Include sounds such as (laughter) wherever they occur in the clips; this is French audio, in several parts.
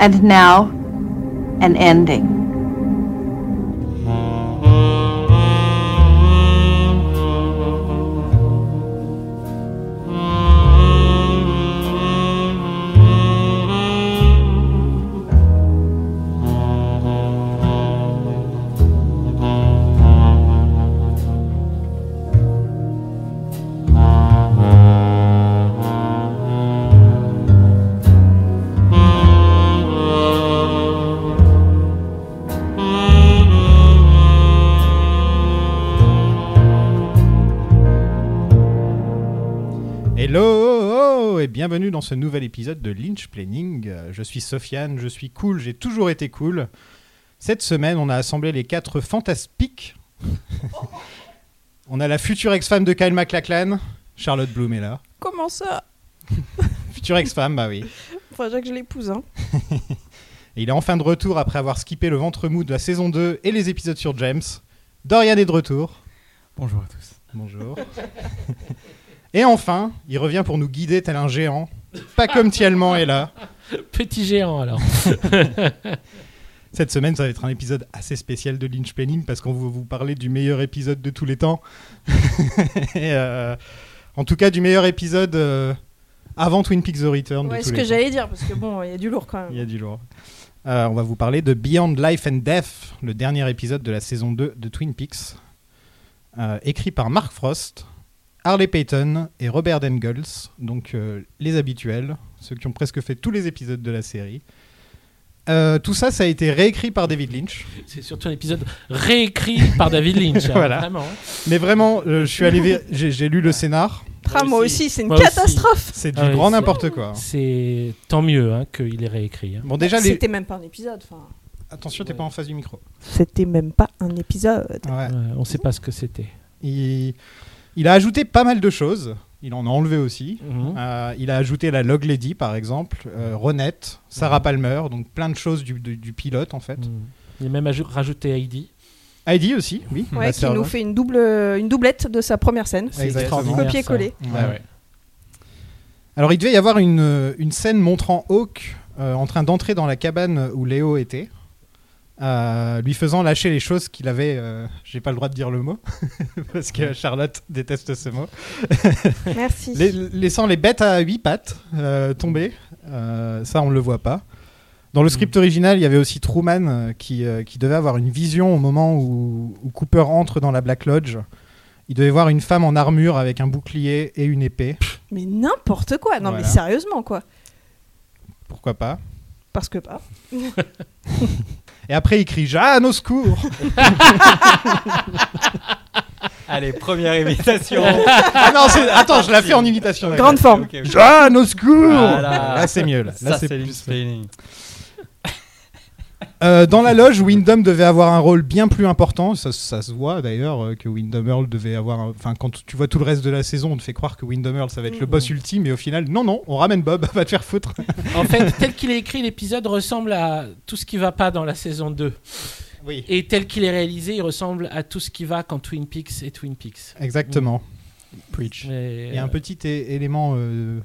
And now, an ending. Dans ce nouvel épisode de Lynch Planning. Euh, Je suis Sofiane, je suis cool, j'ai toujours été cool. Cette semaine, on a assemblé les quatre fantastiques. (laughs) on a la future ex-femme de Kyle MacLachlan, Charlotte Bloom est là. Comment ça? (laughs) Future ex-femme, bah oui. (laughs) Faudrait que je l'épouse, hein. Et il est enfin de retour après avoir skippé le ventre mou de la saison 2 et les épisodes sur James. Dorian est de retour. Bonjour à tous. Bonjour. Et enfin, il revient pour nous guider tel un géant. Pas comme Tielman est là. (laughs) Petit géant alors. (laughs) Cette semaine, ça va être un épisode assez spécial de Lynch Planning parce qu'on va vous parler du meilleur épisode de tous les temps. (laughs) Et, euh, en tout cas, du meilleur épisode euh, avant Twin Peaks The Return. de Ouais, tous ce les que temps. j'allais dire, parce que bon, il y a du lourd quand Il y même. a du lourd. Euh, on va vous parler de Beyond Life and Death, le dernier épisode de la saison 2 de Twin Peaks, euh, écrit par Mark Frost, Harley Payton et Robert Dengels, donc euh, les habituels, ceux qui ont presque fait tous les épisodes de la série. Euh, tout ça, ça a été réécrit par David Lynch. C'est surtout un épisode réécrit par David Lynch. (laughs) hein, Voilà. Vraiment. Mais vraiment, euh, je suis allé, j'ai lu le scénar. Ah, moi aussi. c'est une Moi catastrophe. C'est du Ah grand c'est- n'importe quoi. C'est tant mieux hein, qu'il est réécrit. hein. Bon, déjà, les... C'était même pas un épisode. Attention, t'es pas en face du micro. c'était même pas un épisode. Ouais. Ouais, on sait pas ce que c'était. Il... il a ajouté pas mal de choses. Il en a enlevé aussi. Mhm. Euh, il a ajouté la Log Lady, par exemple, euh, Ronette, Sarah Mhm. Palmer, donc plein de choses du, du- du pilote, en fait. Mhm. Il a même aj- rajouté Heidi. Heidi aussi, oui. Ouais, qui nous fait une, double, une doublette de sa première scène. C'est Copier-coller. Ouais. Ouais, ouais. Alors, il devait y avoir une, euh, une scène montrant Hawk euh, en train d'entrer dans la cabane où Léo était, euh, lui faisant lâcher les choses qu'il avait. euh, J'ai pas le droit de dire le mot, (laughs) parce que Charlotte déteste ce mot. (laughs) Merci. Les- laissant les bêtes à huit pattes euh, tomber. Euh, ça, on ne le voit pas. Dans le script original, il y avait aussi Truman qui, euh, qui devait avoir une vision au moment où, où Cooper entre dans la Black Lodge. Il devait voir une femme en armure avec un bouclier et une épée. Mais n'importe quoi. Non, Voilà. mais sérieusement, quoi. Pourquoi pas? Parce que pas. (laughs) Et après, il crie Jeanne au secours (laughs) Allez, première imitation. Ah non, c'est- attends, je la fais en imitation. Grande forme. Ok, ok. Jeanne au secours Voilà. Là, c'est mieux. Là, Là, Ça, c'est c'est plus-. Euh, dans la loge, Wyndham devait avoir un rôle bien plus important. Ça, ça se voit d'ailleurs euh, que Wyndham Earl devait avoir. un- Enfin, quand tu vois tout le reste de la saison, on te fait croire que Wyndham Earl ça va être le boss ultime, et au final, non, non, on ramène Bob, (laughs) va te faire foutre. En fait, tel qu'il est écrit, l'épisode ressemble à tout ce qui va pas dans la saison 2. Oui. Et tel qu'il est réalisé, il ressemble à tout ce qui va quand Twin Peaks est Twin Peaks. Exactement. Preach. Mais, Il y a un euh, petit élément. euh,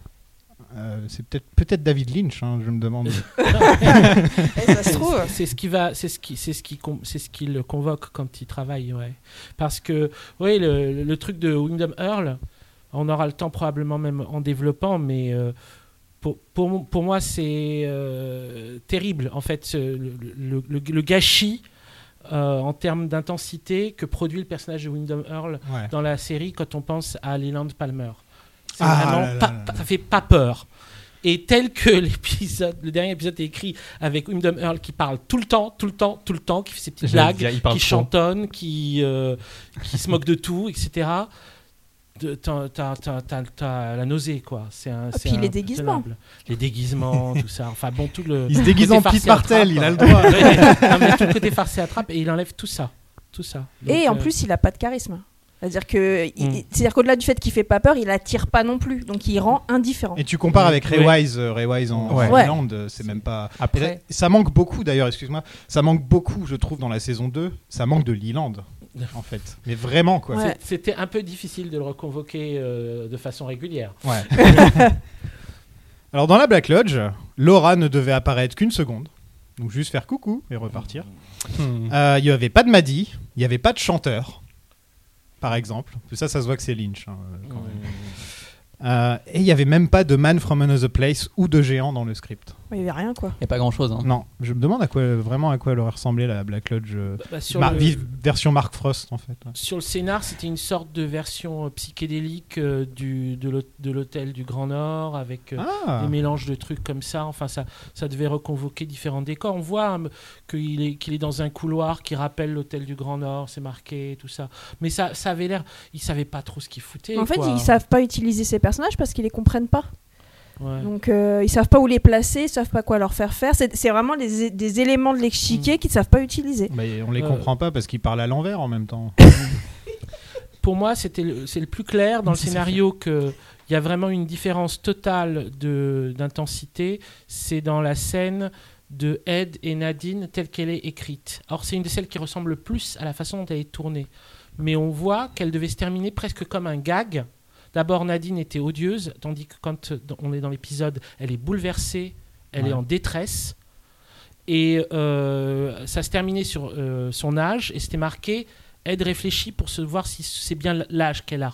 euh, c'est peut-être peut-être David Lynch, hein, je me demande. (laughs) Et ça se trouve. C'est ce qui va, c'est ce qui, c'est ce qui, c'est ce qui le convoque quand il travaille, ouais. Parce que, oui, le, le truc de Wyndham Earl, on aura le temps probablement même en développant, mais euh, pour, pour, pour moi c'est euh, terrible en fait le, le- le- le gâchis. euh, en termes d'intensité que produit le personnage de Wyndham Earl Ouais. dans la série quand on pense à Leland Palmer. C'est Ah vraiment là là pas- là pas- là. ça fait pas peur. Et tel que (laughs) l'épisode, le dernier épisode est écrit avec Wyndham Earl qui parle tout le temps, tout le temps, tout le temps, qui fait ses petites blagues, qui trop. chantonne, qui, euh, qui se moque de tout, etc. T'as t'as- t'as- t'as- t'as la nausée, quoi. C'est un, Ah, puis un- les déguisements. tenable. Les déguisements, tout ça. Enfin bon, tout le. Il se déguise en Pete Martel, il a le droit. (laughs) Non, mais tout le côté farcé attrape et il enlève tout ça. Tout ça. Et en euh, plus, il a pas de charisme. C'est-à-dire que, Mm. c'est-à-dire qu'au-delà du fait qu'il fait pas peur, il attire pas non plus. Donc il rend indifférent. Et tu compares avec Ray Ouais. Wise, euh, Ray Wise en Ouais. en Irlande, euh, c'est même pas. Après, ça manque beaucoup d'ailleurs, excuse-moi, ça manque beaucoup, je trouve, dans la saison 2, ça manque de Leland, en fait. Mais vraiment, quoi. Ouais. C'était un peu difficile de le reconvoquer euh, de façon régulière. Ouais. (laughs) Alors dans la Black Lodge, Laura ne devait apparaître qu'une seconde. Donc juste faire coucou et repartir. Hmm. Il n'y avait pas de Maddy, il n'y avait pas de chanteur, par exemple. Ça, ça se voit que c'est Lynch. hein, quand même. Euh, et il n'y avait même pas de Man from Another Place ou de géant dans le script. Il y avait rien quoi. Y a pas grand chose. Hein. Non, je me demande à quoi, vraiment à quoi elle aurait ressemblé la Black Lodge. euh, Bah, sur, Mar- le, vive- version Mark Frost en fait. ouais. sur le scénar, c'était une sorte de version euh, psychédélique euh, du, de l'hô- de l'hôtel du Grand Nord avec euh, Ah, des mélanges de trucs comme ça. Enfin, ça, ça devait reconvoquer différents décors. On voit hein, qu'il est, qu'il est dans un couloir qui rappelle l'hôtel du Grand Nord, c'est marqué, tout ça. Mais ça, ça avait l'air. Ils savaient pas trop ce qu'ils foutaient. En fait, ils savent pas utiliser ces personnages parce qu'ils les comprennent pas. Ouais. Donc euh, ils savent pas où les placer, ils savent pas quoi leur faire faire. C'est vraiment des, des éléments de l'échiquier qu'ils savent pas utiliser. bah, on les Euh. comprend pas parce qu'ils parlent à l'envers en même temps. (laughs) Pour moi, c'était c'est le plus clair dans le scénario que il y a vraiment une différence totale de d'intensité. C'est dans la scène de Ed et Nadine telle qu'elle est écrite. Alors c'est une de celles qui ressemble le plus à la façon dont elle est tournée. Mais on voit qu'elle devait se terminer presque comme un gag. D'abord, Nadine était odieuse, tandis que quand on est dans l'épisode, elle est bouleversée, elle Ouais. est en détresse. Et euh, ça se terminait sur euh, son âge, et c'était marqué Ed réfléchit pour se voir si c'est bien l'âge qu'elle a.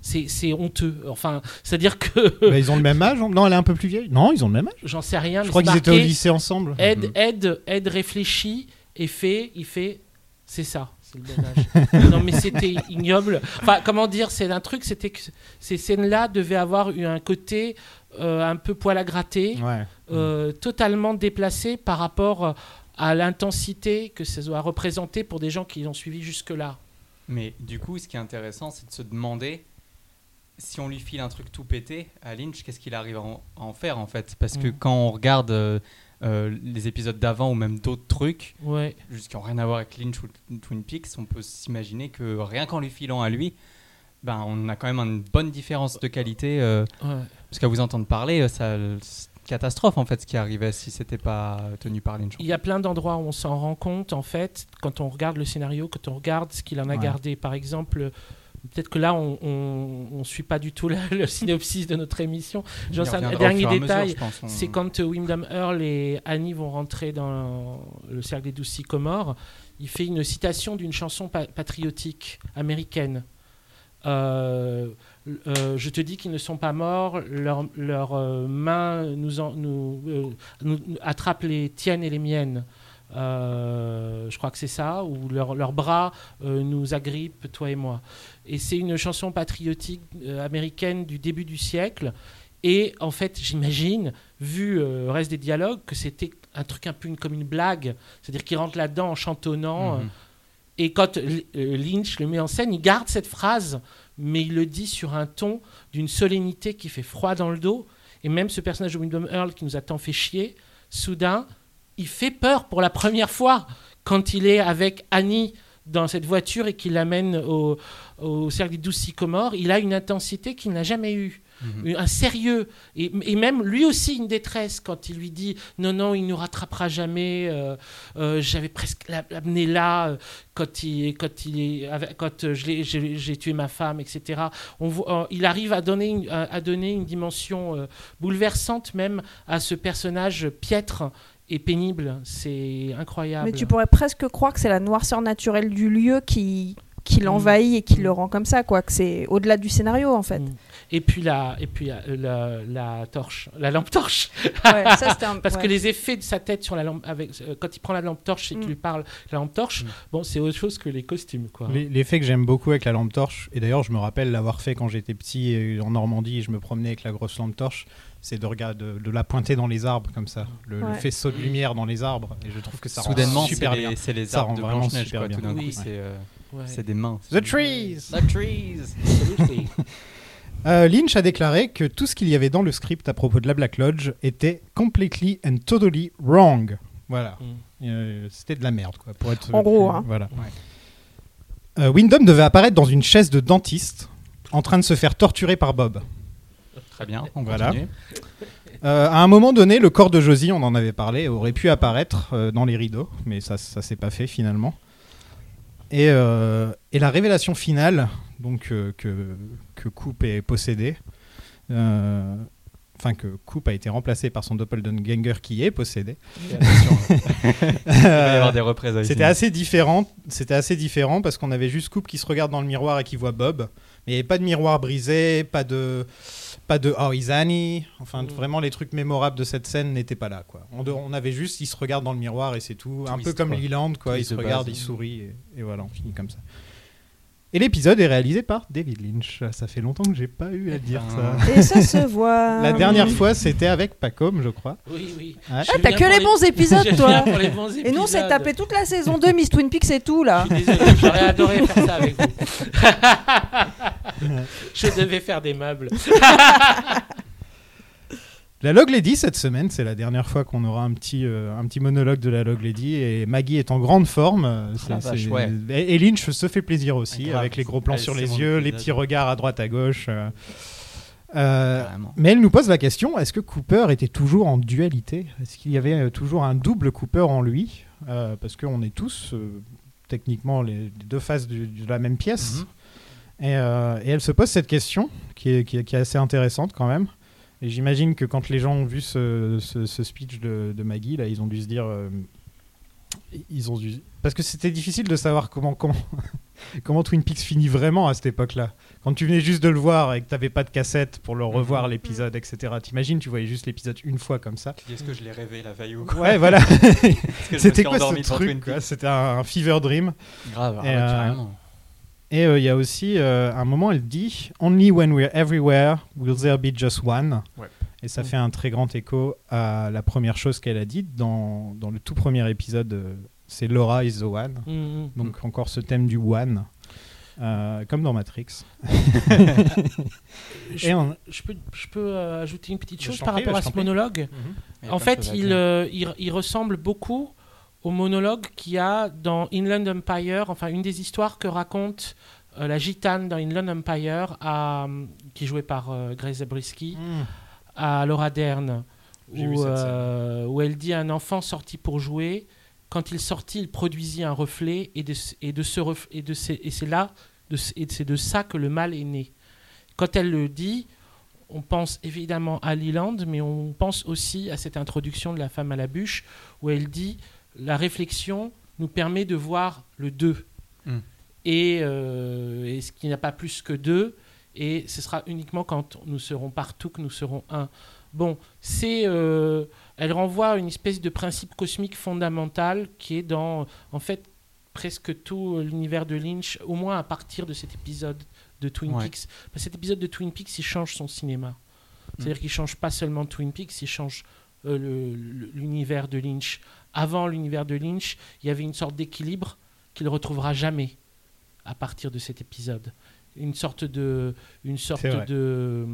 C'est honteux. Enfin, c'est-à-dire que ils ont le même âge Non, elle est un peu plus vieille? Non, ils ont le même âge. j'en sais rien. Je crois qu'ils étaient au lycée ensemble. Ed, Mhm. Ed, Ed réfléchit et fait, il fait, c'est ça, c'est le bon âge. non mais c'était ignoble. Enfin, comment dire, c'est un truc, c'était que ces scènes-là devaient avoir eu un côté euh, un peu poil à gratter, Ouais. euh, totalement déplacé par rapport à l'intensité que ça doit représenter pour des gens qui l'ont suivi jusque-là. Mais du coup, ce qui est intéressant, c'est de se demander si on lui file un truc tout pété à Lynch, qu'est-ce qu'il arrive à en, à en faire en fait? Parce que Mm. quand on regarde euh, euh, les épisodes d'avant ou même d'autres trucs, Ouais. juste qui n'ont rien à voir avec Lynch ou Twin Peaks, on peut s'imaginer que rien qu'en lui filant à lui, ben, on a quand même une bonne différence de qualité. euh, ouais. parce qu'à vous entendre parler, euh, ça, catastrophe en fait ce qui arrivait si c'était pas tenu par Lynch. Il y a plein d'endroits où on s'en rend compte, en fait, quand on regarde le scénario, quand on regarde ce qu'il en a Ouais. gardé. Par exemple, peut-être que là, on ne suit pas du tout la- le synopsis de notre émission. Sais un dernier détail. On- c'est quand euh, Wyndham Earl et Annie vont rentrer dans le cercle des douze sycomores, il fait une citation d'une chanson pa- patriotique américaine. Euh, euh, je te dis qu'ils ne sont pas morts, leurs euh, mains nous, en- nous, nous- nous attrapent les tiennes et les miennes. Euh, je crois que c'est ça, ou leurs leurs bras euh, nous agrippent, toi et moi. Et c'est une chanson patriotique euh, américaine du début du siècle. Et en fait, j'imagine, vu le reste des dialogues, que c'était un truc un peu une- comme une blague. C'est-à-dire qu'il rentre là-dedans en chantonnant. Mhm. et quand Lynch le met en scène, il garde cette phrase, mais il le dit sur un ton d'une solennité qui fait froid dans le dos. Et même ce personnage de Wyndham Earl qui nous a tant fait chier, soudain, il fait peur pour la première fois quand il est avec Annie dans cette voiture et qu'il l'amène au, au cercle des douze sycomores. Il a une intensité qu'il n'a jamais eue Mhm. un sérieux et, et même lui aussi une détresse quand il lui dit non non il nous rattrapera jamais euh, euh, j'avais presque la- l'amené là euh, quand il quand il quand j'ai tué ma femme etc on voit, il arrive à donner une, à, donner une dimension bouleversante même à ce personnage piètre et pénible c'est incroyable Mais tu pourrais presque croire que c'est la noirceur naturelle du lieu qui, qui l'envahit et qui Mm. le rend comme ça, quoi. Que c'est au-delà du scénario, en fait. Mm. Et puis la et puis la, la- la torche la lampe torche Ouais, ça, c'était un- (laughs) Parce ouais. que les effets de sa tête sur la lampe, avec, euh, quand il prend la lampe torche et Mm. qu'il lui parle la lampe torche, Mm. bon, c'est autre chose que les costumes, quoi. L'effet que j'aime beaucoup avec la lampe torche, et d'ailleurs je me rappelle l'avoir fait quand j'étais petit euh, en Normandie et je me promenais avec la grosse lampe torche, c'est de, regarder, de, de la pointer dans les arbres comme ça, le, faisceau de lumière dans les arbres, et je trouve que ça Soudainement, rend super bien. c'est les Ça arbres rend de vraiment super quoi, bien. tout d'un Oui. coup, c'est euh, Ouais. c'est des mains. The trees The trees (laughs) Absolutely. Euh, Lynch a déclaré que tout ce qu'il y avait dans le script à propos de la Black Lodge était completely and totally wrong. Voilà, Mm. Euh, c'était de la merde quoi. Pour être En gros, plus- hein. Voilà. Euh, Wyndham devait apparaître dans une chaise de dentiste, en train de se faire torturer par Bob. Très bien, on Voilà. continue. Euh, à un moment donné, le corps de Josie, on en avait parlé, aurait pu apparaître euh, dans les rideaux, mais ça, ça s'est pas fait finalement. Et, euh, et la révélation finale, donc euh, que, que Coupe est possédé, euh, enfin que Coop a été remplacé par son doppelganger qui est possédé. Et attention, (laughs) il va y avoir des représailles. C'était assez différent. C'était assez différent parce qu'on avait juste Coop qui se regarde dans le miroir et qui voit Bob, mais il n'y avait pas de miroir brisé, pas de pas de Oh is Annie. Enfin, Mm. vraiment les trucs mémorables de cette scène n'étaient pas là. Quoi. On, de- on avait juste, il se regarde dans le miroir et c'est tout. Un peu comme quoi. Leland, quoi. Twist il se de regarde, base. il sourit et, et voilà, on finit comme ça. Et l'épisode est réalisé par David Lynch. Ça fait longtemps que j'ai pas eu à dire Ah. ça. Et ça se (laughs) voit. La dernière fois, c'était avec Pacom, je crois. Oui, oui. Ouais. Ah, t'as que les bons (laughs) épisodes, toi. les bons Et nous, on s'est tapé toute la saison 2, Miss Twin Peaks et tout, là. Je suis désolé, j'aurais adoré faire ça avec vous. (laughs) je devais faire des meubles. La Log Lady cette semaine, c'est la dernière fois qu'on aura un petit, euh, un petit monologue de la Log Lady et Maggie est en grande forme. euh, c'est- vache, c'est- ouais. et, et Lynch se fait plaisir aussi avec les gros plans Ah, sur les yeux, les petits regards à droite à gauche. euh. Euh, mais elle nous pose la question est-ce que Cooper était toujours en dualité? Est-ce qu'il y avait toujours un double Cooper en lui? Parce qu'on est tous techniquement les, deux faces du- de la même pièce. Mhm. Et, et elle se pose cette question qui est, qui est- qui est assez intéressante quand même. Et j'imagine que quand les gens ont vu ce, ce- ce speech de, de Maggie, là, ils ont dû se dire. euh, ils ont dû... Parce que c'était difficile de savoir comment, comment, (laughs) comment Twin Peaks finit vraiment à cette époque-là. Quand tu venais juste de le voir et que tu n'avais pas de cassette pour le revoir, Mhm. l'épisode, etc. T'imagines, tu voyais juste l'épisode une fois comme ça. Tu dis, Est-ce que je l'ai rêvé la veille ou quoi Ouais, voilà. (laughs) C'était quoi ce truc C'était un, un fever dream. Grave, ah Et, ouais, euh, Et euh, il y a aussi euh, un moment, elle dit Only when we're everywhere will there be just one. Ouais. Et ça Mm. fait un très grand écho à la première chose qu'elle a dite dans, dans le tout premier épisode. euh, c'est Laura is the one. Mhm. Donc encore ce thème du one. euh, comme dans Matrix. Je, (laughs) Et on- je peux, je peux euh, ajouter une petite chose par rapport je à ce prie. monologue. A En fait, euh, il, il ressemble beaucoup au monologue qu'il y a dans Inland Empire, enfin une des histoires que raconte euh, la gitane dans Inland Empire, à, qui est jouée par euh, Grace Zabriskie, à Laura Dern, où, euh, où elle dit à un enfant sorti pour jouer, quand il sortit, il produisit un reflet, et, de, et, de ce ref- et, de ces- et c'est là, de, et c'est de ça que le mal est né. Quand elle le dit, on pense évidemment à Leland, mais on pense aussi à cette introduction de la femme à la bûche, où elle dit la réflexion nous permet de voir le deux. Mm. Et, euh, et ce qui n'a pas plus que deux, et ce sera uniquement quand nous serons partout que nous serons un. Bon, c'est, euh, elle renvoie à une espèce de principe cosmique fondamental qui est dans, en fait, presque tout l'univers de Lynch, au moins à partir de cet épisode de Twin Ouais. Peaks. Parce cet épisode de Twin Peaks, il change son cinéma. C'est-à-dire qu'il change pas seulement Twin Peaks, il change euh, l'univers de Lynch. Avant l'univers de Lynch, il y avait une sorte d'équilibre qu'il retrouvera jamais à partir de cet épisode. Une sorte de, une sorte de,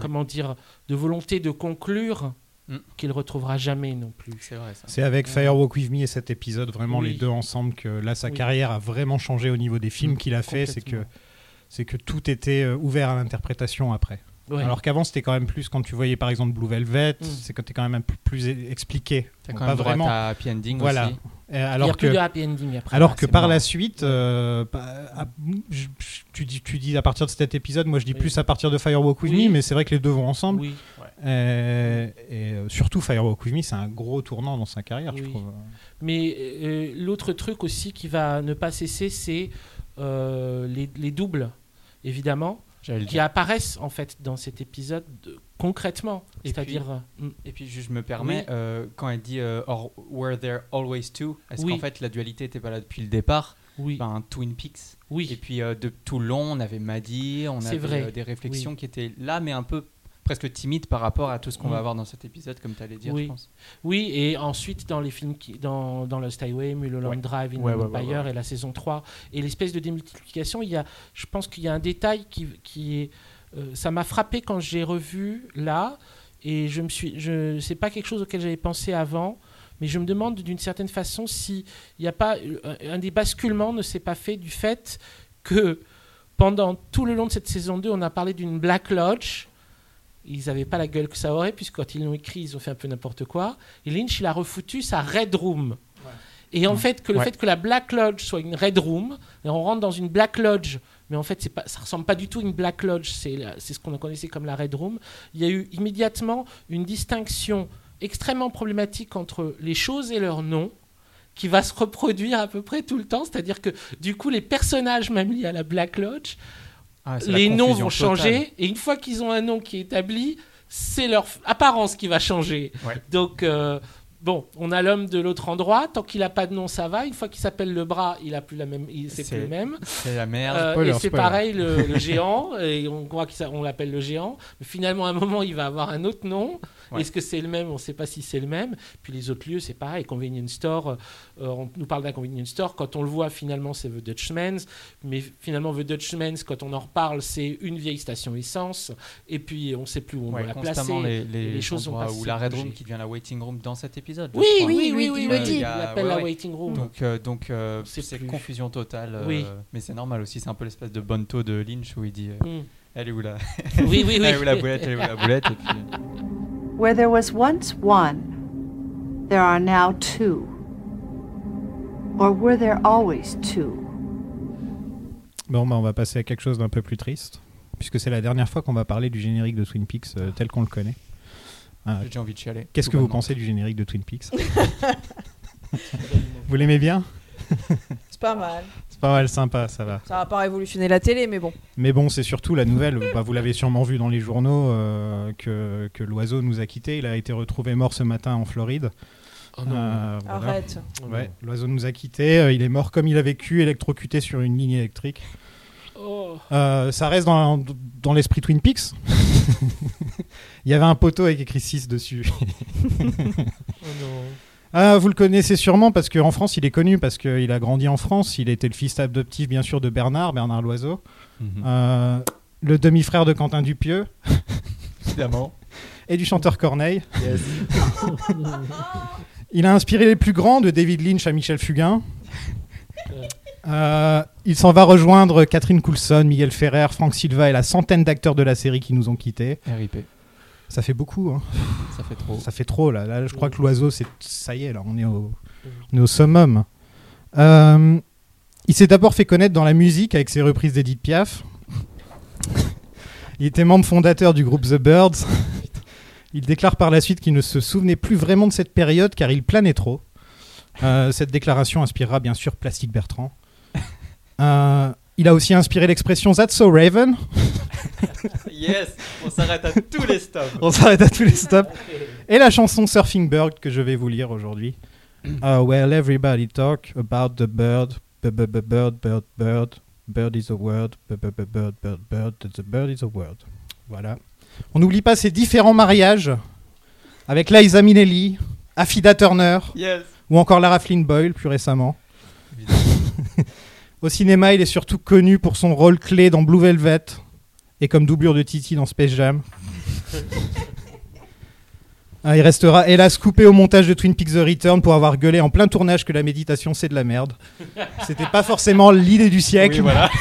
comment dire, de volonté de conclure Mm. qu'il retrouvera jamais non plus. C'est vrai ça. C'est avec Firewalk With Me et cet épisode, vraiment Oui. les deux ensemble, que là, sa Oui. carrière a vraiment changé au niveau des films Mm, qu'il a fait. C'est que, c'est que tout était euh, ouvert à l'interprétation après. Ouais. Alors qu'avant, c'était quand même plus quand tu voyais par exemple Blue Velvet, Mm. c'est quand tu quand même un peu plus expliqué. Quand pas même droit vraiment. à Happy Ending Voilà. aussi. Euh, il n'y a alors plus que, de happy ending après. alors là, que par la suite, euh, bah, je- je- tu, dis, tu dis à partir de cet épisode, moi je dis Oui. plus à partir de Firewalk With Oui. Me, mais c'est vrai que les deux vont ensemble. Oui. Euh, et euh, surtout Firewalk With Me, c'est un gros tournant dans sa carrière, je trouve. Mais euh, l'autre truc aussi qui va ne pas cesser, c'est euh, les, les doubles, évidemment, qui apparaissent en fait dans cet épisode de- concrètement. Et C'est-à-dire, euh, mm, Et puis, je me permets, Oui. euh, quand elle dit euh, Or were there always two? Est-ce Oui. qu'en fait la dualité n'était pas là depuis le départ? Oui, ben, Twin Peaks. Et oui, puis euh, de tout le long, on avait Maddy, on avait vrai. euh, des réflexions qui étaient là, mais un peu presque timides par rapport à tout ce qu'on Mm. va avoir dans cet épisode, comme tu allais dire, Oui. je pense. oui. Et ensuite dans les films, qui, dans, dans Lost Highway, Mulholland Ouais. Drive, Inland ouais, Empire ouais. et la saison 3, et l'espèce de démultiplication, il y a, je pense qu'il y a un détail qui, qui est, euh, ça m'a frappé quand j'ai revu là, et je me suis, je, c'est pas quelque chose auquel j'avais pensé avant. Mais je me demande d'une certaine façon s'il n'y a pas un, un des basculements ne s'est pas fait du fait que pendant tout le long de cette saison 2, on a parlé d'une Black Lodge. Ils n'avaient pas la gueule que ça aurait, puisque quand ils l'ont écrit, ils ont fait un peu n'importe quoi. Et Lynch, il a refoutu sa Red Room. Et en Mm. fait, que le Ouais. fait que la Black Lodge soit une Red Room, et on rentre dans une Black Lodge mais en fait pas, ça ressemble pas du tout à une Black Lodge, c'est ce qu'on connaissait comme la Red Room. Il y a eu immédiatement une distinction extrêmement problématique entre les choses et leurs noms qui va se reproduire à peu près tout le temps, c'est-à-dire que du coup les personnages même liés à la Black Lodge, Ah, les noms vont totale. changer et une fois qu'ils ont un nom qui est établi, c'est leur apparence qui va changer. Ouais. Donc euh, bon, on a l'homme de l'autre endroit, tant qu'il a pas de nom ça va, une fois qu'il s'appelle le bras, il a plus la même c'est plus le même. C'est la merde. Euh, Spoiler, et c'est pareil le, le (laughs) géant et on croit qu'on l'appelle le géant, mais finalement à un moment il va avoir un autre nom. Ouais. Est-ce que c'est le même? On ne sait pas si c'est le même. Puis les autres lieux, c'est pareil. Convenience Store, euh, on nous parle d'un convenience store. Quand on le voit, finalement, c'est The Dutchman's. Mais finalement, The Dutchman's, quand on en reparle, c'est une vieille station essence. Et puis, on ne sait plus où on Ouais, doit la placer. les, les, les choses ont endroits pas où assez la Red Room qui devient la waiting room dans cet épisode. Oui, oui, Oui, oui, oui, oui, il l'appelle la waiting room. Donc, euh, donc euh, C'est confusion totale. euh, Oui. mais c'est normal aussi, c'est un peu l'espèce de taux de Lynch où il dit euh, Mm. Elle est où la, Oui, oui, oui. (laughs) elle est où la boulette Elle est où la boulette Et puis, Where there was once one, there are now two. Or were there always two? Bon, bah, on va passer à quelque chose d'un peu plus triste, puisque c'est la dernière fois qu'on va parler du générique de Twin Peaks euh, tel qu'on le connaît. Euh, J'ai envie de chialer. Qu'est-ce que vous pensez du générique de Twin Peaks? (laughs) Vous l'aimez bien? C'est pas mal. C'est pas mal sympa, ça va. Ça va pas révolutionner la télé, mais bon. Mais bon, c'est surtout la nouvelle, bah, vous l'avez sûrement vu dans les journaux, euh, que, que l'oiseau nous a quittés. Il a été retrouvé mort ce matin en Floride. Oh non. Euh, voilà. Arrête. Oh. Ouais, l'oiseau nous a quittés. euh, il est mort comme il a vécu, électrocuté sur une ligne électrique. Oh. Euh, ça reste dans, dans l'esprit Twin Peaks. (laughs) il y avait un poteau avec écrit 6 dessus. (laughs) Oh non. Ah, vous le connaissez sûrement parce qu'en France, il est connu parce qu'il a grandi en France. Il était le fils adoptif, bien sûr, de Bernard, Bernard Loiseau. Mhm. Euh, le demi-frère de Quentin Dupieux (laughs) Évidemment. et du chanteur Corneille. Il a inspiré les plus grands, de David Lynch à Michel Fugain. Euh, il s'en va rejoindre Catherine Coulson, Miguel Ferrer, Frank Silva et la centaine d'acteurs de la série qui nous ont quittés. RIP. Ça fait beaucoup, hein. Ça fait trop. ça fait trop là. Là, je crois que l'oiseau, c'est ça y est, là, on est au, on est au summum. Euh, il s'est d'abord fait connaître dans la musique avec ses reprises d'Edith Piaf. il était membre fondateur du groupe The Birds. Il déclare par la suite qu'il ne se souvenait plus vraiment de cette période car il planait trop. Euh, cette déclaration inspirera bien sûr Plastic Bertrand. Euh, il a aussi inspiré l'expression That's so Raven. (laughs) Yes On s'arrête à tous les stops. On s'arrête à tous les stops. Et la chanson Surfing Bird que je vais vous lire aujourd'hui. Uh, (clears throat) well, everybody talk about the bird. B- b- b- Bird, bird, bird. Bird is a word. Bird, bird, bird. The bird is a word. Voilà. On n'oublie pas ces différents mariages avec Liza Minnelli, Affida Turner Yes ou encore Lara Flynn Boyle plus récemment. (laughs) Au cinéma, il est surtout connu pour son rôle clé dans Blue Velvet et comme doublure de Titi dans Space Jam. (laughs) Ah, il restera hélas coupé au montage de Twin Peaks The Return pour avoir gueulé en plein tournage que la méditation c'est de la merde. C'était pas forcément l'idée du siècle. Oui, voilà. (laughs)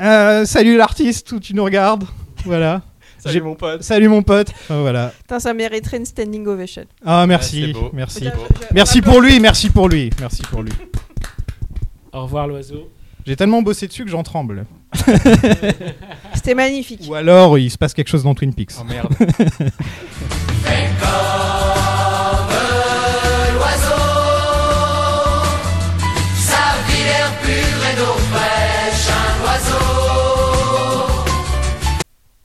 Euh, salut l'artiste où tu nous regardes. Voilà. Salut J'ai- mon pote. Salut mon pote. Ah, voilà. Putain, ça mériterait une standing ovation. Ah Ouais, merci, merci. Je- Merci pour lui, merci pour lui, merci pour lui. Au revoir l'oiseau. J'ai tellement bossé dessus que j'en tremble. (laughs) C'était magnifique. Ou alors il se passe quelque chose dans Twin Peaks. Oh merde. (laughs)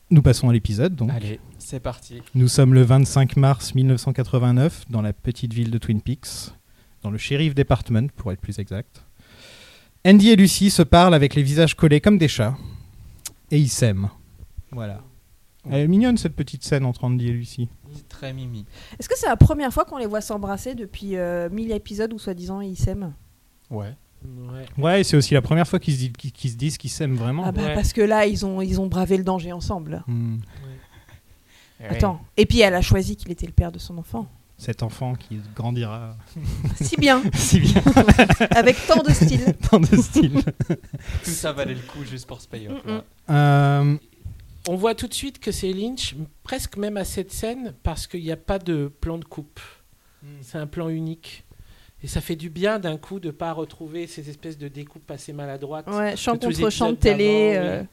Nous passons à l'épisode donc. Allez, c'est parti. Nous sommes le 25 mars 1989 dans la petite ville de Twin Peaks, dans le sheriff department pour être plus exact. Andy et Lucy se parlent avec les visages collés comme des chats et ils s'aiment. Voilà. Elle est mignonne cette petite scène entre Andy et Lucy. C'est très mimi. Est-ce que c'est la première fois qu'on les voit s'embrasser depuis euh, 1000 épisodes où soi-disant ils s'aiment? Ouais. Ouais. Ouais, et c'est aussi la première fois qu'ils se, disent- qu'ils- qu'ils se disent qu'ils s'aiment vraiment. Ah bah Ouais. parce que là ils ont ils ont bravé le danger ensemble. Hmm. Attends. Et puis elle a choisi qu'il était le père de son enfant. Cet enfant qui grandira (laughs) si bien, (laughs) si bien (laughs) avec tant de style. dans de style. Tout ça valait le coup juste pour ce payoff. Mm, mm. Euh, On voit tout de suite que c'est Lynch, presque même à cette scène, parce qu'il n'y a pas de plan de coupe. C'est un plan unique. Et ça fait du bien d'un coup de pas retrouver ces espèces de découpes assez maladroites. Ouais, chant contre chant de télé. oui.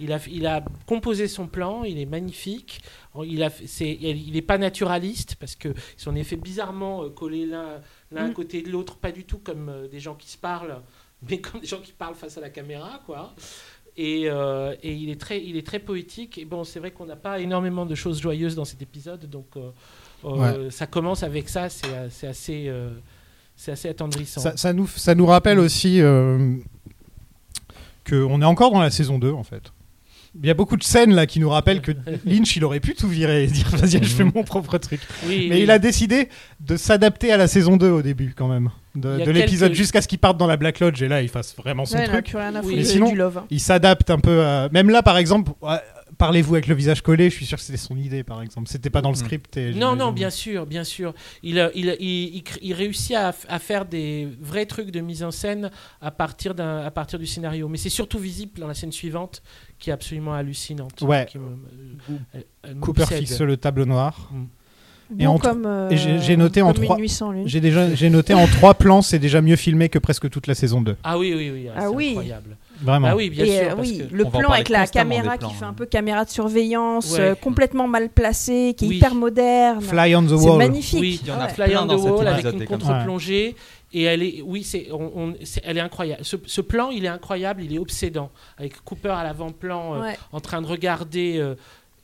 Il a, il a composé son plan, il est magnifique. Il a, il n'est pas naturaliste parce que ils sont en effet bizarrement euh, collés l'un, l'un à Mm. côté de l'autre, pas du tout comme euh, des gens qui se parlent, (laughs) mais comme des gens qui parlent face à la caméra, quoi. Et, euh, et il est très, il est très poétique. Et bon, c'est vrai qu'on n'a pas énormément de choses joyeuses dans cet épisode, donc euh, euh, ça commence avec ça. C'est, assez, c'est assez attendrissant. Ça, ça nous, ça nous rappelle aussi qu'on est encore dans la saison 2, en fait. Il y a beaucoup de scènes là qui nous rappellent que (laughs) Lynch, il aurait pu tout virer et dire vas-y, je fais mon propre truc. Oui, Mais oui. il a décidé de s'adapter à la saison 2 au début, quand même. De, l'épisode quelques- jusqu'à ce qu'il parte dans la Black Lodge et là, il fasse vraiment son ouais, truc. Oui. Mais sinon- du love. Il s'adapte un peu à... Même là, par exemple, parlez-vous avec le visage collé, je suis sûr que c'était son idée, par exemple. C'était pas dans le Mhm. script. et Non, non, bien sûr, bien sûr. Il, il réussit à, faire des vrais trucs de mise en scène à partir, d'un, à partir du scénario. Mais c'est surtout visible dans la scène suivante, qui est absolument hallucinante. Ouais. Qui me- euh, elle- elle Cooper fixe le tableau noir. Et Bon en- comme, euh, et j'ai- j'ai noté en trois-. J'ai déjà, j'ai noté en trois plans, c'est déjà mieux filmé que presque toute la saison 2. Ah oui, oui, oui. ah, Ah c'est oui. incroyable. Vraiment. Ah oui, bien et sûr. euh, parce oui, que- le plan avec la caméra plans, qui fait hein. un peu caméra de surveillance, Ouais. euh, complètement mal placée, qui est Oui. hyper moderne. Fly on the C'est wall. magnifique. Oui, Il y en a Ouais. Fly on the Wall avec une contre-plongée. Et elle est, oui, c'est, on, on- c'est- elle est incroyable. Ce, ce plan, il est incroyable, il est obsédant. Avec Cooper à l'avant-plan, euh, Ouais. en train de regarder euh,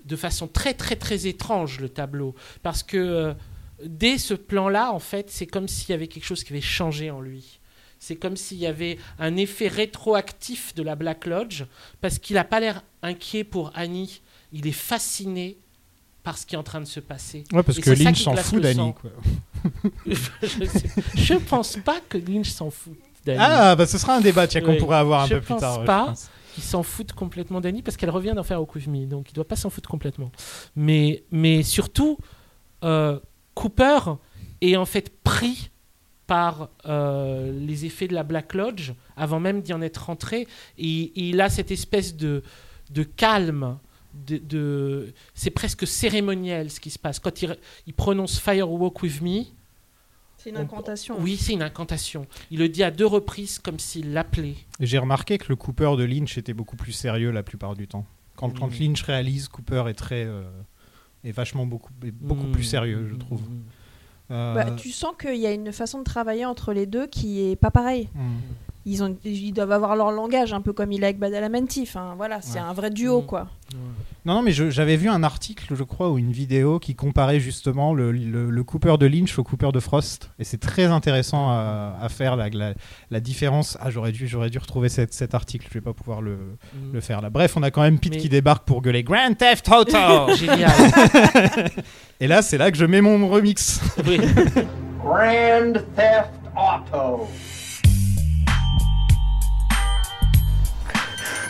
de façon très, très, très étrange le tableau. Parce que euh, dès ce plan-là, en fait, c'est comme s'il y avait quelque chose qui avait changé en lui. C'est comme s'il y avait un effet rétroactif de la Black Lodge, parce qu'il n'a pas l'air inquiet pour Annie. Il est fasciné par ce qui est en train de se passer. Ouais, parce Et que Lynch s'en fout d'Annie. je, sais- (laughs) je pense pas que Lynch s'en fout d'Annie. Ah, bah ce sera un débat tiens, qu'on pourrait avoir un Je peu plus tard. pas. je pense. Il s'en fout complètement d'Annie parce qu'elle revient d'en faire au Me, donc il doit pas s'en foutre complètement. Mais, mais surtout, euh, Cooper est en fait pris par euh, les effets de la Black Lodge avant même d'y en être rentré. Et, et il a cette espèce de, de calme. De, de- c'est presque cérémoniel ce qui se passe. Quand il, il prononce Fire Walk With Me, C'est une On- incantation. oui, c'est une incantation. Il le dit à deux reprises comme s'il l'appelait. J'ai remarqué que le Cooper de Lynch était beaucoup plus sérieux la plupart du temps. Quand, quand Mm. Lynch réalise, Cooper est très. euh, est vachement beaucoup, est beaucoup Mm. plus sérieux, je trouve. Mm. Euh, Bah, tu sens qu'il y a une façon de travailler entre les deux qui est pas pareille. mm. Ils, ont, ils doivent avoir leur langage, un peu comme il est avec Badalamenti. Enfin, voilà, c'est Ouais. un vrai duo, Mm. quoi. Non, non, mais j'avais vu un article, je crois, ou une vidéo qui comparait justement le, le- le Cooper de Lynch au Cooper de Frost. Et c'est très intéressant à, à faire, la, la, la différence. Ah, j'aurais dû, j'aurais dû retrouver cet, cet article, je vais pas pouvoir le, Mm. le faire là. Bref, on a quand même Pete Mais- qui débarque pour gueuler Grand Theft Auto (laughs) Génial. (laughs) Et là, c'est là que je mets mon remix. Oui. (laughs) Grand Theft Auto.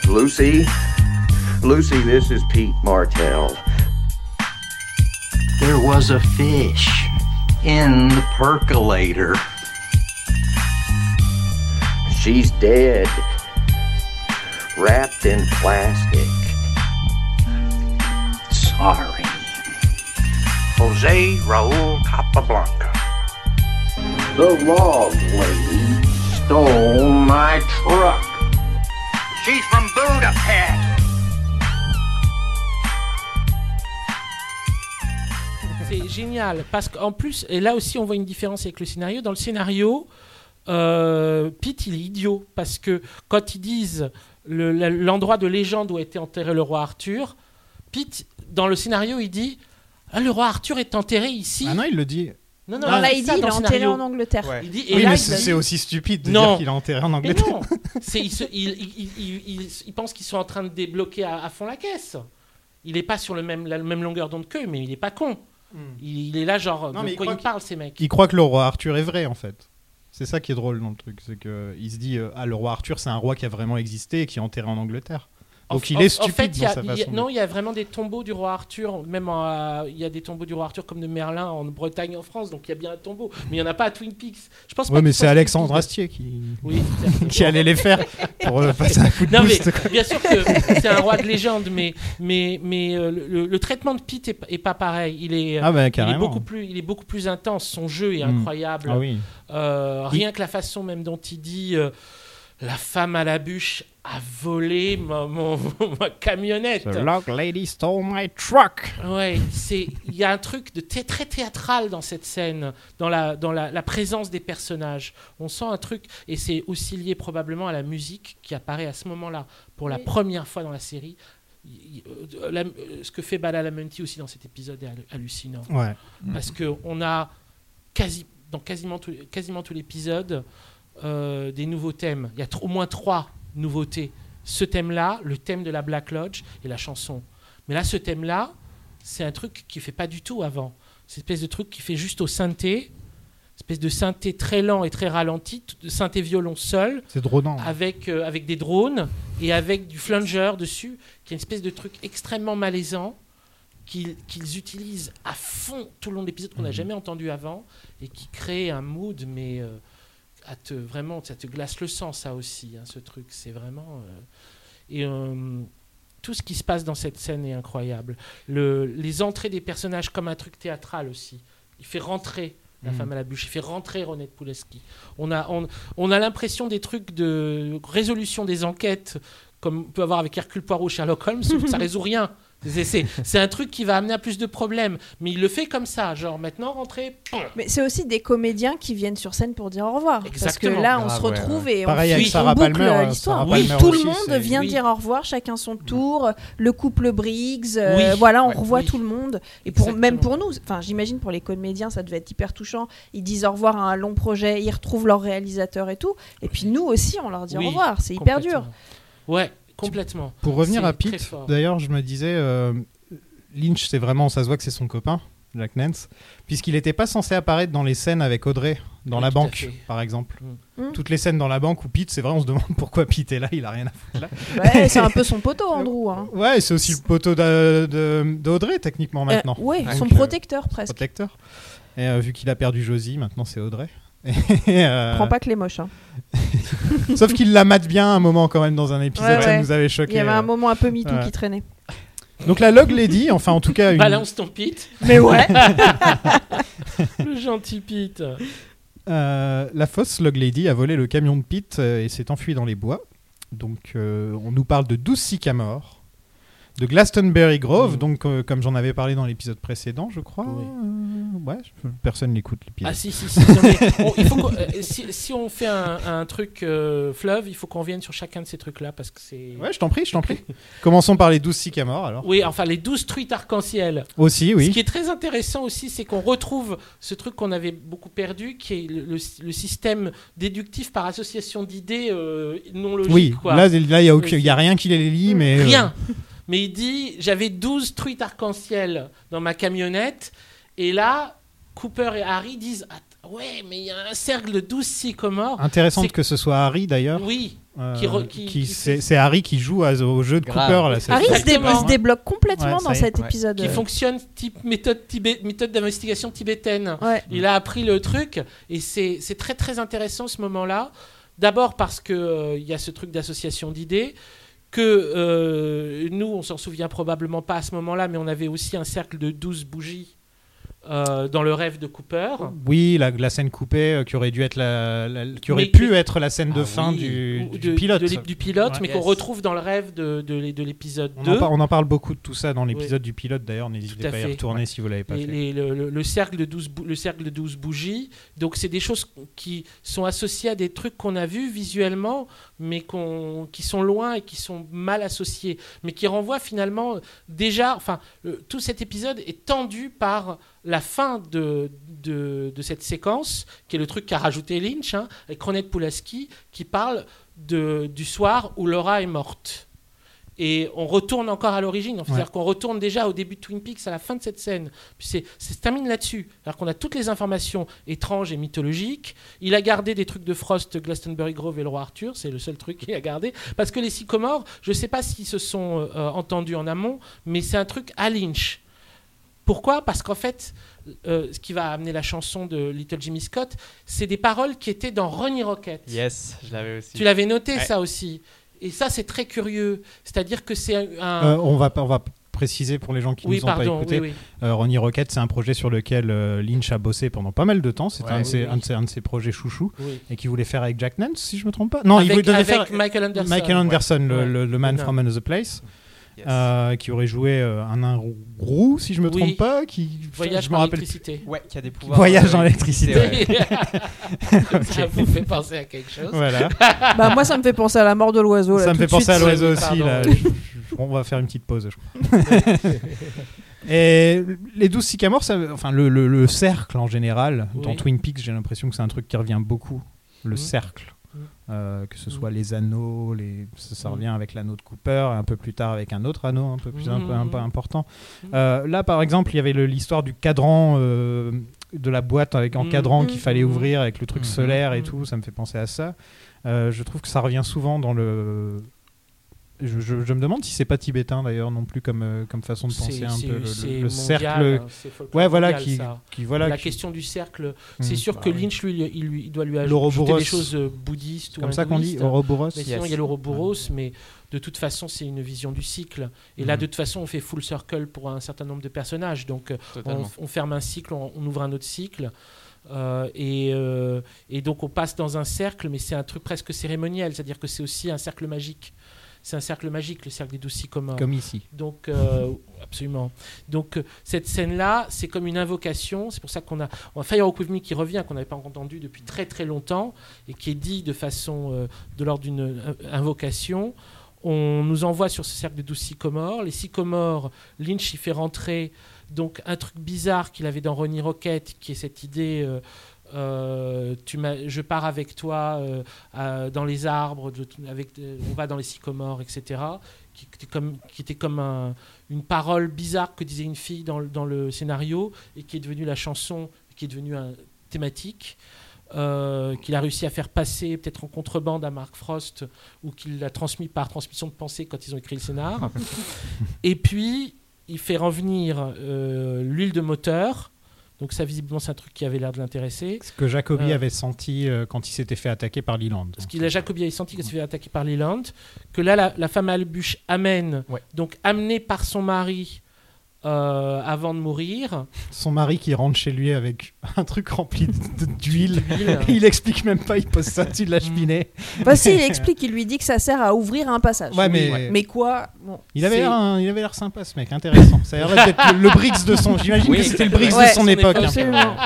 Lucy, Lucy, this is Pete Martell. There was a fish in the percolator. She's dead, wrapped in plastic. Sorry. Jose Raul Capablanca. The log lady stole my truck. She's from Budapest. C'est génial parce qu'en plus, et là aussi on voit une différence avec le scénario. Dans le scénario, euh, Pete il est idiot parce que quand ils disent le- l'endroit de légende où a été enterré le roi Arthur, Pete dans le scénario il dit Ah, le roi Arthur est enterré ici. Ah non, il le dit. Non, Non, là, il dit il est enterré en Angleterre. Ouais. Il dit, et oui, là, mais c'est aussi stupide de Non. dire qu'il est enterré en Mais Angleterre. non, (laughs) c'est il, se- il, il- il- il- il- il pense qu'ils sont en train de débloquer à, à fond la caisse. Il n'est pas sur le même, la même longueur d'onde qu'eux, mais il n'est pas con. Il, il est là genre Non, de mais il quoi ils qu'il- parlent ces mecs? Il croit que le roi Arthur est vrai en fait. C'est ça qui est drôle dans le truc, c'est que il se dit euh, ah le roi Arthur c'est un roi qui a vraiment existé et qui est enterré en Angleterre. Donc il en- est en stupide fait, y a- dans sa y a- Non, il y a vraiment des tombeaux du roi Arthur. Même en, euh, il y a des tombeaux du roi Arthur comme de Merlin en Bretagne, en France. Donc il y a bien un tombeau. Mais il n'y en a pas à Twin Peaks. Je pense Ouais, mais ce c'est Alexandre. Astier qui, Oui, (laughs) qui allait les faire pour euh, passer un coup de Non mais quoi. bien sûr que c'est un roi de légende, mais mais mais euh, le, le traitement de Pete est, est pas pareil. Il est, Ah bah il est beaucoup plus il est beaucoup plus intense. Son jeu est Mm. incroyable. Ah oui. Euh, rien que la façon même dont il dit euh, la femme à la bûche a volé ma, mon- (laughs) ma camionnette. The log lady stole my truck. Ouais, c'est il y a un truc de thé- très théâtral dans cette scène, dans la dans la, la présence des personnages. On sent un truc et c'est aussi lié probablement à la musique qui apparaît à ce moment-là pour la Oui. première fois dans la série. Il- euh, la- euh, ce que fait Badalamenti aussi dans cet épisode est hallu- hallucinant Ouais. parce que on a quasi dans quasiment tout, quasiment tout l'épisode euh, des nouveaux thèmes. Il y a au moins trois nouveautés. Ce thème-là, le thème de la Black Lodge et la chanson. Mais là, ce thème-là, c'est un truc qui fait pas du tout avant. C'est une espèce de truc qui fait juste au synthé, espèce de synthé très lent et très ralenti, de synthé violon seul, C'est dronant. avec, euh, avec des drones et avec du flunger dessus, qui est une espèce de truc extrêmement malaisant qu'ils utilisent à fond tout le long de l'épisode qu'on n'a Mhm. jamais entendu avant et qui crée un mood, mais euh, à te, vraiment, ça te glace le sang, ça aussi, hein, ce truc. C'est vraiment. euh, et euh, tout ce qui se passe dans cette scène est incroyable. Le, les entrées des personnages comme un truc théâtral aussi. Il fait rentrer la Mhm. femme à la bûche, il fait rentrer Ronette Pulaski. On a, on, on a l'impression des trucs de résolution des enquêtes, comme on peut avoir avec Hercule Poirot, Sherlock Holmes, ça (laughs) résout rien. C'est- un truc qui va amener à plus de problèmes. Mais il le fait comme ça, genre maintenant rentrer. Mais c'est aussi des comédiens qui viennent sur scène pour dire au revoir. Parce Exactement. que là, on Grave, se ouais, retrouve et Pareil on, avec on boucle Palmer, euh, l'histoire. Oui, Palmer tout le monde vient oui. dire au revoir, chacun son tour. Le couple Briggs, euh, Oui. voilà, on Ouais. revoit Oui. tout le monde. Et pour, Exactement. même pour nous, enfin, j'imagine pour les comédiens, ça devait être hyper touchant. Ils disent au revoir à un long projet, ils retrouvent leur réalisateur et tout. Et puis nous aussi, on leur dit Oui, au revoir. C'est hyper dur. Ouais, complètement. Pour revenir à Pete, d'ailleurs, je me disais, euh, Lynch, c'est vraiment, ça se voit que c'est son copain, Jack Nance, puisqu'il n'était pas censé apparaître dans les scènes avec Audrey, dans Oui, la banque, par exemple. Mm. Mm. Toutes les scènes dans la banque où Pete, c'est vrai, on se demande (laughs) pourquoi Pete est là, il a rien à foutre là. Ouais, (laughs) c'est un peu son poteau, Andrew. Hein. Ouais, c'est aussi le poteau d'Audrey, techniquement, Euh, maintenant. ouais, Donc, son euh, protecteur presque. protecteur. Et euh, vu qu'il a perdu Josie, maintenant c'est Audrey. (laughs) Euh, Prends pas que les moches. hein. (laughs) Sauf qu'il la mate bien un moment quand même dans un épisode, Ouais, ça ouais. nous avait choqué. Il y avait un euh. moment un peu MeToo ouais. qui traînait. Donc la Log Lady, enfin en tout cas une, Balance ton Pete. Mais ouais. (laughs) Le gentil Pete. Euh, la fausse Log Lady a volé le camion de Pete euh, et s'est enfuie dans les bois. Donc euh, on nous parle de 12 sycamores, de Glastonbury Grove, Mm. donc euh, comme j'en avais parlé dans l'épisode précédent, je crois. Oui. Euh, ouais, je- personne n'écoute l'épisode. Ah si, si, si. non, mais on- il faut qu'on- euh, si, si on fait un, un truc fleuve, il faut qu'on vienne sur chacun de ces trucs-là parce que c'est... Ouais, je t'en prie, je t'en prie. Commençons par les 12 sycamores alors. Oui, enfin les 12 truites arc-en-ciel. Aussi, Ce oui. qui est très intéressant aussi, c'est qu'on retrouve ce truc qu'on avait beaucoup perdu, qui est le, le- le système déductif par association d'idées non logiques. Oui, quoi. là, il n'y a, aucun- y a rien qui les lie, mais. euh, Rien. Mais il dit, j'avais 12 truites arc-en-ciel dans ma camionnette, et là, Cooper et Harry disent, Att- ouais, mais il y a un cercle de 12 sycomores. Intéressant que ce soit Harry d'ailleurs. Oui, Euh, Qui re- qui- qui c'est Harry qui joue à- au jeu de Grave. Cooper là. Harry se, dé- débloque complètement Ouais, dans cet Ouais. épisode. qui fonctionne type méthode, tibé- méthode d'investigation tibétaine. Ouais. Il a appris le truc et c'est c'est très très intéressant ce moment-là. D'abord parce que euh, il y a ce truc d'association d'idées que euh, nous on s'en souvient probablement pas à ce moment-là, mais on avait aussi un cercle de 12 bougies euh, dans le rêve de Cooper. Oui, la, la scène coupée euh, qui aurait dû être la, la- qui aurait Mais- pu être la scène de Ah fin oui. du, Ou du de- pilote. de du pilote, Ouais. mais qu'on retrouve dans le rêve de, de, de l'épisode on, 2. en par- on en parle beaucoup de tout ça dans l'épisode du pilote d'ailleurs. N'hésitez pas à y retourner si vous l'avez pas Les- fait. les- le, le- le cercle de 12 bou- le cercle de 12 bougies. Donc, c'est des choses qui sont associées à des trucs qu'on a vus visuellement, mais qui sont loin et qui sont mal associés. Mais qui renvoient finalement déjà. Enfin, le- tout cet épisode est tendu par la fin de, de, de cette séquence, qui est le truc qu'a rajouté Lynch, hein, avec Ronette Pulaski, qui parle de, du soir où Laura est morte. Et on retourne encore à l'origine. C'est-à-dire qu'on retourne déjà au début de Twin Peaks, à la fin de cette scène. Puis c'est, c'est- ça se termine là-dessus. Alors qu'on a toutes les informations étranges et mythologiques. Il a gardé des trucs de Frost, Glastonbury Grove et le roi Arthur. C'est le seul truc qu'il a gardé. Parce que les sycomores, je ne sais pas s'ils se sont euh, entendus en amont, mais c'est un truc à Lynch. Pourquoi? Parce qu'en fait, euh, ce qui va amener la chanson de Little Jimmy Scott, c'est des paroles qui étaient dans Ronnie Rocket. Yes, je l'avais aussi. Tu l'avais noté Ouais. ça aussi. Et ça, c'est très curieux. C'est-à-dire que c'est un. Euh, on, va, on va préciser pour les gens qui oui, nous ont pas écoutés. Oui, oui. Euh, Ronnie Rocket, c'est un projet sur lequel euh, Lynch a bossé pendant pas mal de temps. C'est Ouais, un, un, de ses, un de ses projets chouchous oui. et qu'il voulait faire avec Jack Nance, si je me trompe pas. Non, il avec devait avec faire Michael Anderson. Michael Anderson, le, Ouais. le- le man Non. from Another Place, Yes. euh, qui aurait joué euh, un nain roux, si je me Oui. trompe pas. Qui, Voyage je me par rappelle. l'électricité. Ouais, qui a des pouvoirs. Voyage euh, dans l'électricité. ouais. (laughs) Ça (laughs) vous fait penser à quelque chose. Voilà. Bah, moi, ça me fait penser à la mort de l'oiseau. là, Ça me tout fait penser à l'oiseau aussi. Là. Je- je- on va faire une petite pause, je crois. (laughs) Et les douze sycamores, ça- enfin le, le- le cercle en général, dans. Twin Peaks, j'ai l'impression que c'est un truc qui revient beaucoup. Le Mhm. cercle. Euh, que ce Mhm. soit les anneaux, les... ça, ça Mhm. revient avec l'anneau de Cooper, et un peu plus tard avec un autre anneau un peu plus un peu, un peu Mhm. important. Euh, là, par exemple, il y avait l'histoire du cadran euh, de la boîte avec en cadran qu'il fallait ouvrir avec le truc solaire et tout. Ça me fait penser à ça. Euh, je trouve que ça revient souvent dans le. Je, je- je me demande si c'est pas tibétain d'ailleurs non plus comme, euh, comme façon de penser un peu le, le- c'est le mondial, cercle. hein, c'est folklore Ouais, voilà, mondial, qui, voilà. la qui- question du cercle, c'est sûr Bah que oui. Lynch, lui, il, lui- il doit lui ajouter des choses euh, bouddhistes ou comme ça qu'on dit. Ouroboros. Mais sinon, Yes. il y a l'Ouroboros, mais de toute façon, c'est une vision du cycle. Et là, Mhm. de toute façon, on fait full circle pour un certain nombre de personnages. Donc, euh, on, ferme un cycle, on, on ouvre un autre cycle. Euh, et, euh, et donc, on passe dans un cercle, mais c'est un truc presque cérémoniel. C'est-à-dire que c'est aussi un cercle magique. C'est un cercle magique, le cercle des douze sycomores. Comme ici. Donc, euh, absolument. Donc, euh, cette scène-là, c'est comme une invocation. C'est pour ça qu'on a on a Firewalk With Me qui revient, qu'on n'avait pas entendu depuis très très longtemps, et qui est dit de façon euh, de l'ordre d'une invocation. On nous envoie sur ce cercle de douze sycomores. Les sycomores, Lynch y fait rentrer donc un truc bizarre qu'il avait dans Ronnie Rocket, qui est cette idée. euh, euh, tu je pars avec toi euh, à- dans les arbres, de- avec, euh, on va dans les sycomores, etc. Qui, était comme, qui était comme un- une parole bizarre que disait une fille dans, le- dans le scénario et qui est devenue la chanson, qui est devenue un thématique. euh, qu'il a réussi à faire passer peut-être en contrebande à Mark Frost ou qu'il l'a transmis par transmission de pensée quand ils ont écrit le scénar. (laughs) et puis il fait revenir l'huile de moteur. Donc ça visiblement c'est un truc qui avait l'air de l'intéresser. Ce que Jacobi Euh. avait senti euh, quand il s'était fait attaquer par Leland. Qu'il a Jacobi avait senti qu'il s'est fait attaquer par Leland, que là la, la femme Albuche amène, Ouais. donc amenée par son mari euh, avant de mourir. Son mari qui rentre chez lui avec un truc rempli d'huile. (laughs) Il explique même pas, il pose ça dessus de la cheminée. Bah, si, il explique, il lui dit que ça sert à ouvrir un passage. Ouais, mais- Mais quoi bon, Il avait l'air un- il avait l'air sympa ce mec, intéressant. Ça a l'air d'être le, le Briggs de son. J'imagine Oui, que c'était le Ouais, de son son époque. époque. hein. Absolument.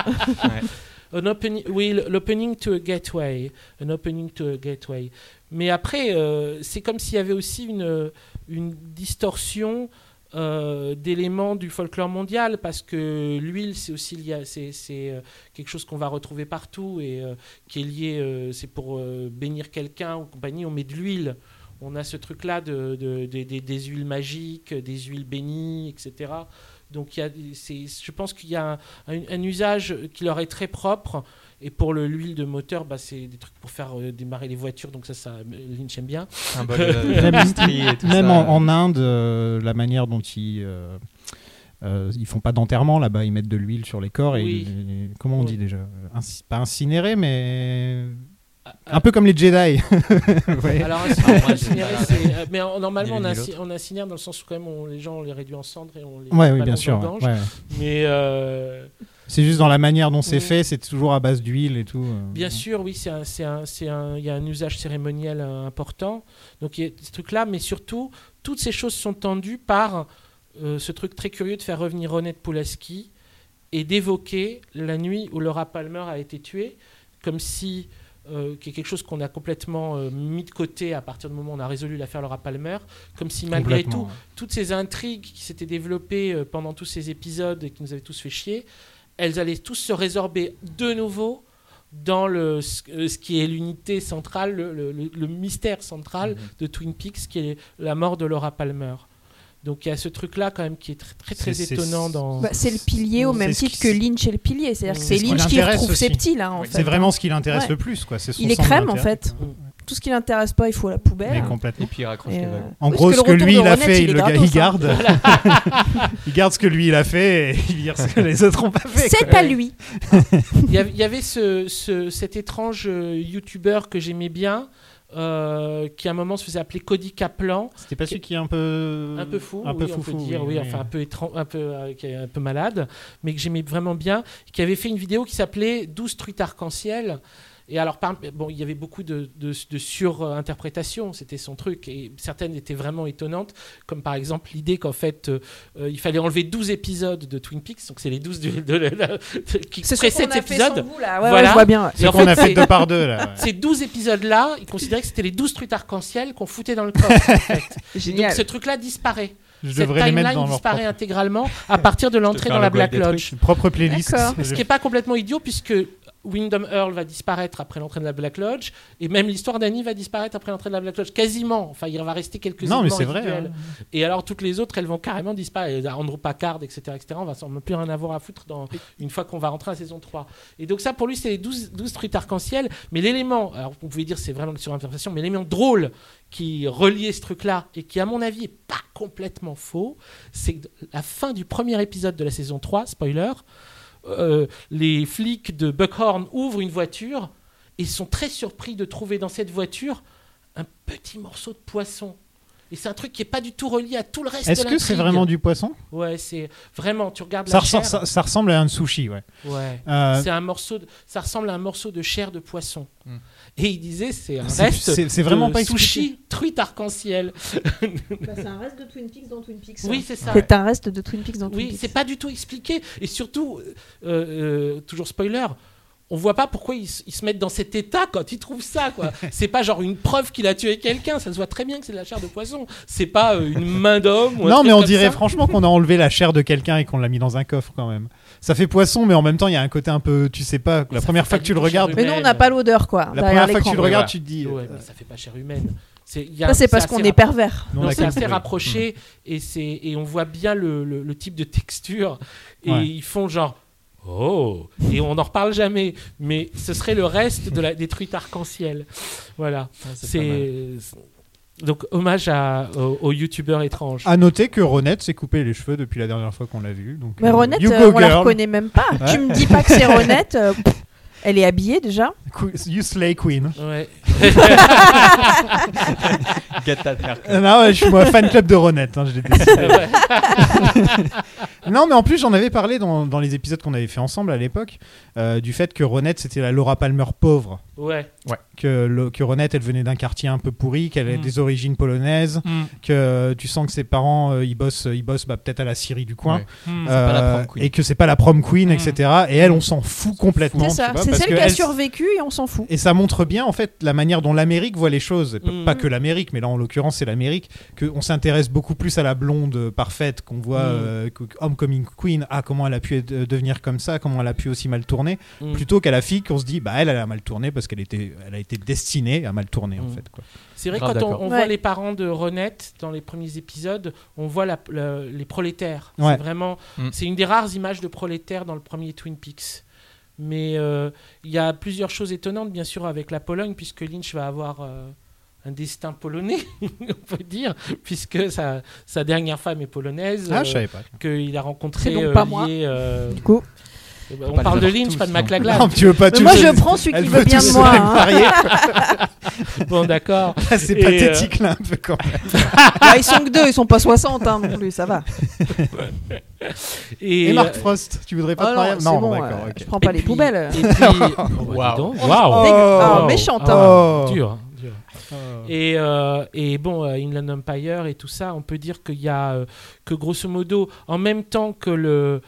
Ouais. Un opening, oui, l- l'opening to a gateway, un opening to a gateway. Mais après, euh, c'est comme s'il y avait aussi une, une distorsion euh, d'éléments du folklore mondial, parce que l'huile, c'est aussi lié c'est, euh, quelque chose qu'on va retrouver partout et euh, qui est lié, c'est pour bénir quelqu'un ou compagnie, on met de l'huile. On a ce truc-là de, de- de- des- des huiles magiques, des huiles bénies, etc. Donc il y a, c'est, je pense qu'il y a un, un- un usage qui leur est très propre. Et pour le- l'huile de moteur, bah, c'est des trucs pour faire euh, démarrer les voitures. Donc ça, ça Lynch aime bien. (laughs) Même- l'industrie et tout Même ça. en, en Inde, euh, la manière dont ils. euh, euh, ils font pas d'enterrement là-bas, ils mettent de l'huile sur les corps et, Oui. ils- comment on Oui. dit déjà? Inci- Pas incinéré, mais un peu comme les Jedi. (laughs) Ouais. Alors, Ah, euh, mais en- normalement, on, inci- on incinère dans le sens où quand même on- les gens on les réduit en cendres et on les Ouais, oui, bien dans sûr. ouais, ouais. Mais euh, C'est juste dans la manière dont c'est Oui. fait, c'est toujours à base d'huile et tout. euh. Bien sûr, oui, c'est un, c'est un, c'est un, il y a un usage cérémoniel important. Donc il y a ce truc-là, mais surtout, toutes ces choses sont tendues par euh, ce truc très curieux de faire revenir Ronette Pulaski et d'évoquer la nuit où Laura Palmer a été tuée, comme si euh, qui est quelque chose qu'on a complètement euh, mis de côté à partir du moment où on a résolu l'affaire Laura Palmer, comme si malgré tout, toutes ces intrigues qui s'étaient développées euh, pendant tous ces épisodes et qui nous avaient tous fait chier, elles allaient tous se résorber de nouveau dans le, ce, qui est l'unité centrale, le, le- le- le mystère central de Twin Peaks, qui est la mort de Laura Palmer. Donc il y a ce truc-là quand même qui est très très, étonnant dans. Bah, c'est le pilier au même titre que Lynch est le pilier. C'est-à-dire que C'est c'est ce Lynch qui retrouve ses petits là en fait. C'est vraiment ce qui l'intéresse Ouais. le plus, quoi. C'est son Il est crème en fait. Tout ce qui l'intéresse pas, il faut à la poubelle. Mais complètement. Et puis il raccroche les euh. En oui, gros, ce que lui il a fait, il est hein. garde. (laughs) il garde ce que lui il a fait et il vire ce que les autres ont pas fait. C'est à lui. Il y avait, cet étrange euh, youtubeur que j'aimais bien, euh, qui à un moment se faisait appeler Cody Kaplan. C'était pas celui qui est un peu. un peu fou, un peu oui, on peut dire, oui, oui, oui. enfin un peu étrange, un peu, euh, qui est un peu malade, mais que j'aimais vraiment bien, qui avait fait une vidéo qui s'appelait 12 trucs arc-en-ciel. Et alors, par- bon, il y avait beaucoup de, de, de surinterprétations, c'était son truc, et certaines étaient vraiment étonnantes, comme par exemple l'idée qu'en fait, euh, il fallait enlever 12 épisodes de Twin Peaks, donc c'est les 12 du- de, de- de- qui C'est ce qu'on précèdent a cet fait sans épisode. vous là. Ouais, ouais, Voilà. je vois bien. C'est qu'on a fait, deux par deux là. ouais. Ces 12 épisodes-là, ils considéraient que c'était les 12 trucs arc-en-ciel qu'on foutait dans le coffre. en fait. (laughs) Et Donc ce truc-là disparaît. Je Cette timeline disparaît propre, intégralement à partir de (laughs) l'entrée dans la Black Lodge. propre playlist. D'accord. Ce qui n'est pas complètement idiot puisque Wyndham Earl va disparaître après l'entrée de la Black Lodge et même l'histoire d'Annie va disparaître après l'entrée de la Black Lodge. Quasiment. Enfin, il va rester quelques Non, mais éléments c'est vrai. hein. Et alors toutes les autres, elles vont carrément disparaître. Andrew Packard, etc., etc. On va s'en plus rien avoir à foutre dans, une fois qu'on va rentrer à la saison 3. Et donc ça, pour lui, c'est les 12, 12 trucs arc-en-ciel. Mais l'élément, alors vous pouvez dire c'est vraiment une surinterprétation, mais l'élément drôle qui reliait ce truc-là et qui, à mon avis, est pas complètement faux, c'est la fin du premier épisode de la saison 3, spoiler, euh, les flics de Buckhorn ouvrent une voiture et sont très surpris de trouver dans cette voiture un petit morceau de poisson. Et c'est un truc qui est pas du tout relié à tout le reste de Est-ce que c'est vraiment du poisson? Ouais, c'est vraiment. Tu regardes ça, la ressemble- chair. ça, ça ressemble à un sushi, ouais. Ouais. Euh, C'est un morceau. De... Ça ressemble à un morceau de chair de poisson. Hmm. Et il disait c'est un C'est- reste. c'est- vraiment de pas sushi truite arc-en-ciel. c'est un reste de Twin Peaks dans Twin Peaks. Oui, c'est ça. C'est un reste de Twin Peaks dans Twin Oui, Peaks. c'est pas du tout expliqué. Et surtout, euh, euh, toujours spoiler, on voit pas pourquoi ils, se mettent dans cet état quand ils trouvent ça. quoi. (laughs) c'est pas genre une preuve qu'il a tué quelqu'un. Ça se voit très bien que c'est de la chair de poisson. C'est pas euh, une main d'homme. ou Non, mais on dirait ça. franchement qu'on a (laughs) enlevé la chair de quelqu'un et qu'on l'a mis dans un coffre quand même. Ça fait poisson, mais en même temps, il y a un côté un peu, tu sais pas, la Ça première fois que tu le regardes, Mais nous, on n'a pas l'odeur, quoi. la derrière première fois que l'écran. tu le regardes, ouais. tu te dis. Ouais, euh, mais ça fait pas chair humaine. C'est il y a- Ça, c'est parce qu'on est pervers. non, Non, c'est assez rapproché et, c'est, et on voit bien le, le- le type de texture. Et Ouais. ils font genre. Oh Et on n'en reparle jamais. Mais ce serait le reste de la, des truites arc-en-ciel. Voilà. Ah, c'est. Donc, hommage à, au, au youtubeur étrange. À noter que Ronette s'est coupé les cheveux depuis la dernière fois qu'on l'a vu. Donc, Mais euh, Ronette, euh, on la girl. reconnaît même pas. Ouais. Tu me dis pas que c'est (laughs) Ronette. euh, elle est habillée déjà. You slay queen. Ouais. (laughs) Get that haircut. Euh, non, ouais, je suis moi fan club de Ronette, hein, je l'ai décidé. (laughs) (laughs) non, mais en plus, j'en avais parlé dans, dans les épisodes qu'on avait fait ensemble à l'époque, euh, du fait que Ronette, c'était la Laura Palmer pauvre. ouais. Que, le- que Ronette, elle venait d'un quartier un peu pourri, qu'elle a Mm. des origines polonaises, Mm. que tu sens que ses parents, euh, ils bossent, ils bossent bah, peut-être à la Syrie du coin. Ouais. Mm. Euh, pas la prom queen. et que c'est pas la prom queen, Mm. etc. Et elle, on s'en fout complètement. C'est ça. C'est celle qui a elle- survécu et on s'en fout. Et ça montre bien en fait la manière dont l'Amérique voit les choses. P- Mm. Pas que l'Amérique, mais là en l'occurrence c'est l'Amérique. Qu'on s'intéresse beaucoup plus à la blonde parfaite qu'on voit Mm. euh, Homecoming Queen. Ah comment elle a pu être- devenir comme ça, comment elle a pu aussi mal tourner. Mm. Plutôt qu'à la fille qu'on se dit bah elle elle a mal tourné parce qu'elle était, elle a été destinée à mal tourner en fait. Quoi. C'est vrai, Grave quand on, d'accord. on Ouais. voit les parents de Ronette dans les premiers épisodes, on voit la- la- les prolétaires. Ouais. C'est vraiment, c'est une des rares images de prolétaires dans le premier Twin Peaks. Mais euh, il y a plusieurs choses étonnantes, bien sûr, avec la Pologne, puisque Lynch va avoir euh, un destin polonais, (laughs) on peut dire, puisque sa, sa dernière femme est polonaise, Ah euh, je savais pas. qu'il a rencontré. C'est donc euh, pas moi. lié, euh, Du coup. Eh ben, on parle de Lynch, tous, pas de non. McLaglen. Non, tu veux pas moi, je prends celui qui veut bien tous de moi. hein. (laughs) bon, d'accord. c'est Et, pathétique là un peu quand même. (laughs) Ah, ils sont que deux, ils sont pas 60 hein, non plus, ça va. Et, Et Mark euh, Frost, tu voudrais pas Ah te non, marier c'est Non, bon, d'accord. euh, je prends pas Et les puis- poubelles. Et (laughs) puis, oh, bah, Waouh. Oh, Waouh. ah, Oh. méchante, Ah, hein. dur. Oh. Et, euh, et bon, euh, Inland Empire et tout ça, on peut dire qu'il y a euh, que grosso modo, en même temps que le.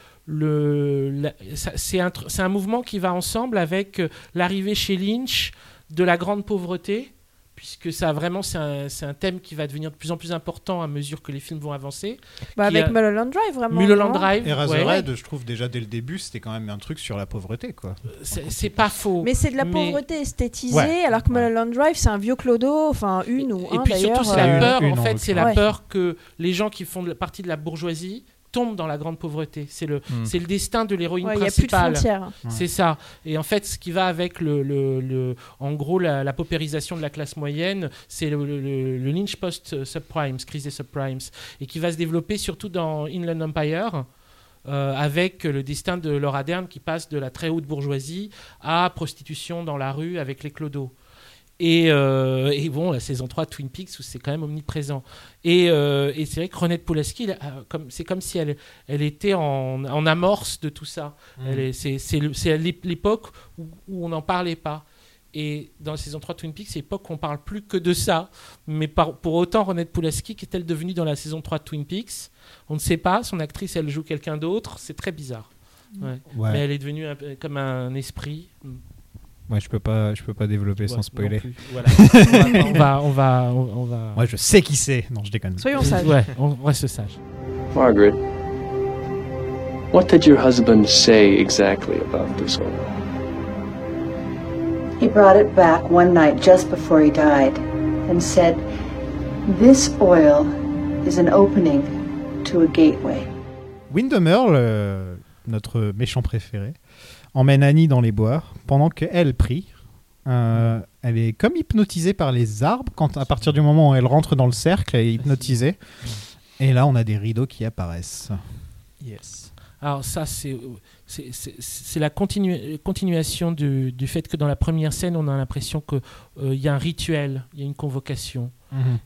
C'est un, mouvement qui va ensemble avec euh, l'arrivée chez Lynch de la grande pauvreté, puisque ça vraiment c'est un, thème qui va devenir de plus en plus important à mesure que les films vont avancer. Bah, avec a- Mulholland Drive, vraiment. Mulholland Drive, Eraserhead, ouais, je trouve déjà dès le début, c'était quand même un truc sur la pauvreté, quoi. c'est c'est pas faux. Mais c'est de la Mais- pauvreté esthétisée, Ouais. alors que Ouais. Mulholland Drive, c'est un vieux clodo, enfin une ou Et un puis d'ailleurs. surtout, c'est la euh, peur, une, en en fait, c'est la peur que les gens qui font de la- partie de la bourgeoisie tombent dans la grande pauvreté. C'est le, Hmm. c'est le destin de l'héroïne Ouais, Il n'y a plus de principale. frontières. C'est ça. Et en fait, ce qui va avec le, le- le- en gros, la, la paupérisation de la classe moyenne, c'est le, le- le- le Lynch post subprimes, crise des subprimes, et qui va se développer surtout dans Inland Empire. euh, avec le destin de Laura Dern qui passe de la très haute bourgeoisie à prostitution dans la rue avec les clodos. Et, euh, et bon, la saison 3 de Twin Peaks, où c'est quand même omniprésent. Et, euh, et c'est vrai que Ronette Pulaski, elle, euh, comme- c'est comme si elle, elle était en, en amorce de tout ça. Est- C'est l'époque où, où on n'en parlait pas. Et dans la saison 3 de Twin Peaks, c'est l'époque où on parle plus que de ça. Mais par- pour autant, Ronette Pulaski, qu'est-elle devenue dans la saison 3 de Twin Peaks? On ne sait pas. Son actrice, elle joue quelqu'un d'autre. C'est très bizarre. Ouais. Ouais, Mais elle est devenue un comme un esprit. Ouais je peux pas, je peux pas Ouais, développer sans non spoiler. Voilà. (laughs) on va, on va, on, va. Moi, je sais qui c'est. Non, je déconne. Soyons sages. Ouais, on reste sage. Margaret, what did your husband say exactly about this oil? He brought it back one night just before he died and said, This oil is an opening to a gateway. Euh, notre méchant préféré, emmène Annie dans les bois pendant qu'elle prie. Euh, elle est comme hypnotisée par les arbres quand, à partir du moment où elle rentre dans le cercle, elle est hypnotisée. Et là, on a des rideaux qui apparaissent. Yes. Alors ça, c'est c'est- la continu- continuation du, du fait que dans la première scène, on a l'impression qu'il y a un rituel, il y a une convocation.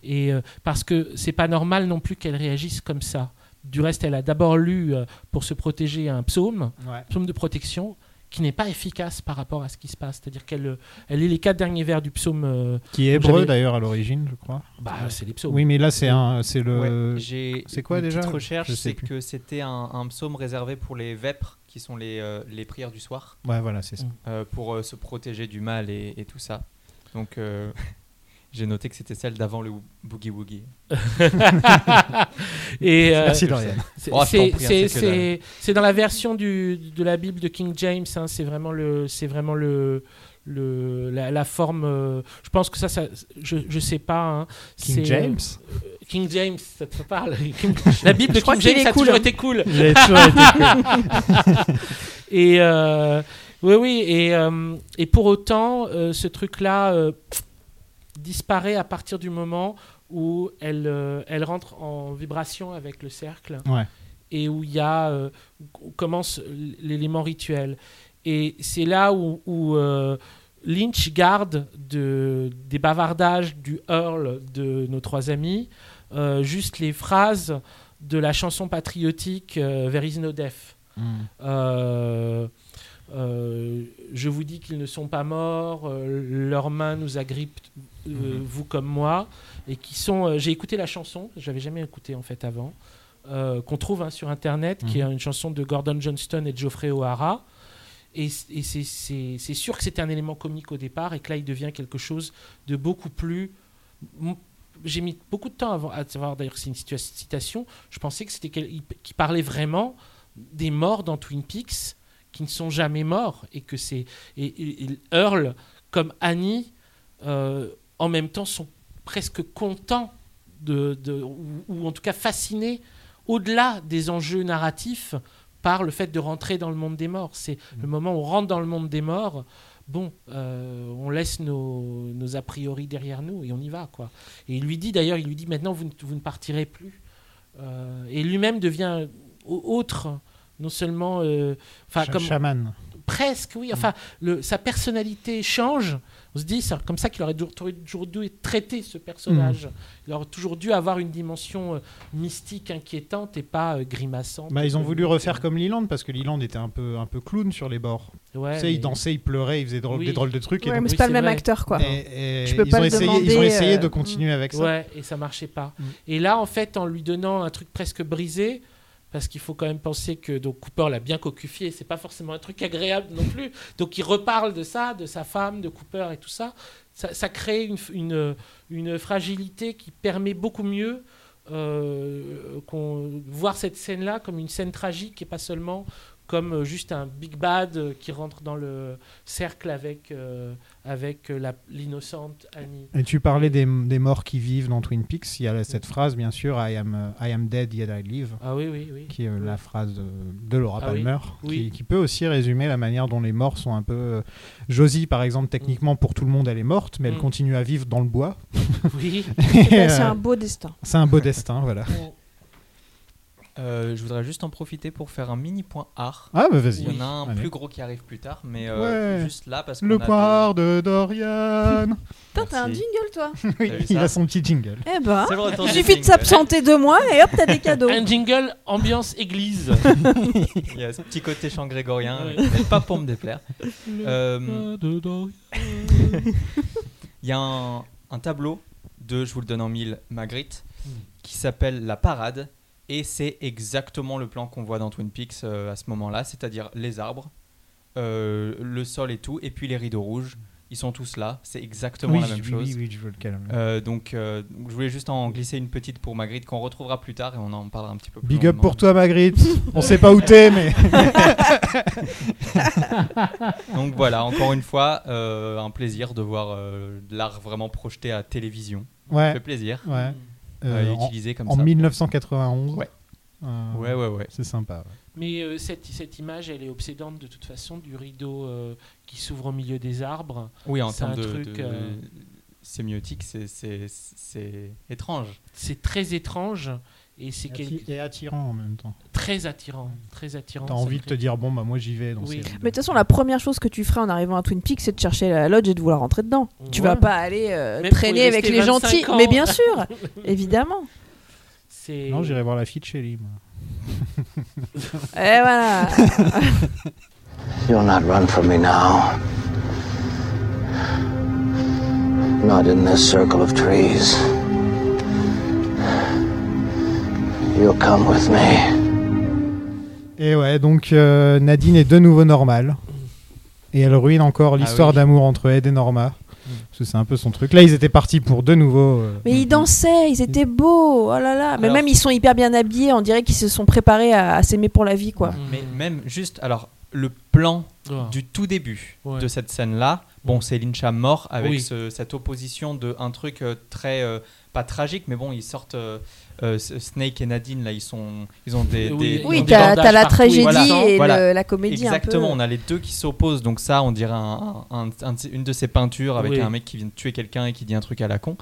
Et euh, parce que c'est pas normal non plus qu'elle réagisse comme ça. Du reste, elle a d'abord lu euh, pour se protéger un psaume, Ouais. psaume de protection, qui n'est pas efficace par rapport à ce qui se passe. C'est-à-dire qu'elle euh, elle lit les quatre derniers vers du psaume. euh, Qui est hébreu d'ailleurs à l'origine, je crois. bah, c'est les psaumes. Oui, mais là, c'est un, c'est le. Ouais, j'ai c'est quoi une déjà petite recherche, c'est plus. que c'était un, un psaume réservé pour les vêpres, qui sont les, euh, les prières du soir, Ouais, voilà, c'est ça. Euh, pour euh, se protéger du mal et, et tout ça. Donc euh, j'ai noté que c'était celle d'avant le Boogie Woogie. (laughs) Et, euh, Merci, Dorian. C'est Oh, hein, dans la version du, de la Bible de King James. hein, c'est vraiment le, c'est vraiment le, le, la, la forme. euh, je pense que ça, ça je, je sais pas. hein, King James euh, King James, ça te parle. (laughs) La Bible de Je King James ça a cool, toujours hein. été cool. Il a toujours été cool. (laughs) Et euh, oui, oui. Et, euh, et pour autant, euh, ce truc-là euh, disparaît à partir du moment où elle, euh, elle rentre en vibration avec le cercle Ouais. et où il y a euh, où commence l'élément rituel. Et c'est là où, où, euh, Lynch garde de, des bavardages du Earl de nos trois amis, juste les phrases de la chanson patriotique There is no death. Mm. Euh, je vous dis qu'ils ne sont pas morts, euh, leurs mains nous agrippent, euh, Mhm. vous comme moi, et qui sont. J'ai écouté la chanson, j'avais jamais écouté en fait avant, qu'on trouve hein, sur internet, qui est Mhm. une chanson de Gordon Johnston et Geoffrey O'Hara. Et, c'est- sûr que c'était un élément comique au départ, et que là il devient quelque chose de beaucoup plus. J'ai mis beaucoup de temps avant à savoir d'ailleurs que c'est une citation. Je pensais que c'était qu'il parlait vraiment des morts dans Twin Peaks qui ne sont jamais morts et que c'est et, et- et Earl comme Annie euh, en même temps sont presque contents de, de- ou, ou en tout cas fascinés au-delà des enjeux narratifs par le fait de rentrer dans le monde des morts. C'est le moment où on rentre dans le monde des morts. Bon, euh, on laisse nos, nos a priori derrière nous et on y va quoi. Et il lui dit d'ailleurs, il lui dit maintenant vous ne, vous ne partirez plus. Euh, et lui-même devient au- autre, non seulement, euh, enfin comme Chaman. presque, oui. Enfin, le, sa personnalité change. On se dit, c'est comme ça qu'il aurait dû- toujours dû traiter ce personnage. Mm. Il aurait toujours dû avoir une dimension euh, mystique, inquiétante et pas euh, grimaçante. Bah, ils ont voulu refaire comme Leland parce que Leland était un peu, un peu clown sur les bords. Ouais, tu sais, mais- il dansait, il pleurait, il faisait drôle- Oui. des drôles de trucs. et Ouais, donc- mais c'est Oui, pas le même vrai. acteur, quoi. et- et Je peux ils pas ont le essayé, ils ont de euh, continuer avec ça. Ouais, et ça marchait pas. Mm. Et là, en fait, en lui donnant un truc presque brisé, Parce qu'il faut quand même penser que Cooper l'a bien cocufié, c'est pas forcément un truc agréable non plus. Donc il reparle de ça, de sa femme, de Cooper et tout ça. Ça, crée une, fragilité qui permet beaucoup mieux euh, voir cette scène-là comme une scène tragique et pas seulement comme euh, juste un big bad euh, qui rentre dans le cercle avec, euh, avec la- l'innocente Annie. Et tu parlais des, des morts qui vivent dans Twin Peaks. Il y a cette phrase, bien sûr, I am, I am dead yet I live, Ah oui, oui, oui. qui est la phrase de, de Laura Ah. Palmer, Oui. Qui, qui peut aussi résumer la manière dont les morts sont un peu. Josie, par exemple, techniquement, pour tout le monde, elle est morte, mais elle Mm. continue à vivre dans le bois. Oui. (laughs) Et, Bah, c'est un beau destin. c'est un beau destin, voilà. (laughs) Euh, je voudrais juste en profiter pour faire un mini point art. Ah, bah vas-y. Il y en a un Allez. plus gros qui arrive plus tard, mais euh, Ouais. juste là parce Le qu'on a poire de Dorian. (laughs) Putain, t'as un jingle, toi (laughs) oui, il a son petit jingle. Eh ben, le il suffit de s'absenter deux mois et hop, t'as des cadeaux. (laughs) Un jingle ambiance église. Il y a ce petit côté chant grégorien, Ouais. mais pas pour me déplaire. Euh, Il y a un, un tableau de, je vous le donne en mille, Magritte, qui s'appelle La Parade. Et c'est exactement le plan qu'on voit dans Twin Peaks euh, à ce moment-là, c'est-à-dire les arbres, euh, le sol et tout, et puis les rideaux rouges. Ils sont tous là, c'est exactement oui, la même oui, chose. Oui, oui, je veux le calme. Euh, donc, euh, je voulais juste en glisser une petite pour Magritte qu'on retrouvera plus tard et on en parlera un petit peu plus Big up pour toi, Magritte. On sait pas où t'es, mais. (laughs) Donc voilà, encore une fois, euh, un plaisir de voir euh, de l'art vraiment projeté à télévision. Ça Ouais. fait plaisir. Ouais. Euh, Euh, en, utilisé comme en ça. 1991. Ouais. Euh, Ouais, ouais, ouais. C'est sympa. ouais. Mais euh, cette, cette image, elle est obsédante de toute façon du rideau euh, qui s'ouvre au milieu des arbres. Oui, en C'est termes un de, truc, de sémiotique, c'est- c'est c'est étrange. C'est très étrange et c'est Et quel- atti- Et attirant en même temps. très attirant. Très attirant. T'as envie de te dire, bon, bah moi j'y vais dans Oui. ces Mais de toute façon, la première chose que tu ferais en arrivant à Twin Peaks, c'est de chercher la lodge et de vouloir rentrer dedans. Tu Ouais. vas pas aller euh, traîner avec les 25 gentils. ans. Mais bien sûr, (laughs) évidemment. Non, j'irai voir la fille de Shelly. moi. (laughs) Et voilà. You'll not run from me now. Not in this circle of trees. You'll come with me. Et ouais, donc euh, Nadine est de nouveau normale. Et elle ruine encore l'histoire oui. d'amour entre Ed et Norma. Parce que c'est un peu son truc. Là, ils étaient partis pour de nouveau. euh, Mais ils dansaient, ils étaient beaux. Oh là là. Mais Alors- même ils sont hyper bien habillés. On dirait qu'ils se sont préparés à, à s'aimer pour la vie, quoi. Mais même juste, alors, le plan Oh. du tout début Ouais. de cette scène-là, bon, c'est Lyncha mort avec Oui. ce- cette opposition de un truc euh, très. euh, pas tragique, mais bon, ils sortent. Euh, Snake et Nadine, là, ils, sont, ils ont des. Oui, des- Oui, t'as la partout, tragédie voilà. et Voilà. le- la comédie Exactement, un on a les deux qui s'opposent, donc ça, on dirait un, un- un- une de ces peintures avec Oui. un mec qui vient de tuer quelqu'un et qui dit un truc à la con.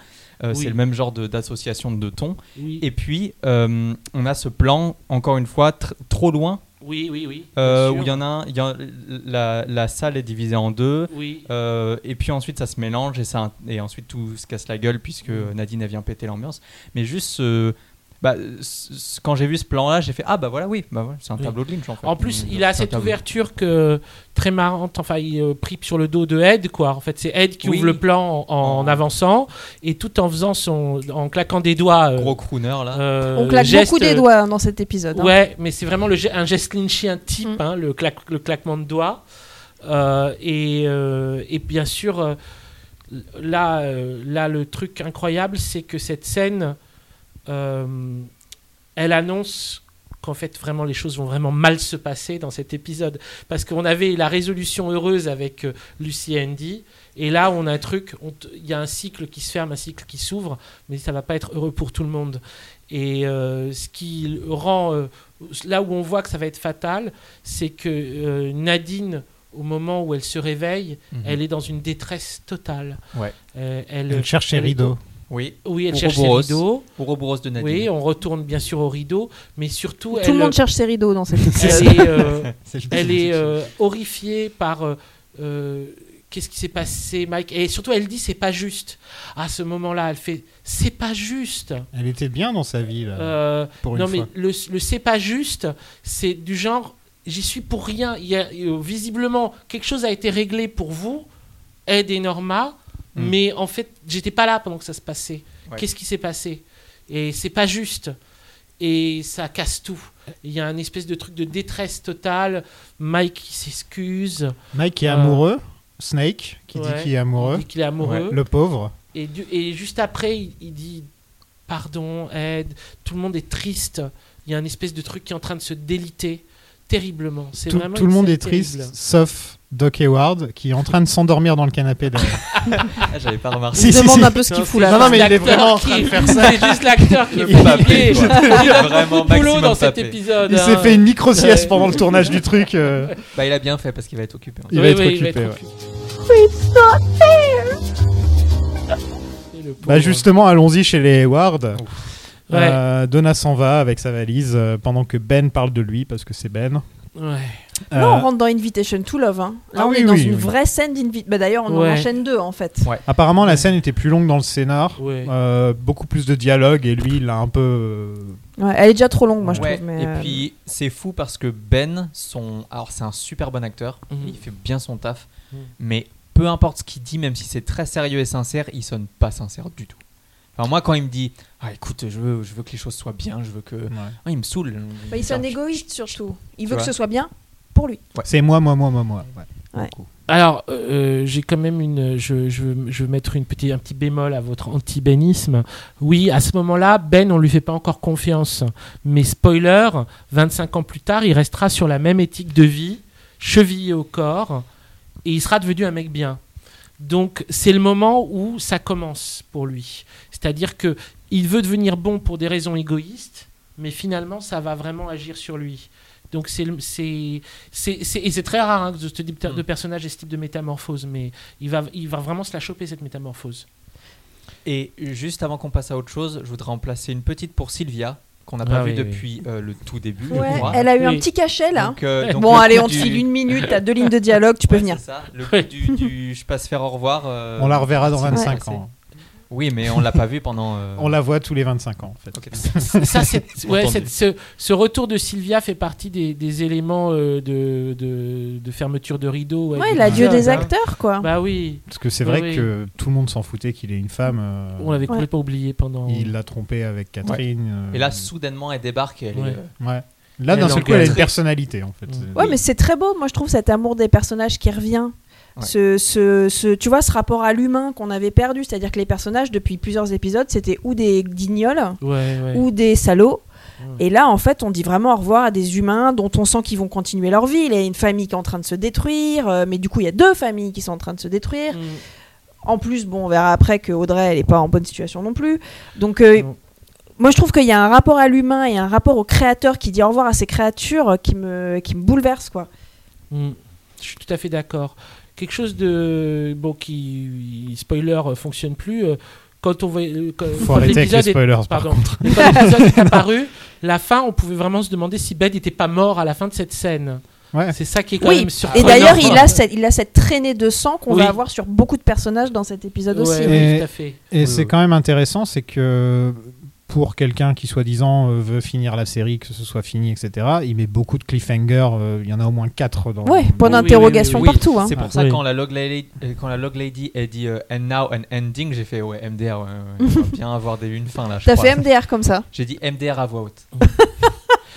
Euh, Oui. C'est le même genre de- d'association de, tons. Oui. Et puis, euh, on a ce plan, encore une fois, tr- trop loin, oui, oui, oui. euh, où il y en a, un- il y a la, la salle est divisée en deux. Oui. Euh, et puis ensuite ça se mélange et, ça, et ensuite tout se casse la gueule puisque. Nadine elle vient péter l'ambiance. Mais juste ce- bah, quand j'ai vu ce plan là, j'ai fait Ah bah voilà, oui, bah ouais, c'est un Oui. tableau de Lynch en fait. En plus, Donc, il a cette tableau. ouverture que très marrante. Enfin, il euh, pris sur le dos de Ed, quoi. En fait, c'est Ed qui Oui. ouvre le plan en, avançant et tout en faisant son, en claquant des doigts. euh, Gros crooner là. euh, On claque geste, beaucoup des euh, doigts hein, dans cet épisode. hein. Ouais, mais c'est vraiment le, un geste lynchien type, Mm. hein, le, claque- le claquement de doigts. Euh, et, euh, et bien sûr, là, là, le truc incroyable, c'est que cette scène, euh, elle annonce qu'en fait, vraiment, les choses vont vraiment mal se passer dans cet épisode. Parce qu'on avait la résolution heureuse avec euh, Lucy et Andy. Et là, on a un truc, il y a un cycle qui se ferme, un cycle qui s'ouvre, mais ça va pas être heureux pour tout le monde. Et euh, ce qui rend, euh, là où on voit que ça va être fatal, c'est que euh, Nadine, au moment où elle se réveille, Mhm. elle est dans une détresse totale. Ouais. Euh, elle, Elle cherche ses rideaux. Oui. Oui, elle cherche ses rideaux. Ouroboros de Nadine. Oui, on retourne bien sûr au rideau, mais surtout, Tout elle, le monde cherche ses rideaux dans cet épisode. elle est, euh, (laughs) elle est euh, horrifiée par euh, euh, qu'est-ce qui s'est passé, Mike? Et surtout, elle dit c'est pas juste. À ce moment-là, elle fait c'est pas juste. Elle était bien dans sa vie, là, Euh, pour une non, mais fois. le, le c'est pas juste, c'est du genre j'y suis pour rien. Il y a, visiblement, quelque chose a été réglé pour vous, Ed et Norma, Mm. mais en fait, j'étais pas là pendant que ça se passait. Ouais. Qu'est-ce qui s'est passé? Et c'est pas juste. Et ça casse tout. Il y a un espèce de truc de détresse totale. Mike qui s'excuse. Mike qui est Euh, amoureux, Snake qui Ouais. dit qu'il est amoureux, qu'il est amoureux. le pauvre. Et, du- et juste après, il, il dit pardon, aide. Tout le monde est triste. Il y a un espèce de truc qui est en train de se déliter terriblement. C'est Tout, vraiment tout le monde est triste, terrible. sauf Doc Hayward qui est en train de s'endormir dans le canapé derrière. (laughs) Ah, J'avais pas remarqué. Si, Il si, demande si. un peu ce qu'il fout c'est là. Non, non, mais il est vraiment en train de faire (laughs) ça. C'est juste l'acteur qui est fatigué. papé, quoi. Vraiment Boulot dans cet épisode. Il hein. s'est fait une micro-sieste Ouais. pendant le tournage du truc. euh, Bah, il a bien fait parce qu'il va être occupé. hein. il Oui, va être occupé. ouais. It's not fair! Et le pauvre. Bah justement, allons-y chez les Hayward. Ouais. Euh, Donna s'en va avec sa valise euh, pendant que Ben parle de lui parce que c'est Ben. Ouais. Là, on rentre dans Invitation to Love. hein. Là, Ah on oui, est dans oui, une oui. vraie scène d'Invitation. Bah, D'ailleurs, on Ouais. en enchaîne deux en fait. apparemment, la scène était plus longue dans le scénar. Ouais. Euh, beaucoup plus de dialogue et lui, il a un peu. Ouais, elle est déjà trop longue, moi je Ouais, trouve. Mais et puis c'est fou parce que Ben, son... alors c'est un super bon acteur, Mhm. il fait bien son taf, Mhm. mais peu importe ce qu'il dit, même si c'est très sérieux et sincère, il sonne pas sincère du tout. Enfin, moi, quand il me dit, ah écoute, je veux, je veux que les choses soient bien, je veux que, Ah, il me saule. bah, il sonne Genre, égoïste surtout. Il veut que ce soit bien pour lui. C'est moi, moi, moi, moi, moi. ouais. Ouais. Beaucoup. Alors, euh, j'ai quand même une. Je, je, veux- je veux mettre une petit, un petit bémol à votre anti-bénisme. Oui, à ce moment-là, Ben, on lui fait pas encore confiance. Mais spoiler, 25 ans plus tard, il restera sur la même éthique de vie, chevillé au corps, et il sera devenu un mec bien. Donc, c'est le moment où ça commence pour lui. C'est-à-dire que il veut devenir bon pour des raisons égoïstes, mais finalement, ça va vraiment agir sur lui. Donc c'est c'est c'est c'est- et c'est très rare hein, que ce type de personnage ait ce type de métamorphose, mais il va il va vraiment se la choper cette métamorphose. Et juste avant qu'on passe à autre chose, je voudrais en placer une petite pour Sylvia, qu'on n'a Ah pas oui, vue oui. depuis euh, le tout début. je Ouais, crois. elle a eu un petit cachet là. Donc, euh, donc bon, le allez, on te du- file une minute, t'as deux lignes de (laughs) dialogue, tu peux Ouais, venir. c'est ça. Le coup du, du je passe faire au revoir. euh, On la reverra dans c'est 25 passé. ans. Oui, mais on l'a pas vu pendant. euh, On la voit tous les 25 ans, en fait. ok. (laughs) Ça c'est ouais, ce, ce retour de Sylvia fait partie des, des éléments euh, de, de, de fermeture de rideau. Ouais, de l'adieu des hein. acteurs quoi. Bah oui, Parce que c'est vrai Oui, que tout le monde s'en foutait qu'il ait une femme. euh, on l'avait Ouais. complètement oublié pendant. Il l'a trompé avec Catherine. euh, Et là, soudainement, elle débarque et elle Ouais. est. ouais. Là, d'un seul coup, elle a une personnalité, en fait. Ouais, mais c'est très beau. Moi, je trouve cet amour des personnages qui revient. Ouais. Ce, ce, ce- tu vois, ce rapport à l'humain qu'on avait perdu. C'est-à-dire que les personnages, depuis plusieurs épisodes, c'était ou des guignols Ouais, ouais. ou des salauds. Et là, en fait, on dit vraiment au revoir à des humains dont on sent qu'ils vont continuer leur vie. Il y a une famille qui est en train de se détruire. euh, mais du coup, il y a deux familles qui sont en train de se détruire. Mm. En plus, bon, on verra après que Audrey, elle est pas en bonne situation non plus. Donc, euh, Non. moi, je trouve qu'il y a un rapport à l'humain et un rapport au créateur qui dit au revoir à ces créatures qui me, qui me bouleverse, quoi. Mm. Je suis tout à fait d'accord. Quelque chose de bon qui spoiler euh, fonctionne plus. euh, Quand on voit euh, quand, Faut quand arrêter avec les l'épisode est- spoilers, par pardon. quand l'épisode est (laughs) apparu, la fin, on pouvait vraiment se demander si Ben n'était pas mort à la fin de cette scène. Ouais. C'est ça qui est quand Oui, même et surprenant. d'ailleurs, il a, cette, il a cette traînée de sang qu'on Oui. va avoir sur beaucoup de personnages dans cet épisode aussi. Ouais, oui. Et- tout à fait. Et Oui, c'est oui. quand même intéressant, c'est que pour quelqu'un qui soi-disant euh, veut finir la série, que ce soit fini, etc., il met beaucoup de cliffhangers. euh, Il y en a au moins 4 dans. Ouais, point d'interrogation oui, oui, oui. partout. Hein. C'est pour Ah, ça oui. quand la log lady, euh, quand la log lady elle dit euh, and now an ending, j'ai fait ouais MDR, ouais, ouais, (laughs) bien avoir des, une fin là. T'as fait MDR comme ça. J'ai dit MDR à voix haute. (laughs)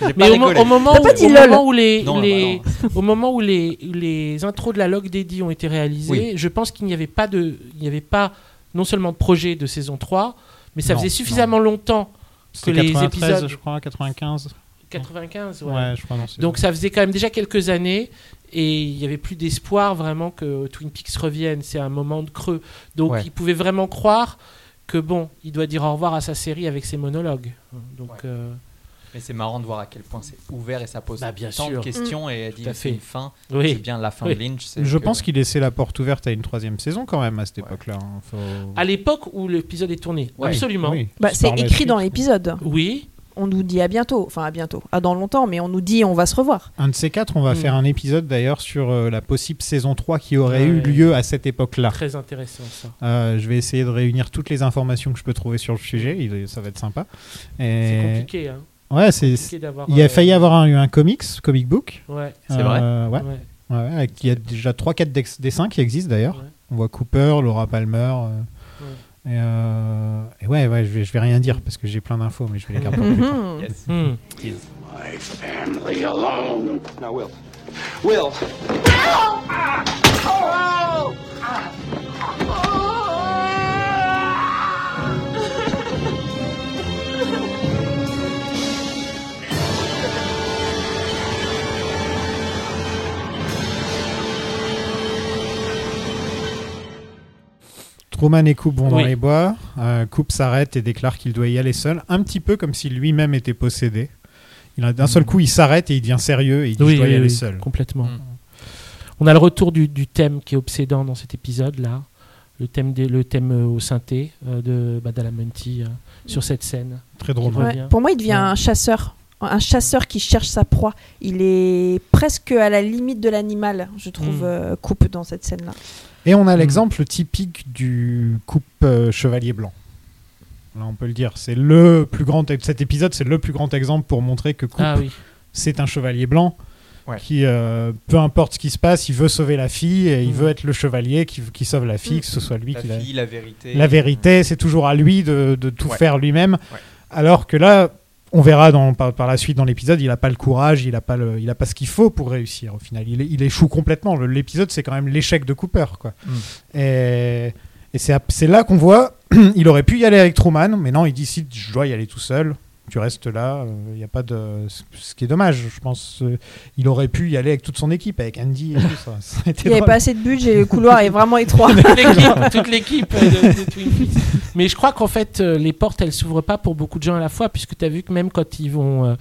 J'ai pas Mais au, au moment, où, au lol. moment où les, Non, les- bah (laughs) au moment où les, les intros de la log d'Eddie ont été réalisées, Oui. je pense qu'il n'y avait pas de, il n'y avait pas non seulement de projet de saison 3, mais ça Non, faisait suffisamment longtemps que les 93, épisodes je crois, 95. 95, Ouais, ouais. je crois. non, Donc ça faisait quand même déjà quelques années et il n'y avait plus d'espoir vraiment que Twin Peaks revienne. C'est un moment de creux. Donc Ouais. il pouvait vraiment croire que bon, il doit dire au revoir à sa série avec ses monologues. Donc Ouais. euh, Mais c'est marrant de voir à quel point c'est ouvert et ça pose Bah, bien tant sûr. de questions et elle dit c'est fait. une fin, oui. c'est bien la fin Oui. de Lynch. c'est Je que- pense qu'il laissait la porte ouverte à une troisième saison quand même à cette Ouais. époque-là. hein. Faut- À l'époque où l'épisode est tourné, Ouais. absolument. Oui, Bah, c'est écrit suite. dans l'épisode. Oui, On nous dit à bientôt. Enfin, à bientôt. À dans longtemps, mais on nous dit on va se revoir. Un de ces quatre, on va Mm. faire un épisode d'ailleurs sur euh, la possible saison 3 qui aurait Ouais. eu lieu à cette époque-là. très intéressant ça. Euh, je vais essayer de réunir toutes les informations que je peux trouver sur le sujet, ça va être sympa. C'est compliqué. Hein. Ouais, c'est. Il y a euh, failli avoir un, eu un comics, comic book. Ouais. C'est vrai Euh, ouais. ouais. Ouais, ouais, avec- il y a déjà 3-4 dessins qui existent d'ailleurs. Ouais. On voit Cooper, Laura Palmer, euh, Et, euh, et ouais, ouais, je vais, je vais rien dire parce que j'ai plein d'infos, mais je vais les garder pour plus tard. (laughs) Yes. Hmm. Yes. My family alone. Now, Will. Will! Truman et Coop vont dans Oui. les bois. Euh, Coop s'arrête et déclare qu'il doit y aller seul, un petit peu comme si lui-même était possédé. D'un seul coup, il s'arrête et il devient sérieux et il dit Oui, je dois y oui, aller oui, seul. complètement. Mm. On a le retour du, du thème qui est obsédant dans cet épisode-là, le thème, des- le thème euh, au synthé euh, de Badalamenti euh, sur cette scène. Très drôle. Ouais. Pour moi, il devient Ouais. un chasseur. Un chasseur qui cherche sa proie. Il est presque à la limite de l'animal, je trouve, Mm. euh, Coupe dans cette scène-là. Et on a Mm. l'exemple typique du Coop euh, chevalier blanc. Là, on peut le dire. C'est le plus grand. Cet épisode, c'est le plus grand exemple pour montrer que Coop Ah oui. c'est un chevalier blanc Ouais. qui, euh, peu importe ce qui se passe, il veut sauver la fille et il Mm. veut être le chevalier qui, qui sauve la fille, que ce soit lui La qui la... fille, la vérité. La vérité, c'est toujours à lui de, de tout Ouais. faire lui-même. Ouais. Alors que là, on verra dans, par, par la suite dans l'épisode, il n'a pas le courage, il n'a pas, le- il a pas ce qu'il faut pour réussir au final. Il, il échoue complètement. L'épisode, c'est quand même l'échec de Cooper. Quoi. Mm. Et, et c'est là qu'on voit, (clears throat) il aurait pu y aller avec Truman, mais non, il si je dois y aller tout seul. Tu restes là, il y a pas de. Ce qui est dommage, je pense. euh, il aurait pu y aller avec toute son équipe, avec Andy et tout ça. Il n'y avait pas assez de budget, le couloir est vraiment étroit. (laughs) toute l'équipe, euh, de, de Twin Peaks. Mais je crois qu'en fait, euh, les portes, elles s'ouvrent pas pour beaucoup de gens à la fois, puisque tu as vu que même quand ils vont, euh,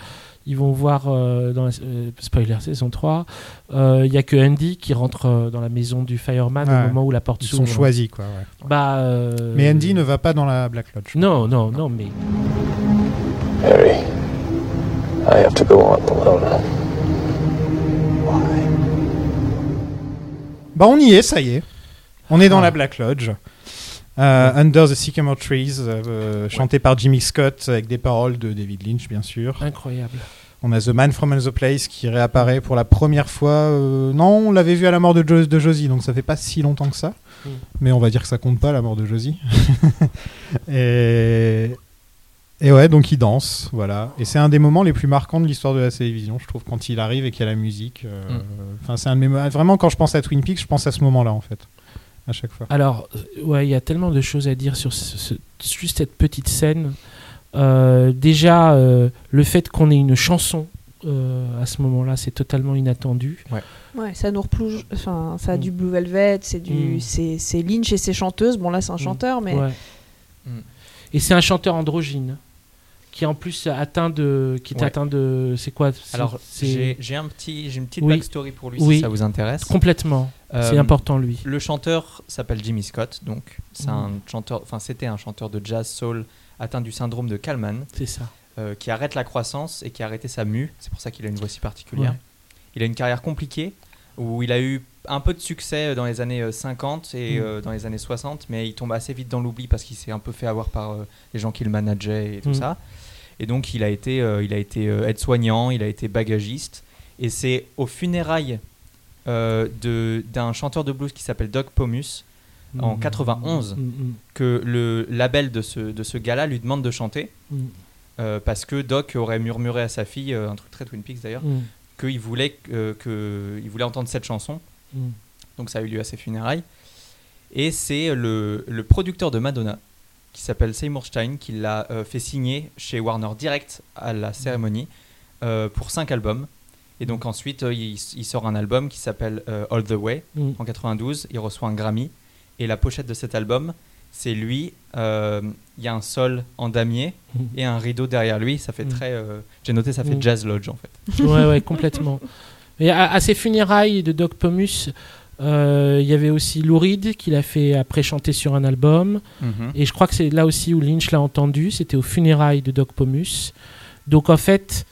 ils vont voir, euh, dans la, euh, spoiler saison 3, euh, il y a que Andy qui rentre euh, dans la maison du fireman Ouais. au moment où la porte Ils sont s'ouvre. choisis, quoi. ouais. Bah, euh, Mais Andy ne va pas dans la Black Lodge. Non, non, non, mais Harry, I have to go on alone. Bah on y est, ça y est. On est dans Ah. la Black Lodge. Euh, Under the Sycamore Trees, euh, chanté par Jimmy Scott avec des paroles de David Lynch, bien sûr. incroyable. On a The Man from the Place qui réapparaît pour la première fois. euh, non, on l'avait vu à la mort de, Jo- de Josie, donc ça fait pas si longtemps que ça. Mm. Mais on va dire que ça compte pas la mort de Josie. (laughs) et... et ouais, donc il danse, voilà. Et c'est un des moments les plus marquants de l'histoire de la télévision, je trouve, quand il arrive et qu'il y a la musique. euh, Mm. Enfin, c'est un de mes mo- Vraiment, quand je pense à Twin Peaks, je pense à ce moment-là, en fait, à chaque fois. Alors, euh, ouais, il y a tellement de choses à dire sur ce- ce- juste cette petite scène. Euh, déjà, euh, le fait qu'on ait une chanson euh, à ce moment-là, c'est totalement inattendu. Ouais, ça nous reploge. Enfin, ça a Mm. du Blue Velvet, c'est du, Mm. c'est Lynch et ses chanteuses. Bon là, c'est un Mm. chanteur, mais Ouais. Mm. Et c'est un chanteur androgyne qui en plus atteint de, qui est Ouais. atteint de, c'est quoi Alors, j'ai j'ai un petit, j'ai une petite Oui. backstory pour lui Oui. si ça vous intéresse. complètement. c'est Euh, important lui. Le chanteur s'appelle Jimmy Scott, donc c'est Mhm. un chanteur, enfin c'était un chanteur de jazz soul atteint du syndrome de Kalman, C'est ça. euh, qui arrête la croissance et qui a arrêté sa mue. C'est pour ça qu'il a une voix si particulière. Ouais. Il a une carrière compliquée où il a eu un peu de succès dans les années euh, 50 et euh, dans les années 60, mais il tombe assez vite dans l'oubli parce qu'il s'est un peu fait avoir par euh, les gens qui le manageaient et tout Mhm. ça. Et donc il a été, euh, il a été euh, aide-soignant, il a été bagagiste. Et c'est aux funérailles euh, d'un chanteur de blues qui s'appelle Doc Pomus en Mm. 91 Mm, mm, que le label de ce, de ce gars-là lui demande de chanter euh, parce que Doc aurait murmuré à sa fille, un truc très Twin Peaks d'ailleurs, qu'il voulait, que, il voulait entendre cette chanson. Donc ça a eu lieu à ses funérailles. Et c'est le, le producteur de Madonna, qui s'appelle Seymour Stein, qui l'a euh, fait signer chez Warner direct à la cérémonie euh, pour 5 albums. Et donc ensuite, euh, il, il sort un album qui s'appelle All the Way Mm. en 92. Il reçoit un Grammy. Et la pochette de cet album, c'est lui. euh, Il y a un sol en damier Mm. et un rideau derrière lui. Ça fait Mm. très. euh, J'ai noté, ça fait Mm. Jazz Lodge en fait. ouais, ouais, complètement. (laughs) Et à, à ces funérailles de Doc Pomus, il y avait aussi Lou Reed qui l'a fait après chanter sur un album. Et je crois que c'est là aussi où Lynch l'a entendu. C'était aux funérailles de Doc Pomus. Donc en fait,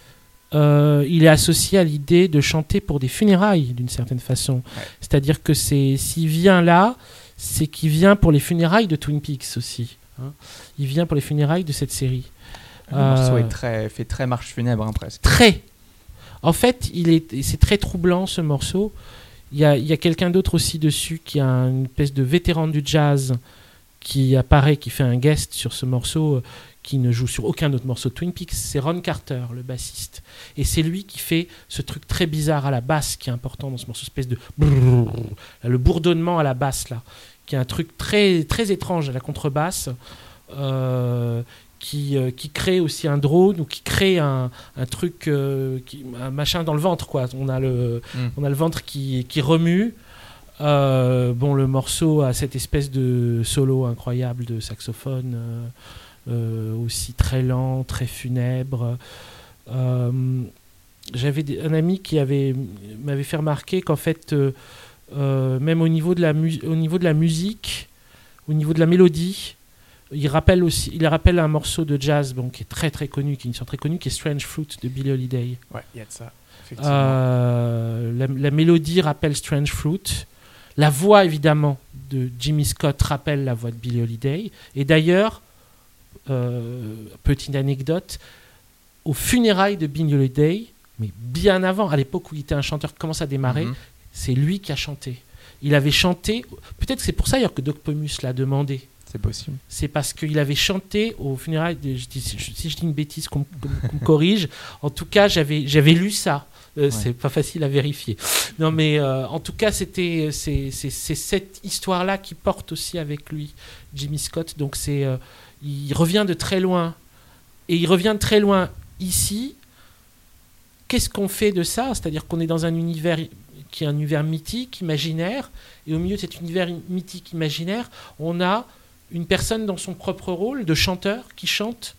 euh, il est associé à l'idée de chanter pour des funérailles d'une certaine façon. Ouais. C'est-à-dire que c'est s'il vient là, c'est qu'il vient pour les funérailles de Twin Peaks aussi. hein. Il vient pour les funérailles de cette série. Le morceau Euh, est très, fait très marche funèbre hein, presque. très. En fait, il est, c'est très troublant ce morceau. Il y a, y a quelqu'un d'autre aussi dessus qui a une espèce de vétéran du jazz qui apparaît, qui fait un guest sur ce morceau, euh, qui ne joue sur aucun autre morceau de Twin Peaks, c'est Ron Carter, le bassiste. Et c'est lui qui fait ce truc très bizarre à la basse qui est important dans ce morceau, espèce de brrrr, le bourdonnement à la basse là, qui est un truc très très étrange à la contrebasse. euh, qui, euh, qui crée aussi un drone ou qui crée un, un truc, euh, qui, un machin dans le ventre. Quoi. On, a le, Mm. on a le ventre qui, qui remue. Euh, bon, le morceau a cette espèce de solo incroyable de saxophone, aussi très lent, très funèbre. J'avais un ami qui avait m'avait fait remarquer qu'en fait, même au niveau de la au niveau de la musique, au niveau de la mélodie, il rappelle aussi, il rappelle un morceau de jazz bon, qui est très très connu, qui est une sorte très connue, qui est Strange Fruit de Billie Holiday. Ouais, il y a de ça. Euh, la, la mélodie rappelle Strange Fruit. La voix, évidemment, de Jimmy Scott rappelle la voix de Billie Holiday. Et d'ailleurs, euh, petite anecdote, aux funérailles de Billie Holiday, mais bien avant, à l'époque où il était un chanteur qui commence à démarrer, Mhm. c'est lui qui a chanté. Il avait chanté, peut-être que c'est pour ça d'ailleurs que Doc Pomus l'a demandé. C'est possible. C'est parce qu'il avait chanté aux funérailles. Si, je, dis une bêtise, qu'on me corrige. En tout cas, j'avais j'avais lu ça. Euh, C'est pas facile à vérifier. Non, mais euh, en tout cas, c'était c'est cette histoire-là qui porte aussi avec lui, Jimmy Scott. Donc c'est euh, il revient de très loin et il revient de très loin ici. Qu'est-ce qu'on fait de ça? C'est-à-dire qu'on est dans un univers qui est un univers mythique, imaginaire, et au milieu de cet univers mythique, imaginaire, on a une personne dans son propre rôle de chanteur qui chante.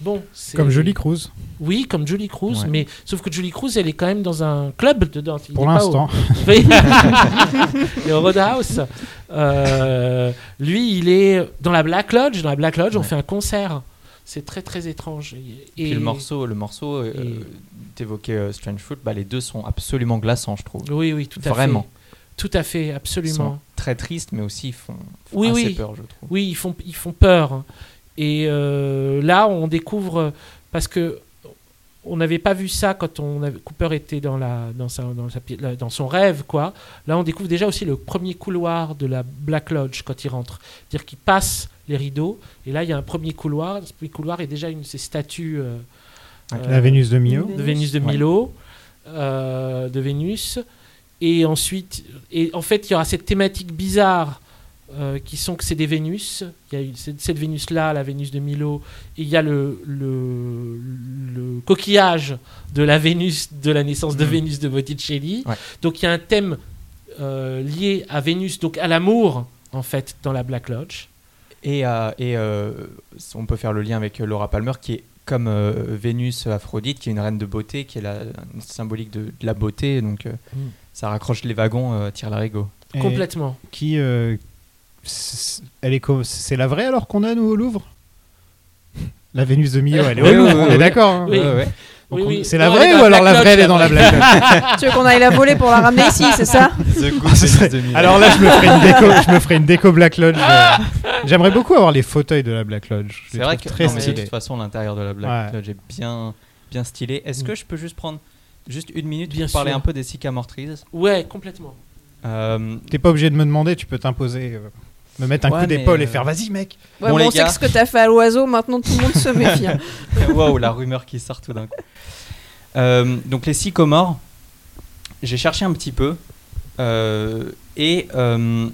Bon, Comme Jolie Cruz. Oui, comme Julie Cruz, Ouais. mais sauf que Julie Cruz, elle est quand même dans un club dedans. Il Pour au- l'instant. (laughs) Au Roadhouse. Euh, lui, il est dans la Black Lodge. Dans la Black Lodge, on fait un concert. C'est très très étrange. Et, Puis le morceau, le morceau, euh, t'évoquais euh, Strange Fruit, bah, les deux sont absolument glaçants, je trouve. Oui, oui, tout à fait. Vraiment. Tout à fait, Ils sont absolument. très tristes, mais aussi ils font, font oui, assez oui. peur, je trouve. Oui, ils font, ils font peur. Et euh, là, on découvre parce que on n'avait pas vu ça quand on avait- Cooper était dans la dans sa, dans, sa son rêve quoi. Là, on découvre déjà aussi le premier couloir de la Black Lodge quand il rentre, c'est-à-dire qu'il passe les rideaux et là il y a un premier couloir. Ce premier couloir est déjà une de ces statues. euh, La Vénus de Milo. De Vénus de Ouais. Milo, euh, de Vénus. Et ensuite, et en fait, il y aura cette thématique bizarre euh, qui sont que c'est des Vénus. Il y a cette, Vénus-là, la Vénus de Milo, et il y a le, le, le coquillage de la Vénus, de la naissance de Mhm. Vénus de Botticelli. Ouais. Donc il y a un thème euh, lié à Vénus, donc à l'amour, en fait, dans la Black Lodge. Et, euh, et on peut faire le lien avec Laura Palmer, qui est comme Vénus Aphrodite, qui est une reine de beauté, qui est la symbolique de, de la beauté. Donc Mm. Ça raccroche les wagons, euh, tire l'arigot. Complètement. Qui, euh, elle est c'est la vraie alors qu'on a nous au Louvre? La Vénus de Milo, elle est au Louvre, on est d'accord hein Oui. Oui. C'est la Non, vraie ou la alors la vraie elle est dans la la blague? (laughs) Tu veux qu'on aille la voler pour la ramener ici, c'est ça? Ah, ce serait- Vénus de Milo. Alors là, je me ferai une déco, je me ferai une déco Black Lodge. euh. J'aimerais beaucoup avoir les fauteuils de la Black Lodge. C'est vrai que très non, mais de toute façon, l'intérieur de la Black Ouais. Lodge est bien, bien stylé. Est-ce Mm. que je peux juste prendre juste une minute Bien pour parler sûr. un peu des Sycamore Trees Ouais, complètement. Euh, T'es pas obligé de me demander, tu peux t'imposer, euh, me mettre un Ouais, coup d'épaule et euh, faire vas-y mec. Ouais, Bon, bon, les on sait gars. que ce que t'as fait à l'oiseau, maintenant tout le monde se méfie. hein. (laughs) Waouh, la rumeur qui sort tout d'un coup. Euh, donc les sycomores, j'ai cherché un petit peu euh, et euh,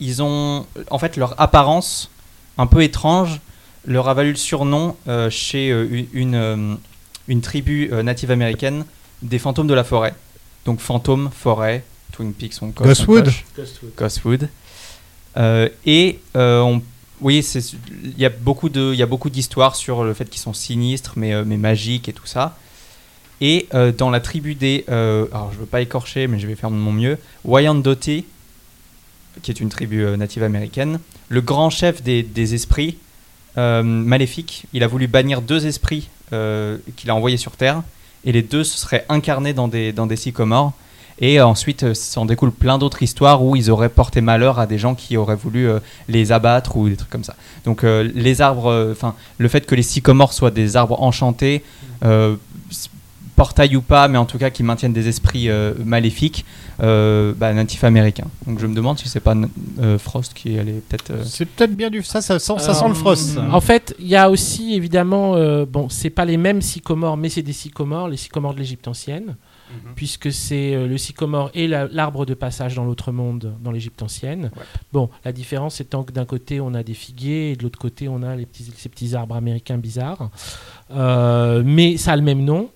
ils ont, en fait, leur apparence un peu étrange leur a valu le surnom euh, chez euh, une, une, euh, une tribu euh, native américaine des fantômes de la forêt. Donc fantômes, forêt, Twin Peaks, on Ghostwood. Ghostwood. Euh, et euh, on- oui, c'est- il y a beaucoup de, il y a beaucoup d'histoires sur le fait qu'ils sont sinistres, mais, euh, mais magiques et tout ça. Et euh, dans la tribu des, euh, alors je veux pas écorcher, mais je vais faire de mon mieux, Wyandotte, qui est une tribu euh, native américaine, le grand chef des, des esprits euh, maléfiques, il a voulu bannir deux esprits euh, qu'il a envoyés sur Terre, et les deux se seraient incarnés dans des, dans des sycomores. Et euh, ensuite, euh, s'en découle plein d'autres histoires où ils auraient porté malheur à des gens qui auraient voulu euh, les abattre ou des trucs comme ça. Donc les arbres, enfin le fait que les sycomores soient des arbres enchantés portail ou pas, mais en tout cas qui maintiennent des esprits euh, maléfiques, euh, bah, natifs américains. Donc je me demande si c'est pas euh, Frost qui allait peut-être. euh, C'est peut-être bien du. Ça, ça sent, ça sent le frost. En fait, il y a aussi évidemment, euh, bon, c'est pas les mêmes sycomores, mais c'est des sycomores, les sycomores de l'Égypte ancienne, puisque c'est euh, le sycomore et la- l'arbre de passage dans l'autre monde, dans l'Égypte ancienne. Bon, la différence étant que d'un côté on a des figuiers et de l'autre côté on a les petits, ces petits arbres américains bizarres, Euh, mais ça a le même nom.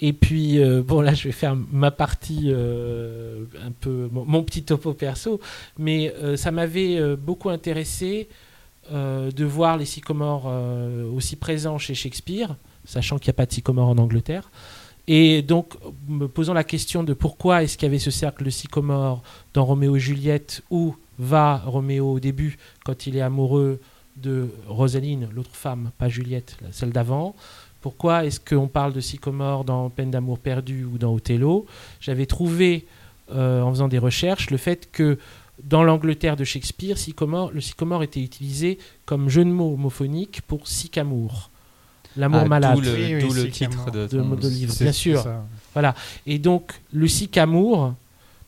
Et puis, euh, bon, là, je vais faire ma partie, euh, un peu, mon, petit topo perso, mais euh, ça m'avait beaucoup intéressé de voir les sycomores aussi présents chez Shakespeare, sachant qu'il n'y a pas de sycomore en Angleterre. Et donc, me posant la question de pourquoi est-ce qu'il y avait ce cercle de sycomore dans Roméo et Juliette, où va Roméo au début, quand il est amoureux de Rosaline, l'autre femme, pas Juliette, celle d'avant. Pourquoi est-ce qu'on parle de sycomore dans Peine d'amour perdu ou dans Othello? J'avais trouvé, euh, en faisant des recherches, le fait que dans l'Angleterre de Shakespeare, sycomore, le sycomore était utilisé comme jeu de mots homophonique pour sycamour, l'amour ah, malade D'où le, Oui, oui, d'où le c'est titre de, de, livre, bien sûr. ça. Voilà. Et donc, le sycamour,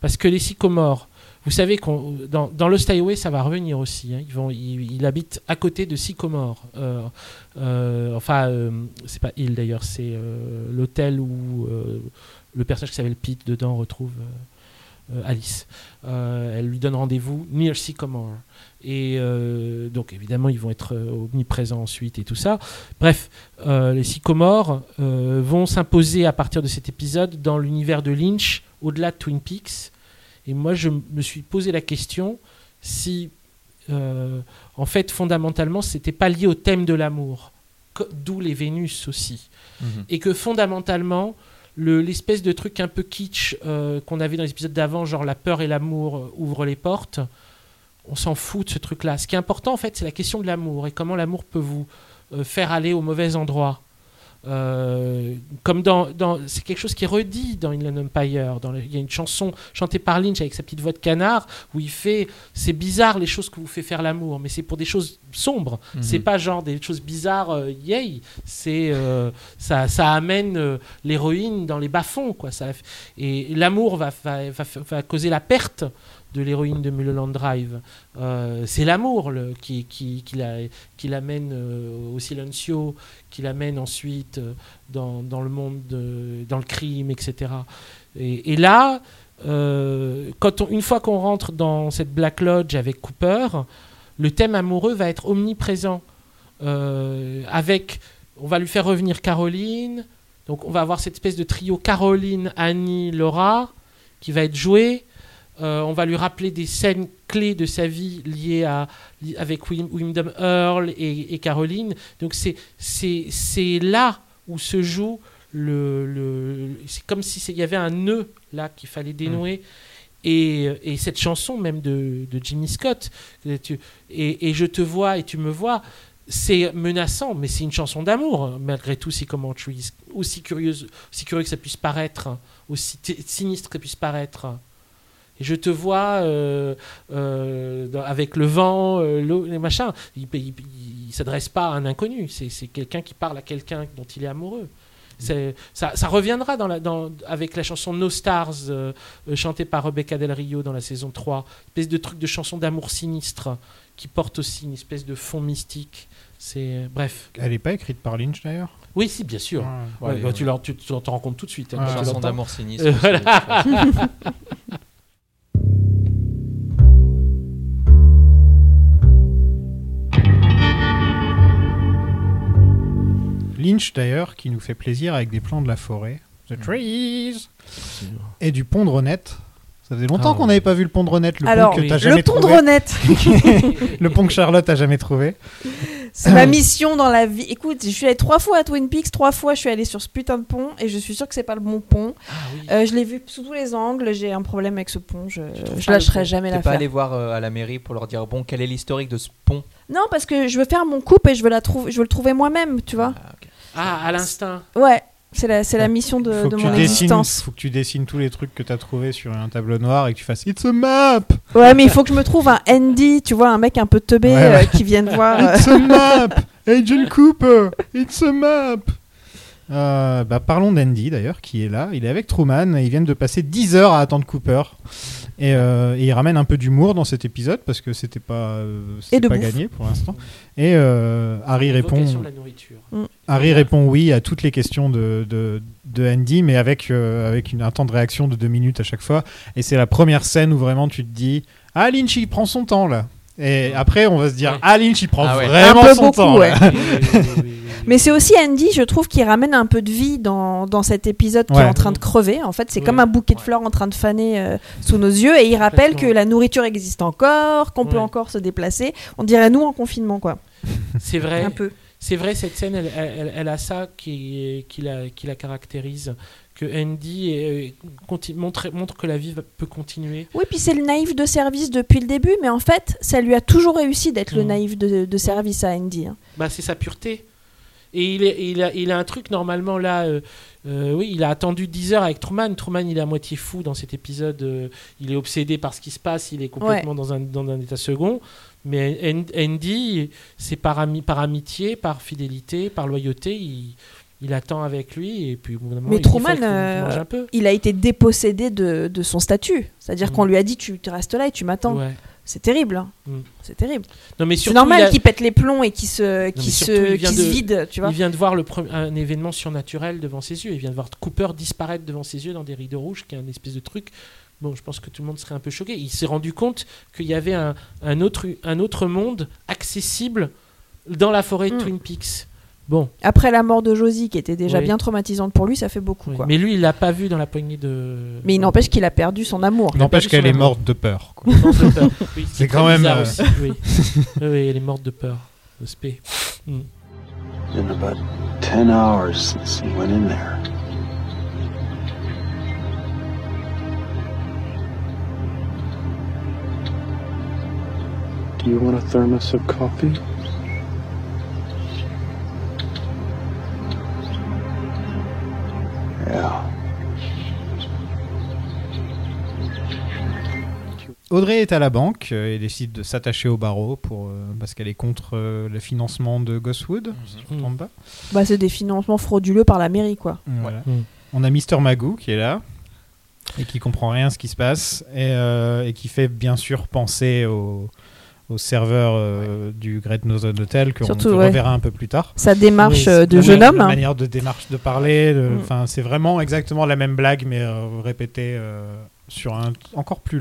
parce que les sycomores, vous savez qu'on dans, dans Lost Highway, ça va revenir aussi. hein. Ils vont, il, il habite à côté de sycomore. Euh, euh, enfin, euh, c'est pas il d'ailleurs, c'est euh, l'hôtel où le personnage qui s'appelle Pete dedans retrouve Alice. Elle lui donne rendez-vous near Sycamore. Et donc, évidemment, ils vont être omniprésents ensuite et tout ça. Bref, les sycomores vont s'imposer à partir de cet épisode dans l'univers de Lynch, au-delà de Twin Peaks. Et moi, je me suis posé la question si, euh, en fait, fondamentalement, c'était pas lié au thème de l'amour, d'où les Vénus aussi Mhm. et que fondamentalement le- l'espèce de truc un peu kitsch euh, qu'on avait dans les épisodes d'avant, genre la peur et l'amour euh, ouvrent les portes, on s'en fout de ce truc-là. Ce qui est important en fait, c'est la question de l'amour et comment l'amour peut vous euh, faire aller au mauvais endroit. Euh, comme dans, c'est quelque chose qui est redit dans Inland Empire. Dans il y a une chanson chantée par Lynch avec sa petite voix de canard où il fait c'est bizarre les choses que vous fait faire l'amour, mais c'est pour des choses sombres. Mhm. C'est pas genre des choses bizarres, euh, yay. C'est euh, ça, ça amène euh, l'héroïne dans les bas-fonds quoi. Ça, et l'amour va, va, va, va causer la perte de l'héroïne de Mulholland Drive. C'est l'amour qui, qui, qui, la- qui l'amène au silencio, qui l'amène ensuite dans, dans le monde, de- dans le crime, etc. Et, et là, quand on- une fois qu'on rentre dans cette Black Lodge avec Cooper, le thème amoureux va être omniprésent. Euh, avec, on va lui faire revenir Caroline. Donc on va avoir cette espèce de trio Caroline, Annie, Laura qui va être joué. Euh, on va lui rappeler des scènes clés de sa vie liées à, avec Wyndham Earl et, Caroline. Donc c'est là où se joue le, le c'est comme si c'est- il y avait un nœud là qu'il fallait dénouer. Et, et cette chanson même de, Jimmy Scott, tu- et, je te vois et tu me vois, c'est menaçant, mais c'est une chanson d'amour, malgré tout, si comment Trees, aussi curieuse, aussi curieux que ça puisse paraître, aussi sinistre que puisse paraître. Et je te vois euh, euh, avec le vent, euh, l'eau, les machins. Il, il s'adresse pas à un inconnu. C'est quelqu'un qui parle à quelqu'un dont il est amoureux. Ça, ça reviendra dans la, dans, avec la chanson No Stars, euh, euh, chantée par Rebecca Del Rio dans la saison 3. Espèce de truc de chanson d'amour sinistre qui porte aussi une espèce de fond mystique. C'est bref. Elle n'est pas écrite par Lynch d'ailleurs? Oui, si, bien sûr. Ouais. Ouais, Ouais, bah, ouais. tu, tu, tu t'en rends compte tout de suite. hein, tu chanson d'amour sinistre. (laughs) Euh, voilà. (laughs) Lynch d'ailleurs qui nous fait plaisir avec des plans de la forêt. The trees Et du pont de Renette. Ça faisait longtemps Ah, qu'on ouais. n'avait pas vu le pont de Renette, le Alors, pont que oui. t'as le jamais pont de trouvé. Renette, (laughs) le pont que Charlotte a jamais trouvé. (laughs) c'est ma mission dans la vie. Écoute, je suis allée trois fois à Twin Peaks, trois fois je suis allée sur ce putain de pont et je suis sûre que c'est pas le bon pont. Ah oui. Euh, je l'ai vu sous tous les angles, j'ai un problème avec ce pont, je, je lâcherai le pont. jamais T'es pas allé voir euh, à la mairie pour leur dire bon quel est l'historique de ce pont? Non, parce que je veux faire mon couple et je veux, la trouver, je veux le trouver moi-même, tu vois. Ah, ok. Ah, à l'instinct. Ouais, c'est la, c'est la mission de, faut, de que mon tu dessines, existence. faut que tu dessines tous les trucs que t'as trouvé sur un tableau noir et que tu fasses It's a map Ouais, mais il faut que je me trouve un Andy, tu vois, un mec un peu teubé Ouais, ouais. euh, qui vienne voir. euh, It's a map Agent Cooper It's a map Euh, bah, parlons d'Andy d'ailleurs, qui est là. Il est avec Truman et ils viennent de passer 10 heures à attendre Cooper. Et, euh, et il ramène un peu d'humour dans cet épisode parce que c'était pas, euh, c'était pas bouffe. gagné pour l'instant. Et euh, Harry répond. La nourriture. Harry répond oui à toutes les questions de, de, de Andy, mais avec, euh, avec une, un temps de réaction de deux minutes à chaque fois. Et c'est la première scène où vraiment tu te dis Ah, Lynch, il prend son temps là. Et après, on va se dire Ouais. Ah, Lynch, il prend Ah ouais. vraiment Un peu son beaucoup, temps. ouais. (laughs) Mais c'est aussi Andy, je trouve, qui ramène un peu de vie dans, dans cet épisode qui Ouais. est en train de crever. En fait, c'est comme un bouquet de fleurs en train de faner euh, sous nos yeux. Et il rappelle que la nourriture existe encore, qu'on peut encore se déplacer. On dirait nous en confinement, quoi. C'est vrai. Un peu. C'est vrai, cette scène, elle, elle- elle a ça qui, qui, la, qui la caractérise. Que Andy euh, montre, montre que la vie va- peut continuer. Oui, puis c'est le naïf de service depuis le début, mais en fait, ça lui a toujours réussi d'être le Mm. naïf de, de service à Andy. hein. Bah, c'est sa pureté. Et il, est, il, a, il a un truc, normalement, là. euh, euh, oui, il a attendu 10 heures avec Truman. Truman, il est à moitié fou dans cet épisode. euh, il est obsédé par ce qui se passe. Il est complètement dans, un, dans un état second. Mais An- Andy, c'est par, ami- par amitié, par fidélité, par loyauté. Il, il attend avec lui. Et puis, au bout d'un moment, Mais il Truman, euh, mange un peu. Il a été dépossédé de, de son statut. C'est-à-dire Mm. qu'on lui a dit tu tu restes là et tu m'attends. Ouais. C'est terrible. hein. Mm. C'est terrible. Non, mais C'est normal a- qu'il pète les plombs et qu'il se, se, se de- vide, tu vois. Il vient de voir le pre- un événement surnaturel devant ses yeux. Il vient de voir Cooper disparaître devant ses yeux dans des rideaux rouges, qui est un espèce de truc. Bon, je pense que tout le monde serait un peu choqué. Il s'est rendu compte qu'il y avait un, un autre, un autre monde accessible dans la forêt de Mm. Twin Peaks. Bon, Après la mort de Josie, qui était déjà Oui. bien traumatisante pour lui, ça fait beaucoup. oui. quoi. mais lui, il l'a pas vu dans la poignée de. Mais il n'empêche qu'il a perdu son amour. Il N'empêche qu'elle est morte de peur. quoi. Oui, C'est est quand même, euh, aussi, oui. (laughs) oui, oui, elle est morte de peur. de spé. Mm. In about 10 hours since he went in there. Do you want a thermos of coffee? Yeah. Audrey est à la banque euh, et décide de s'attacher au barreau pour, euh, parce qu'elle est contre euh, le financement de si je ne me trompe pas. Bah, c'est des financements frauduleux par la mairie, quoi. Voilà. Mm. On a Mister Magoo qui est là et qui comprend rien à ce qui se passe et, euh, et qui fait bien sûr penser au, au serveur euh, du Great Northern Hotel que Surtout, on ouais. reverra un peu plus tard. Sa démarche Oui, euh, de jeune homme. La hein. manière de démarche de parler, Mm. enfin c'est vraiment exactement la même blague mais euh, répétée euh, sur un encore plus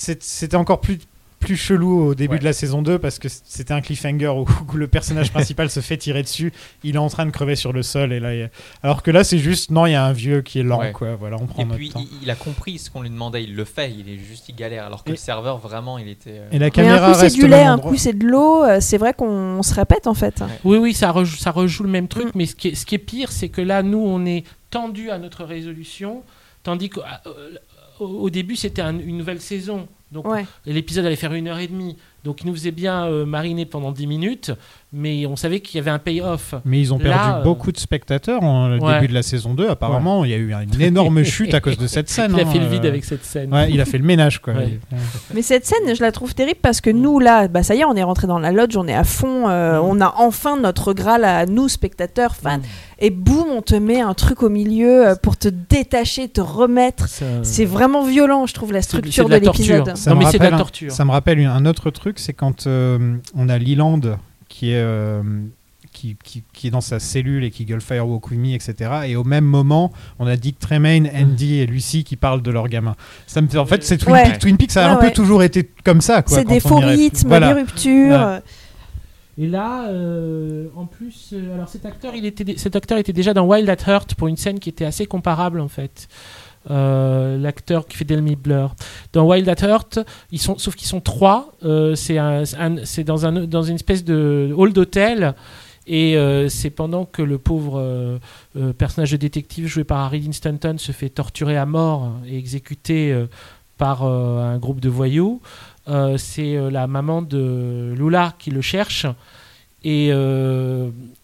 c'est- c'était encore plus plus chelou au début Ouais. de la saison 2 parce que c'était un cliffhanger où, où le personnage principal se fait tirer dessus, il est en train de crever sur le sol et là il alors que là c'est juste non, il y a un vieux qui est lent Ouais. quoi, voilà, on prend Et notre puis temps. il, il a compris ce qu'on lui demandait, il le fait, il est juste il galère. Alors que Et- le serveur vraiment il était. euh, Et la caméra un coup c'est reste du au lait, un coup c'est de l'eau. euh, C'est vrai qu'on se répète en fait. Ouais. Oui, oui, ça rejoue, ça rejoue le même truc, Mm. mais ce qui, est, ce qui est pire, c'est que là, nous, on est tendu à notre résolution, tandis qu'au au, au début, c'était un- une nouvelle saison. Donc, Ouais. l'épisode allait faire une heure et demie. Donc, il nous faisait bien euh, mariner pendant 10 minutes, mais on savait qu'il y avait un payoff. Mais ils ont perdu euh, beaucoup de spectateurs au Ouais. début de la saison 2. Apparemment, il y a eu une énorme (laughs) chute à cause de cette scène. Il a hein, fait le vide euh, avec cette scène. Ouais, il a fait le ménage quoi. Ouais. Mais cette scène, je la trouve terrible parce que nous, là, bah, ça y est, on est rentré dans la lodge, on est à fond, euh, Mm. on a enfin notre Graal à nous, spectateurs, fans. Mm. Et boum, on te met un truc au milieu pour te détacher, te remettre. Ça- C'est vraiment violent, je trouve, la de- structure de, la torture. l'épisode. Ça Non, me mais c'est de la rappelle un- torture. Ça me rappelle un autre truc, c'est quand euh, on a Leland qui est, euh, qui, qui- qui est dans sa cellule et qui gueule Firewalk with me, etc. Et au même moment, on a Dick Tremaine, Andy et Lucy qui parlent de leur gamin. Ça me fait, en fait, c'est Twin, Ouais. Peaks, Twin Peaks, ça a Ouais, un peu toujours été comme ça. quoi, C'est des faux rythmes, Voilà. des ruptures. Et là, euh, en plus, euh, alors cet acteur, il était, cet acteur était déjà dans Wild at Heart pour une scène qui était assez comparable en fait. Euh, L'acteur qui fait Delmy Blur. Dans Wild at Heart, ils sont, sauf qu'ils sont trois. euh, c'est dans, un, dans une espèce de hall d'hôtel. Et euh, c'est pendant que le pauvre personnage de détective joué par Harry Dean Stanton se fait torturer à mort et exécuté euh, par un groupe de voyous. C'est la maman de Lula qui le cherche Et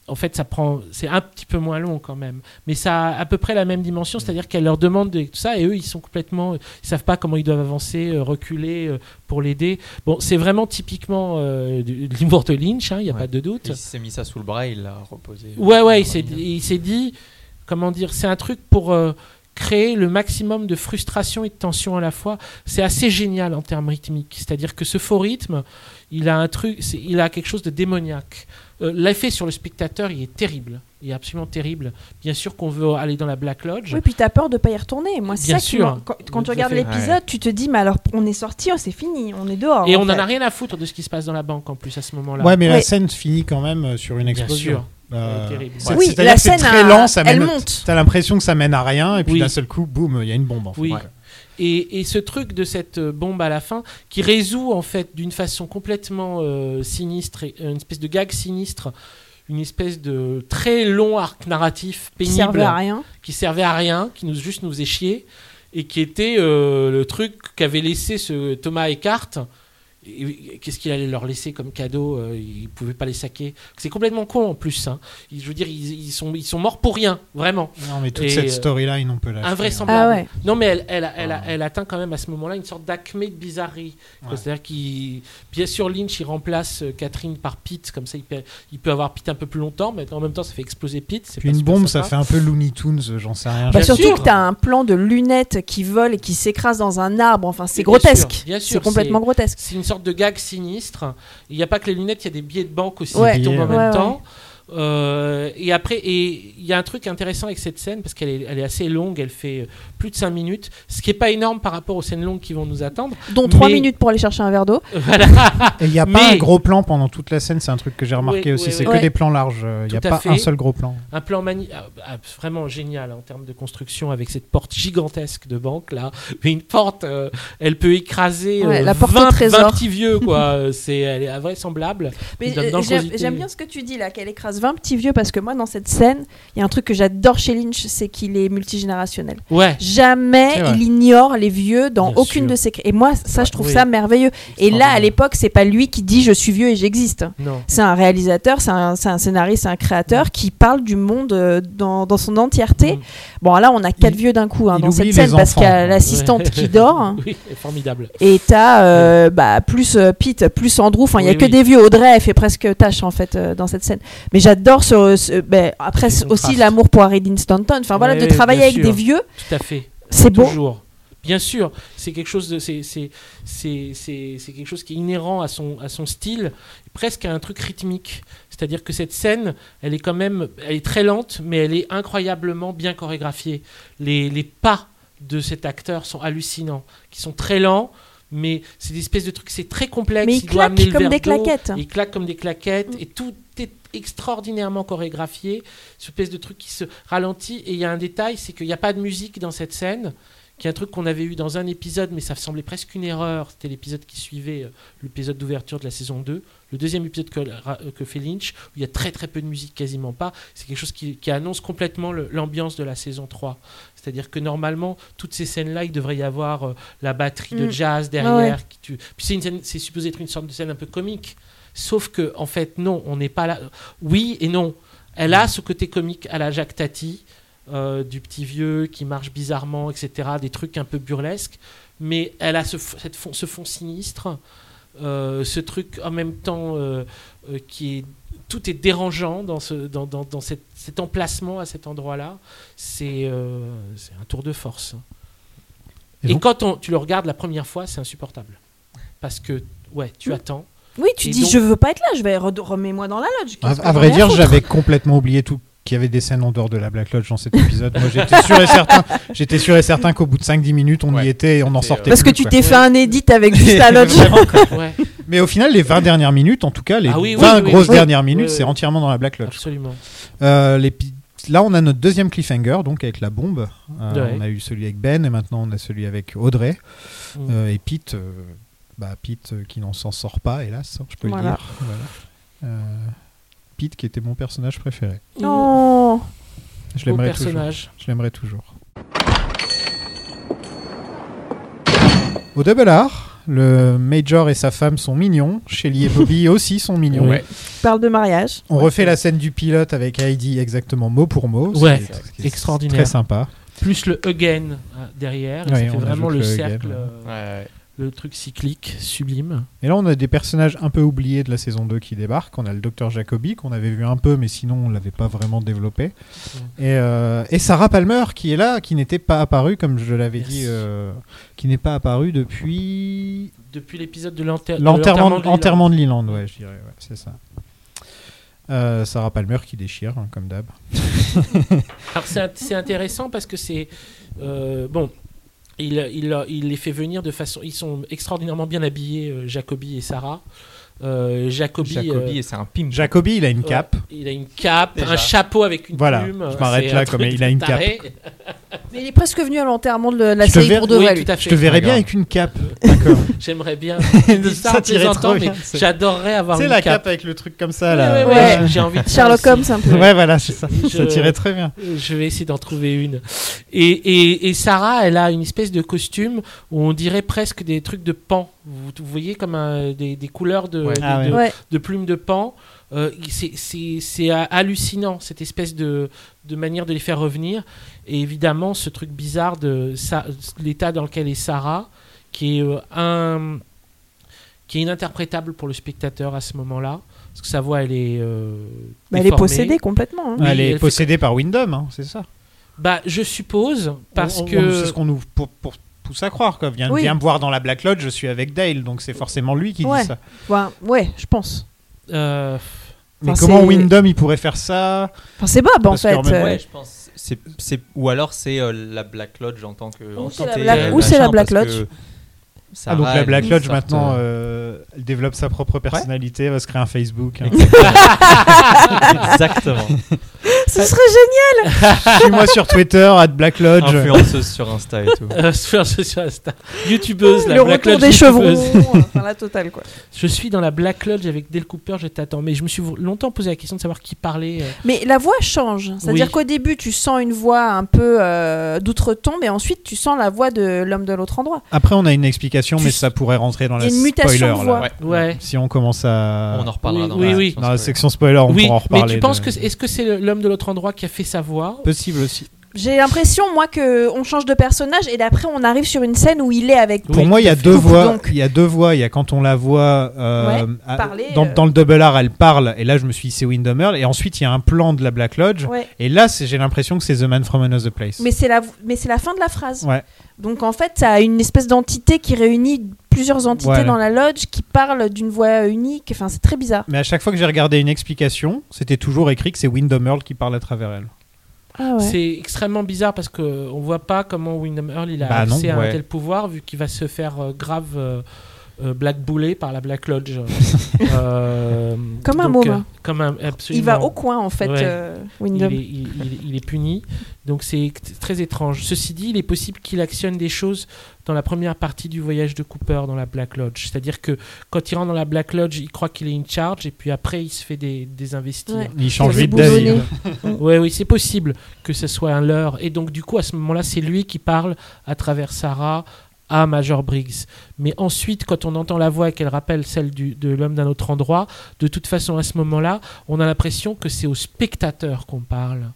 en fait, ça prend, c'est un petit peu moins long quand même, mais ça a à peu près la même dimension, c'est-à-dire qu'elle leur demande de, tout ça, et eux, ils sont complètement, ils savent pas comment ils doivent avancer, euh, reculer euh, pour l'aider. Bon, c'est vraiment typiquement euh, de l'humour de Lynch, il n'y a Ouais. pas de doute. Il s'est mis ça sous le bras, il l'a reposé. Ouais, ouais, il s'est la il s'est dit, comment dire, c'est un truc pour créer le maximum de frustration et de tension à la fois. C'est assez génial en termes rythmiques. C'est-à-dire que ce faux rythme, il a un truc, il a quelque chose de démoniaque. Euh, L'effet sur le spectateur, il est terrible. Il est absolument terrible. Bien sûr qu'on veut aller dans la Black Lodge. Oui, puis t'as peur de pas y retourner. Moi, c'est Bien ça sûr. Quand, quand tu regardes l'épisode, tu te dis, mais alors on est sorti, oh, c'est fini, on est dehors. Et on en n'en a rien à foutre de ce qui se passe dans la banque en plus à ce moment-là. Ouais, mais la scène finit quand même euh, sur une Bien explosion. sûr. Euh, c'est- Oui, la scène, très a- lent, ça elle mène- monte. T'as l'impression que ça mène à rien, et puis Oui. d'un seul coup, boum, il y a une bombe. En fait. Oui. Et, et ce truc de cette euh, bombe à la fin, qui résout en fait d'une façon complètement euh, sinistre, et, euh, une espèce de gag sinistre, une espèce de très long arc narratif Qui pénible, servait à rien. qui servait à rien, qui nous juste nous faisait chier, et qui était euh, le truc qu'avait laissé ce Thomas Eckhart. Qu'est-ce qu'il allait leur laisser comme cadeau euh, Il ne pouvait pas les saquer. C'est complètement con en plus. hein. Ils- Je veux dire, ils, ils sont, ils sont morts pour rien, vraiment. Non, mais toute Et, cette euh, storyline, on peut la. Invraisemblable. Ah ouais. Non, mais elle, elle, elle, Ah. elle atteint quand même à ce moment-là une sorte d'acmé de bizarrerie. Ouais. C'est-à-dire qu'il. Bien sûr, Lynch, il remplace euh, Catherine par Pete, comme ça il peut, il peut avoir Pete un peu plus longtemps, mais en même temps, ça fait exploser Pete. c'est Puis pas une bombe, ça fait un peu Looney Tunes, j'en sais rien. Bah, surtout sûr. que t'as un plan de lunettes qui volent et qui s'écrasent dans un arbre. Enfin, c'est grotesque. sûr, bien sûr, C'est complètement grotesque. C'est une sorte de gag sinistre. Il n'y a pas que les lunettes, il y a des billets de banque aussi Ouais. qui tombent en même temps. Euh, et après, et il y a un truc intéressant avec cette scène parce qu'elle est, elle est assez longue, elle fait euh, plus de 5 minutes, ce qui est pas énorme par rapport aux scènes longues qui vont nous attendre. Dont 3 Mais- minutes pour aller chercher un verre d'eau. (laughs) Voilà. Et il n'y a pas un gros plan pendant toute la scène, c'est un truc que j'ai remarqué aussi, c'est que Ouais. des plans larges, euh, il n'y a pas fait. un seul gros plan. Un plan mani- ah, ah, vraiment génial en termes de construction avec cette porte gigantesque de banque là. Mais (laughs) une porte, euh, elle peut écraser Ouais, euh, la porte au 20, trésor. 20 petits vieux quoi. (laughs) C'est, elle est invraisemblable. Mais euh, j'aime bien ce que tu dis là, qu'elle écrase 20 petits vieux, parce que moi, dans cette scène, il y a un truc que j'adore chez Lynch, c'est qu'il est multigénérationnel. Ouais. Jamais il ignore les vieux dans Bien aucune sûr. de ses. Et moi, ça, je trouve Oui. ça merveilleux. Et là, à l'époque, c'est pas lui qui dit je suis vieux et j'existe. C'est un réalisateur, c'est un, un scénariste, c'est un créateur qui parle du monde euh, dans, dans son entièreté. Mm. Bon, là, on a quatre Il- vieux d'un coup hein, dans cette scène parce qu'il y a l'assistante Ouais. qui dort. (laughs) Oui, c'est formidable. Et t'as euh, bah, plus euh, Pete, plus Andrew. Enfin, il y a Oui, que oui. des vieux. Audrey, elle fait presque tâche en fait euh, dans cette scène. Mais j'adore ce. ce- ben, après aussi l'amour pour Harry Dean Stanton. Enfin voilà, Ouais, de travailler avec sûr. des vieux, Tout à fait. c'est beau. Toujours. Bien sûr, c'est quelque chose de c'est quelque chose qui est inhérent à son à son style, presque à un truc rythmique. C'est-à-dire que cette scène, elle est quand même elle est très lente mais elle est incroyablement bien chorégraphiée. Les les pas de cet acteur sont hallucinants, qui sont très lents mais c'est des espèces de trucs, c'est très complexe. Mais il doit claque comme des claquettes. Il claque comme des claquettes Mm. et tout est extraordinairement chorégraphié. Cette espèce de truc qui se ralentit. Et il y a un détail, c'est qu'il n'y a pas de musique dans cette scène, qui est un truc qu'on avait eu dans un épisode, mais ça semblait presque une erreur. C'était l'épisode qui suivait euh, l'épisode d'ouverture de la saison 2. Le deuxième épisode que, ra- que fait Lynch, où il y a très très peu de musique, quasiment pas. C'est quelque chose qui, qui annonce complètement l'ambiance de la saison 3. C'est-à-dire que normalement, toutes ces scènes-là, il devrait y avoir euh, la batterie de Mm. jazz derrière. qui tu- Puis c'est supposé être une sorte de scène un peu comique. Sauf que, en fait, non, on n'est pas là. Oui et non. Elle a ce côté comique à la Jacques Tati, euh, du petit vieux qui marche bizarrement, etc. Des trucs un peu burlesques. Mais elle a ce, cette fond- ce fond sinistre, euh, ce truc en même temps euh, euh, qui est. Tout est dérangeant dans, ce, dans, dans, dans cette- cet emplacement à cet endroit-là. C'est euh, c'est un tour de force. Et quand on- tu le regardes la première fois, c'est insupportable. Parce que, ouais, tu attends. Oui, tu Et dis donc- je veux pas être là, je vais re- remets-moi dans la lodge. À, Qu'est-ce que à j'en vrai ai dire, foutre j'avais complètement oublié tout qu'il y avait des scènes en dehors de la Black Lodge dans cet épisode. Moi, j'étais sûr et certain, (laughs) j'étais sûr et certain qu'au bout de 5-10 minutes, on y Ouais. était et on en C'était, euh, sortait Parce que plus, tu quoi. t'es fait un edit avec juste la (laughs) lodge. Vraiment, quoi. Ouais, (laughs) Mais au final, les 20 dernières minutes, en tout cas, les Ah oui, oui, 20 oui, oui, grosses oui. dernières minutes, Oui, c'est entièrement dans la Black Lodge. absolument. Euh, Là, on a notre deuxième cliffhanger, donc avec la bombe. Euh, Ouais. On a eu celui avec Ben et maintenant on a celui avec Audrey. Mm. Euh, et Pete, euh, bah, Pete euh, qui n'en s'en sort pas, hélas, hein, je peux Voilà. le dire. Voilà. Euh, Pete qui était mon personnage préféré. Non. Je Beau l'aimerais toujours. personnage. Je l'aimerais toujours. Au double R, Le Major et sa femme sont mignons. Shelly et Bobby (laughs) aussi sont mignons. Ouais. Parle de mariage. On refait la scène du pilote avec Heidi exactement mot pour mot. Ouais, C'est- extraordinaire. Très sympa. Plus le again euh, derrière, et Ouais, ça fait vraiment le le cercle, again, ouais. euh, le truc cyclique, sublime. Et là, on a des personnages un peu oubliés de la saison 2 qui débarquent. On a le docteur Jacobi, qu'on avait vu un peu, mais sinon, on l'avait pas vraiment développé. Et, euh, et Sarah Palmer, qui est là, qui n'était pas apparue, comme je l'avais dit, euh, qui n'est pas apparue depuis Depuis l'épisode de l'enter- de l'enterrement de Leland, ouais, je dirais, ouais, c'est ça. Euh, Sarah Palmer qui déchire, hein, comme d'hab. (laughs) Alors c'est int- c'est intéressant parce que c'est bon. Il, il, il les fait venir de façon. Ils sont extraordinairement bien habillés, euh, Jacobi et Sarah. Euh, Jacobi, Jacobi, euh, et c'est un pimp. Jacobi, il a une cape. ouais, il a une cape, Déjà. un chapeau avec une Voilà, plume. je m'arrête c'est là, comme il a une taré. (laughs) Mais il est presque venu à l'enterrement de la Je série pour de oui, vrai. Je te verrais bien avec une cape. (laughs) D'accord. (laughs) J'aimerais bien. ça tirait trop bien. c'est- j'adorerais avoir C'est une la cape. cape avec le truc comme ça, là. ouais, Ouais. ouais, j'ai envie de Sherlock. Holmes un peu. Ouais, voilà, c'est ça. Ça tirait très bien. Je vais essayer d'en trouver une. Et, et, et Sarah, elle a une espèce de costume où on dirait presque des trucs de pan. Vous, vous voyez comme un- des, des couleurs de, Ouais. de, Ah ouais. de- Ouais. de plumes de pan. Euh, c'est- euh, hallucinant, cette espèce de, de manière de les faire revenir. Et évidemment, ce truc bizarre de l'état dans lequel est Sarah, qui est, euh, un, qui est ininterprétable pour le spectateur à ce moment-là. Parce que sa voix, elle est. euh, Bah, elle est possédée complètement. hein. Oui, elle est elle fait- possédée par Wyndham, hein, c'est ça. Bah, je suppose, parce On- on- que. c'est ce qu'on nous pour, pour pousse à croire. Quoi. Viens, Oui. viens me voir dans la Black Lodge, je suis avec Dale, donc c'est forcément lui qui Ouais. dit ça. Ouais, ouais, je pense. euh, Mais Enfin, comment Wyndham il pourrait faire ça? Enfin, c'est Bob en Parce fait. en même- Ouais, je pense. C'est, c'est, ou alors c'est euh, la Black Lodge en tant que. Ou c'est la Black- ou la Lodge. Ah, donc la Black Lodge maintenant, euh, euh, elle développe sa propre personnalité, elle va se créer un Facebook. hein. Exactement. (laughs) Ce serait génial. (laughs) Suis-moi sur Twitter, at Black Lodge. Influenceuse sur Insta et tout. (laughs) euh, sur, sur Insta. YouTubeuse, la Le Black retour Lodge des chevrons. enfin, la totale quoi. Je suis dans la Black Lodge avec Dale Cooper, je t'attends. Mais je me suis longtemps posé la question de savoir qui parlait. euh. Mais la voix change. C'est-à-dire Oui. qu'au début, tu sens une voix un peu euh, d'outre-tombe, et ensuite, tu sens la voix de l'homme de l'autre endroit. Après, on a une explication, Tu- mais ça pourrait rentrer dans Il y la a une mutation spoiler. de là. voix. Ouais. Ouais. Si on commence à. On en reparlera Oui, dans, oui, la, oui. section Dans la spoiler. section spoiler, on oui, pourra en mais reparler. tu penses de- que est-ce que c'est l'homme de l'autre endroit qui a fait sa voix Possible aussi. J'ai l'impression, moi, que on change de personnage, et d'après, on arrive sur une scène où il est avec. Pour moi, il y a deux voix. Il y a deux voix. Il y a quand on la voit euh, Ouais, à- parler, dans, euh. dans le double R, elle parle. Et là, je me suis dit, c'est Windham Earl. Et ensuite, il y a un plan de la Black Lodge. Ouais. Et là, c'est- j'ai l'impression que c'est The Man from Another Place. Mais c'est la, mais c'est la fin de la phrase. Ouais. Donc en fait, ça a une espèce d'entité qui réunit plusieurs entités Voilà. dans la lodge qui parlent d'une voix unique. Enfin, c'est très bizarre. Mais à chaque fois que j'ai regardé une explication, c'était toujours écrit que c'est Windham Earl qui parle à travers elle. Ah ouais. C'est extrêmement bizarre parce que on voit pas comment Wyndham Earl il a Bah non, accès à ouais. un tel pouvoir vu qu'il va se faire euh, grave euh, euh, blackballé par la Black Lodge. (laughs) Euh, Comme un donc, môme. euh, comme un, absolument. Il va au coin en fait, Ouais. euh, il Wyndham. est, il- il- il est puni, donc c'est très étrange. Ceci dit, il est possible qu'il actionne des choses dans la première partie du voyage de Cooper dans la Black Lodge. C'est-à-dire que quand il rentre dans la Black Lodge, il croit qu'il est in charge et puis après il se fait des, désinvestir. Ouais. Il change vite d'avis. hein. (laughs) Ouais, oui, c'est possible que ce soit un leurre. Et donc, du coup, à ce moment-là, c'est lui qui parle à travers Sarah à Major Briggs. Mais ensuite, quand on entend la voix et qu'elle rappelle celle du- de l'homme d'un autre endroit, de toute façon, à ce moment-là, on a l'impression que c'est au spectateur qu'on parle.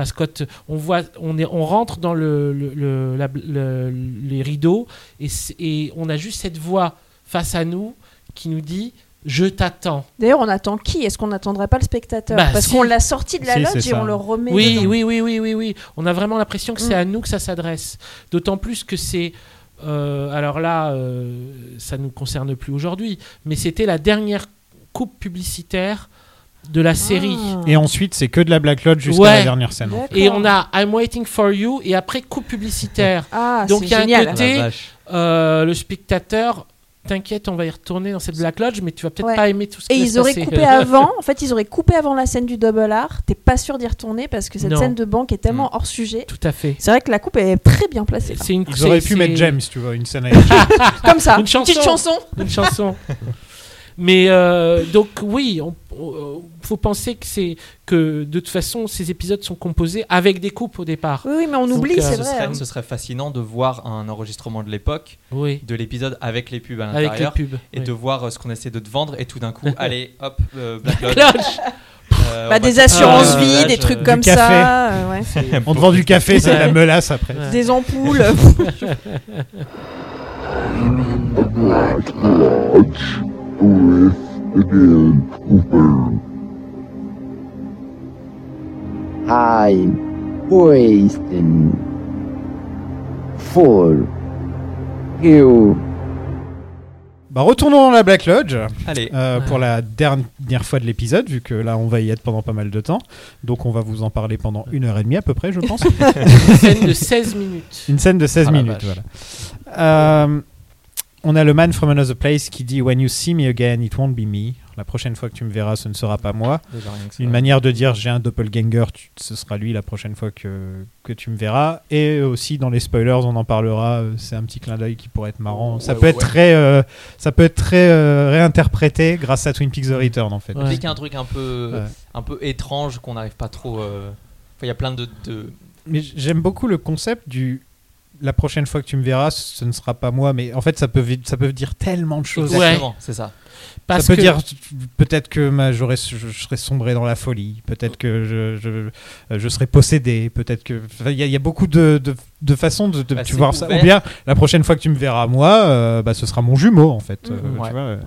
Parce que quand on voit, on, est, on rentre dans le, le- le- la- le- les rideaux et, on a juste cette voix face à nous qui nous dit Je t'attends. D'ailleurs, on attend qui? Est-ce qu'on n'attendrait pas le spectateur? Bah, Parce si. qu'on l'a sorti de la Si, c'est et on le remet. Oui, dedans. oui, oui, oui, oui, oui. On a vraiment l'impression que c'est Mm. à nous que ça s'adresse. D'autant plus que c'est. euh, alors là, euh, ça ne nous concerne plus aujourd'hui, mais c'était la dernière coupe publicitaire de la série. Ah. Et ensuite, c'est que de la Black Lodge jusqu'à Ouais. la dernière scène. Et on a I'm Waiting for You et après coupe publicitaire. Ah, Donc, il y a un côté-. Euh, le spectateur, t'inquiète, on va y retourner dans cette Black Lodge, mais tu vas peut-être Ouais. pas aimer tout ce qui Et ils auraient coupé avant. (laughs) En fait, ils auraient coupé avant la scène du double R. T'es pas sûr d'y retourner parce que cette Non. scène de banque est tellement Mm. hors sujet. Tout à fait. C'est vrai que la coupe est très bien placée. là. C'est une, Ils auraient pu mettre James, tu vois, une scène avec (laughs) James. Comme ça. Une chanson. Petite chanson. une chanson. (laughs) Mais euh, donc oui, on- on- faut penser que c'est que de toute façon ces épisodes sont composés avec des coupes au départ. Oui, mais on Donc, oublie, euh, c'est ce, vrai. serait, hein. ce serait fascinant de voir un enregistrement de l'époque Oui. de l'épisode avec les pubs à l'intérieur pubs. et oui. de voir euh, ce qu'on essaie de te vendre et tout d'un coup, (laughs) allez, hop, euh, Black Lodge. (laughs) Euh, Bah, des assurances vie, des trucs euh, comme café. ça. euh, ouais. On te vend du café, c'est la melasse après. Ouais. Des ampoules. (laughs) Again Cooper. I'm wasting for you. Bah, retournons dans la Black Lodge Allez, euh, Ouais. pour la dernière fois de l'épisode, vu que là on va y être pendant pas mal de temps. Donc on va vous en parler pendant une heure et demie à peu près, je pense. (laughs) Une scène de 16 minutes. Une scène de 16 Ah minutes, voilà. Euh, on a le man from another place qui dit When you see me again, it won't be me. La prochaine fois que tu me verras, ce ne sera pas moi. Une manière de dire j'ai un doppelganger, tu- ce sera lui la prochaine fois que, que tu me verras. Et aussi dans les spoilers, on en parlera. C'est un petit clin d'œil qui pourrait être marrant. ça Ouais, peut ouais, être très, euh, ça peut être très euh, réinterprété grâce à Twin Peaks The Return en fait. Ouais. Dès qu'il y a un truc un peu, Ouais. un peu étrange qu'on n'arrive pas trop. euh, enfin, Il y a plein de. de- Mais j'aime beaucoup le concept du la prochaine fois que tu me verras, ce ne sera pas moi. Mais en fait, ça peut, vi- ça peut dire tellement de choses. Ouais. C'est ça. Parce ça peut que dire peut-être que ma- je, je serais sombré dans la folie, peut-être que je, je, je serais possédé, peut-être que. Il y, a- il y a beaucoup de, de, de façons de, de Bah, tu voir ça. Ou bien la prochaine fois que tu me verras moi, euh, bah, ce sera mon jumeau en fait. euh, Mhm. tu Ouais. vois, euh.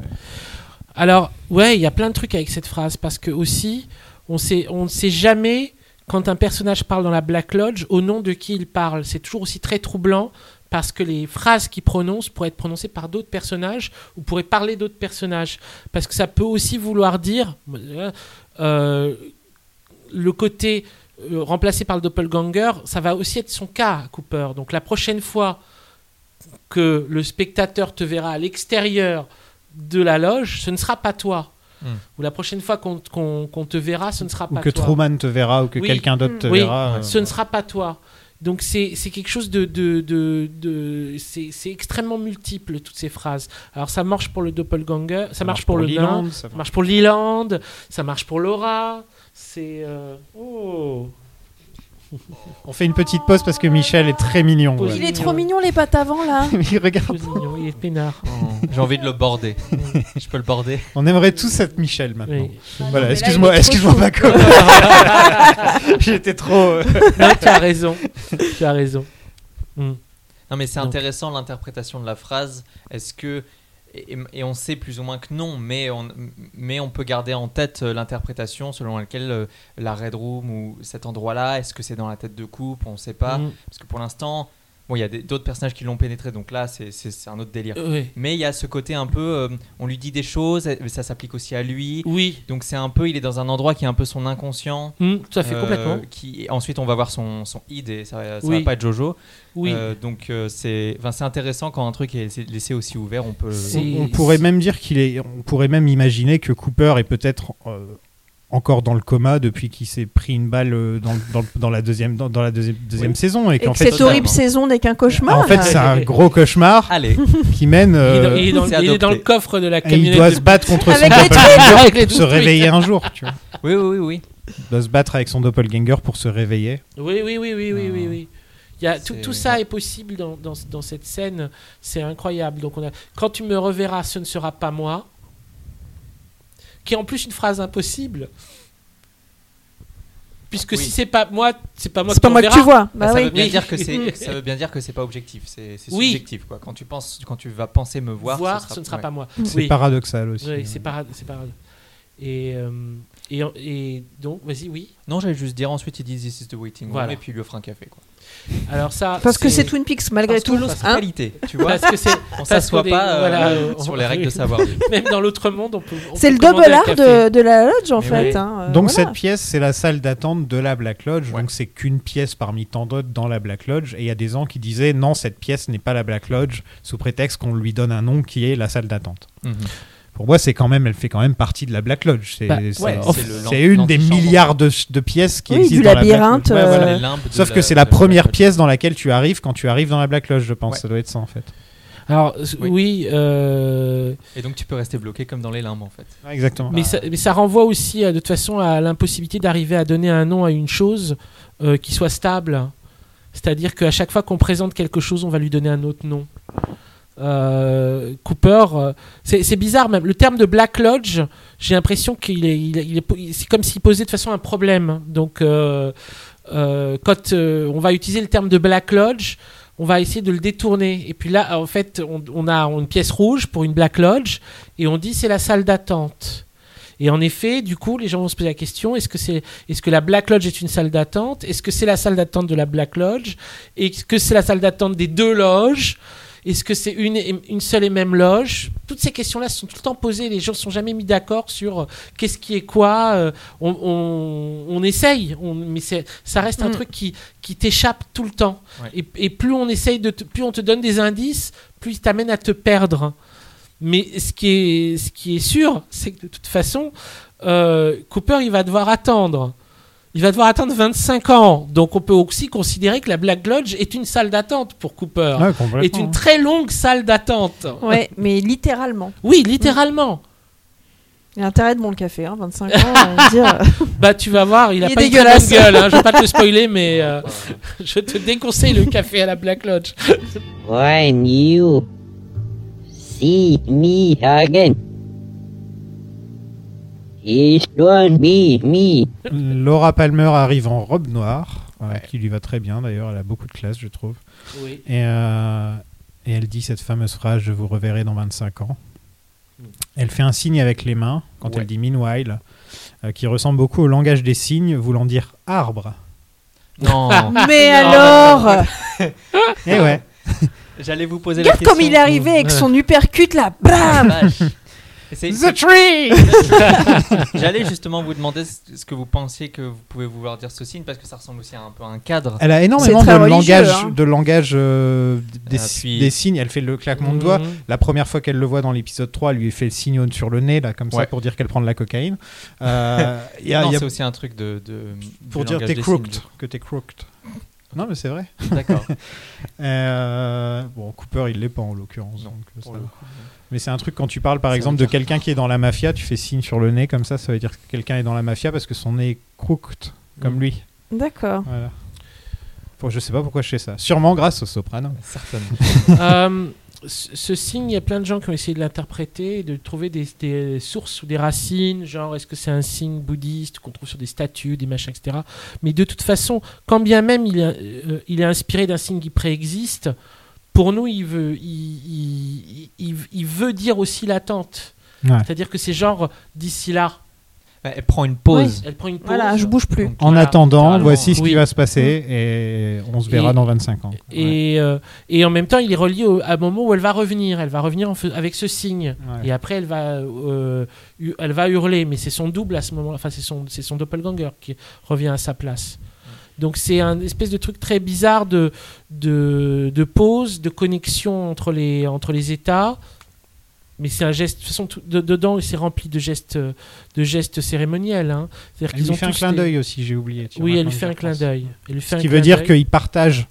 Alors, ouais, il y a plein de trucs avec cette phrase parce que aussi, on sait, on ne sait jamais quand un personnage parle dans la Black Lodge au nom de qui il parle. C'est toujours aussi très troublant parce que les phrases qu'il prononce pourraient être prononcées par d'autres personnages ou pourraient parler d'autres personnages. Parce que ça peut aussi vouloir dire euh, le côté euh, remplacé par le doppelganger, ça va aussi être son cas, Cooper. Donc la prochaine fois que le spectateur te verra à l'extérieur de la loge, ce ne sera pas toi. Hmm. Ou la prochaine fois qu'on te verra, ce ne sera Ou pas que toi. Truman te verra ou que Oui. quelqu'un d'autre te oui, verra. euh, ce ne sera pas toi. Donc c'est quelque chose de... de, de, de- c'est extrêmement multiple, toutes ces phrases. Alors ça marche pour le doppelganger, ça, marche pour, le nain, ça marche pour Leland, ça marche pour Laura. C'est... euh, Oh On fait une petite pause parce que Michel est très mignon. Ouais. Il est trop mignon, les pattes avant, là. (laughs) Il regarde. mignon, il est peinard. J'ai envie de le border. Je peux le border. On aimerait tous être Michel maintenant. Oui. Voilà, excuse-moi, excuse-moi. (laughs) J'étais trop. euh, Non, tu as raison. tu as raison. Non, mais c'est intéressant l'interprétation de la phrase. Est-ce que. Et, et on sait plus ou moins que non, mais on, mais on peut garder en tête euh, l'interprétation selon laquelle euh, la Red Room ou cet endroit-là, est-ce que c'est dans la tête de coupe On ne sait pas. Hmm. Parce que pour l'instant, bon, il y a d'autres personnages qui l'ont pénétré, donc là, c'est- un autre délire. Oui. Mais il y a ce côté un peu, euh, on lui dit des choses, et ça s'applique aussi à lui. Oui, Donc c'est un peu, il est dans un endroit qui est un peu son inconscient. Hmm, tout à fait, euh, complètement. Qui, ensuite, on va voir son, son id et ça, va- ça Oui. va pas être Jojo. Oui. Euh, donc euh, c'est, enfin, c'est intéressant quand un truc est laissé- laissé aussi ouvert. On peut. On pourrait même dire qu'il est. On pourrait même imaginer que Cooper est peut-être euh, encore dans le coma depuis qu'il s'est pris une balle euh, dans, dans- dans la deuxième dans, dans la deuxième, deuxième Oui. saison et Et qu'en que fait. cette horrible totalement. saison n'est qu'un cauchemar. En fait, c'est un gros cauchemar Allez, (laughs) qui mène. il, est euh, dans, il est dans- c'est il est dans le coffre de la et il camionnette. doit de- se battre contre son Avec doppelganger Avec les pour se réveiller un jour. Tu vois. oui, oui, oui, oui. Il doit se battre avec son doppelganger pour se réveiller. Oui, oui, oui, oui, oui, oui, oui. Il y a, tout, tout ça est possible dans, dans, dans cette scène. C'est incroyable. Donc on a, quand tu me reverras, ce ne sera pas moi. Qui est en plus une phrase impossible. Puisque Oui. si c'est pas moi, c'est pas moi C'est pas que tu vois. Bah, Bah ça oui. veut bien dire que c'est, (laughs) ça veut bien dire que c'est pas objectif. C'est, Oui. subjectif quoi. Quand tu penses, quand tu vas penser me voir, Voir, ce, ne sera ouais. pas moi. C'est Oui. paradoxal aussi. Oui, c'est parade, c'est parade. Et, euh, et, et donc, vas-y, oui. Non, j'allais juste dire. Ensuite, ils disent This is the waiting room Voilà. et puis il lui offre un café quoi. Alors ça, Parce que c'est Twin Peaks, malgré Parce tout. c'est hein. qualité, tu vois. Parce que c'est On parce s'assoit pas euh, voilà, euh, sur les règles de (laughs) savoir. même dans l'autre monde, on peut. on C'est peut le double art de, de la lodge, en Mais fait. oui. hein, euh, Donc voilà. cette pièce, c'est la salle d'attente de la Black Lodge. Ouais. Donc c'est qu'une pièce parmi tant d'autres dans la Black Lodge. Et il y a des gens qui disaient non, cette pièce n'est pas la Black Lodge, sous prétexte qu'on lui donne un nom qui est la salle d'attente. Mhm. Pour moi, c'est quand même, elle fait quand même partie de la Black Lodge. C'est Bah, ouais, c'est une des milliards de, de pièces qui Oui, existent du dans la Black labyrinthe, Lodge. Ouais, euh, voilà. De Sauf que c'est la première Black Lodge. pièce dans laquelle tu arrives quand tu arrives dans la Black Lodge, je pense. Ouais. Ça doit être ça en fait. Alors Oui. oui, euh, Et donc tu peux rester bloqué comme dans les limbes en fait. Ouais, Exactement. mais, ça, mais ça renvoie aussi euh, de toute façon à l'impossibilité d'arriver à donner un nom à une chose euh, qui soit stable. C'est-à-dire qu'à chaque fois qu'on présente quelque chose, on va lui donner un autre nom. Euh, Cooper, euh, c'est bizarre même. Le terme de Black Lodge, j'ai l'impression qu'il est, c'est comme s'il posait de façon un problème. Donc, euh, quand on va utiliser le terme de Black Lodge, on va essayer de le détourner. Et puis là, en fait, on, a une pièce rouge pour une Black Lodge et on dit c'est la salle d'attente. Et en effet, du coup, les gens vont se poser la question est-ce que, est-ce que la Black Lodge est une salle d'attente? Est-ce que c'est la salle d'attente de la Black Lodge? Est-ce que c'est la salle d'attente des deux loges? Est-ce que c'est une, seule et même loge? Toutes ces questions-là sont tout le temps posées. Les gens ne sont jamais mis d'accord sur euh, qu'est-ce qui est quoi. euh, on, on- on essaye, on- mais ça reste un Mm. truc qui, qui t'échappe tout le temps. Ouais. Et, et plus on essaye de, te- plus on te donne des indices, plus t'amène à te perdre. Mais ce qui est, ce qui est sûr, c'est que de toute façon, euh, Cooper, il va devoir attendre. Il va devoir attendre 25 ans. Donc on peut aussi considérer que la Black Lodge est une salle d'attente pour Cooper. Ouais, est une très longue salle d'attente. Ouais, mais littéralement. Oui, littéralement. Il a intérêt de bon le café, hein, 25 ans, va (laughs) dire. Bah tu vas voir, il a Il pas une très bonne gueule. Hein. Je vais pas te le spoiler, mais (laughs) euh, (laughs) je te déconseille le café à la Black Lodge. When you see me again, be me. Laura Palmer arrive en robe noire, euh, qui lui va très bien d'ailleurs, elle a beaucoup de classe, je trouve. Oui. Et, euh, et elle dit cette fameuse phrase Je vous reverrai dans 25 ans. Elle fait un signe avec les mains quand Ouais. elle dit meanwhile, euh, qui ressemble beaucoup au langage des signes, voulant dire arbre. Non. (laughs) Mais alors Et ouais. (laughs) J'allais vous poser la Regarde question. comme il est arrivé avec son uppercut là, bam The tree (laughs) J'allais justement vous demander ce que vous pensiez que vous pouvez vouloir dire ce signe parce que ça ressemble aussi à un peu à un cadre. Elle a énormément de langage, hein. de langage euh, des, Ah, puis- des signes. Elle fait le claquement de doigts. Mhm. La première fois qu'elle le voit dans l'épisode 3, elle lui fait le signe sur le nez, là, comme ça, pour dire qu'elle prend de la cocaïne. Euh, il (laughs) y a- non, il y a- c'est aussi un truc de. de pour dire t'es crooked, que t'es crooked. Non, mais c'est vrai. D'accord. (laughs) Euh, bon, Cooper, il l'est pas en l'occurrence. Donc, euh, pour ça le va. coup. Mais c'est un truc quand tu parles, par Ça exemple, de quelqu'un qui est dans la mafia, tu fais signe sur le nez comme ça, ça veut dire que quelqu'un est dans la mafia parce que son nez est crooked, comme Mm. lui. D'accord. Voilà. Bon, je sais pas pourquoi je fais ça. Sûrement grâce au soprano. Certainement. (laughs) Euh, ce ce signe, il y a plein de gens qui ont essayé de l'interpréter, de trouver des, des sources ou des racines, genre est-ce que c'est un signe bouddhiste qu'on trouve sur des statues, des machins, etc. Mais de toute façon, quand bien même il euh, il est inspiré d'un signe qui préexiste, pour nous, il veut, il, il- il- il veut dire aussi l'attente. Ouais. C'est-à-dire que c'est genre d'ici là. Elle prend une pause. Elle prend une pause. Voilà, je bouge plus. Donc, En Voilà, attendant, voici ce Oui. qui va se passer et on se verra Et- dans 25 ans. Ouais. Et, euh, et en même temps, il est relié au- à un moment où elle va revenir. Elle va revenir en avec ce signe. Ouais. Et après, elle va, euh, elle va hurler. Mais c'est son double à ce moment-là. Enfin, c'est son, c'est son doppelganger qui revient à sa place. Donc c'est un espèce de truc très bizarre de, de, de pause, de connexion entre les, entre les états. Mais c'est un geste. De toute façon, tout- de- dedans, c'est rempli de gestes, de gestes cérémoniels. hein. C'est-à-dire Elle qu'ils lui ont fait un clin des- d'œil aussi, j'ai oublié. Oui, elle lui fait un clin d'œil. Elle lui fait Ce un qui clin veut dire d'œil. qu'ils partagent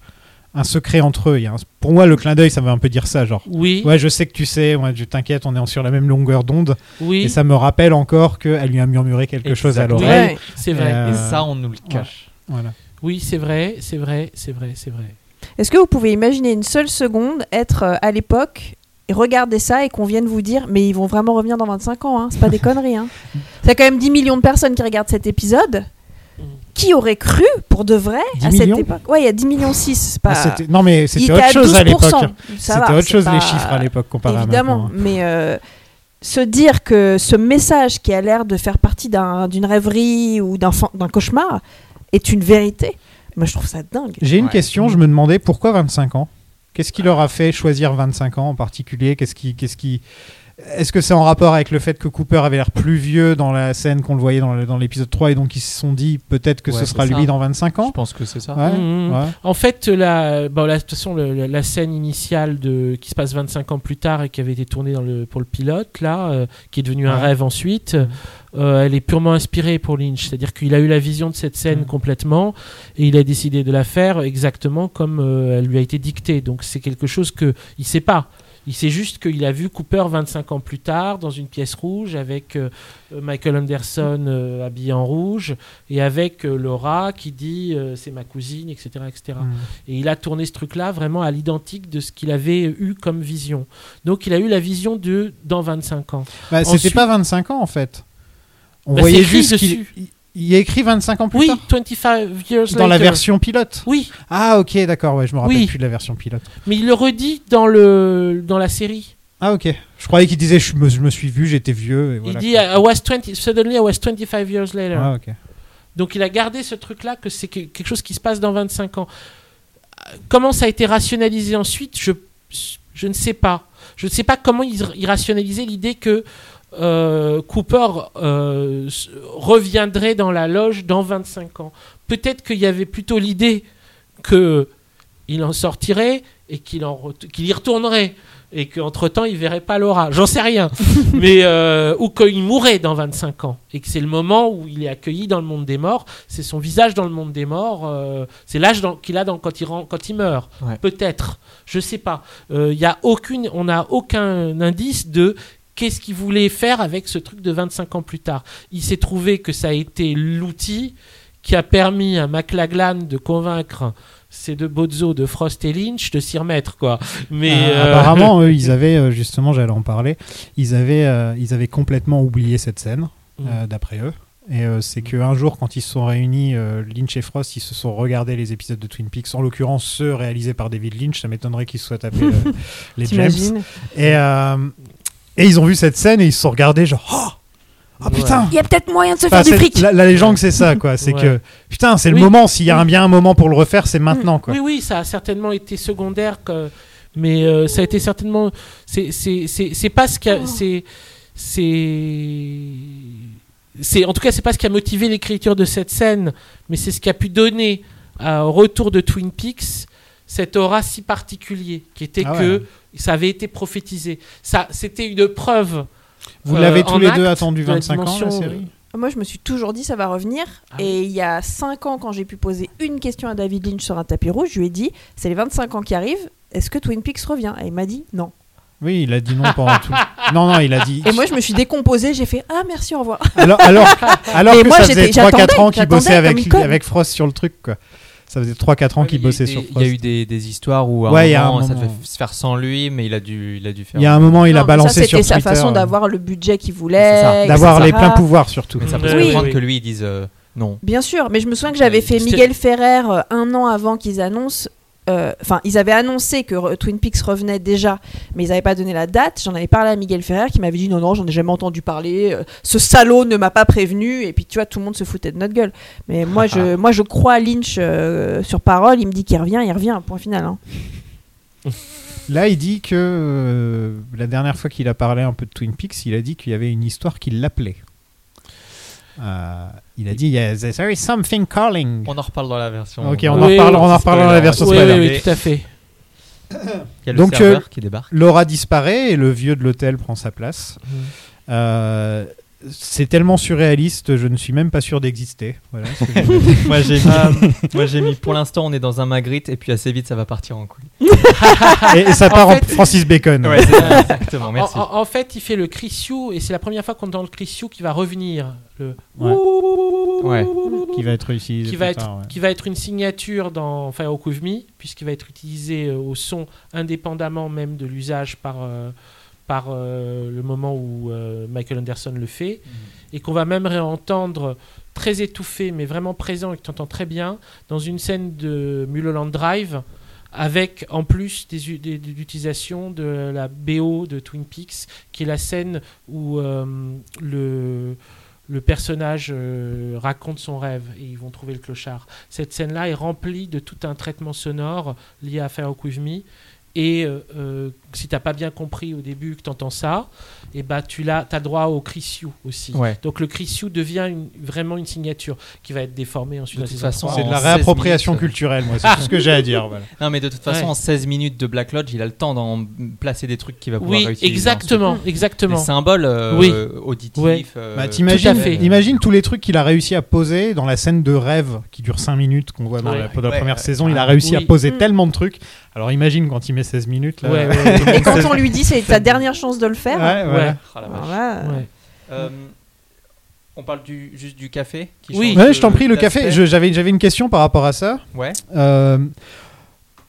un secret entre eux. Il y a un- Pour moi, le clin d'œil, ça veut un peu dire ça, genre. Oui, Ouais, je sais que tu sais, ouais, je t'inquiète, on est sur la même longueur d'onde. oui. Et ça me rappelle encore qu'elle lui a murmuré quelque chose à. Oui, l'oreille. c'est vrai. Euh, Et ça, on nous le cache. Voilà. Oui, c'est vrai, c'est vrai, c'est vrai, c'est vrai. Est-ce que vous pouvez imaginer une seule seconde être euh, à l'époque et regarder ça et qu'on vienne vous dire mais ils vont vraiment revenir dans 25 ans, hein. c'est pas des (laughs) conneries. Hein. C'est quand même 10 millions de personnes qui regardent cet épisode. Mm. Qui aurait cru pour de vrai 10 à cette époque? Ouais, il y a 10 millions 6. C'est pas... Ah, non, mais c'était était autre chose à 12%. l'époque. Ça C'était va, autre chose pas- les chiffres à l'époque comparé Évidemment, à maintenant. hein. mais euh, se dire que ce message qui a l'air de faire partie d'un- d'une rêverie ou d'un cauchemar est une vérité, moi je trouve ça dingue. J'ai une Ouais. question, je me demandais pourquoi 25 ans? Qu'est-ce qui leur a fait choisir 25 ans en particulier? Qu'est-ce qui, qu'est-ce qui... Est-ce que c'est en rapport avec le fait que Cooper avait l'air plus vieux dans la scène qu'on le voyait dans l'épisode 3 et donc ils se sont dit peut-être que Ouais, ce sera ça. lui dans 25 Je ans pense que c'est ça. Ouais, Mhm. ouais. En fait, la, bon, la- de toute façon, le- la, la scène initiale de, qui se passe 25 ans plus tard et qui avait été tournée dans le, pour le pilote, là, euh, qui est devenu un rêve ensuite, euh, elle est purement inspirée pour Lynch. C'est-à-dire qu'il a eu la vision de cette scène Mhm. complètement et il a décidé de la faire exactement comme euh, elle lui a été dictée. Donc c'est quelque chose que il sait pas. Il sait juste qu'il a vu Cooper 25 ans plus tard dans une pièce rouge avec euh, euh, Michael Anderson euh, habillé en rouge et avec euh, Laura qui dit c'est ma cousine, etc. etc. Mm. Et il a tourné ce truc-là vraiment à l'identique de ce qu'il avait eu comme vision. Donc il a eu la vision de dans 25 ans. Bah, C'était Ensuite- pas 25 ans en fait. On Bah, voyait juste qu'il. Il- a écrit 25 ans plus Oui, tard. 25 years Dans la version pilote. Oui, Ah ok d'accord ouais je me rappelle Oui. plus de la version pilote. mais il le redit dans, le, dans la série. Ah ok. Je croyais qu'il disait je me, je me suis vu j'étais vieux. Et voilà, il dit. I was 20, Suddenly I was 25 years later. Ah ok. Donc il a gardé ce truc-là, que c'est que- quelque chose qui se passe dans 25 ans. Comment ça a été rationalisé ensuite je, je ne sais pas. Je ne sais pas comment ils, ils rationalisaient l'idée que euh, Cooper euh, reviendrait dans la loge dans 25 ans. Peut-être qu'il y avait plutôt l'idée que il en sortirait et qu'il qu'il y retournerait et qu'entre temps il verrait pas Laura. J'en sais rien. (laughs) Mais euh, ou qu'il mourrait dans 25 ans et que c'est le moment où il est accueilli dans le monde des morts. C'est son visage dans le monde des morts. euh, c'est l'âge qu'il a dans, quand il ren- quand il meurt. Ouais. Peut-être. Je sais pas. Euh, Il y a aucune. On n'a aucun indice de qu'est-ce qu'il voulait faire avec ce truc de 25 ans plus tard. Il s'est trouvé que ça a été l'outil qui a permis à McLaglan de convaincre ces deux bozos de Frost et Lynch de s'y remettre quoi. Mais Euh, euh, Apparemment, eux, ils (laughs) avaient, euh, justement, j'allais en parler, ils avaient, euh, ils avaient complètement oublié cette scène, Mm. d'après eux. Et c'est qu'un jour, quand ils se sont réunis, Lynch et Frost, ils se sont regardés les épisodes de Twin Peaks, en l'occurrence ceux réalisés par David Lynch, ça m'étonnerait qu'ils se soient tapés (laughs) les James. Et, et ils ont vu cette scène et ils se sont regardés genre, oh, oh, putain Il y a peut-être moyen de se Enfin, faire du fric. La, la légende, c'est ça, quoi. C'est Ouais. que, putain, c'est le Oui. moment, s'il y a un, bien un moment pour le refaire, c'est maintenant, quoi. Oui, oui, ça a certainement été secondaire, que- mais euh, ça a été certainement. C'est c'est- c'est- c'est pas ce qui a. C'est. C'est. c'est- En tout cas, c'est pas ce qui a motivé l'écriture de cette scène, mais c'est ce qui a pu donner euh, au retour de Twin Peaks cet aura si particulier, qui était Ah que. Ça avait été prophétisé. Ça, c'était une preuve. Vous euh, l'avez tous en les deux attendu de la 25 ans, la série Moi, je me suis toujours dit ça va revenir. Ah et il y a 5 ans, quand j'ai pu poser une question à David Lynch sur un tapis rouge, je lui ai dit c'est les 25 ans qui arrivent, est-ce que Twin Peaks revient? Et il m'a dit non. Oui, il a dit non pendant tout. (laughs) Non, non, il a dit. Et moi, je me suis décomposée, j'ai fait ah merci, au revoir. Alors, alors, (laughs) alors que moi, ça j'étais- faisait 3-4 ans qu'il bossait avec, avec Frost sur le truc, quoi. Ça faisait 3-4 ans Ouais, qu'il bossait des- sur Il y Frost. a eu des, des histoires où à Ouais, un moment, ça moment. devait se faire sans lui, mais il a dû, il a dû faire. Il y a un moment, il a Non, balancé ça, sur c'était Twitter. sa façon euh, d'avoir le budget qu'il voulait. ça. D'avoir les pleins pouvoirs, surtout. Mais ça peut Oui, comprendre oui. que lui, il dise euh, non. Bien sûr, mais je me souviens que j'avais fait C'était- Miguel Ferrer euh, un an avant qu'ils annoncent. Euh, Enfin, ils avaient annoncé que Twin Peaks revenait déjà, mais ils n'avaient pas donné la date. J'en avais parlé à Miguel Ferrer qui m'avait dit non, non, j'en ai jamais entendu parler. euh, ce salaud ne m'a pas prévenu. Et puis, tu vois, tout le monde se foutait de notre gueule. Mais (laughs) moi, je, moi, je crois à Lynch euh, sur parole. Il me dit qu'il revient, il revient. Point final. hein. (laughs) Là, il dit que euh, la dernière fois qu'il a parlé un peu de Twin Peaks, il a dit qu'il y avait une histoire qui l'appelait. Euh, il a dit yeah, there is something calling? On en reparle dans la version. Ok, on Oui, en reparle, oui, on en reparle dans la version Oui, spoiler. oui, oui, tout à fait. Il y a le Donc, serveur euh, qui débarque. Laura disparaît et le vieux de l'hôtel prend sa place. Mhm. Euh, c'est tellement surréaliste, je ne suis même pas sûr d'exister. Voilà, (laughs) Moi j'ai mis, j'ai mis pour l'instant on est dans un Magritte et puis assez vite ça va partir en couille. (laughs) et, et ça En part en, fait- Francis Bacon. Ouais, ça, exactement, merci. En, en- en fait, il fait le Christiou et c'est la première fois qu'on entend le Christiou qui va revenir. Le Ouais. Ouais. Qui va être utilisé qui plus va être, tard, ouais. qui va être une signature dans Fire With Me, puisqu'il va être utilisé euh, au son indépendamment même de l'usage par, euh, par euh, le moment où euh, Michael Anderson le fait, et qu'on va même réentendre très étouffé, mais vraiment présent et que tu entends très bien, dans une scène de Mulholland Drive, avec en plus des, u- des- de l'utilisation de la BO de Twin Peaks, qui est la scène où euh, le, le personnage raconte son rêve et ils vont trouver le clochard. Cette scène-là est remplie de tout un traitement sonore lié à Fire Walk With Me. Et euh, euh, si t'as pas bien compris au début que tu entends ça, et bah tu l'as, as droit au Chrissiu aussi. Ouais. Donc le Chrissiu devient une- vraiment une signature qui va être déformée ensuite. De toute façon. C'est de la en 16 réappropriation minutes, culturelle, moi, c'est tout ce que j'ai à dire. voilà. Non mais de toute façon Ouais. en 16 minutes de Black Lodge il a le temps d'en placer des trucs qu'il va pouvoir Oui, réutiliser. exactement, ensuite. exactement. Des symboles euh, Oui. auditifs. Ouais. euh, Bah, fait. imagine tous les trucs qu'il a réussi à poser dans la scène de rêve qui dure 5 minutes qu'on voit dans Ouais. la, dans la première ouais. saison. Il a Ah, réussi à poser Mm. tellement de trucs Alors imagine quand il met 16 minutes. Là, Ouais, ouais. Et quand (laughs) on lui dit c'est ta dernière chance de le faire, Ouais, voilà. Ouais. La vache. alors là, euh, Ouais. On parle du, juste du café qui Oui. je t'en prie, le café. j'avais une question par rapport à ça. Ouais. Euh,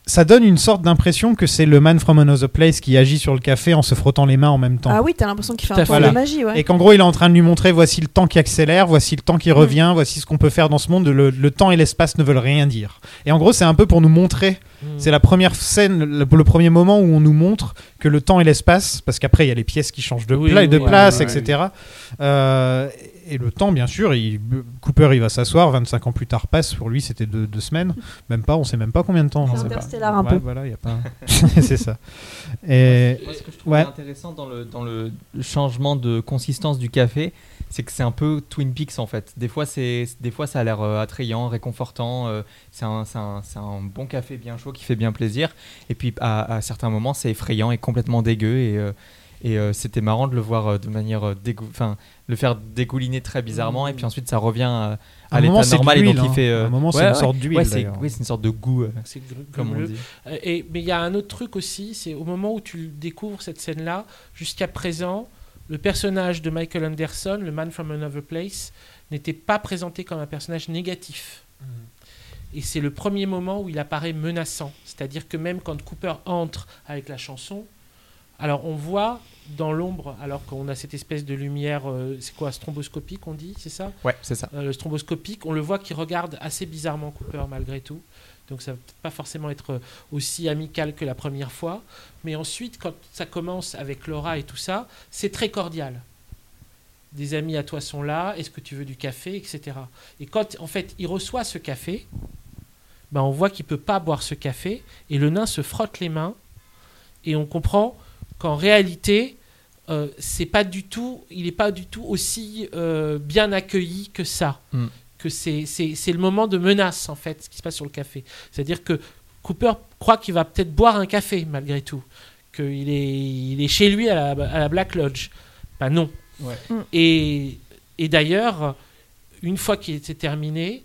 ça donne une sorte d'impression que c'est le man from another place qui agit sur le café en se frottant les mains en même temps. Ah oui, t'as l'impression qu'il fait un tour de magie, ouais. Et qu'en gros, il est en train de lui montrer voici le temps qui accélère, voici le temps qui revient, voici ce qu'on peut faire dans ce monde. Le, le temps et l'espace ne veulent rien dire. Et en gros, c'est un peu pour nous montrer. Mm. C'est la première scène, le, le premier moment où on nous montre que le temps et l'espace, parce qu'après, il y a les pièces qui changent de, Oui, pla- de oui, place, etc. Euh, et le temps, bien sûr, il- Cooper, il va s'asseoir. 25 ans plus tard passe. Pour lui, c'était deux, deux semaines. Même pas, on sait même pas combien de temps. C'est. Interstellar un Ouais, peu. Voilà, il y a pas. (laughs) c'est ça. Et Moi, ce que je trouve Ouais. intéressant dans le, dans le changement de consistance du café, c'est que c'est un peu Twin Peaks en fait. Des fois, c'est, des fois ça a l'air euh, attrayant, réconfortant. euh, c'est, un, c'est, un, c'est un bon café bien chaud qui fait bien plaisir. Et puis à, à certains moments, c'est effrayant et complètement dégueu. Et, euh, et euh, c'était marrant de le voir euh, de manière euh, enfin, le faire dégouliner très bizarrement. Et puis ensuite, ça revient euh, À à l'état normal. Et donc, il fait. hein. euh, À un moment, c'est ouais, une ouais. sorte d'huile, Ouais, c'est, d'ailleurs. oui, c'est une sorte de goût, euh, C'est comme on dit. Et, mais il y a un autre truc aussi, c'est au moment où tu découvres cette scène-là, jusqu'à présent, le personnage de Michael Anderson, le Man from Another Place, n'était pas présenté comme un personnage négatif. Et c'est le premier moment où il apparaît menaçant. C'est-à-dire que même quand Cooper entre avec la chanson, alors on voit dans l'ombre, alors qu'on a cette espèce de lumière, euh, c'est quoi, stromboscopique on dit, c'est ça Ouais, c'est ça. euh, le stromboscopique, on le voit qui regarde assez bizarrement Cooper malgré tout. Donc ça va peut-être pas forcément être euh, aussi amical que la première fois. Mais ensuite, quand ça commence avec Laura et tout ça, c'est très cordial. Des amis à toi sont là, est-ce que tu veux du café, etc. Et quand en fait il reçoit ce café, ben, on voit qu'il peut pas boire ce café et le nain se frotte les mains et on comprend qu'en réalité euh, c'est pas du tout, il n'est pas du tout aussi euh, bien accueilli que ça. Mm. Que c'est, c'est, c'est le moment de menace en fait, ce qui se passe sur le café. C'est-à-dire que Cooper croit qu'il va peut-être boire un café malgré tout, qu'il est, il est chez lui à la, à la Black Lodge. Ben non. Ouais. Mm. Et, et d'ailleurs, une fois qu'il était terminé,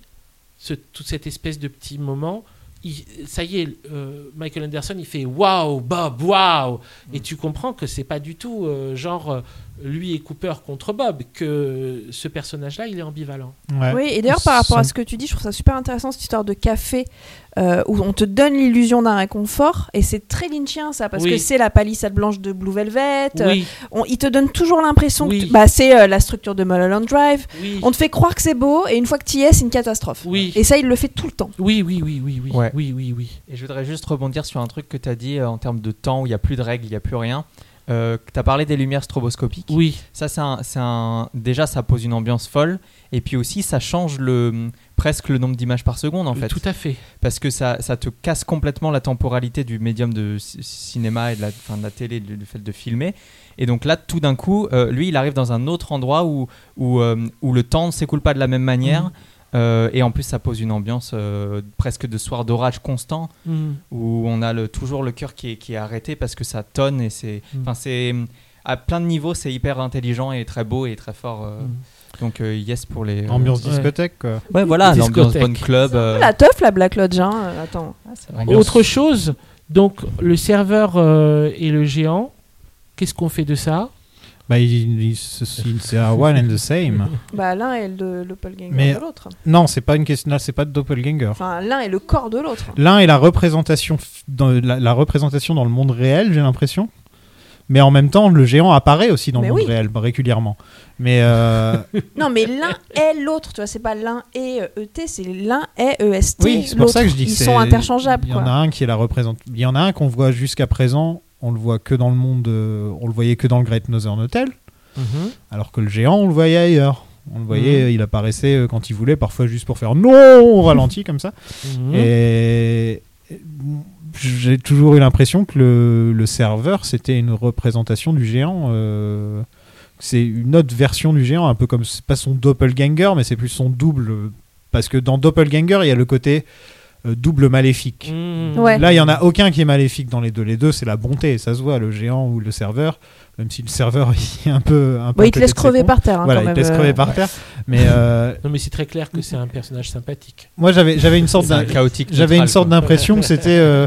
ce, toute cette espèce de petit moment, il- ça y est, euh, Michael Anderson, il fait waouh, Bob, waouh, et tu comprends que c'est pas du tout euh, genre euh, lui et Cooper contre Bob, que ce personnage-là, il est ambivalent. Ouais. Oui, et d'ailleurs, par rapport à ce que tu dis, je trouve ça super intéressant cette histoire de café euh, où on te donne l'illusion d'un réconfort. Et c'est très lynchien ça, parce Oui. que c'est la palissade blanche de Blue Velvet. euh, Oui, on- il te donne toujours l'impression Oui. que tu- bah, c'est euh, la structure de Mulholland Drive. oui, On te fait croire que c'est beau, et une fois que tu y es, c'est une catastrophe. oui, Et ça, il le fait tout le temps. oui, oui, oui, oui, oui, Ouais. oui, oui, oui. Et je voudrais juste rebondir sur un truc que tu as dit euh, en termes de temps où il n'y a plus de règles, il n'y a plus rien. Euh, tu as parlé des lumières stroboscopiques. Oui, Ça, c'est un, un- déjà, ça pose une ambiance folle. Et puis aussi, ça change le, presque le nombre d'images par seconde, en fait. tout à fait. Parce que ça, ça te casse complètement la temporalité du médium de ci- cinéma et de la, de la télé, du, fait de filmer. Et donc là, tout d'un coup, euh, lui, il arrive dans un autre endroit où, où, euh, où le temps ne s'écoule pas de la même manière. Mhm. Euh, et en plus, ça pose une ambiance euh, presque de soir d'orage constant Mm. où on a le, toujours le cœur qui est, qui est arrêté parce que ça tonne et c'est, Mm. c'est à plein de niveaux c'est hyper intelligent et très beau et très fort. euh, Mm. Donc euh, yes pour les. euh, Ambiance discothèque, quoi. Ouais voilà l'ambiance bonne club. euh, La teuf, la Black Lodge, hein. Attends. Ambiance- Autre chose, donc le serveur euh, et le géant, qu'est-ce qu'on fait de ça? Bah, il- il- c'est un one and the same. (laughs) Bah, l'un est le doppelganger Mais- de l'autre. Non, c'est pas une question. Là, c'est pas de doppelganger. Enfin, l'un est le corps de l'autre. L'un est la représentation dans la, la représentation dans le monde réel, j'ai l'impression. Mais en même temps, le géant apparaît aussi dans Mais le monde oui. réel régulièrement. Mais euh, (laughs) Non, mais l'un est l'autre, tu vois, c'est pas l'un est euh, ET, c'est l'un est EST. oui, c'est pour ça que je dis que Ils sont interchangeables, Il y en a un qui est la représente. Il y en a un qu'on voit jusqu'à présent. On le voit que dans le monde. euh, on le voyait que dans le Great Northern Hotel, Mhm. alors que le géant, on le voyait ailleurs. On le voyait, Mhm. euh, il apparaissait euh, quand il voulait, parfois juste pour faire non au ralenti comme ça. Mhm. Et et j'ai toujours eu l'impression que le, le serveur, c'était une représentation du géant. euh, c'est une autre version du géant, un peu comme, c'est pas son doppelganger, mais c'est plus son double. euh, Parce que dans doppelganger, il y a le côté euh, double maléfique. Ouais. Là, il y en a aucun qui est maléfique dans les deux. Les deux, c'est la bonté, ça se voit, le géant ou le serveur. Même si le serveur (laughs) il est un peu. Un il te laisse crever par terre. hein, Voilà, quand il te laisse euh. crever par terre. Mais euh, (laughs) Non, mais c'est très clair que c'est un personnage sympathique. moi, j'avais j'avais une sorte d'un- chaotique. j'avais une sorte d'impression que c'était euh,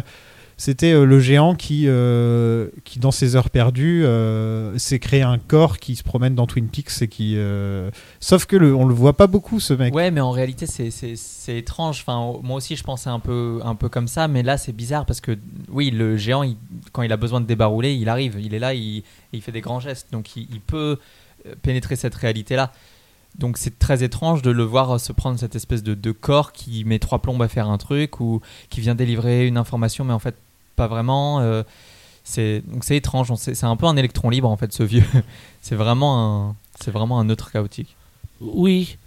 c'était euh, le géant qui, euh, qui, dans ses heures perdues, euh, s'est créé un corps qui se promène dans Twin Peaks et qui. Sauf que le, on le voit pas beaucoup, ce mec. Ouais, mais en réalité, c'est- étrange. Enfin, moi aussi, je pensais un peu, un peu comme ça, mais là, c'est bizarre parce que, oui, le géant, quand il a besoin de débarouler, il arrive. Il est là, il, il fait des grands gestes. Donc, il, peut pénétrer cette réalité-là. Donc, c'est très étrange de le voir se prendre cette espèce de, de corps qui met trois plombes à faire un truc ou qui vient délivrer une information, mais en fait, pas vraiment. euh, c'est donc c'est étrange. C'est un peu un électron libre, en fait, ce vieux. (laughs) c'est vraiment un, vraiment un neutre chaotique. Oui.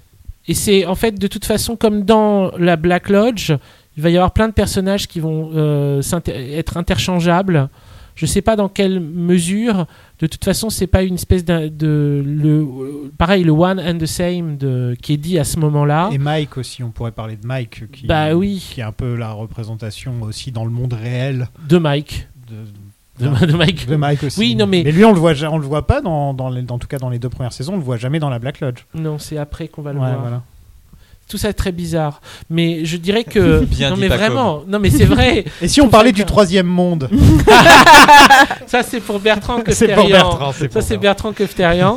Et c'est en fait de toute façon comme dans la Black Lodge, il va y avoir plein de personnages qui vont euh, être interchangeables. Je sais pas dans quelle mesure. De toute façon, c'est pas une espèce de le pareil le one and the same de, qui est dit à ce moment-là. Et Mike aussi, on pourrait parler de Mike, qui, Bah oui. qui est un peu la représentation aussi dans le monde réel De Mike. de, De, de (laughs) Mike. de Mike aussi. Oui, non mais, Mais lui, on le voit, on le voit pas dans, dans les- en tout cas dans les deux premières saisons, on le voit jamais dans la Black Lodge. non, c'est après qu'on va le Ouais, voir. voilà. Tout ça est très bizarre. Mais je dirais que (laughs) Bien non mais vraiment, non mais c'est vrai. (laughs) Et si on parlait du troisième monde (laughs) Ça c'est pour Bertrand C'est Kefterian. pour Bertrand, c'est Ça c'est Bertrand. Kefterian.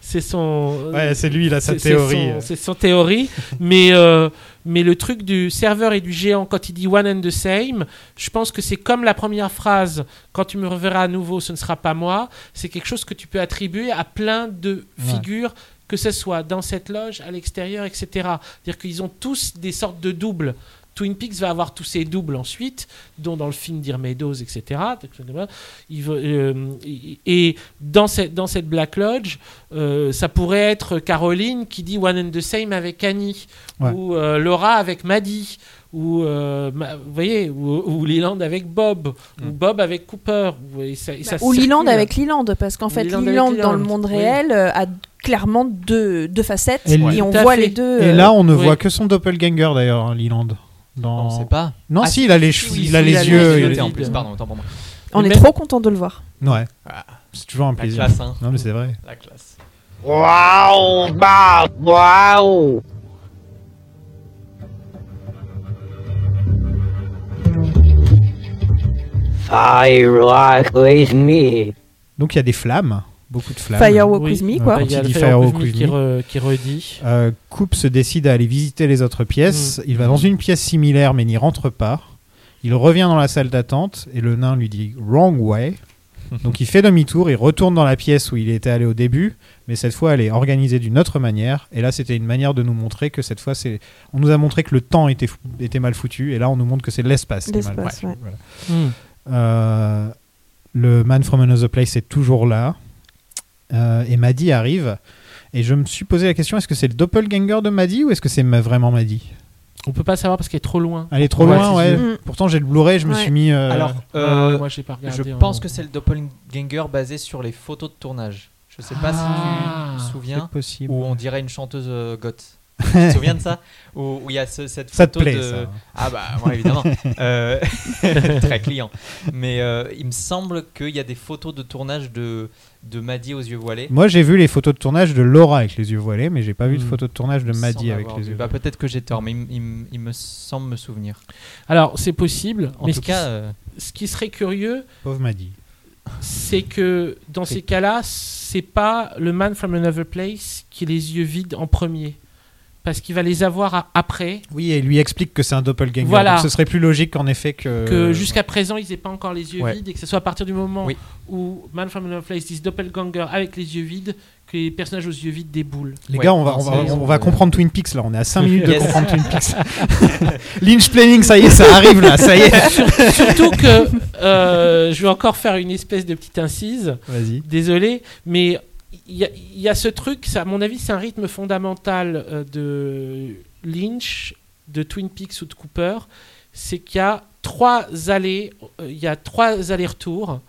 c'est son. Ouais, c'est lui, il a sa c'est théorie. son- C'est son théorie. mais euh, mais le truc du serveur et du géant quand il dit one and the same, je pense que c'est comme la première phrase. Quand tu me reverras à nouveau, ce ne sera pas moi. C'est quelque chose que tu peux attribuer à plein de Ouais. figures. Que ce soit dans cette loge, à l'extérieur, etc. C'est-à-dire qu'ils ont tous des sortes de doubles. Twin Peaks va avoir tous ses doubles ensuite, dont dans le film Dear Meadows, etc. Il veut- euh, et dans cette, dans cette Black Lodge, euh, ça pourrait être Caroline qui dit One and the Same avec Annie, Ouais. ou euh, Laura avec Maddie, ou euh, ma- vous voyez, ou, ou Leland avec Bob, ou Bob avec Cooper. Vous voyez, ça- et ça Bah, Ou Leland avec Leland, parce qu'en Ou fait, Leland dans le monde réel a clairement deux, deux facettes, Et on voit fait. les deux. Et euh, là, on ne oui. voit que son doppelganger d'ailleurs, hein, Leland. Dans... On sait pas. Non, Ah, si, il a les cheveux, oui, il a si, les il a les yeux. yeux il a- Noté en vide. plus, pardon, autant pour moi. on Mais est même- trop content de le voir. Ouais. Ah. C'est toujours un La plaisir. classe, hein. Non, mais c'est vrai. La classe. With me. Donc il y a des flammes, beaucoup de flammes. Firewalk Oui. with me, quoi. Il y a le Firewalk with me qui, re- qui redit. Euh, Coop se décide à aller visiter les autres pièces. Il va dans une pièce similaire mais n'y rentre pas. Il revient dans la salle d'attente et le nain lui dit wrong way. (laughs) Donc il fait demi-tour, il retourne dans la pièce où il était allé au début, mais cette fois elle est organisée d'une autre manière. Et là c'était une manière de nous montrer que cette fois c'est, on nous a montré que le temps était, fou- était mal foutu, et là on nous montre que c'est l'espace qui est mal foutu. ouais. Voilà. Hmm. Euh, le Man from Another Place est toujours là. Euh, et Maddy arrive. Et je me suis posé la question est-ce que c'est le doppelganger de Maddy ou est-ce que c'est vraiment Maddy? On peut pas savoir parce qu'elle est trop loin. Elle est trop Ouais, loin, ouais. Mm. Pourtant, j'ai le Blu-ray, je me suis mis. euh, Alors, Ah, euh, moi j'ai pas je regardé. pense en- que c'est le doppelganger basé sur les photos de tournage. Je sais pas Ah. si tu te c'est souviens. possible. Où on dirait une chanteuse euh, goth. (laughs) tu te souviens de ça Où où il y a ce- cette Ça te photo plaît, de... ça. Ah bah moi évidemment. Euh, (laughs) Très client. Mais euh, il me semble qu'il y a des photos de tournage de, de Maddy aux yeux voilés. Moi, j'ai vu les photos de tournage de Laura avec les yeux voilés, mais j'ai pas vu de Hmm. photos de tournage de Maddy avec les vu. yeux Bah, voilés. Peut-être que j'ai tort, mais il, me semble me souvenir. Alors c'est possible. En mais tout ce, cas, qui, euh, ce qui serait curieux, Pauvre Maddy. c'est que dans ces cas-là, c'est pas le Man from Another Place qui a les yeux vides en premier. Parce qu'il va les avoir à- après. Oui, et il lui explique que c'est un doppelganger. Voilà. Donc ce serait plus logique qu'en effet que. Que jusqu'à présent, ils n'aient pas encore les yeux Ouais. vides et que ce soit à partir du moment Oui. où Man from Another Place dit Doppelganger avec les yeux vides que les personnages aux yeux vides déboulent. Les Ouais, gars, on va, non, on va, c'est- on va comprendre Twin Peaks là. On est à 5 minutes de Yes. comprendre Twin Peaks. (laughs) Lynch Planning, ça y est, ça arrive là, ça y est. Sur- surtout que euh, je vais encore faire une espèce de petite incise. Vas-y. Désolé, mais il y, a- il y a ce truc, ça, à mon avis, c'est un rythme fondamental euh, de Lynch, de Twin Peaks ou de Cooper. C'est qu'il y a trois allées, euh, il y a trois allers-retours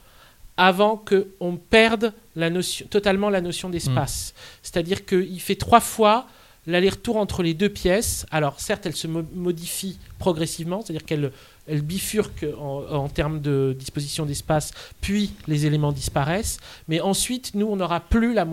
avant que on perde la notion, totalement la notion d'espace. C'est-à-dire qu'il fait trois fois l'aller-retour entre les deux pièces. Alors certes, elle se mo- modifie progressivement, c'est-à-dire qu'elle elle bifurque en, en termes de disposition d'espace, puis les éléments disparaissent. Mais ensuite, nous, on n'aura plus la,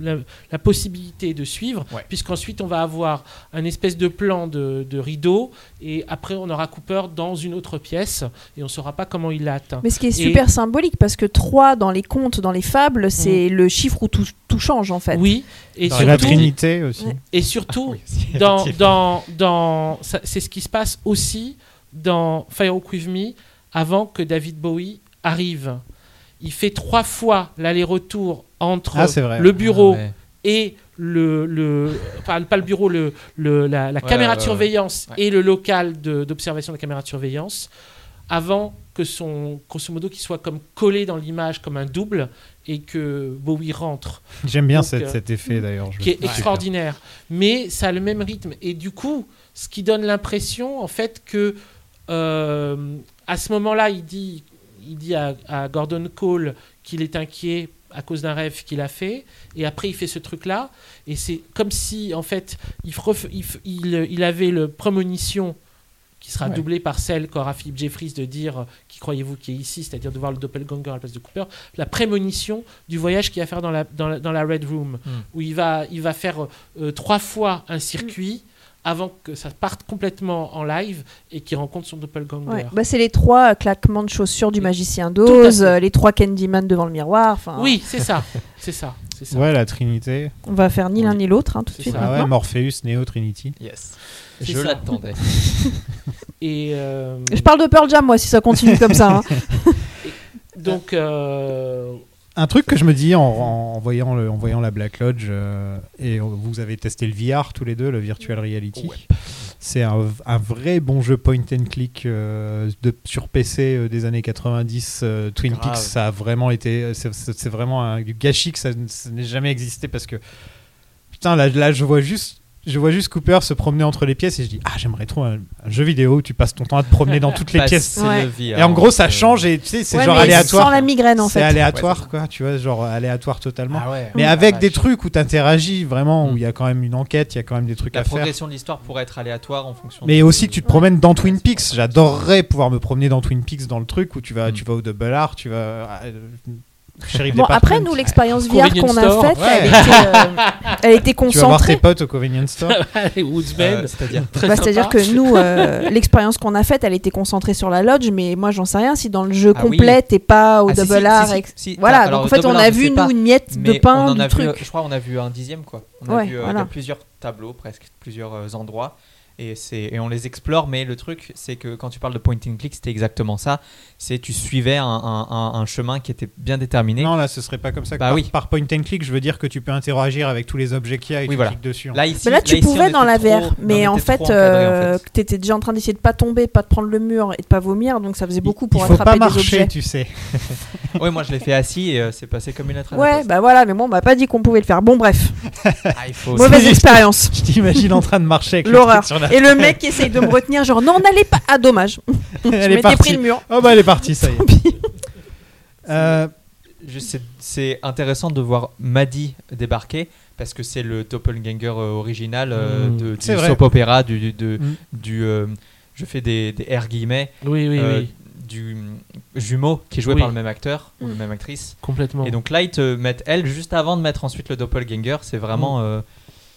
la, la possibilité de suivre, Ouais. puisqu'ensuite, on va avoir un espèce de plan de, de rideau, et après, on aura Cooper dans une autre pièce, et on ne saura pas comment il l'a atteint. Mais ce qui est Et- super symbolique, parce que 3 dans les contes, dans les fables, c'est le chiffre où tout, tout change en fait. Oui, et C'est la surtout, Trinité aussi. Et surtout Oui, aussi, dans, dans, dans, c'est ce qui se passe aussi dans Firewalk With Me avant que David Bowie arrive. Il fait trois fois l'aller-retour entre Ah, le bureau Ah ouais. et le, le enfin, pas le bureau, le, le- la, la Ouais, caméra ouais, de surveillance Ouais. et le local de- d'observation de la caméra de surveillance avant que son grosso modo qu'il soit comme collé dans l'image comme un double et que Bowie rentre J'aime bien Donc, euh, cet effet d'ailleurs. qui est extraordinaire. Mais ça a le même rythme. Et du coup, ce qui donne l'impression, en fait, que euh, à ce moment-là, il dit, il dit à, à Gordon Cole qu'il est inquiet à cause d'un rêve qu'il a fait. Et après, il fait ce truc-là. Et c'est comme si, en fait, il, il avait le prémonition qui sera Ouais. doublé par celle qu'aura Philippe Jeffries de dire euh, qui croyez-vous qui est ici, c'est-à-dire de voir le doppelganger à la place de Cooper, la prémonition du voyage qu'il va faire dans la, dans la, dans la Red Room, Mm. où il va, il va faire euh, trois fois un circuit avant que ça parte complètement en live et qu'il rencontre son doppelganger. Ouais. Bah, c'est les trois euh, claquements de chaussures du magicien d'Oz, euh, les trois Candyman devant le miroir. Oui, c'est ça, c'est ça, c'est ça. Ouais, la Trinité. On va faire ni l'un ni l'autre hein, tout de suite. Ah ouais. Morpheus, Neo, Trinity. Yes. Je l'attendais. (laughs) Et euh, Je parle de Pearl Jam, moi, si ça continue comme ça. hein. (laughs) donc, euh, Un truc que je me dis en, en voyant, le, en voyant la Black Lodge, euh, et vous avez testé le VR tous les deux, le Virtual Reality. C'est un, un vrai bon jeu point and click euh, de, sur PC euh, des années 90. euh, Twin Grave. Peaks, ça a vraiment été. C'est vraiment un gâchis que ça, ça n'ait jamais existé parce que. Putain, là, là je vois juste. Je vois juste Cooper se promener entre les pièces et je dis Ah, j'aimerais trop un, un jeu vidéo où tu passes ton temps à te promener dans toutes les pièces. Ouais. Et en gros, ça change et tu sais, c'est Ouais, genre aléatoire. Sans la migraine, en C'est fait. aléatoire, Ouais, c'est quoi, tu vois, genre aléatoire totalement. Ah ouais. Mais Ah, avec des trucs où tu interagis vraiment, où Mm. il y a quand même une enquête, il y a quand même des trucs La à faire. progression de l'histoire pourrait être aléatoire en fonction. Mais de- aussi que tu te promènes dans Twin Peaks. J'adorerais pouvoir me promener dans Twin Peaks dans le truc où tu vas, Mm. tu vas au Double R, tu vas. Euh, Bon, après, nous, l'expérience VR qu'on a faite, Ouais. elle, était, euh, (laughs) elle était Tu vas voir tes concentrée. potes au Convenience Store. (laughs) Euh, C'est-à-dire. (laughs) Bah, que nous, euh, l'expérience qu'on a faite, elle était concentrée sur la lodge, mais moi, j'en sais rien si dans le jeu Ah oui. complet, t'es pas au Ah, double si, R. si, si. Voilà, Alors, donc en fait, on a vu, nous, une miette de pain du vu, truc. euh, je crois on a vu un dixième quoi. On a Ouais, vu, euh, voilà. a plusieurs tableaux presque, plusieurs euh, endroits et et on les explore. Mais le truc c'est que quand tu parles de point and click, c'était exactement ça. C'est tu suivais un, un- un- un chemin qui était bien déterminé. Non, là, ce serait pas comme ça. Bah par, oui. par point and click, je veux dire que tu peux interagir avec tous les objets qu'il y a et Oui, tu voilà. cliques dessus. Là ici, Mais là, tu pouvais dans la VR, mais en fait, euh, en fait. t'étais déjà en train d'essayer de pas tomber, pas de prendre le mur et de pas vomir, donc ça faisait beaucoup pour Il faut attraper pas des marcher, objets. tu sais. (laughs) Ouais, moi je l'ai fait assis et euh, c'est passé comme une la Ouais, bah voilà, mais bon, on m'a pas dit qu'on pouvait le faire. Bon, bref, Ah, il faut mauvaise expérience. (laughs) Je t'imagine en train de marcher avec le L'horreur. Et le mec qui essaye de me retenir, genre non, n'allez pas. Ah, dommage. (laughs) Je Elle est pris le mur. Oh bah elle est partie, ça y est. Euh, Je- c'est- C'est intéressant de voir Maddy débarquer parce que c'est le doppelganger euh, original euh, Mm. de, du soap opéra, du, du, de- Mm. du, euh, je fais des, des R guillemets, Oui, oui, euh, oui, du jumeau qui est joué Oui. par le même acteur ou Mm. la même actrice. complètement. Et donc là, ils te mettent elle juste avant de mettre ensuite le doppelganger. C'est Mm. vraiment. euh,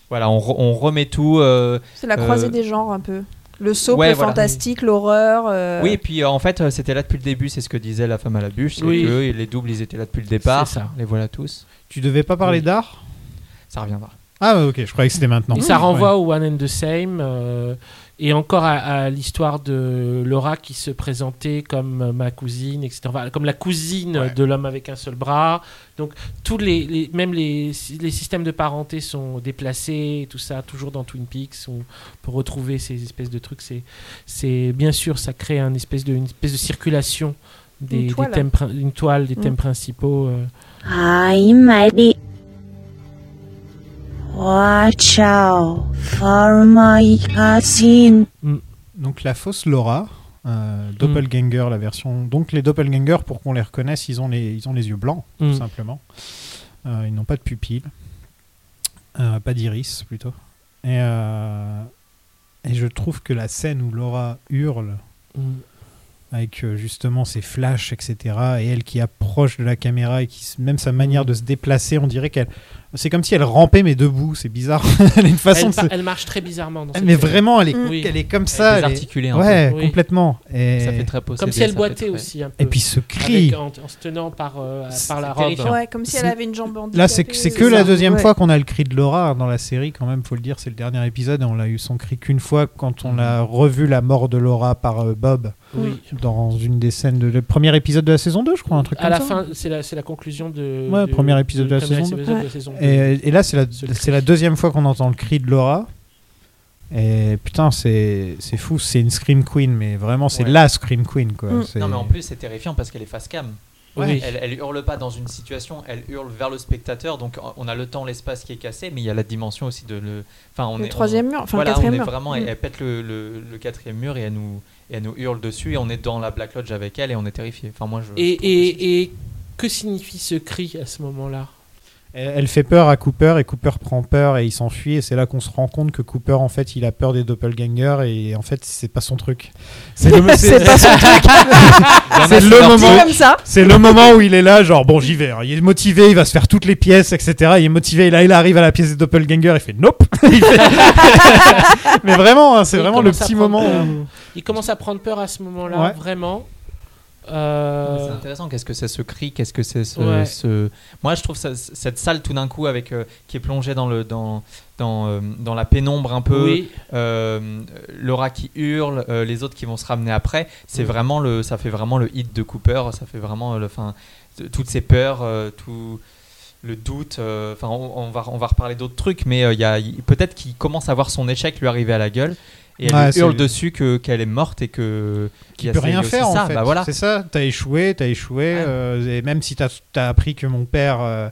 voilà, on, re- on remet tout. euh, C'est la croisée Euh, des genres un peu. Le soap, ouais, le voilà. fantastique, l'horreur. euh, Oui, et puis euh, en fait, euh, c'était là depuis le début. C'est ce que disait la femme à la bûche. Oui. que les doubles, ils étaient là depuis le départ. C'est ça. Les voilà tous. tu devais pas parler Oui. d'art? Ça reviendra. Ah ok, je croyais que c'était maintenant. Et ça Ouais. renvoie au One and the Same euh, et encore à, à l'histoire de Laura qui se présentait comme euh, ma cousine, etc. Enfin, comme la cousine Ouais. de l'homme avec un seul bras. Donc, tous les, les- même les, les systèmes de parenté sont déplacés, et tout ça, toujours dans Twin Peaks. On peut retrouver ces espèces de trucs. C'est, c'est bien sûr, ça crée un espèce de, une espèce de circulation des, Une des toile. thèmes, une toile, des Mm. thèmes principaux. euh. I'm ready. Watch out for my cousin. Donc la fausse Laura, euh, Doppelganger, la version. Donc les Doppelgangers, pour qu'on les reconnaisse, ils ont les, ils ont les yeux blancs, Mm. tout simplement. Euh, ils n'ont pas de pupille, Euh, pas d'iris plutôt. Et, euh, et je trouve que la scène où Laura hurle Mm. Avec euh, justement ses flashs, etc. Et elle qui approche de la caméra et qui, même sa manière de se déplacer, on dirait qu'elle. C'est comme si elle rampait mais debout, c'est bizarre. (laughs) elle a une façon elle, de se- elle marche très bizarrement. Dans cette Mais série. vraiment, elle est, Oui. elle est comme ça. elle est- désarticulée, un Ouais, peu. Oui. complètement. Et... Ça fait très possédé. Comme si elle boitait très- aussi un peu. Et puis ce cri. Avec- en, en se tenant par, euh, par la robe. Ouais, comme si elle avait une jambe handicapée. Là, c'est c'est que la deuxième Ouais. fois qu'on a le cri de Laura dans la série, quand même, faut le dire. C'est le dernier épisode et on l'a eu son cri qu'une fois quand on a revu la mort de Laura par euh, Bob Oui. Dans une des scènes de le premier épisode de la saison 2, je crois, un truc À comme la ça. fin, c'est la, c'est la conclusion de. Ouais, premier épisode de la premier saison deux. épisode de la Ouais. saison deux. Et, et là, c'est la, c'est deuxième fois qu'on entend le cri de Laura. Et putain, c'est c'est fou. C'est une Scream Queen, mais vraiment, c'est Ouais. la Scream Queen, quoi. Mm. Non, mais en plus, c'est terrifiant parce qu'elle est face cam. Oui. Elle, elle hurle pas dans une situation, elle hurle vers le spectateur. Donc on a le temps, l'espace qui est cassé, mais il y a la dimension aussi de le. Enfin, on Le est troisième on- mur, enfin, voilà, le quatrième on est mur. vraiment. Mm. Elle, elle pète le, le- le quatrième mur et elle nous et elle nous hurle dessus et on est dans la Black Lodge avec elle et on est terrifié. Enfin, moi, je. Et, je et, et que signifie ce cri à ce moment-là? Elle, elle fait peur à Cooper et Cooper prend peur et il s'enfuit. Et c'est là qu'on se rend compte que Cooper, en fait, il a peur des doppelgangers et en fait, c'est pas son truc. C'est le, (laughs) C'est pas son truc. (laughs) c'est le moment. comme ça. C'est le moment où il est là, genre bon j'y vais. hein. Il est motivé, il va se faire toutes les pièces, etc. Il est motivé. Et là il arrive à la pièce des doppelgangers, il fait nope. (laughs) Fait- Mais vraiment, hein, c'est vraiment le petit moment. où- Il commence à prendre peur à ce moment-là, Ouais. vraiment. Euh, C'est intéressant. Qu'est-ce que c'est ce cri Qu'est-ce que c'est ce, Ouais. ce- Moi, je trouve ça- cette salle tout d'un coup avec euh, qui est plongée dans le dans dans, euh, dans la pénombre un peu. Oui. Laura qui hurle, les autres qui vont se ramener après. C'est vraiment le, ça fait vraiment le hit de Cooper. Ça fait vraiment le, fin, toutes ces peurs, tout le doute. Enfin, on, on va on va reparler d'autres trucs, mais il y a peut-être qu'il commence à voir son échec lui arriver à la gueule. Et elle Ouais, lui hurle dessus que qu'elle est morte et que Qui il y a peut rien faire en ça. fait. Bah voilà. C'est ça. T'as échoué, t'as échoué. Ouais. euh, et même si t'as as appris que mon père euh,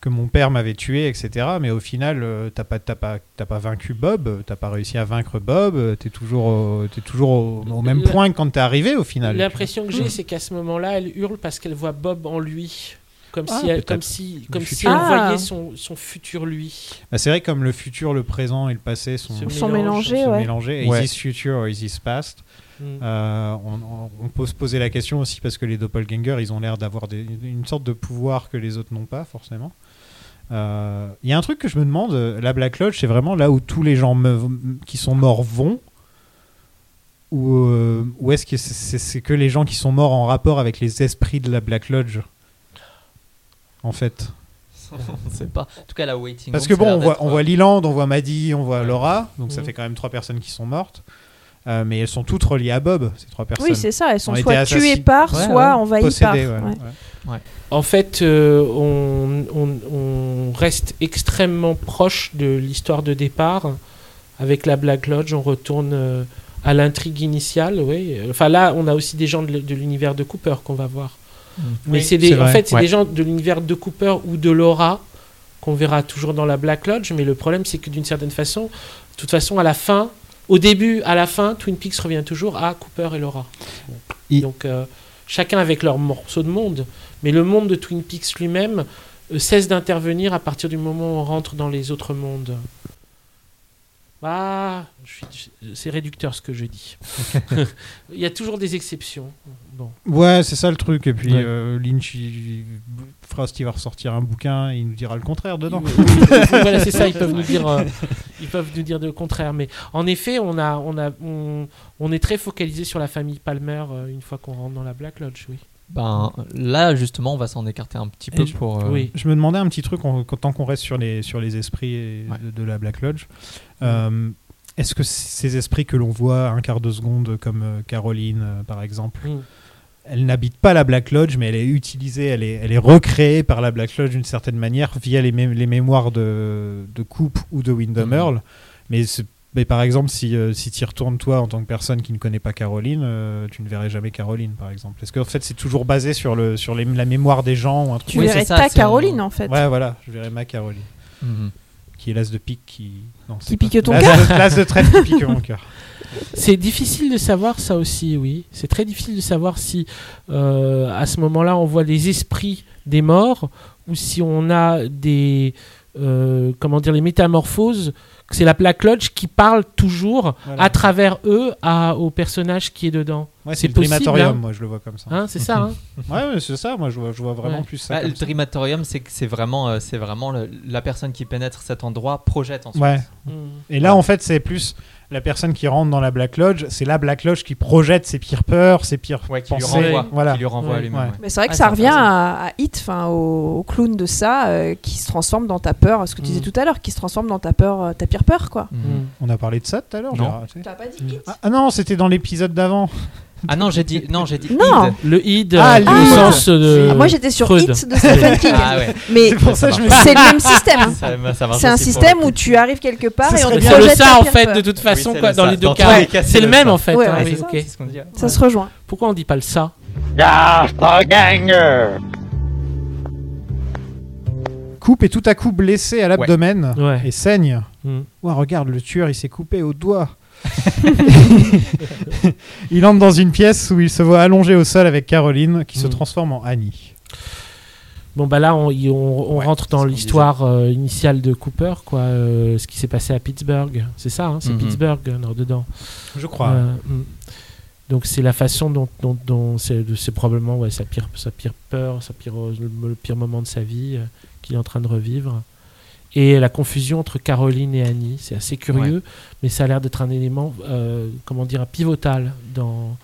que mon père m'avait tué, etc. Mais au final, euh, t'as pas t'as pas t'as pas vaincu Bob. T'as pas réussi à vaincre Bob. T'es toujours au- t'es toujours au, au même La- point que quand t'es arrivé au final. L'impression que j'ai, c'est qu'à ce moment-là, elle hurle parce qu'elle voit Bob en lui. Comme Ah, si, elle, comme si, comme si elle Ah. voyait son, son futur lui. Bah, c'est vrai comme le futur, le présent et le passé sont, Se Sont mélange, mélangés, se ouais. mélanger. Ouais. Is this future or is this past Mm. Euh, on, peut se poser la question aussi parce que les doppelgangers, ils ont l'air d'avoir des- une sorte de pouvoir que les autres n'ont pas forcément. Euh, Il y a un truc que je me demande, euh, la Black Lodge, c'est vraiment là où tous les gens me- qui sont morts vont? Ou, euh, ou est-ce que c'est- c'est c'est que les gens qui sont morts en rapport avec les esprits de la Black Lodge? En fait on sait pas. En tout cas, la waiting. parce que bon, on voit, on euh, voit Leland, on voit Maddie, on voit Laura, donc ça Mhm. fait quand même trois personnes qui sont mortes. Euh, mais elles sont toutes reliées à Bob, ces trois personnes. Oui, c'est ça. Elles sont soit tuées par, Ouais, soit ouais. envahies par. Possédées, ouais, Ouais. ouais. En fait, euh, on, on- on reste extrêmement proche de l'histoire de départ. Avec la Black Lodge, on retourne euh, à l'intrigue initiale. Oui. Enfin là, on a aussi des gens de l'univers de Cooper qu'on va voir. Mais Oui, c'est des, en fait, c'est Ouais. des gens de l'univers de Cooper ou de Laura qu'on verra toujours dans la Black Lodge. Mais le problème, c'est que d'une certaine façon, de toute façon, à la fin, au début, à la fin, Twin Peaks revient toujours à Cooper et Laura. Il- Donc, euh, chacun avec leur morceau de monde. Mais le monde de Twin Peaks lui-même euh, cesse d'intervenir à partir du moment où on rentre dans les autres mondes. Ah, je suis- je- c'est réducteur ce que je dis. (laughs) Il y a toujours des exceptions. Bon. Ouais, c'est ça le truc. Et puis Ouais. euh, Lynch, il- va ressortir un bouquin, et il nous dira le contraire dedans. Oui, oui, oui, voilà, c'est ça. Ils peuvent (laughs) nous dire, euh, ils peuvent nous dire le contraire. Mais en effet, on a, on a, on, on est très focalisé sur la famille Palmer euh, une fois qu'on rentre dans la Black Lodge. Oui. Ben, là, justement, on va s'en écarter un petit Et peu je- pour. euh, Oui. Je me demandais un petit truc, quand- tant qu'on reste sur les, sur les esprits et Ouais. de, de la Black Lodge. Euh, Est-ce que ces esprits que l'on voit un quart de seconde, comme euh, Caroline par exemple, Mm. elle n'habite pas la Black Lodge, mais elle est utilisée, elle est, elle est recréée par la Black Lodge d'une certaine manière via les, mé- les mémoires de, de Coop ou de Wyndham Mhm. Earl. Mais, c'est- mais par exemple, si, euh, si tu y retournes toi en tant que personne qui ne connaît pas Caroline, euh, tu ne verrais jamais Caroline par exemple. Est-ce qu'en fait c'est toujours basé sur, le, sur les- la mémoire des gens ou un truc Tu Oui, verrais ta un- Caroline, en fait. Ouais, voilà, je verrais ma Caroline. mhm. Qui est l'as de pique qui. Non, Qui pique pas- ton cœur de- L'as de trèfle qui pique mon cœur. (laughs) C'est difficile de savoir ça aussi, oui. C'est très difficile de savoir si euh, à ce moment-là on voit les esprits des morts ou si on a des euh, comment dire les métamorphoses c'est la Black Lodge qui parle toujours Voilà. à travers eux à, au personnage qui est dedans. Ouais, c'est le possible. Dreamatorium, hein. moi je le vois comme ça. Hein, c'est ça. hein. (laughs) Ouais, c'est ça, moi je vois, je vois vraiment Ouais. plus ça. Bah, comme le ça. Dreamatorium, c'est que c'est vraiment, euh, c'est vraiment le- la personne qui pénètre cet endroit projette ensuite. Ouais. Mm. Et là, en fait, c'est plus la personne qui rentre dans la Black Lodge, c'est la Black Lodge qui projette ses pires peurs, ses pires Ouais, qui lui pensées. renvoie, Voilà. qui lui renvoie à Ouais. lui-même. Ouais. ouais. Mais c'est vrai que Ah, ça revient à, à Hit, enfin au, au clown de ça, euh, qui se transforme dans ta peur, ce que tu disais Mm. tout à l'heure, qui se transforme dans ta peur, euh, ta pire peur, quoi. Mm. On a parlé de ça tout à l'heure Non. raté. T'as pas dit Mm. Hit Ah, ah non, c'était dans l'épisode d'avant. Ah non, j'ai dit, non, j'ai dit. Non. id. Le id, Ah, euh, le sens de Ah, Moi j'étais sur Freud. Hit de Stephen King. Ah ouais. Mais C'est pour ça que je me marche. c'est le même système. hein. (laughs) C'est un système où tu arrives quelque part et on te. C'est le projette ça en fait de toute façon c'est quoi le dans les deux cas. c'est le même en fait. Ça. se rejoint. Pourquoi on dit pas le ça? Coupe est tout à coup blessé à l'abdomen Ouais. et saigne. Mm. Ouah, regarde, le tueur, il s'est coupé au doigt. (laughs) il entre dans une pièce où il se voit allongé au sol avec Caroline, qui se Mm. transforme en Annie. Bon bah là on, y- on- on Ouais, rentre dans l'histoire euh, initiale de Cooper quoi, euh, ce qui s'est passé à Pittsburgh, c'est ça, hein, c'est Mhm. Pittsburgh euh, dedans. Je crois. Euh, mm. Donc c'est la façon dont, dont, dont c'est, probablement ouais, sa pire sa pire peur, sa pire le, le pire moment de sa vie euh, qu'il est en train de revivre. Et la confusion entre Caroline et Annie, c'est assez curieux, mais ça a l'air d'être un élément, euh, comment dire, pivotal dans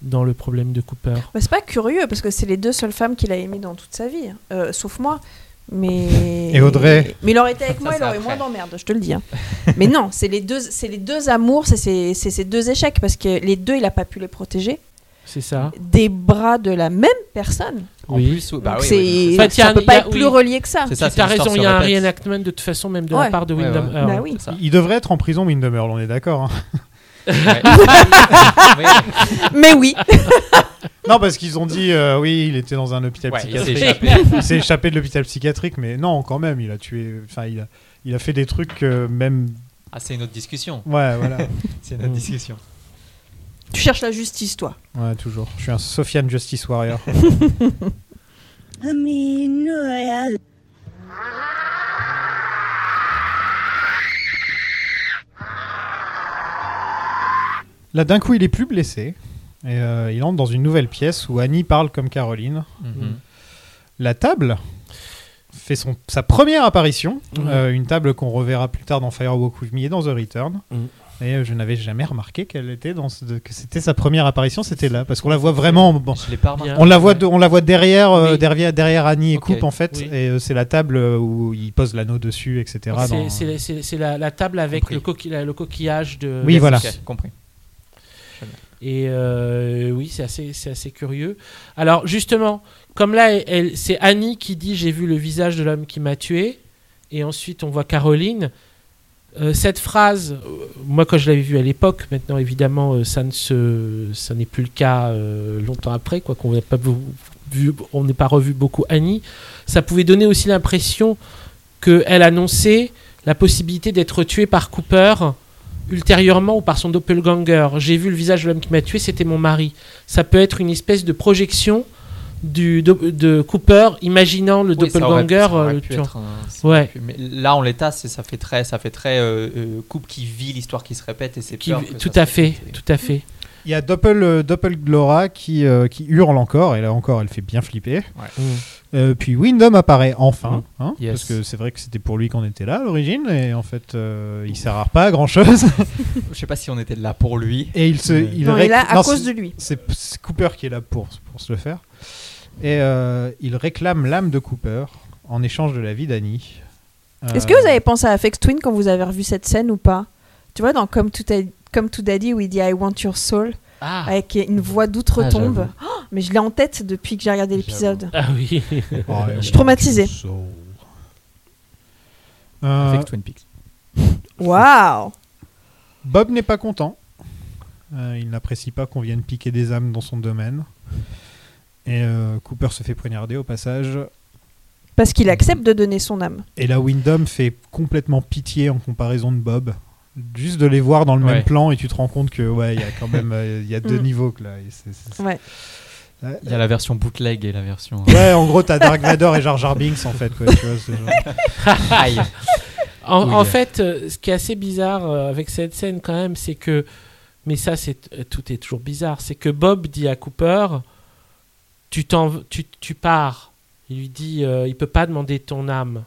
dans le problème de Cooper. Bah, c'est pas curieux parce que c'est les deux seules femmes qu'il a aimées dans toute sa vie, euh, sauf moi. Mais Et Audrey. Mais il aurait été avec Ça, moi, il aurait eu après. moins d'emmerdes, je te le dis. hein. mais non, c'est les deux, c'est les deux amours, c'est ces, c'est ces deux échecs parce que les deux, il a pas pu les protéger C'est ça. des bras de la même personne. En Oui. plus, bah oui, oui, En fait, ça un- peut pas a- être plus relié que ça. C'est ça, Tu as raison, il y a un reenactment de toute façon même de Ouais. la part de Ouais, Wyndham ouais. Earl. Bah. Il devrait être en prison, Windham Earl, on est d'accord. hein. (laughs) (laughs) Mais oui, (laughs) non, parce qu'ils ont dit, euh, oui, il était dans un hôpital Ouais, il s'est psychiatrique. échappé. il s'est échappé de l'hôpital psychiatrique, mais non, quand même, il a tué. Enfin, il a, il a fait des trucs euh, même. Ah, c'est une autre discussion. Ouais, voilà. C'est une autre Mm. discussion. Tu cherches la justice, toi. ouais, toujours. Je suis un Sofiane Justice Warrior. (laughs) Là, d'un coup, il est plus blessé. Et euh, il entre dans une nouvelle pièce où Annie parle comme Caroline. Mhm. La table fait son, sa première apparition. Euh, une table qu'on reverra plus tard dans Firewalk With Me et dans The Return. Mhm. Et euh, je n'avais jamais remarqué qu'elle était dans ce- que c'était sa première apparition, c'était là. Parce qu'on la voit vraiment. Bon, Je l'ai pas remarqué. on la voit, de- on la voit derrière, euh, Oui. derrière, derrière Annie et. Coupe en fait. Oui. Et euh, c'est la table où il pose l'anneau dessus, etc. C'est- dans- C'est c'est- c'est la, la table avec Compris. le, coqui- la- le coquillage de. Oui, voilà. Compris. Et euh, oui, c'est assez, c'est assez curieux. Alors justement, comme là, elle- elle- c'est Annie qui dit j'ai vu le visage de l'homme qui m'a tué, et ensuite on voit Caroline. Euh, cette phrase, euh, moi quand je l'avais vue à l'époque, maintenant évidemment euh, ça se, n'est plus le cas longtemps après, quoi qu'on n'ait pas vu- on n'ait pas revu beaucoup Annie. Ça pouvait donner aussi l'impression qu'elle annonçait la possibilité d'être tuée par Cooper ultérieurement ou par son doppelganger. J'ai vu le visage de l'homme qui m'a tué, c'était mon mari. Ça peut être une espèce de projection du, do- de Cooper imaginant le Oui, ça aurait- doppelganger ça aurait euh, pu être un- Ouais. pu- Mais là, en l'état, ça fait très, ça fait très euh, euh, couple qui vit l'histoire qui se répète et c'est Qui- tout à fait, tout à fait. Il y a Doppel, euh, Doppelglora qui, euh, qui hurle encore, et là encore, elle fait bien flipper. Mm. Euh, puis Wyndham apparaît enfin, hein, Yes. parce que c'est vrai que c'était pour lui qu'on était là à l'origine, et en fait, euh, il sert à pas à grand chose. (laughs) Je sais pas si on était là pour lui. et il se, Mais- il Non, il est là à non, cause de lui. C'est c'est Cooper qui est là pour, pour se le faire. Et euh, il réclame l'âme de Cooper en échange de la vie d'Annie. Est-ce Euh, que vous avez pensé à Afex Twin quand vous avez revu cette scène ou pas? Tu vois, dans Come to, Da- Come to Daddy où il dit I want your soul, Ah, avec une voix d'outre-tombe. j'avoue. Oh, mais je l'ai en tête depuis que j'ai regardé l'épisode. ah oui. oh, Je suis traumatisée. Euh, Avec Twin Peaks. Waouh Bob n'est pas content. Euh, il n'apprécie pas qu'on vienne piquer des âmes dans son domaine. Et euh, Cooper se fait poignarder au passage. Parce qu'il accepte de donner son âme. Et là, Wyndham fait complètement pitié en comparaison de Bob. Juste de les voir dans le Ouais. même plan et tu te rends compte que ouais, il y a quand même euh, il y a deux (laughs) Mm. niveaux là. Ouais. Il y a la version bootleg et la version. Ouais, en gros, t'as Dark Vador et Jar Jar Binks en fait. Quoi, tu vois, c'est genre- (laughs) Aïe. En, Oui. en fait, euh, ce qui est assez bizarre euh, avec cette scène quand même, c'est que, mais ça, c'est euh, tout est toujours bizarre, c'est que Bob dit à Cooper, tu t'en, tu, tu pars. Il lui dit, euh, il peut pas demander ton âme.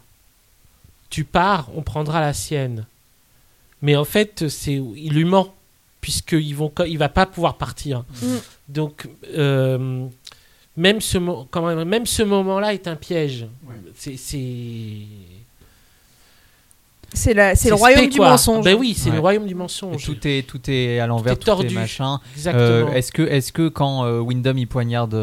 Tu pars, on prendra la sienne. Mais en fait, c'est, il lui ment puisqu'ils vont, co- il va pas pouvoir partir. Mm. Donc, euh, même ce, mo- quand même, même ce moment-là est un piège. C'est, c'est C'est la- c'est le spé, royaume du mensonge. Ben oui, c'est Ouais. le royaume du Et. Tout est, tout est à l'envers, est tout est, tordu. machin. Exactement. Euh, est-ce que, est-ce que quand euh, Wyndham il poignarde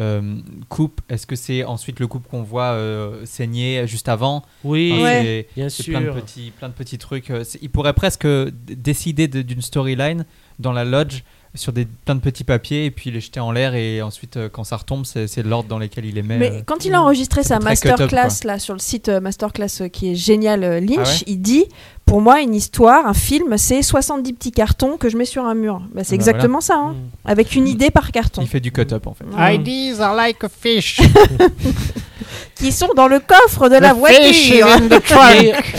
euh, Coupe, est-ce que c'est ensuite le coupe qu'on voit euh, saigner juste avant Oui, Enfin, Ouais. bien c'est plein de sûr. petits, plein de petits trucs. euh, Il pourrait presque décider de- d'une storyline dans la lodge sur des plein de petits papiers et puis les jeter en l'air et ensuite euh, quand ça retombe c'est c'est l'ordre dans lequel il les met. Mais euh. quand il a enregistré sa masterclass là sur le site euh, masterclass euh, qui est génial euh, Lynch, Ah ouais il dit pour moi une histoire, un film, c'est 70 petits cartons que je mets sur un mur. Bah, c'est Ah bah exactement ça, hein. avec une idée par carton. Il fait du cut-up en fait. Ideas are like a fish. (laughs) Qui sont dans le coffre de la voiture.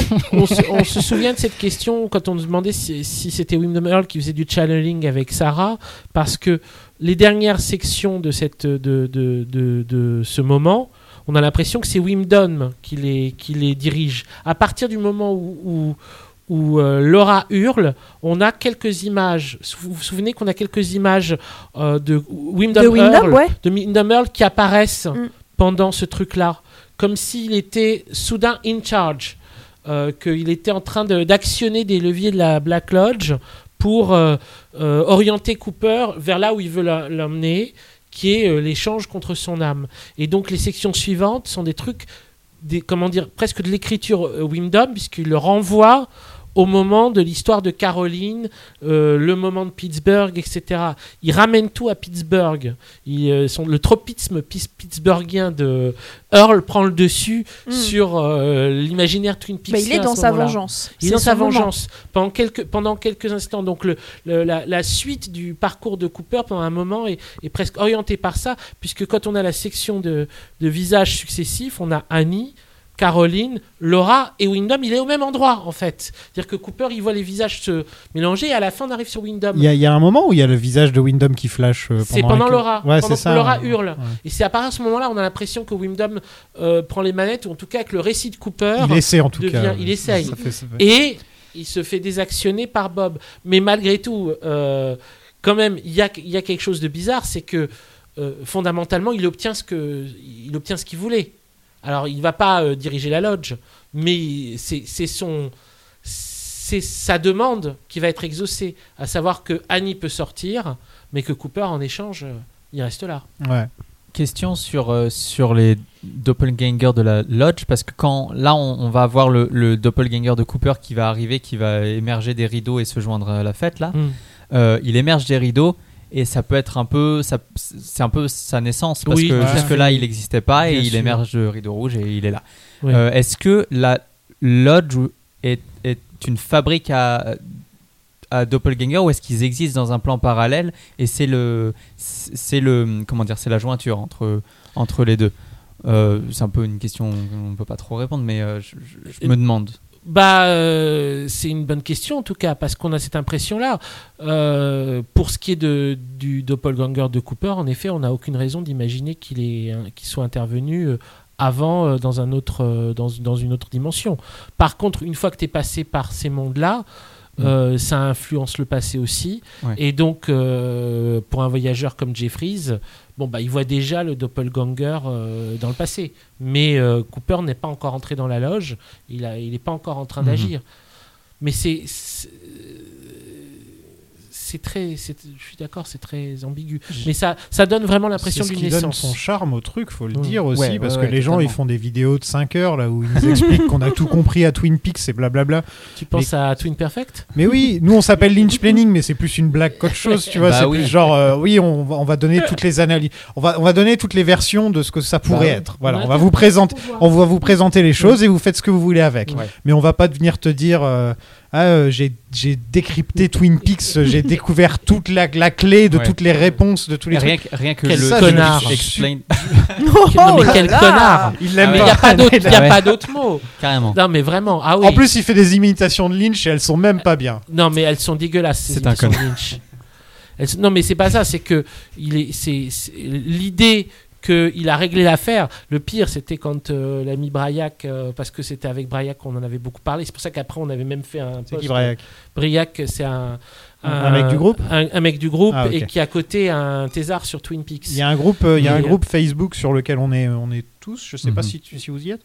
(laughs) on, se, on se souvient de cette question quand on nous demandait si, si c'était Wyndham Earl qui faisait du channeling avec Sarah, parce que les dernières sections de, cette, de, de, de, de ce moment, on a l'impression que c'est Wyndham qui les, qui les dirige. À partir du moment où, où, où, euh, Laura hurle, on a quelques images. Vous vous souvenez qu'on a quelques images euh, de Earl, ouais. de Earl qui apparaissent Mm. Pendant ce truc-là, comme s'il était soudain in charge, euh, qu'il était en train d'actionner des leviers de la Black Lodge pour euh, euh, orienter Cooper vers là où il veut l'emmener, qui est l'échange contre son âme. Et donc les sections suivantes sont des trucs, des, comment dire, presque de l'écriture Wyndham, puisqu'il le renvoie au moment de l'histoire de Caroline, euh, le moment de Pittsburgh, etc. Il ramène tout à Pittsburgh. Euh, le tropisme pis- pittsburghien de Earl prend le dessus Mm. sur euh, l'imaginaire Twin Peaks. Il est dans sa vengeance. Il est dans sa vengeance pendant quelques, pendant quelques instants. Donc le, le- la, la suite du parcours de Cooper pendant un moment est, est presque orientée par ça, puisque quand on a la section de, de visages successifs, on a Annie, Caroline, Laura et Wyndham, il est au même endroit en fait. C'est-à-dire que Cooper, il voit les visages se mélanger et à la fin on arrive sur Wyndham. Il y, a- il y a un moment où il y a le visage de Wyndham qui flash. euh, C'est pendant pendant la- Laura. Ouais, pendant c'est que ça. Laura hurle. Ouais. Et c'est à partir de ce moment-là, on a l'impression que Wyndham euh, prend les manettes, ou en tout cas que le récit de Cooper. Il essaie, en tout devient- cas. Il essaye. Ça fait- ça fait- Et il se fait désactionner par Bob. Mais malgré tout, euh, quand même, il y a, il y a quelque chose de bizarre, c'est que euh, fondamentalement, il obtient ce que, il obtient ce qu'il voulait. Alors, il va pas euh, diriger la lodge, mais c'est c'est son, c'est sa demande qui va être exaucée, à savoir que Annie peut sortir, mais que Cooper, en échange, euh, il reste là. Ouais. Question sur, euh, sur les doppelgangers de la Lodge, parce que quand là on, on va avoir le, le doppelganger de Cooper qui va arriver, qui va émerger des rideaux et se joindre à la fête là, Mm. Euh, il émerge des rideaux et ça peut être un peu, c'est un peu sa naissance parce Oui, que jusque là il n'existait pas et il émerge de rideau rouge et il est là. Euh, Est-ce que la Lodge est, est une fabrique à à doppelganger ou est-ce qu'ils existent dans un plan parallèle et c'est le c'est le comment dire c'est la jointure entre entre les deux? Euh, c'est un peu une question on peut pas trop répondre mais euh, je, je- je me demande Bah, euh, c'est une bonne question en tout cas, parce qu'on a cette impression-là. Euh, pour ce qui est de, du doppelganger de Cooper, en effet, on n'a aucune raison d'imaginer qu'il qu'il soit intervenu euh, avant dans, un autre, dans, dans une autre dimension. Par contre, une fois que tu es passé par ces mondes-là, euh, ça influence le passé aussi. Ouais. Et donc, euh, pour un voyageur comme Jeffries, bon, bah, il voit déjà le doppelganger euh, dans le passé. Mais Cooper n'est pas encore entré dans la loge, il n'est il pas encore en train Mhm. d'agir. Mais c'est. C'est- très. c'est- Je suis d'accord, c'est très ambigu. Mais ça, ça donne vraiment l'impression d'une qui donne naissance. son charme au truc, faut le Mm. dire aussi, Ouais, parce ouais, que ouais, les gens ils font des vidéos de 5 heures là où ils nous expliquent qu'on a tout compris à Twin Peaks et blablabla. Tu penses à Twin Perfect? Mais oui, nous on s'appelle Lynch Planning, mais c'est plus une blague qu'autre chose, tu vois. Bah c'est oui. plus genre, euh, oui, on va, on va donner toutes les analyses, on va, on va donner toutes les versions de ce que ça pourrait Bah être. Voilà, On va vous présenter, on va vous présenter les choses et vous faites ce que vous voulez avec. Ouais. Mais on va pas venir te dire, euh, Ah, euh, j'ai décrypté Twin Peaks, j'ai découvert toute la, la clé de Ouais. toutes les réponses de tous les rien, trucs. que- rien que Quel le ça, connard. explain. (laughs) Oh non, mais quel là. connard Il l'aime Ah ouais. il n'y a pas il Ah ouais. pas d'autre mot. Carrément. Non, mais vraiment. Ah oui. En plus, il fait des imitations de Lynch et elles sont même pas bien. Non, mais elles sont dégueulasses. ces C'est un connard. Lynch. Elles sont- Non, mais c'est pas ça. C'est que il est, c'est, c'est- l'idée qu'il a réglé l'affaire. Le pire, c'était quand euh, l'ami Braillac, euh, parce que c'était avec Braillac qu'on en avait beaucoup parlé. C'est pour ça qu'après, on avait même fait un. C'est qui Braillac? Braillac, c'est un. Un mec du groupe? un, un mec du groupe Ah, et qui a coté un thésard sur Twin Peaks. Il y a un groupe, euh, il y a un groupe Facebook sur lequel on est, on est tous. Je sais pas Mhm. si, tu- si vous y êtes.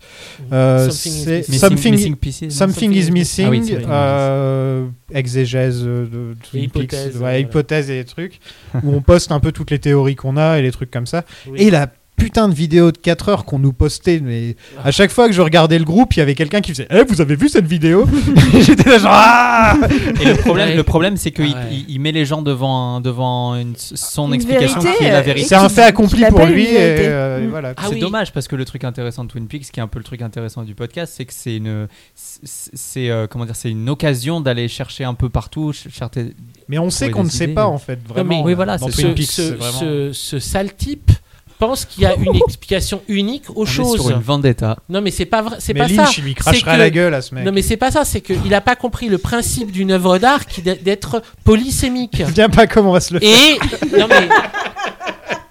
Euh, Something is c'est missing. something, Missing Pieces, non something is missing. Ah oui, c'est vrai. euh, exégèse euh, de hypothèse, Peaks, ouais, voilà. hypothèse et des trucs où on poste un peu toutes les théories qu'on a et les trucs comme ça. Oui. Et la putain de vidéo de 4 heures qu'on nous postait, mais à chaque fois que je regardais le groupe, il y avait quelqu'un qui faisait Eh, vous avez vu cette vidéo (laughs) J'étais là genre Ah Et le problème, Ouais. le problème c'est qu'il ouais. il, il met les gens devant, devant une- son Une explication vérité, qui est la euh, vérité. C'est un fait accompli pour lui et, euh, Mm. voilà. Ah c'est oui. dommage parce que le truc intéressant de Twin Peaks, qui est un peu le truc intéressant du podcast, c'est que c'est une, c'est euh, comment dire, c'est une occasion d'aller chercher un peu partout, chercher- Mais on sait qu'on ne sait pas en fait vraiment. mais- oui, voilà, dans c'est Twin ce, Peaks, ce- c'est vraiment- ce- ce sale type pense qu'il y a une explication unique aux on est choses. sur une vendetta. Non, mais c'est pas vrai. C'est pas Lynch, ça. il lui C'est cracherait que- la gueule à ce mec. Non, mais c'est pas ça. C'est qu'il a pas compris le principe d'une œuvre d'art qui d'être- d'être polysémique. Viens pas comment on va se le faire. Et non mais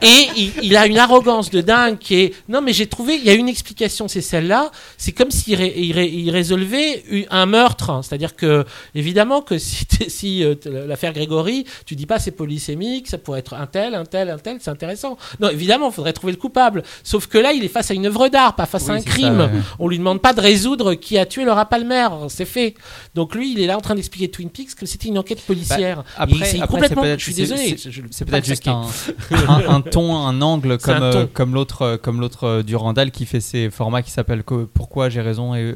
et il, il a une arrogance de dingue qui est non mais j'ai trouvé il y a une explication c'est celle-là. C'est comme s'il ré- il ré- il résolvait un meurtre. C'est-à-dire que évidemment que si, euh, l'affaire Grégory tu dis pas c'est polysémique ça pourrait être un tel un tel un tel c'est intéressant. Non évidemment il faudrait trouver le coupable. Sauf que là il est face à une œuvre d'art pas face à un crime ça, ouais. on lui demande pas de résoudre qui a tué Laura Palmer. C'est fait. Donc lui il est là en train d'expliquer Twin Peaks que c'était une enquête policière. Après, après, complètement je suis désolé c'est- peut-être juste un, un, un (laughs) ton, un angle un comme, euh, comme l'autre, euh, comme l'autre euh, Durandal qui fait ses formats qui s'appellent Pourquoi j'ai raison et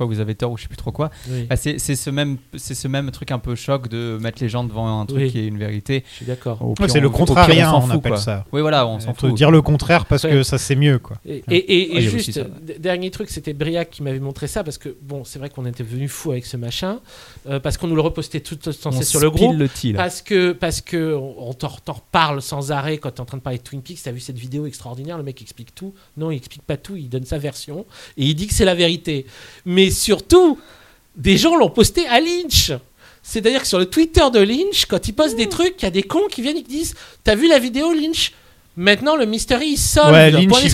pourquoi vous avez tort ou je sais plus trop quoi. Oui. Bah, c'est ce même, c'est ce même truc un peu choc de mettre les gens devant un truc Oui. qui est une vérité. Je suis d'accord. Ouais, c'est le s'en on fout, appelle quoi. ça. Oui, voilà, on s'en fout. dire le contraire parce Ouais. que ça c'est mieux quoi. Et, et, et- juste, ça. dernier truc, c'était Briac qui m'avait montré ça parce que, bon, c'est vrai qu'on était venu fou avec ce machin, euh, parce qu'on nous le repostait tout le temps On sur le groupe. le. Parce que, parce que on on t'en reparle sans arrêt quand tu es en train de parler de Twin Peaks. Tu as vu cette vidéo extraordinaire, le mec explique tout. Non, il explique pas tout, il donne sa version et il dit que c'est la vérité. Mais surtout, des gens l'ont posté à Lynch. C'est-à-dire que sur le Twitter de Lynch, quand il poste des trucs, il y a des cons qui viennent et qui disent T'as vu la vidéo, Lynch? Maintenant, le mystery il solve. Ouais, Lynch, point va-.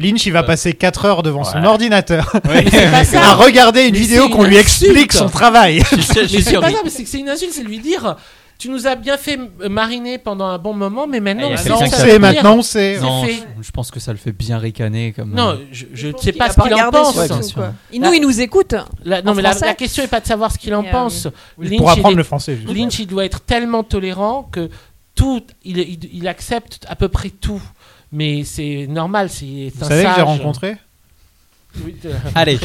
Lynch il va passer 4 heures devant son Ouais. ordinateur (laughs) (laughs) ça. à regarder une Mais vidéo qu'on lui explique son travail. Je suis- je suis Mais c'est pas (laughs) ça, mais c'est que c'est une insulte, c'est lui dire Tu nous as bien fait mariner pendant un bon moment, mais maintenant, Ah, C'est dire. maintenant on sait. C'est Non, fait. je, je pense que ça le fait bien ricaner comme. Non, euh, je, ne sais pas ce qu'il en pense. Nous, il nous écoute. La- non, mais la, question n'est pas de savoir ce qu'il en euh, pense. Lynch, Pour apprendre est- le français. juste. Lynch, il doit être tellement tolérant que tout, il, il, il accepte à peu près tout. Mais c'est normal, c'est Vous un savez que j'ai sage. rencontré Oui, de- Allez,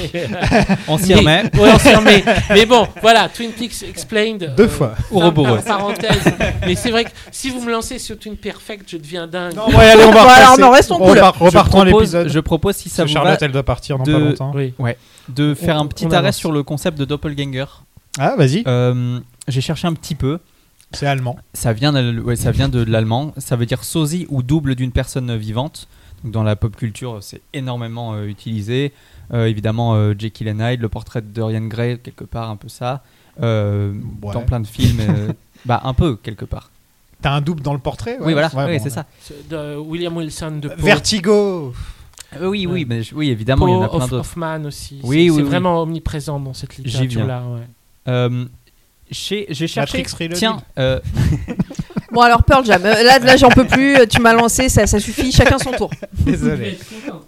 on s'y remet. Ouais, on s'y remet. Mais bon, voilà, Twin Peaks Explained. Deux fois. Ouroboros. par- Parenthèse. Mais c'est vrai que si vous me lancez sur Twin Perfect, je deviens dingue. Non, ouais, allez, on va alors, repasser. non, restons On cool. Repartons l'épisode. Je propose si ça vous que va Charlotte, elle doit partir dans de- pas longtemps. Oui. de faire On- un petit on arrêt sur le concept de doppelganger. Ah, vas-y. Euh, J'ai cherché un petit peu. C'est allemand. Ça vient, de, ouais, ça vient de l'allemand. Ça veut dire sosie ou double d'une personne vivante. Dans la pop culture, c'est énormément euh, utilisé. Euh, évidemment, euh, Jekyll and Hyde, le portrait de Dorian Gray, quelque part, un peu ça. Euh, Ouais. Dans plein de films, euh, (laughs) bah un peu quelque part. T'as un double dans le portrait Oui, voilà, Ouais, oui, bon, c'est ça. De William Wilson de Poe. Vertigo. Euh, oui, oui, mais oui, évidemment, il y en a plein Hoff- d'autres. Hoffman aussi. Oui, c'est oui, c'est oui. vraiment omniprésent dans cette viens. littérature-là. ouais. Euh, J'ai j'ai cherché. Matrix Reloaded. Tiens, euh, (laughs) Bon, alors, Pearl Jam. euh, Là, là j'en peux plus. euh, Tu m'as lancé, ça, ça suffit. Chacun son tour. (laughs) Désolé.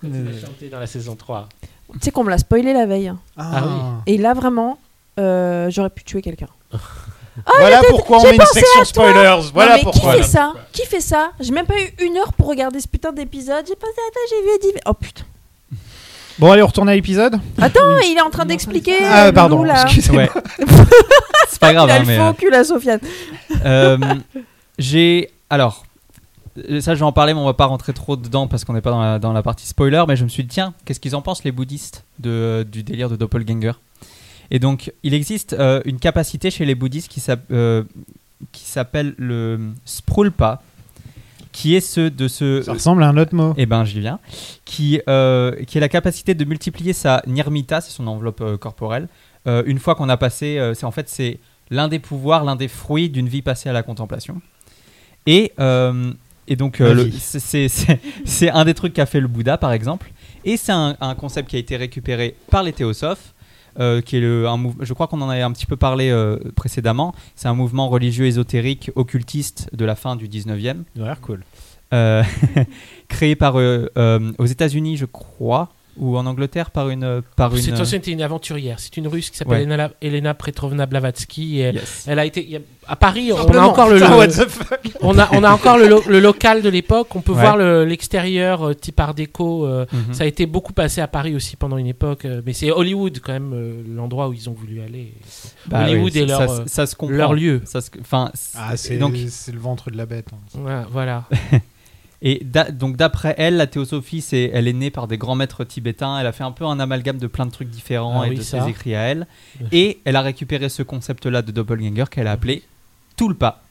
chanté dans la saison 3. Tu sais qu'on me l'a spoilé la veille. Ah oui. Et là, vraiment, euh, j'aurais pu tuer quelqu'un. (laughs) Voilà pourquoi on met une section à spoilers. Non, Voilà mais pourquoi. Qui fait ça Qui fait ça J'ai même pas eu une heure pour regarder ce putain d'épisode. J'ai pensé à toi, j'ai vu Eddie. Oh putain. Bon, allez, on retourne à l'épisode. Attends, il est en train d'expliquer. Ah, euh, pardon. Excusez-moi. ouais. (laughs) c'est pas grave, Il a hein, le mais. faux cul, la Sofiane. Euh, j'ai alors euh, ça je vais en parler mais on va pas rentrer trop dedans parce qu'on n'est pas dans la, dans la partie spoiler mais je me suis dit tiens qu'est-ce qu'ils en pensent les bouddhistes de, du délire de doppelganger? Et donc, il existe euh, une capacité chez les bouddhistes qui euh, s'appelle le sprulpa, qui est ce de ce. Ça ressemble à un autre mot. Eh ben, j'y viens. Qui, euh, qui est la capacité de multiplier sa nirmita, c'est son enveloppe euh, corporelle, euh, une fois qu'on a passé. euh, c'est en fait c'est l'un des pouvoirs, l'un des fruits d'une vie passée à la contemplation. Et euh, et donc euh, c'est- un des trucs qu'a fait le Bouddha par exemple. Et c'est un, un concept qui a été récupéré par les théosophes. euh, qui est le, un mouvement, je crois qu'on en avait un petit peu parlé euh, précédemment. C'est un mouvement religieux ésotérique occultiste de la fin du 19e. Il a l'air cool. (laughs) Créé par aux États-Unis, je crois, ou en Angleterre par une par une. C'est c'était une aventurière. C'est une russe qui s'appelle Ouais. Elena, Elena Petrovna Blavatsky. Et Yes. Elle a été il a- à Paris. On a encore le, Putain, le- what the fuck (laughs) on a on a encore le, lo- le local de l'époque. On peut Ouais. voir le- l'extérieur euh, type Art déco. euh, Mhm. Ça a été beaucoup passé à Paris aussi pendant une époque. euh, mais c'est Hollywood quand même euh, l'endroit où ils ont voulu aller. Bah Hollywood oui, est leur ça, ça se comprend. leur lieu. Ça se- enfin, Ah, c'est donc c'est le ventre de la bête. hein. Ouais, voilà. (laughs) et d'a- donc d'après elle, la théosophie, c'est elle est née par des grands maîtres tibétains. Elle a fait un peu un amalgame de plein de trucs différents Ah et oui, de ça. ses écrits à elle. Et elle a récupéré ce concept-là de doppelganger qu'elle a appelé Tulpa.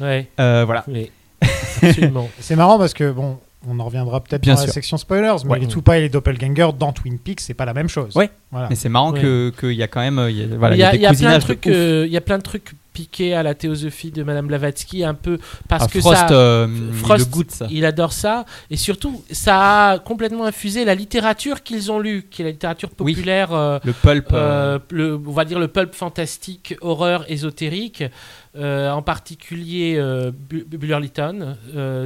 Ouais. Euh, voilà. Oui. (laughs) Absolument. C'est marrant parce que, bon, on en reviendra peut-être Bien dans la sûr. section spoilers, mais Ouais. les Tupa et les Doppelgangers dans Twin Peaks, c'est pas la même chose. Ouais. Voilà. Mais c'est marrant Ouais. que qu'il y a quand même il y a, voilà, il y a, des il y a plein de cousinages trucs, ouf. euh, il y a plein de trucs à la théosophie de Madame Blavatsky, un peu parce Ah, que Frost, ça, euh, Frost, il goûte, ça. il adore ça, et surtout, ça a complètement infusé la littérature qu'ils ont lue, qui est la littérature Oui. populaire, euh, Le pulp. euh, le, on va dire le pulp fantastique, horreur ésotérique, en particulier Bu- Buller Lytton,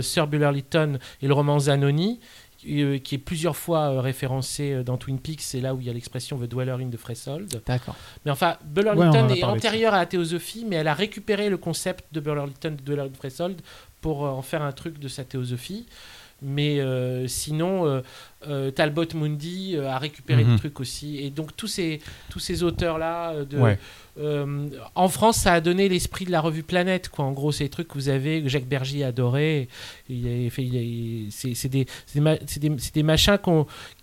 Sir Buller Lytton et le roman Zanoni, euh, qui est plusieurs fois euh, référencé euh, dans Twin Peaks, c'est là où il y a l'expression The Dweller in the Threshold. D'accord. Mais enfin, Buller Ouais, on en Lytton a est antérieure à la théosophie, mais elle a récupéré le concept de Buller Lytton, de Dweller in the Threshold, pour en faire un truc de sa théosophie. Mais euh, sinon, euh, euh, Talbot Mundi a récupéré Mhm. le truc aussi. Et donc, tous ces, tous ces auteurs-là, de, Ouais. Euh, en France, ça a donné l'esprit de la revue Planète. Quoi. En gros, c'est des trucs que vous avez, que Jacques Bergier adorait. Il c'est, des, machins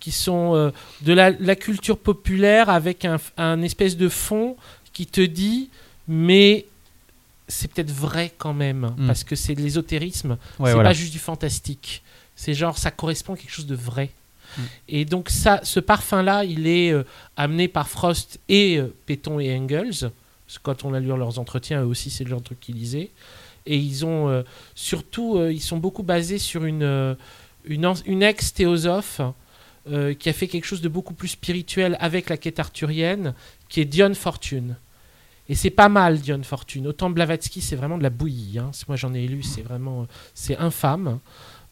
qui sont euh, de la, la culture populaire avec un, un espèce de fond qui te dit, mais c'est peut-être vrai quand même, Mm. parce que c'est de l'ésotérisme. Ouais, c'est voilà. pas juste du fantastique. C'est genre, ça correspond à quelque chose de vrai. Mm. Et donc ça, ce parfum-là, il est euh, amené par Frost et euh, Péton et Engels. Parce que quand on a lu leurs entretiens, eux aussi, c'est le genre de truc qu'ils lisaient. Et ils ont euh, surtout, euh, ils sont beaucoup basés sur une, une, ex-théosophe qui a fait quelque chose de beaucoup plus spirituel avec la quête arthurienne, qui est Dion Fortune. Et c'est pas mal, Dion Fortune. Autant Blavatsky, c'est vraiment de la bouillie. hein. Moi, j'en ai lu, c'est vraiment, c'est infâme.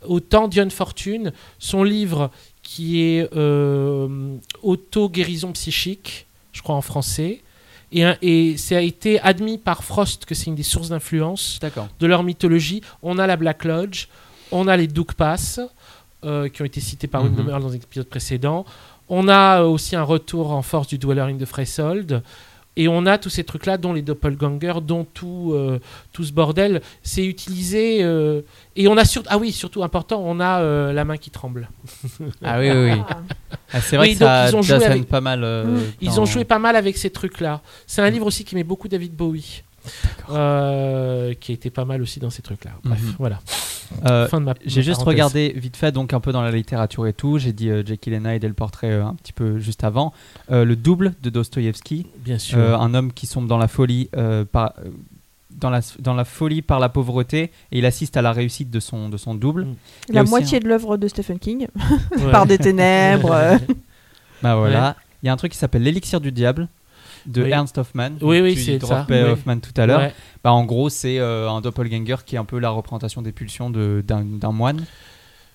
Autant Dion Fortune, son livre qui est euh, Auto-guérison psychique, je crois en français, et, et ça a été admis par Frost que c'est une des sources d'influence de leur mythologie. On a la Black Lodge, on a les Duke Pass, euh, qui ont été cités par Mhm. Windham Earl dans un épisode précédent. On a euh, aussi un retour en force du Dweller in the Threshold. Et on a tous ces trucs-là, dont les doppelgangers, dont tout, euh, tout ce bordel. C'est utilisé. euh, et on a surtout. Ah oui, surtout important, on a euh, la main qui tremble. (laughs) Ah oui, oui, oui. Ah, c'est vrai Oui, que donc ça, ils ont ça joué avec- pas mal. euh, Mm. Ils dans- ont joué pas mal avec ces trucs-là. C'est un livre aussi qui met beaucoup David Bowie. Euh, qui était pas mal aussi dans ces trucs-là. Bref, Mhm. voilà. Euh, Fin de ma- J'ai juste regardé vite fait, donc un peu dans la littérature et tout. J'ai dit euh, Jekyll and Hyde et le portrait euh, un petit peu juste avant. Euh, le double de Dostoïevski. Bien sûr. Euh, un homme qui sombre dans la folie euh, par. dans la, dans la folie par la pauvreté et il assiste à la réussite de son, de son double. Mm. La moitié un- de l'œuvre de Stephen King, (laughs) (laughs) par des ténèbres. (laughs) Bah voilà. Il y a un truc qui s'appelle L'élixir du diable de Oui. Ernst Hoffmann. Oui, oui, c'est ça. tout à l'heure. Ouais. Bah, en gros, c'est euh, un doppelganger qui est un peu la représentation des pulsions d'un moine.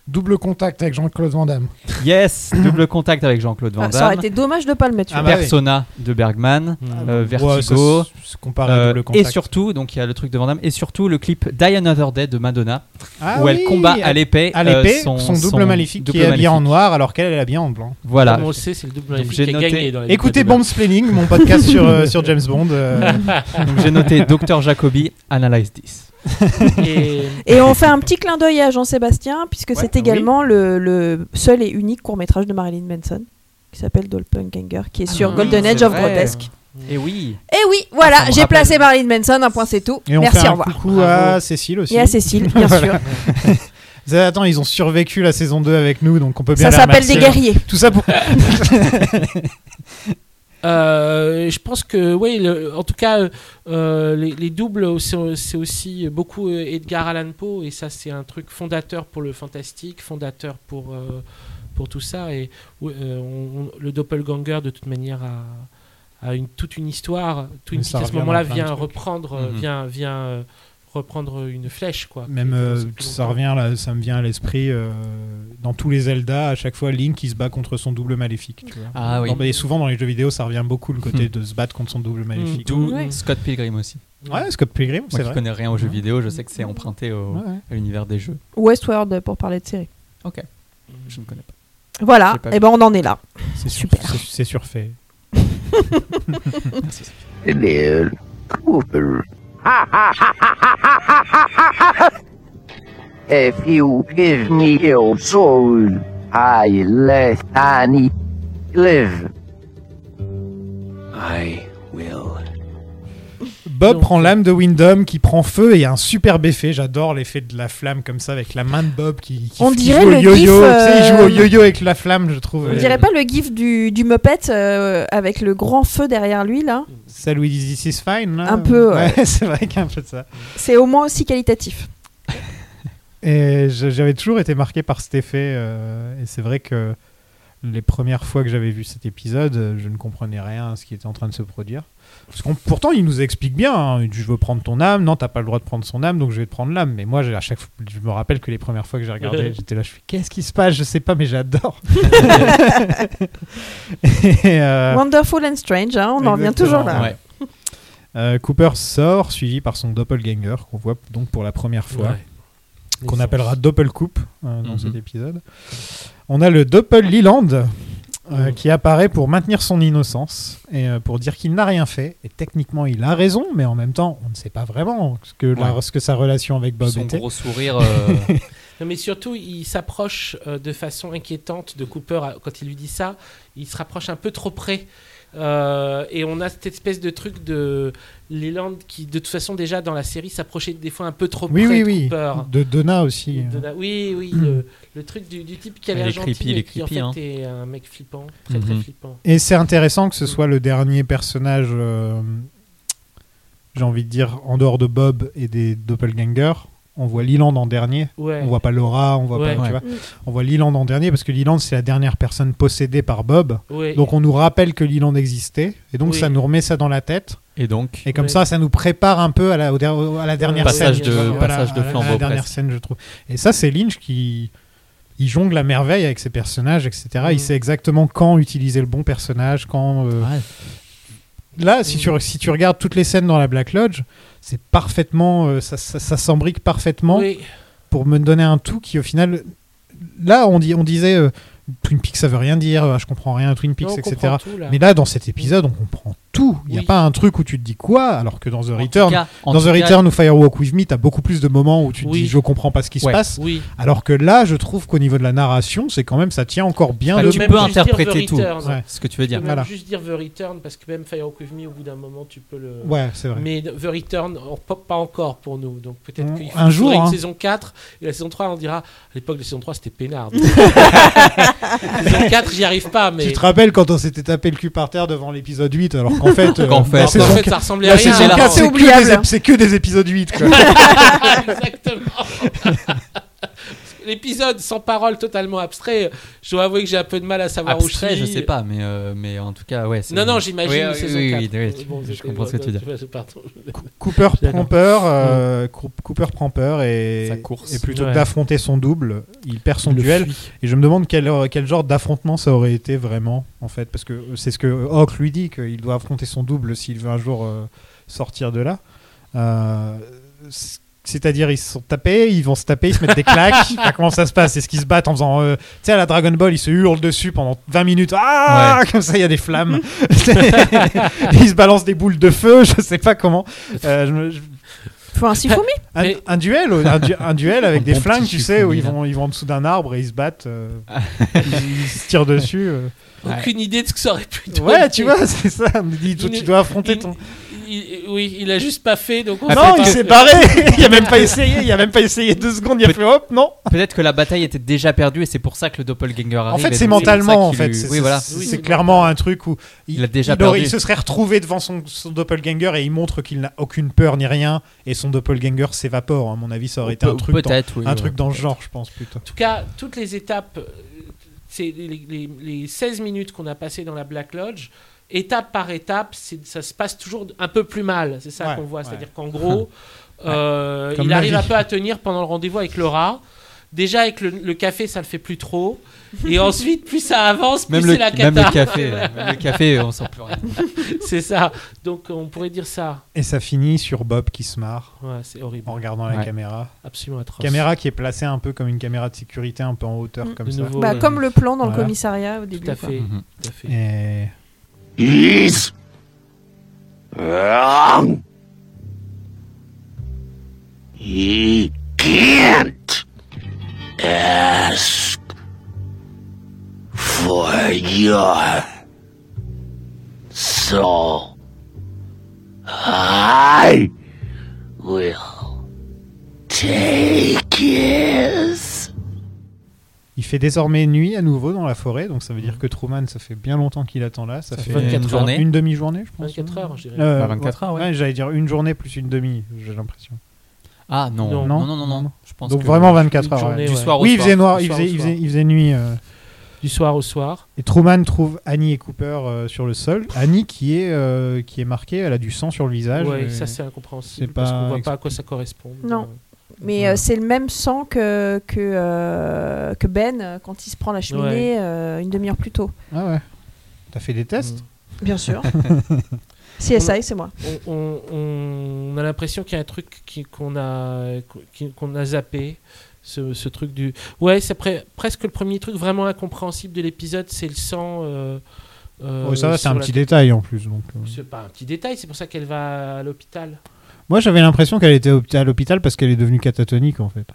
Double contact avec Jean-Claude Van Damme. Yes, double contact avec Jean-Claude Van Ah, ça aurait Damme. été dommage de pas le mettre. Ah bah oui. Persona de Bergman, Mm. euh, Ouais, Vertigo, comparé à euh, double et contact. surtout, donc il y a le truc de Van Damme, et surtout le clip Die Another Day de Madonna, Ah où elle combat à l'épée à euh, l'épée, son, son, double maléfique qui est habillé en noir alors qu'elle elle est habillée en blanc. Voilà. Comme on le sait, c'est le double Donc, maléfique j'ai qui a noté- gagné dans la Écoutez Ligue de Bombsplaining, mon podcast sur, euh, sur (laughs) James Bond. euh, Donc j'ai noté Dr Jacobi, Analyze This. (laughs) Et Et on fait un petit clin d'œil à Jean-Sébastien, puisque Ouais, c'est ah également le, le seul et unique court-métrage de Marilyn Manson, qui s'appelle Doppelganger, qui est sur Ah, Golden c'est Age of. Grotesque. Et oui. Et oui, Ah, voilà, me j'ai placé Marilyn Manson, un point c'est tout. Et on Merci, fait au un revoir. coucou à Cécile aussi. Et à Cécile, bien (laughs) sûr. (laughs) Attends, ils ont survécu la saison 2 avec nous, donc on peut bien Ça s'appelle des guerriers. Tout ça pour... Euh, je pense que, oui, le- en tout cas, euh, les, les doubles, c'est aussi beaucoup Edgar Allan Poe, et ça, c'est un truc fondateur pour le fantastique, fondateur pour, euh, pour tout ça. Et ouais, euh, on- on- le doppelganger, de toute manière, a, a une, toute une histoire. Twin Peaks, à ce moment-là, vient reprendre, Mhm. vient, vient euh, reprendre une flèche, quoi. Même euh, ça revient là, ça me vient à l'esprit euh, dans tous les Zelda à chaque fois Link qui se bat contre son double maléfique. Tu vois. Ah oui. Non, mais souvent dans les jeux vidéo ça revient beaucoup le côté de se battre contre son double maléfique. D'où Ouais. Scott Pilgrim aussi. Ouais, Scott Pilgrim, Moi c'est qui vrai. connais rien aux jeux vidéo, je sais que c'est emprunté au- Ouais, ouais. à l'univers des jeux. Westworld pour parler de série. Ok. Je ne connais pas. Voilà, et vu. ben on en est là. C'est Super. c'est- surfait. (laughs) Cooper. (laughs) If you give me your soul, I let Annie live. I will. Bob Donc, prend l'âme de Wyndham qui prend feu et il y a un superbe effet. J'adore l'effet de la flamme comme ça avec la main de Bob qui, qui, On qui dirait joue au le yo-yo. gif, Tu sais, il joue au euh, yo-yo avec la flamme, je trouve. On Euh, dirait pas le gif du, du Muppet euh, avec le grand feu derrière lui là? Celle où il dit This is fine. là? Un peu, ouais. (laughs) c'est vrai qu'il y a un peu de ça. C'est au moins aussi qualitatif. Et j'avais toujours été marqué par cet effet. euh, et c'est vrai que les premières fois que j'avais vu cet épisode, euh, je ne comprenais rien à ce qui était en train de se produire. Parce qu'on, pourtant, il nous explique bien hein, Je veux prendre ton âme. Non, t'as pas le droit de prendre son âme, donc je vais te prendre l'âme. Mais moi, j'ai- à chaque fois, je me rappelle que les premières fois que j'ai regardé, (laughs) j'étais là, je fais Qu'est-ce qui se passe? Je sais pas, mais j'adore. (laughs) (laughs) Et, euh, Wonderful and Strange, hein, on en revient toujours là. Ouais. euh, Cooper sort, suivi par son doppelganger, qu'on voit donc pour la première fois. Ouais. qu'on appellera Doppelcoup euh, dans Mhm. cet épisode. On a le Doppel Leland euh, Mhm. qui apparaît pour maintenir son innocence et euh, pour dire qu'il n'a rien fait. Et techniquement, il a raison, mais en même temps, on ne sait pas vraiment ce que, la- Ouais. ce que sa relation avec Bob Son était. gros sourire. euh, (laughs) Non, mais surtout, il s'approche euh, de façon inquiétante de Cooper à- quand il lui dit ça. Il se rapproche un peu trop près. Euh, et on a cette espèce de truc de Leland qui, de toute façon, déjà dans la série, s'approchait des fois un peu trop Oui, près oui, de oui. Cooper. De Donna aussi. De la- Oui, oui, le, le truc du, du type qui a l'air gentil, creepy, et qui en creepy, fait hein. est un mec flippant, très très Mhm. flippant. Et c'est intéressant que ce soit le dernier personnage, euh, j'ai envie de dire, en dehors de Bob et des Doppelgangers. On voit Leland en dernier. Ouais. On voit pas Laura, on voit Ouais. pas, tu Ouais. vois. On voit Leland en dernier parce que Leland c'est la dernière personne possédée par Bob. Ouais. Donc on nous rappelle que Leland existait et donc Oui. ça nous remet ça dans la tête Et donc, et comme Ouais. ça ça nous prépare un peu à la, à dernière Passage scène. de- Voilà, passage de à la- à la flambeau, dernière presque. scène je trouve. Et ça c'est Lynch qui il jongle à merveille avec ses personnages etc. Mm. Il sait exactement quand utiliser le bon personnage quand. euh, Ouais. Là si Mm. tu si tu regardes toutes les scènes dans la Black Lodge c'est parfaitement euh, ça, ça, ça s'embrique parfaitement Oui. pour me donner un tout qui au final là on dit on disait euh, Twin Peaks ça veut rien dire euh, je comprends rien à Twin Peaks Non, etc comprend tout, là. mais là dans cet épisode on comprend tout il n'y a Oui. pas un truc où tu te dis quoi alors que dans The En Return cas- dans The cas- Return ou Firewalk With Me t'as beaucoup plus de moments où tu te Oui. dis je comprends pas ce qui se passe Oui. alors que là je trouve qu'au niveau de la narration c'est quand même ça tient encore bien Enfin, de tu peux interpréter The tout. Return. Ouais. ce que tu veux Tu dire. peux même Voilà. juste dire The Return parce que même Fire With Me, au bout d'un moment, tu peux le. ouais c'est vrai Mais The Return, on pop pas encore pour nous. Donc peut-être Mm, qu'il un jour, une hein. saison 4 et la saison 3, on dira. À l'époque de la saison 3, c'était peinard. (laughs) saison 4, j'y arrive pas. Mais tu te rappelles quand on s'était tapé le cul par terre devant l'épisode 8 alors qu'en fait euh, en saison fait, ça ressemblait la à rien. saison là. 4 C'est que, des que des épisodes 8 quoi. (laughs) (laughs) Exactement. L'épisode sans parole totalement abstrait, je dois avouer que j'ai un peu de mal à savoir Abstrait, où je je suis. sais pas, mais, euh, mais en tout cas, ouais. Non, non, j'imagine Oui, oui, oui, 4. oui, Bon, je comprends ce que tu. Pardon. Cooper (laughs) prend peur, euh, Cou- Cooper prend peur et, plutôt Ouais. que d'affronter son double, il perd son le duel. fuit. Et je me demande quel, quel genre d'affrontement ça aurait été vraiment, en fait, parce que c'est ce que Hawk lui dit, qu'il doit affronter son double s'il veut un jour euh, sortir de là. Euh, C'est-à-dire, ils se sont tapés, ils vont se taper, ils se mettent des claques. Enfin, (laughs) comment ça se passe? Est-ce qu'ils se battent en faisant. euh, tu sais, à la Dragon Ball, ils se hurlent dessus pendant 20 minutes. Ah Comme ça, il y a des flammes. (laughs) ils se balancent des boules de feu, je sais pas comment. Euh, je me- je- Faut un Sifumi? Un, Mais- un duel, un, du- un duel avec Un des bon flingues, tu sais, où ils vont, ils vont en dessous d'un arbre et ils se battent, euh, (laughs) ils, ils se tirent dessus. euh. aucune idée de ce que ça aurait pu donner. Ouais, tu vois, c'est ça. Tu dois affronter il- ton. Il- oui, il a juste pas fait. Donc on non, sait il pas. s'est barré. (laughs) il a même pas essayé. Il a même pas essayé deux secondes. Il a fait hop, non. Peut-être que la bataille était déjà perdue et c'est pour ça que le doppelganger arrive. En fait, c'est mentalement, en fait. lui- C'est Oui, voilà. clairement un truc où il, Il a déjà il aurait- perdu. il se serait retrouvé devant son, son doppelganger et il montre qu'il n'a aucune peur ni rien et son doppelganger s'évapore. À mon avis, ça aurait été un Pe- truc, dans, peut-être, oui, un ouais, truc dans le genre, je pense plutôt. En tout cas, toutes les étapes, euh, c'est les, les- les 16 minutes qu'on a passées dans la Black Lodge, étape par étape, ça se passe toujours un peu plus mal. C'est ça Ouais, qu'on voit. ouais. C'est-à-dire qu'en (laughs) gros, euh, il arrive vie. un peu à tenir pendant le rendez-vous avec Laura. Déjà, avec le, le café, ça le fait plus trop. Et (laughs) ensuite, plus ça avance, plus Même c'est le, la même cata. le café. Même le café, on sent plus rien. (laughs) c'est ça. Donc, on pourrait dire ça. Et ça finit sur Bob qui se marre Ouais, c'est horrible. en regardant la caméra. Absolument atroce. Caméra qui est placée un peu comme une caméra de sécurité, un peu en hauteur Mm. comme ça. nouveau, Bah, comme le plan dans le commissariat au début. Tout à quoi. fait. Mhm. Tout à fait. Et He's wrong. He can't ask for your soul. I will take his. Il fait désormais nuit à nouveau dans la forêt, donc ça veut dire que Truman, ça fait bien longtemps qu'il attend là. Ça, Ça fait fait 24 une, journée. une demi-journée, je pense. 24 heures, je dirais. Euh, Bah, 24 heures, ouais. J'allais dire une journée plus une demi, j'ai l'impression. Ah non, Non. non, non, non, non. Je pense Donc que- vraiment 24 une heures. journée, ouais. Du soir au Oui, il soir. faisait noir, Du il soir faisait, au il soir. faisait, il faisait nuit. euh, Du soir au soir. Et Truman trouve Annie et Cooper euh, sur le sol. Annie qui est, euh, qui est marquée, elle a du sang sur le visage. Ouais, et- ça c'est incompréhensible c'est parce pas qu'on voit ex- pas à quoi ça correspond. Non. Mais euh, c'est le même sang que, que, euh, que Ben euh, quand il se prend la cheminée euh, une demi-heure plus tôt. Ah ouais. T'as fait des tests? Bien sûr. (laughs) CSI, c'est moi. on, on- on a l'impression qu'il y a un truc qu'on a qu'on a zappé. Ce, ce truc du ouais c'est pre- presque le premier truc vraiment incompréhensible de l'épisode c'est le sang euh, euh, Ouais, Ça va, c'est un petit détail en plus. Donc, euh. c'est pas un petit détail c'est pour ça qu'elle va à l'hôpital Moi j'avais l'impression qu'elle était à l'hôpital parce qu'elle est devenue catatonique en fait.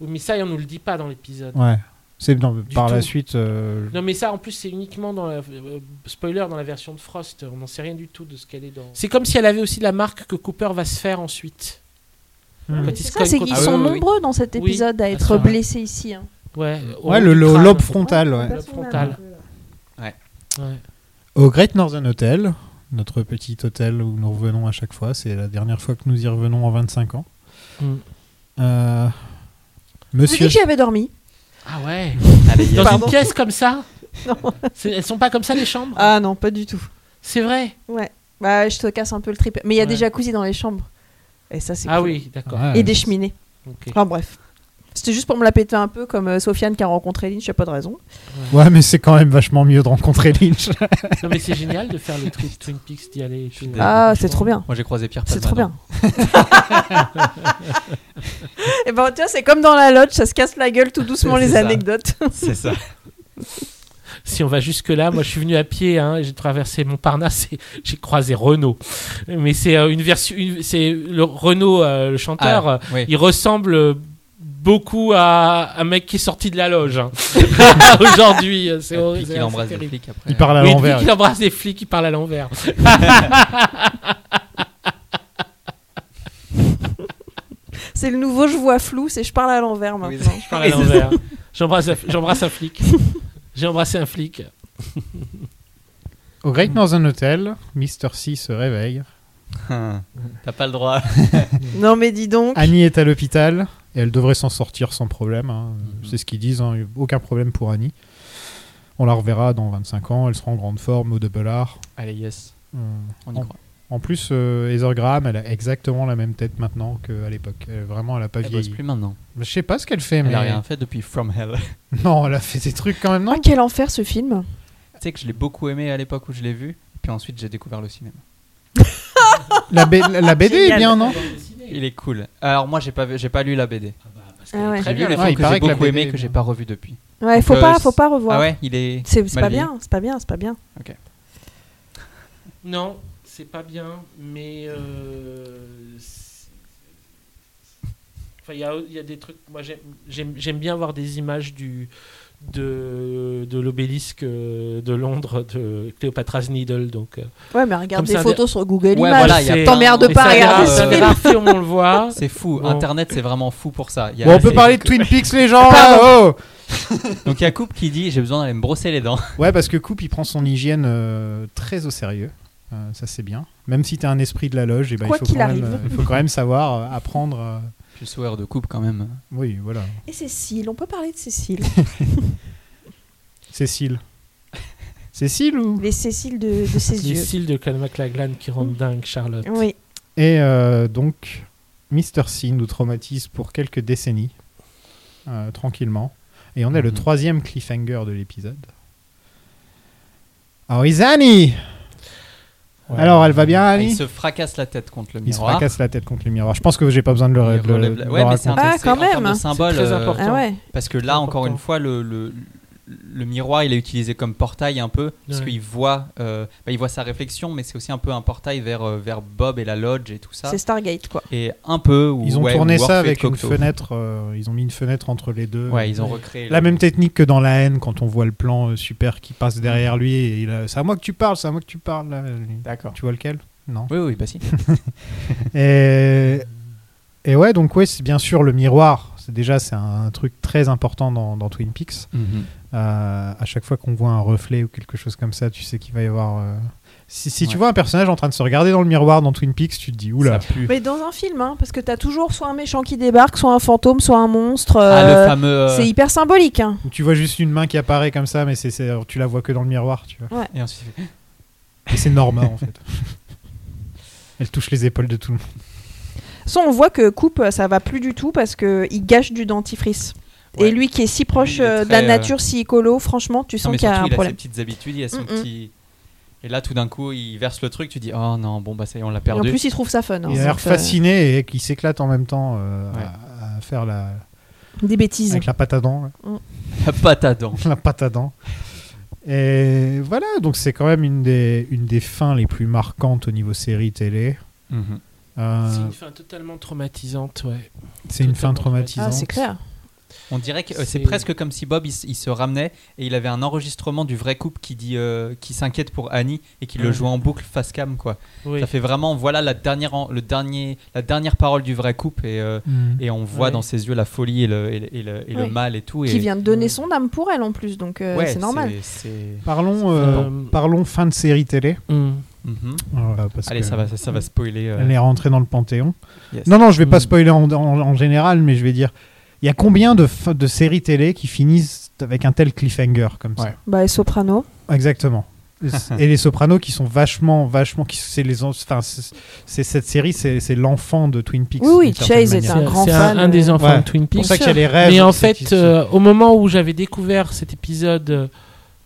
oui mais ça on nous le dit pas dans l'épisode Ouais. C'est par la suite. euh, Non mais ça en plus c'est uniquement dans la euh, spoiler dans la version de Frost, on n'en sait rien du tout de ce qu'elle est dans. C'est comme si elle avait aussi la marque que Cooper va se faire ensuite. Quand il C'est se ça, c'est contre- qu'ils Ah sont oui, oui, oui. nombreux dans cet Oui. épisode à Ah, être blessés ici. hein. Ouais, au Ouais, le, le lobe frontal. Ouais. Le lobe frontal. Ouais. Ouais. Au Great Northern Hotel, notre petit hôtel où nous revenons à chaque fois, c'est la dernière fois que nous y revenons en 25 ans. Mm. Euh, Monsieur. que j'y avais dormi. Ah ouais. (laughs) Allez, y a- Dans Pardon. une pièce comme ça (laughs) Non. Elles sont pas comme ça les chambres? Ah non, pas du tout. C'est vrai? Ouais. Bah, je te casse un peu le trip. Mais il y a Ouais. des jacuzzi dans les chambres. Et ça, c'est Ah cool. oui, d'accord. Ouais. Et des cheminées. Ok. Enfin bref. C'était juste pour me la péter un peu comme euh, Sofiane qui a rencontré Lynch, y a pas de raison. Ouais, mais c'est quand même vachement mieux de rencontrer Lynch. Non mais c'est génial de faire le trip Twin Peaks d'y aller. et tout. Ah, c'est trop bien. Moi j'ai croisé Pierre C'est trop bien. (laughs) Et ben tiens, c'est comme dans la lodge, ça se casse la gueule tout doucement C'est les ça. anecdotes. (laughs) C'est ça. Si on va jusque là, moi je suis venu à pied, hein, j'ai traversé Montparnasse et j'ai croisé Renault. Mais c'est euh, une version, une- c'est le Renault, euh, le chanteur. Ah, euh, oui. Il ressemble euh, beaucoup à un mec qui est sorti de la loge hein. (laughs) (laughs) aujourd'hui. euh, C'est horrible. qu'il c'est embrasse des flics après. Il parle à Oui, l'envers. qu'il embrasse des flics, il parle à l'envers. (laughs) C'est le nouveau je vois flou, c'est je parle à l'envers Oui, maintenant. Je parle à l'envers. J'embrasse, un- j'embrasse un flic. J'ai embrassé un flic. Au Great Northern Hotel, Mr. C se réveille. Hum. T'as pas le droit. Non mais dis donc. Annie est à l'hôpital et elle devrait s'en sortir sans problème. hein. C'est ce qu'ils disent, hein. aucun problème pour Annie. On la reverra dans 25 ans, elle sera en grande forme au double R. Allez, yes. Euh, On y en, croit. en plus, euh, Heather Graham, elle a exactement la même tête maintenant qu'à l'époque. Elle- vraiment, elle a pas Elle bosse vieilli. plus maintenant. Je sais pas ce qu'elle fait, Elle mais a rien fait depuis From Hell. (laughs) non, elle a fait des trucs quand même, non Ah, quel enfer ce film. tu sais que je l'ai beaucoup aimé à l'époque où je l'ai vu. Puis ensuite j'ai découvert le cinéma. la, B- la BD est bien, non Il est cool. Alors moi j'ai pas vu- j'ai pas lu la BD. Ah ouais. J'ai vu les Ouais, il films que paraît j'ai que la beaucoup BD aimé est que bien. j'ai pas revu depuis. Ouais, faut Donc, pas, euh, faut pas revoir. Ah ouais, il est. C'est c'est mal pas vieilli. bien, c'est pas bien, c'est pas bien. Non, c'est pas bien, mais. euh, c'est- Enfin, il y a, il y a des trucs. Moi, j'aime- j'aime j'aime bien voir des images du, de, de l'obélisque euh, de Londres de Cléopatra's Needle. Donc, euh, Ouais, mais regarde des photos sur Google Ouais, Images. voilà, il y a plein- T'emmerdes pas à c'est un des regarder on le voit. (laughs) C'est fou. Bon. Internet, c'est vraiment fou pour ça. Il y a- Bon, on peut parler de Twin Peaks, les gens là, oh (laughs) Donc il y a Coupe qui dit j'ai besoin d'aller me brosser les dents. (laughs) Ouais, parce que Coupe, il prend son hygiène euh, très au sérieux. Euh, ça, c'est bien. Même si t'es un esprit de la loge, eh ben, Quoi il, faut quand même, euh, il faut quand même savoir euh, apprendre. Je suis sourire de Coupe quand même. Oui, voilà. Et Cécile, on peut parler de Cécile. (laughs) Cécile. Cécile ou? Les Cécile de, de ses Les yeux. de Cal McLachlan qui rendent dingue Charlotte. Oui. Et euh, donc, Mr. C nous traumatise pour quelques décennies, euh, tranquillement. Et on a le Mhm. troisième cliffhanger de l'épisode. Alors, is Annie Ouais. Alors, elle va bien, Ah, Annie il se fracasse la tête contre le Il se miroir. fracasse la tête contre le miroir. Je pense que j'ai pas besoin de le, le- de la- le Ouais, mais c'est un- raconter. Ah, c'est quand même. symbole. C'est très euh, important. Ah ouais. Parce que là, encore important. une fois, le, le, miroir, il est utilisé comme portail un peu, parce qu'il voit, euh, bah, il voit sa réflexion, mais c'est aussi un peu un portail vers, euh, vers Bob et la lodge et tout ça. C'est Stargate, quoi. Et un peu. Ils ont ouais, tourné ou ça avec une fenêtre. euh, ils ont mis une fenêtre entre les deux. Ouais, ils ont recréé. La le- même technique que dans la haine, quand on voit le plan euh, super qui passe derrière lui. Et il a- c'est à moi que tu parles, c'est à moi que tu parles. D'accord. Tu vois lequel? Non. Oui, oui, bah si. (laughs) Et, et ouais, donc ouais, c'est bien sûr le miroir. C'est déjà c'est un, truc très important dans, dans Twin Peaks. Mhm. Euh, à chaque fois qu'on voit un reflet ou quelque chose comme ça, tu sais qu'il va y avoir. euh, Si, si tu Ouais. vois un personnage en train de se regarder dans le miroir dans Twin Peaks, tu te dis oula. Mais dans un film, hein, parce que t'as toujours soit un méchant qui débarque, soit un fantôme, soit un monstre. Ah, euh, le fameux. C'est hyper symbolique. Hein. Tu vois juste une main qui apparaît comme ça, mais c'est, tu la vois que dans le miroir, tu vois. Et ensuite, il fait- Et c'est Norma en fait. (laughs) Elle touche les épaules de tout le monde. Soit on voit que Coupe, ça va plus du tout parce que il gâche du dentifrice. Ouais. Et lui qui est si proche il est euh, de la euh, nature, si écolo, franchement, tu sens qu'il y a un il a ses problème. petites habitudes, il a son Mm-mm. petit. Et là, tout d'un coup, il verse le truc, tu dis Oh non, bon, bah ça y est, on l'a Et en perdu. plus, il trouve ça fun. hein, Il a l'air euh, fasciné et qu'il s'éclate en même temps euh, Ouais. à, à faire la, Des bêtises. avec la pâte à dents. là. (laughs) La patte à dents. la pâte à dents. Et voilà, donc c'est quand même une des, une des fins les plus marquantes au niveau série télé. Mhm. Euh, C'est une fin totalement traumatisante, ouais. c'est une fin traumatisante. Ah, c'est clair. On dirait que euh, c'est presque comme si Bob il, se ramenait et il avait un enregistrement du vrai couple qui dit euh, qui s'inquiète pour Annie et qui le joue en boucle face cam quoi. Oui. Ça fait vraiment voilà la dernière le dernier la dernière parole du vrai couple et euh, Mm. et on voit Ouais. dans ses yeux la folie et le et le, et le- et le Oui. mal et tout et Qui vient de donner Ouais. son âme pour elle en plus, donc euh, ouais, c'est normal. Parlons, euh, Euh, parlons fin de série télé. Mm. Mhm. Voilà, parce Allez que ça va ça, ça va spoiler. euh, Elle est rentrée dans le panthéon. yes. Non, non, je vais pas Mm. spoiler en, en- en général, mais je vais dire il y a combien de, séries télé qui finissent avec un tel cliffhanger comme Ouais. ça Bah, (laughs) et Soprano. Exactement. et les Sopranos qui sont vachement, vachement, qui c'est les, en- enfin, c'est c'est- cette série, c'est c'est l'enfant de Twin Peaks. Oui, Chase est un grand c'est fan, un, un des euh, enfants Ouais. de Twin C'est pour Peaks. ça qu'il y a les rêves. Mais en fait, euh, au moment où j'avais découvert cet épisode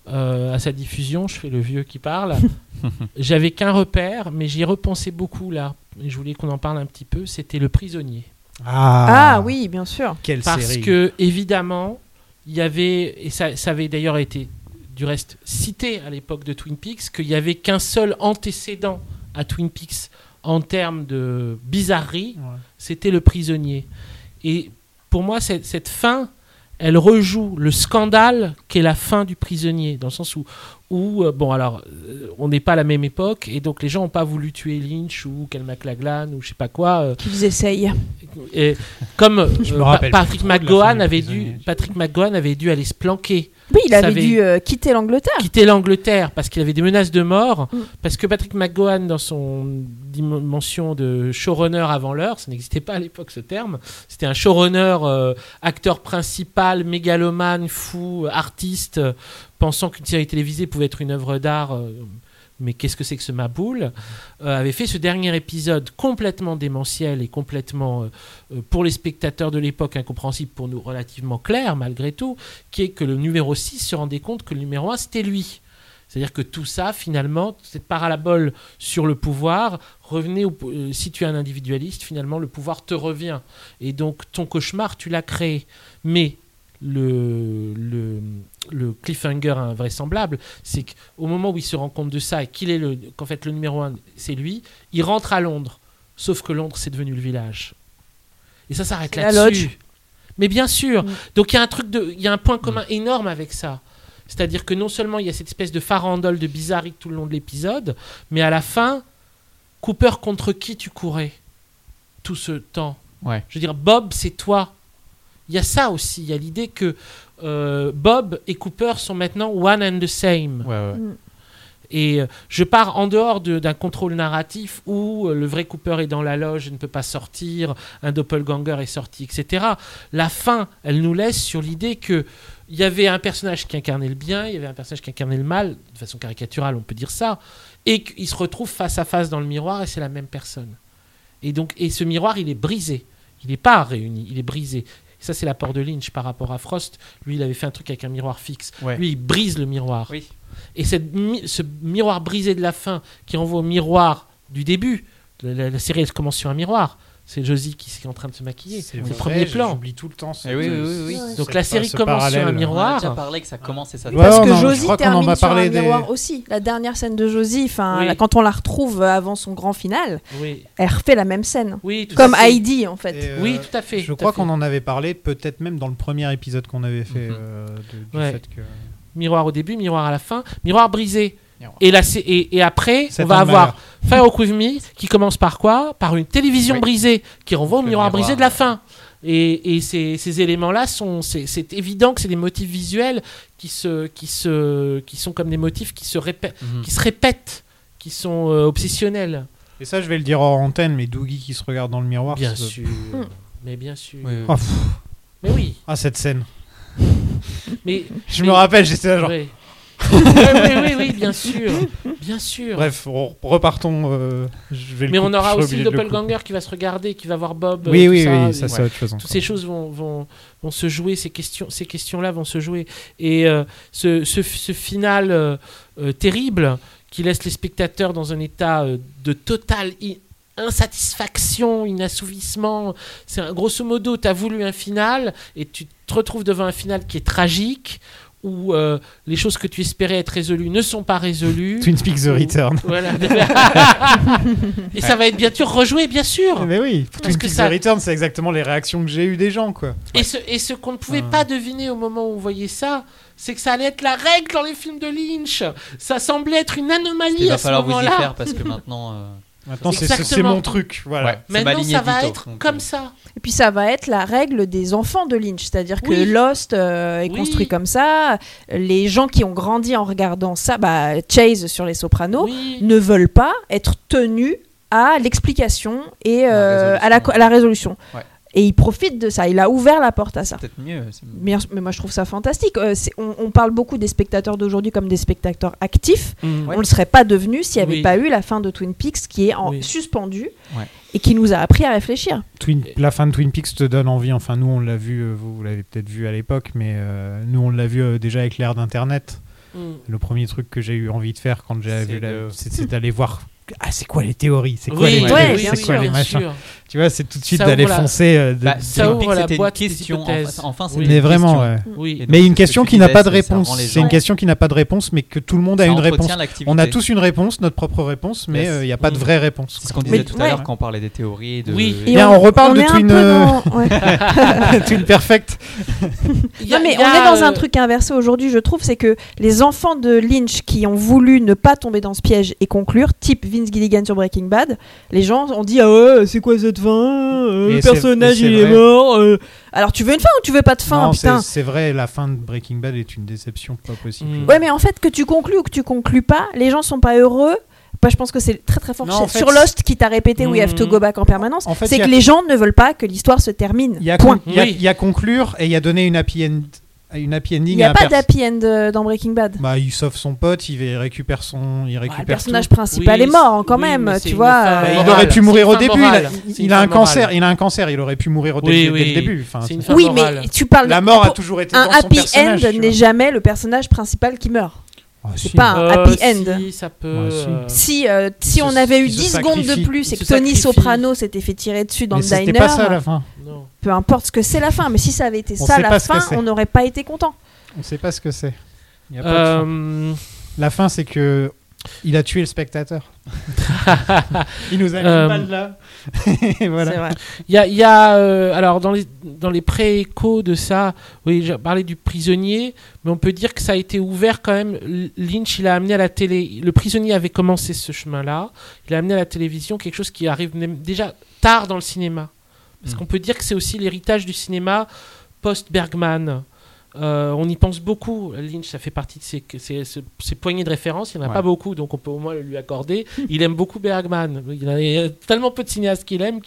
euh, à sa diffusion, je fais le vieux qui parle, (laughs) j'avais qu'un repère, mais j'y ai repensé beaucoup là. Et je voulais qu'on en parle un petit peu. C'était Le Prisonnier. Ah, oui, bien sûr. quelle Parce série. que, évidemment, il y avait, et ça, ça avait d'ailleurs été du reste cité à l'époque de Twin Peaks, qu'il n'y avait qu'un seul antécédent à Twin Peaks en termes de bizarrerie, Ouais. c'était le prisonnier. Et pour moi, cette, cette fin, elle rejoue le scandale qu'est la fin du prisonnier, dans le sens où, où euh, bon, alors, euh, on n'est pas à la même époque, et donc les gens n'ont pas voulu tuer Lynch ou Kel MacLachlan ou je sais pas quoi. euh, Qu'ils essayent. et comme (laughs) Je euh, me rappelle Patrick McGowan avait dû, Patrick McGowan avait dû aller se planquer, Oui, il avait dû euh, quitter l'Angleterre. quitter l'Angleterre parce qu'il avait des menaces de mort, Mm. parce que Patrick McGowan, dans son dimension de showrunner avant l'heure, ça n'existait pas à l'époque ce terme, c'était un showrunner, euh, acteur principal, mégalomane, fou, artiste, pensant qu'une série télévisée pouvait être une œuvre d'art. euh, mais qu'est-ce que c'est que ce Maboule euh, avait fait ce dernier épisode complètement démentiel et complètement, euh, pour les spectateurs de l'époque, incompréhensible, pour nous relativement clair malgré tout, qui est que le numéro 6 se rendait compte que le numéro 1 c'était lui. C'est-à-dire que tout ça, finalement, cette parabole sur le pouvoir, revenait au, euh, si tu es un individualiste, finalement, le pouvoir te revient. Et donc, ton cauchemar, tu l'as créé. Mais le, le, le cliffhanger invraisemblable, c'est qu'au moment où il se rend compte de ça et qu'il est le, qu'en fait le numéro un, c'est lui, il rentre à Londres. Sauf que Londres, c'est devenu le village. Et ça s'arrête là-dessus. lodge. Mais bien sûr. Mm. Donc il y a un truc de, il y a un point commun énorme avec ça. C'est-à-dire que non seulement il y a cette espèce de farandole de bizarrerie tout le long de l'épisode, mais à la fin, Cooper contre qui tu courais tout ce temps? Ouais. Je veux dire, Bob, c'est toi. Il y a ça aussi. Il y a l'idée que euh, Bob et Cooper sont maintenant one and the same. Ouais, ouais. Mm. Et euh, je pars en dehors de- d'un contrôle narratif où euh, le vrai Cooper est dans la loge et ne peut pas sortir, un doppelganger est sorti, etc. La fin, elle nous laisse sur l'idée que il y avait un personnage qui incarnait le bien, il y avait un personnage qui incarnait le mal, de façon caricaturale, on peut dire ça, et qu'il se retrouve face à face dans le miroir et c'est la même personne. Et donc, et ce miroir, il est brisé. Il n'est pas réuni, il est brisé. Ça, c'est l'apport de Lynch par rapport à Frost. Lui, il avait fait un truc avec un miroir fixe. Ouais. Lui, il brise le miroir. Oui. Et cette mi- ce miroir brisé de la fin qui renvoie au miroir du début, la, la- la série elle commence sur un miroir. C'est Josie qui est en train de se maquiller. C'est le premier plan. J'oublie tout le temps. ce- Eh oui, oui, oui, oui. Donc la série ce commence sur un On a miroir. déjà parlé que ça commence et ça Ouais, Parce que non, Josie en termine sur un des- miroir aussi. La dernière scène de Josie, enfin, Oui. quand on la retrouve avant son grand final, Oui, elle refait la même scène. oui, tout Comme à. Heidi, en fait. Et, euh, Oui, tout à fait. Je crois qu'on en avait parlé, peut-être même dans le premier épisode qu'on avait fait, Mhm. euh, de- du Ouais. fait que. Miroir au début, miroir à la fin, miroir brisé. Et, après, on va avoir Fire Walk With Me qui commence par quoi? Par une télévision Oui. brisée qui renvoie au Le miroir, miroir, brisé de la fin. Et, et ces, ces éléments-là sont, c'est évident que c'est des motifs visuels qui se, qui se, qui sont comme des motifs qui se répètent, Mhm. qui se répètent, qui sont euh, obsessionnels. Et ça, je vais le dire hors antenne, mais Doogie qui se regarde dans le miroir. Bien sûr, (laughs) mais bien sûr. Oui, oui. Oh, pff. Mais oui, Ah, cette scène. mais (laughs) Je Mais- me rappelle, j'étais là genre. oui. Oui, oui, (laughs) oui, bien sûr, bien sûr. Bref, re- repartons. euh, je vais le Mais on couper, je aura serai aussi obligé le de couper. doppelganger qui va se regarder, qui va voir Bob. euh, Oui, tout oui, ça, oui, et- ça c'est autre chose. Toutes encore. ces choses vont, vont, vont se jouer, ces questions, ces questions-là vont se jouer. Et euh, ce, ce, ce final euh, euh, terrible qui laisse les spectateurs dans un état euh, de totale i- insatisfaction, inassouvissement. C'est un- grosso modo, tu as voulu un final et tu te retrouves devant un final qui est tragique où euh, les choses que tu espérais être résolues ne sont pas résolues. Twin Peaks The Ou- Return. Voilà. (laughs) et ça va être bien sûr rejoué, bien sûr. Mais oui, Parce Twin que Peaks ça- The Return, c'est exactement les réactions que j'ai eues des gens, quoi. Et ce, et ce qu'on ne pouvait pas deviner au moment où on voyait ça, c'est que ça allait être la règle dans les films de Lynch. Ça semblait être une anomalie Il va à ce falloir vous y faire parce que maintenant. euh, Maintenant, c'est- c'est c'est Exactement. mon truc. Voilà. Ouais, c'est ma Maintenant, ça va être donc, comme euh, ça. Et puis ça va être la règle des enfants de Lynch, c'est-à-dire que. Lost euh, est Oui. construit comme ça. Les gens qui ont grandi en regardant ça, bah, Chase sur Les Sopranos, Oui. ne veulent pas être tenus à l'explication et euh, à, la, à la résolution. Ouais. Et il profite de ça, il a ouvert la porte à ça. Peut-être mieux. mais moi je trouve ça fantastique. Euh, on, on parle beaucoup des spectateurs d'aujourd'hui comme des spectateurs actifs. Mm. On ne le serait pas devenu s'il n'y avait Oui. pas eu la fin de Twin Peaks qui est en Oui. suspendu Ouais. et qui nous a appris à réfléchir. Twin- la fin de Twin Peaks te donne envie. Enfin, nous, on l'a vu, euh, vous, vous l'avez peut-être vu à l'époque, mais euh, nous, on l'a vu euh, déjà avec l'ère d'Internet. Mm. Le premier truc que j'ai eu envie de faire quand j'ai vu la- de- c'est d'aller voir. Ah, c'est quoi les théories? C'est quoi Oui, les ouais, théories? C'est sûr, quoi les machins? sûr. Tu vois, c'est tout de suite Ça d'aller foncer. euh, de- Bah, ça ouvre la une boîte question. Enfin, c'est Mais vraiment, ouais. Oui. Donc, Mais une question qui n'a pas de réponse. C'est une question qui n'a pas de réponse, mais que tout le monde a ça une réponse. On a tous une réponse, notre propre réponse, mais euh, il n'y a pas de Mm. vraie réponse. C'est ce qu'on disait tout à l'heure quand on parlait des théories. De... Oui. On reparle de Twin, euh. (laughs) Twin Perfect. Non, mais on est dans un euh, truc inversé aujourd'hui, je trouve, c'est que les enfants de Lynch qui ont voulu ne pas tomber dans ce piège et conclure, type Vince Gilligan sur Breaking Bad, les gens ont dit ah ouais, c'est quoi cette fin Euh, Le personnage il est mort. euh. Alors tu veux une fin ou tu veux pas de fin Non, c'est Putain. c'est vrai, la fin de Breaking Bad est une déception pas possible. Mm. Ouais, mais en fait, que tu conclues ou que tu conclues pas, les gens sont pas heureux. Bah, je pense que c'est très très fort. Non, en Sur Lost, qui t'a répété We have to Mhm. go back en permanence, En fait, c'est que a- les gens ne veulent pas que l'histoire se termine. Il y a, Point. con- il y a- Oui. il y a conclure et il y a donné une happy end, une happy ending Il n'y a pas d'happy end euh, dans Breaking Bad. Bah, il sauve son pote, il récupère son, il récupère le personnage tout. principal Oui, est mort quand oui, même, tu vois. euh, il aurait pu mourir au début. morale. Il, a, il un cancer. Il a un cancer. Il aurait pu mourir au Oui, début, oui. dès le début. Enfin, une Oui, morale. mais tu parles la mort a toujours été un dans son happy end n'est jamais le personnage principal qui meurt. Ah, C'est si. pas un Euh, happy end. Si, ça peut. Ouais, si. euh, Si, euh, on avait eu il se 10 secondes de plus et que Tony sacrifie. Soprano s'était fait tirer dessus dans Mais le diner, pas ça à la fin. non. peu importe ce que c'est la fin, mais si ça avait été On ça la fin, on n'aurait pas été content. On sait pas ce que c'est. Euh, La fin, c'est que Il a tué le spectateur. (laughs) il nous a mis Euh, une balle là. Et (laughs) voilà. C'est vrai. Il y a, il y a, euh, alors dans les, dans les pré-échos de ça, oui, j'ai parlé du prisonnier, mais on peut dire que ça a été ouvert quand même. Lynch, il a amené à la télé. Le prisonnier avait commencé ce chemin-là. Il a amené à la télévision quelque chose qui arrive même déjà tard dans le cinéma. Parce Mm. qu'on peut dire que c'est aussi l'héritage du cinéma post-Bergman. Euh, on y pense beaucoup. Lynch, ça fait partie de ses, ses, ses- ses poignées de référence. Il n'y en a Ouais. pas beaucoup, donc on peut au moins le lui accorder. Il aime beaucoup Bergman. Il y a- il y a tellement peu de cinéastes qu'il aime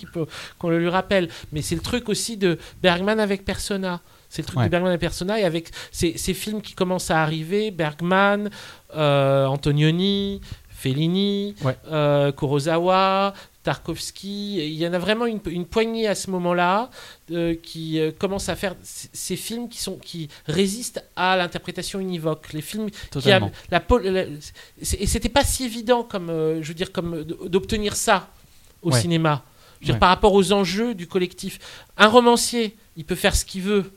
qu'on le lui rappelle. Mais c'est le truc aussi de Bergman avec Persona. C'est le truc Ouais. de Bergman avec Persona et avec ces, ces films qui commencent à arriver Bergman, euh, Antonioni, Fellini, Ouais. euh, Kurosawa, Tarkovsky. Il y en a vraiment une, une poignée à ce moment-là euh, qui euh, commencent à faire ces films qui, sont, qui résistent à l'interprétation univoque. Les films qui Totalement. am- la, et c'était pas si évident comme, euh, je veux dire, comme d'obtenir ça au Ouais. cinéma. Je veux dire, Ouais. par rapport aux enjeux du collectif. Un romancier, il peut faire ce qu'il veut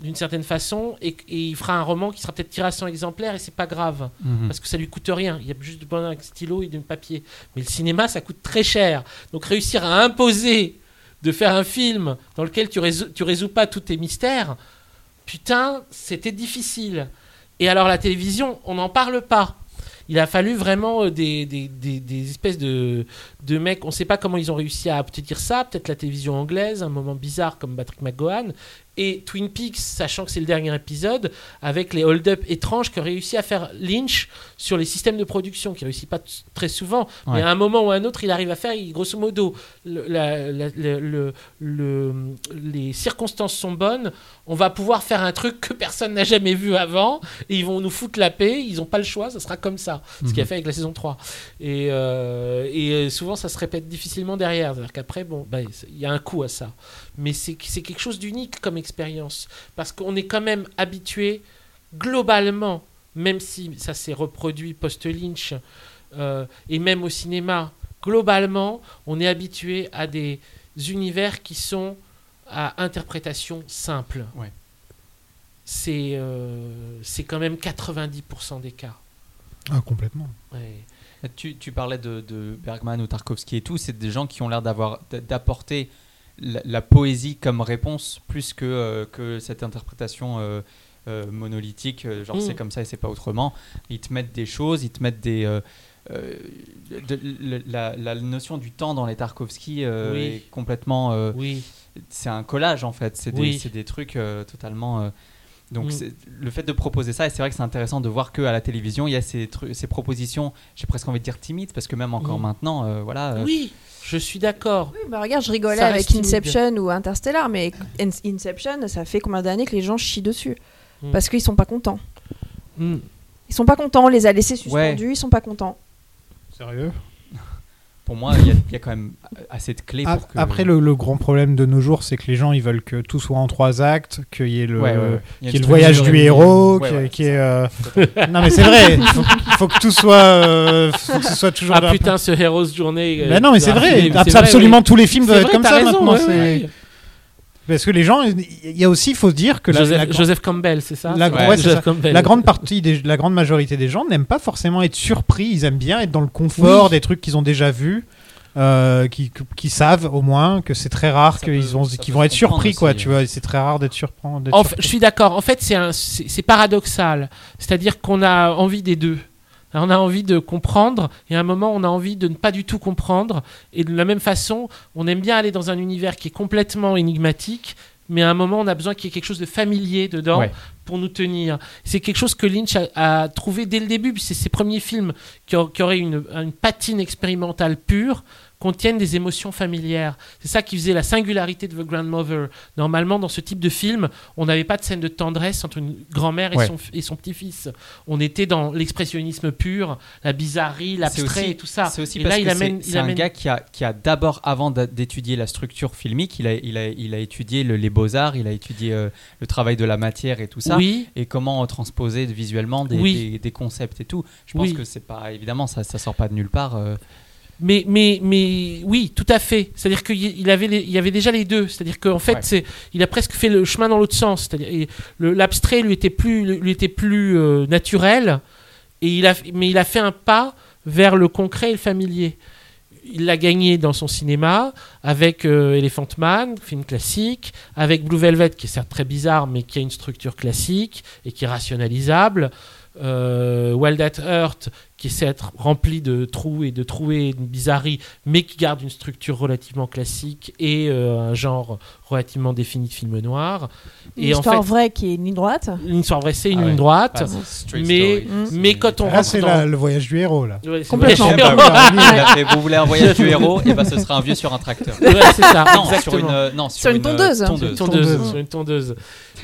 d'une certaine façon et, et il fera un roman qui sera peut-être tiré à 100 exemplaires et c'est pas grave Mhm. parce que ça lui coûte rien. Il y a juste besoin d'un stylo et d'un papier. Mais le cinéma, ça coûte très cher. Donc réussir à imposer de faire un film dans lequel tu résous, tu résous pas tous tes mystères, putain, c'était difficile. Et alors la télévision, on n'en parle pas. Il a fallu vraiment euh, des, des, des- des espèces de, de mecs, on ne sait pas comment ils ont réussi à obtenir ça, peut-être la télévision anglaise, un moment bizarre comme Patrick McGowan, et Twin Peaks, sachant que c'est le dernier épisode, avec les hold-up étranges que réussi à faire Lynch sur les systèmes de production, qui réussit pas très souvent, mais à un moment ou à un autre, il arrive à faire, il- grosso modo, le- la- la- le- le- le- les circonstances sont bonnes, on va pouvoir faire un truc que personne n'a jamais vu avant, et ils vont nous foutre la paix, ils n'ont pas le choix, ça sera comme ça, ce qu'il a Mhm. fait avec la saison 3. Et, euh, et euh, souvent, ça se répète difficilement derrière, c'est-à-dire qu'après, bon, bah, il y a un coup à ça. Mais c'est c'est quelque chose d'unique comme expérience, parce qu'on est quand même habitué, globalement, même si ça s'est reproduit post-Lynch, euh, et même au cinéma, globalement, on est habitué à des univers qui sont à interprétation simple. Ouais. C'est euh, c'est quand même 90% des cas. Ah, complètement. Ouais. Tu, tu parlais de, de Bergman ou Tarkovsky et tout, c'est des gens qui ont l'air d'apporter la, la poésie comme réponse plus que, euh, que cette interprétation euh, euh, monolithique, genre Mm. c'est comme ça et c'est pas autrement. Ils te mettent des choses, ils te mettent des. de- le- la, la notion du temps dans les Tarkovsky Oui. est complètement. Oui. c'est un collage en fait, c'est des, Oui. des trucs totalement. Donc Mm. le fait de proposer ça, et c'est vrai que c'est intéressant de voir qu'à la télévision, il y a ces, ces propositions, j'ai presque envie de dire timides, parce que même encore Mm. maintenant, euh, voilà. euh, Oui, je suis d'accord. Oui, bah regarde, je rigolais Ça avec timide. Inception ou Interstellar, mais In- Inception, ça fait combien d'années que les gens chient dessus Mm. Parce qu'ils sont pas contents. Ils sont pas contents, on les a laissés suspendus, ils sont pas contents. Sérieux? Pour moi, il y, a- il y a quand même assez de clés Ah, pour que. Après, le, le grand problème de nos jours, c'est que les gens ils veulent que tout soit en trois actes, qu'il y ait le, Ouais, ouais, ouais. Il y a qu'il y ait une le voyage du héros, qu'il y ait- euh, (laughs) non mais c'est vrai, il faut, que tout soit, euh, faut que ce soit toujours. Ah putain, ce Heroes Journée. euh, Mais non, mais c'est vrai, mais c'est vrai, absolument tous les films doivent être comme ça raison, maintenant. Parce que les gens, il y a aussi, il faut se dire que la, Joseph, la, Joseph Campbell, c'est ça? la, ouais, Joseph ça. Campbell. La grande partie, des, la grande majorité des gens n'aiment pas forcément être surpris. Ils aiment bien être dans le confort Oui. des trucs qu'ils ont déjà vus, euh, qui, qui savent au moins que c'est très rare qu'ils vont, être surpris, quoi. Tu vois, c'est très rare d'être surpris. je suis d'accord. En fait, c'est paradoxal. C'est-à-dire qu'on a envie des deux. On a envie de comprendre et à un moment, on a envie de ne pas du tout comprendre. Et de la même façon, on aime bien aller dans un univers qui est complètement énigmatique, mais à un moment, on a besoin qu'il y ait quelque chose de familier dedans Ouais. pour nous tenir. C'est quelque chose que Lynch a, a trouvé dès le début. C'est ses premiers films qui, au- qui auraient une, une patine expérimentale pure contiennent des émotions familières. C'est ça qui faisait la singularité de The Grandmother. Normalement, dans ce type de film, on n'avait pas de scène de tendresse entre une grand-mère et, Ouais. son, et son petit-fils. On était dans l'expressionnisme pur, la bizarrerie, l'abstrait et tout ça. C'est aussi et parce là, il que amène, c'est- il un amène- gars qui a, qui a d'abord, avant d'étudier la structure filmique, il a, il a, il a étudié le- les beaux-arts, il a étudié euh, le travail de la matière et tout ça. Oui. Et comment euh, transposer visuellement des, Oui. des, des concepts et tout. Je pense Oui. que c'est pas, évidemment, ça, ça sort pas de nulle part. euh. Mais, mais, mais oui, tout à fait. C'est-à-dire qu'il avait, les- il y avait déjà les deux. C'est-à-dire qu'en fait, Ouais. c'est, il a presque fait le chemin dans l'autre sens. C'est-à-dire l'abstrait lui était plus, lui était plus euh, naturel. Et il a, mais il a fait un pas vers le concret et le familier. Il l'a gagné dans son cinéma avec euh, Elephant Man, film classique, avec Blue Velvet qui est certes très bizarre mais qui a une structure classique et qui est rationalisable. Euh, Wild at Heart qui essaie d'être rempli de trous et de trouées et de bizarreries mais qui garde une structure relativement classique et euh, un genre relativement défini de film noir. Une Et en histoire fait, vraie qui est une ligne droite. une histoire vraie, c'est une Ah ouais. ligne droite. Ah, mais, story. mais quand on Là, rentre c'est dans... le voyage du héros, là. Ouais, Complètement. Eh fait, vous voulez un voyage du héros Et ben ce sera un vieux sur un tracteur. Ouais, c'est ça, non, sur une, euh, non, sur Sur une tondeuse. euh, Sur une tondeuse, sur une tondeuse.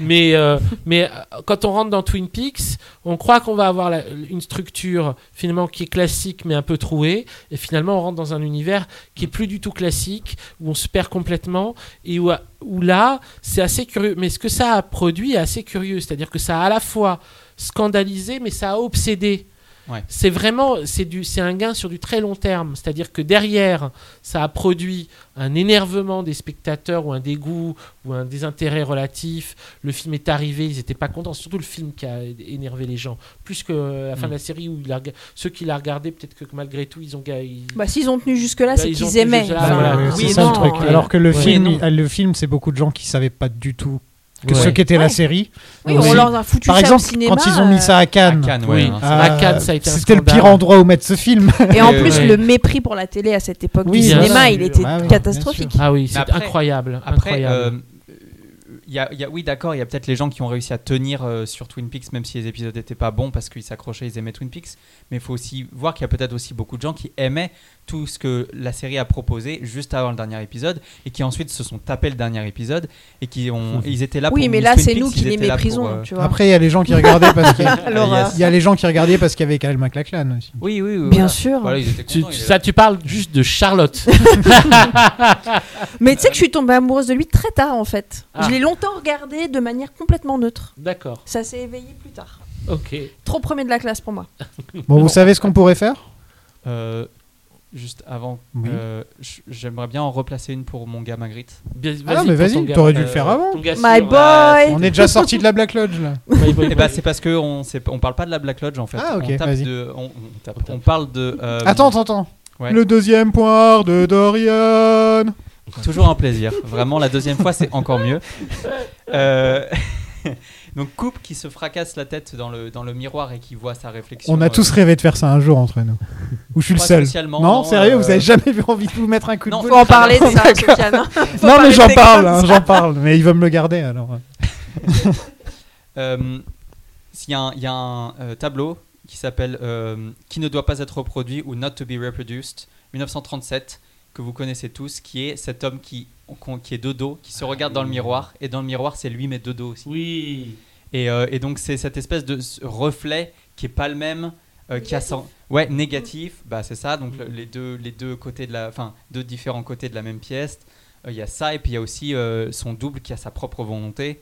Mais, euh, mais euh, quand on rentre dans Twin Peaks, on croit qu'on va avoir la- une structure finalement qui est classique mais un peu trouée, et finalement on rentre dans un univers qui est plus du tout classique, où on se perd complètement, et où, où là c'est assez curieux. Mais ce que ça a produit est assez curieux, c'est-à-dire que ça a à la fois scandalisé, mais ça a obsédé. Ouais. C'est vraiment c'est du c'est un gain sur du très long terme, c'est-à-dire que derrière ça a produit un énervement des spectateurs ou un dégoût ou un désintérêt relatif. Le film est arrivé, ils n'étaient pas contents, surtout le film qui a énervé les gens, plus que euh, la fin Mm. de la série où il a ceux qui l'ont regardé peut-être que malgré tout ils ont ils- Bah, s'ils ont tenu jusque-là, Bah, c'est qu'ils aimaient. jusque-là, Enfin, voilà. Ouais, oui c'est et ça non, le truc. ouais. Alors que le Ouais. film, le film, c'est beaucoup de gens qui savaient pas du tout que Ouais. ce qu'était Ouais. la série. Oui, on leur a foutu Par ça exemple, au cinéma. quand ils ont mis ça à Cannes, À Cannes, Oui. ouais, euh, c'était le pire endroit où mettre ce film. Et en (laughs) plus, ouais. le mépris pour la télé à cette époque Oui, du cinéma, sûr. il était Ah bien catastrophique. Ah oui, c'est incroyable, Après, incroyable. euh, il y a, il y a- oui, d'accord, il y a peut-être les gens qui ont réussi à tenir euh, sur Twin Peaks, même si les épisodes n'étaient pas bons parce qu'ils s'accrochaient, ils aimaient Twin Peaks. Mais il faut aussi voir qu'il y a peut-être aussi beaucoup de gens qui aimaient tout ce que la série a proposé juste avant le dernier épisode et qui ensuite se sont tapés le dernier épisode et qui ont, ils étaient là pour Oui, mais là, c'est nous qui les méprisons, euh, tu vois. Après, il y a les gens qui regardaient parce qu'il (laughs) y a- L'horreur. il y a les gens qui regardaient parce qu'il y avait Kyle MacLachlan aussi. Oui, oui, oui. Bien voilà. sûr. Voilà, ils étaient Tu- contents, ça, tu parles juste de Charlotte. (laughs) (laughs) Mais tu sais que je suis tombée amoureuse de lui très tard en fait. Ah. Je l'ai longtemps regardé de manière complètement neutre. D'accord. Ça s'est éveillé plus tard. Ok. Trop premier de la classe pour moi. Bon, vous savez ce qu'on pourrait faire? Euh, juste avant, Oui. euh, j'aimerais bien en replacer une pour mon gars Magritte. Ah, mais pour vas-y, t'aurais dû le Euh, faire avant. My sûr, boy. On est déjà sorti de la Black Lodge là. (laughs) My boy, Et bah boy. c'est parce que on parle pas de la Black Lodge en fait. Ah, ok, on tape vas-y. de on, on tape- on parle de euh, Attends, attends, attends. ouais. Le deuxième poire de Dorian. Toujours un plaisir. Vraiment, la deuxième fois, c'est encore mieux. (laughs) Euh, (laughs) Donc, Coupe qui se fracasse la tête dans le, dans le miroir et qui voit sa réflexion. On a euh, tous rêvé de faire ça un jour entre nous. Ou je suis le seul. spécialement, Non, non, sérieux, euh, vous avez jamais vu envie de vous mettre un coup de Non, boule Faut en parler de ça. Sofiane. hein. (laughs) Non, mais j'en parle, hein, j'en parle. Mais il va me le garder alors. (laughs) Euh, s'il y a un, il y a un, euh, tableau qui s'appelle euh, Qui ne doit pas être reproduit ou Not to be reproduced, 1937, que vous connaissez tous, qui est cet homme qui, qui est de dos, qui se regarde dans le miroir, et dans le miroir, c'est lui, mais de dos aussi. Oui. Et, euh, et donc, c'est cette espèce de reflet qui est pas le même, euh, qui a son. Ouais, négatif, bah c'est ça, donc le- les, deux, les deux côtés de la. Enfin, deux différents côtés de la même pièce. Euh, Il y a ça, et puis il y a aussi euh, son double qui a sa propre volonté.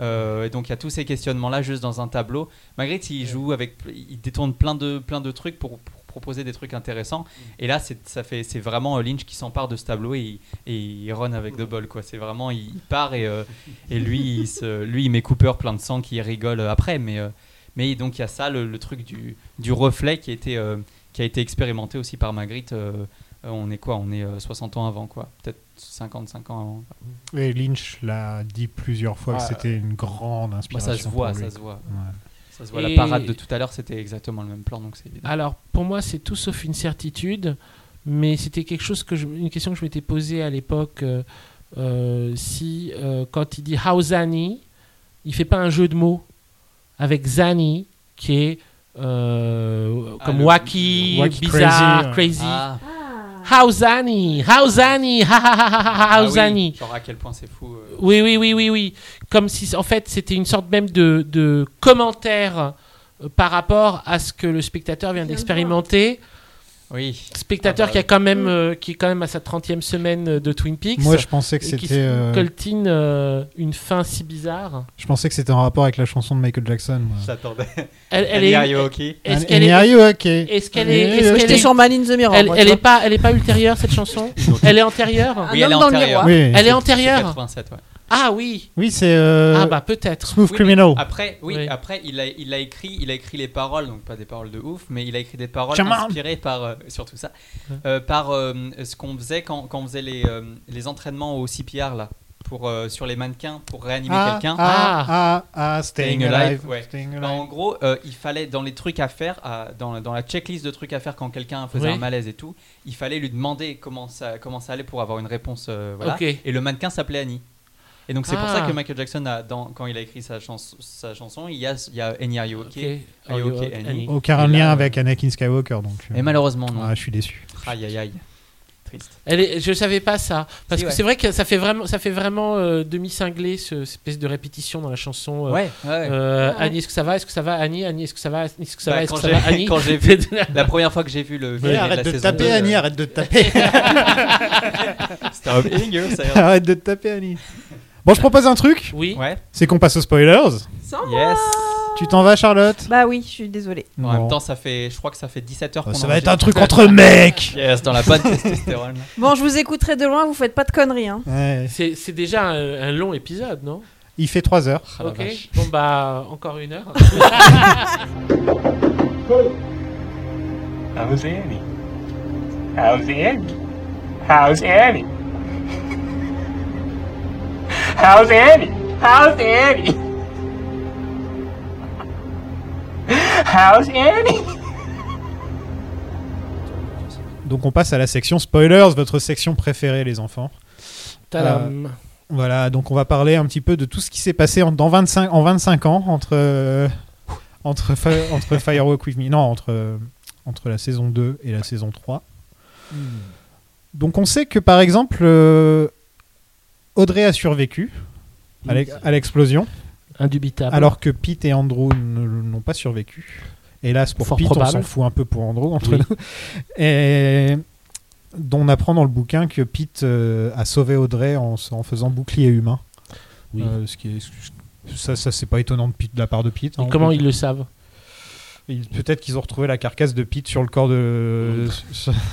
Euh, et donc il y a tous ces questionnements-là juste dans un tableau. Magritte, il joue avec, il détourne plein de, plein de trucs pour, pour proposer des trucs intéressants. Et là, c'est, ça fait, c'est vraiment euh, Lynch qui s'empare de ce tableau et, il- et il run avec de bol. Quoi. C'est vraiment, il, part et, euh, et lui, il se, lui, il met Cooper plein de sang qui rigole euh, après. Mais, euh, mais donc il y a ça, le, le truc du, du reflet qui a été, euh, qui a été expérimenté aussi par Magritte. on est quoi? On est euh, 60 ans avant, quoi. Peut-être 55 ans avant. Et Lynch l'a dit plusieurs fois que Ah, c'était une grande Bah, inspiration. ça se voit, ça se voit. Ouais. Ça se voit. Et- La parade de tout à l'heure, c'était exactement le même plan, donc c'est évident. Alors, pour moi, c'est tout sauf une certitude, mais c'était quelque chose que je- une question que je m'étais posée à l'époque. euh, euh, si, euh, quand il dit How Zani, il fait pas un jeu de mots avec Zani, qui est euh, Ah, comme wacky, wacky, bizarre, crazy, crazy. Ah, How Zani, How Zani, ha ha ha ha ha, ah. Genre à quel point c'est fou. euh. Oui, oui, oui, oui, oui. Comme si, en fait, c'était une sorte même de, de commentaire euh, par rapport à ce que le spectateur vient d'expérimenter. Oui. Spectateur Ah bah. qui, a quand même, euh, qui est quand même à sa 30e semaine euh, de Twin Peaks. Moi, je pensais que et qui c'était. euh, coltine euh, une fin si bizarre. Je pensais que c'était en rapport avec la chanson de Michael Jackson. moi. J'attendais. Elle, elle Annie, est. are you okay Est-ce qu'elle est, est-ce qu'elle est, J'étais sur Man in the Mirror. elle, moi, elle est pas, elle est pas ultérieure cette chanson? Elle est antérieure Oui, elle est homme dans le antérieure. Elle est C'est antérieure 87, ouais. Ah oui. Oui, c'est. euh, Ah bah peut-être. Smooth Oui, Criminal. Après, oui, Oui. après il a, il a écrit, il a écrit les paroles, donc pas des paroles de ouf, mais il a écrit des paroles Come on. inspirées par euh, surtout ça, euh, par euh, ce qu'on faisait quand, quand on faisait les, euh, les entraînements au CPR là, pour euh, sur les mannequins pour réanimer Ah, quelqu'un. ah, ah, ah, Staying Alive. ouais. Staying Bah, Alive. en gros, euh, il fallait dans les trucs à faire, à- dans, dans la checklist de trucs à faire quand quelqu'un faisait Oui. un malaise et tout, il fallait lui demander comment ça, comment ça allait pour avoir une réponse. euh, voilà. Et le mannequin s'appelait Annie. Et donc c'est pour Ah. ça que Michael Jackson, a, dans, quand il a écrit sa, chanson sa chanson, il y a, il y a Annie Are You Okay Ok. Are You Okay, Annie. Annie Aucun lien avec Anakin Skywalker, donc. euh, Et malheureusement, non. Ah, je suis déçu. Aïe aïe aïe. Triste. Elle est, je savais pas ça parce Si, que ouais. c'est vrai que ça fait vraiment, ça fait vraiment euh, demi cinglé ce cette espèce de répétition dans la chanson. euh, Ouais, ouais. euh, Ouais. Annie, est-ce que ça va? Est-ce que ça va Annie, Annie, est-ce que ça va? Est-ce que ça Bah, va? Est-ce quand que ça j'ai- va Annie? quand j'ai (laughs) vu la première fois que j'ai vu le Ouais, film de la arrête de saison taper, 2, Annie, euh, arrête de taper. (laughs) Ça ira. arrête de taper, Annie. Bon, je propose un truc. Oui. Ouais. C'est qu'on passe aux spoilers. Sans Yes. Tu t'en vas, Charlotte Bah oui, je suis désolée. En Bon. même temps, ça fait, je crois que ça fait 17 heures Oh, Ça en va être un truc entre mecs. (laughs) Yes, dans la bonne testostérone. (laughs) Bon, je vous écouterai de loin, vous faites pas de conneries. Hein. Ouais. C'est c'est déjà un, un long épisode, non? Il fait 3 heures. Ah, Ok. vache. Bon bah encore une heure. How's Annie? How's Annie? How's Annie? How's Annie? How's Annie? How's Annie? Donc on passe à la section spoilers, votre section préférée, les enfants. Tadam. Voilà, donc on va parler un petit peu de tout ce qui s'est passé en, dans 25, en 25 ans entre, euh, entre, Fi- entre (laughs) Firewalk With Me, non, entre, euh, entre la saison 2 et la saison 3. Donc on sait que par exemple, euh, Audrey a survécu à l'ex- à l'explosion, Indubitable. alors que Pete et Andrew ne- n'ont pas survécu. Hélas pour Fort Pete, probable. on s'en fout un peu pour Andrew entre Oui. nous. Et dont on apprend dans le bouquin que Pete euh, a sauvé Audrey en, faisant bouclier humain. Oui. Euh, ce qui est, ça, ça c'est pas étonnant de, Pete- de la part de Pete. Et hein, comment ils le savent? Peut-être qu'ils ont retrouvé la carcasse de Pete sur le corps de.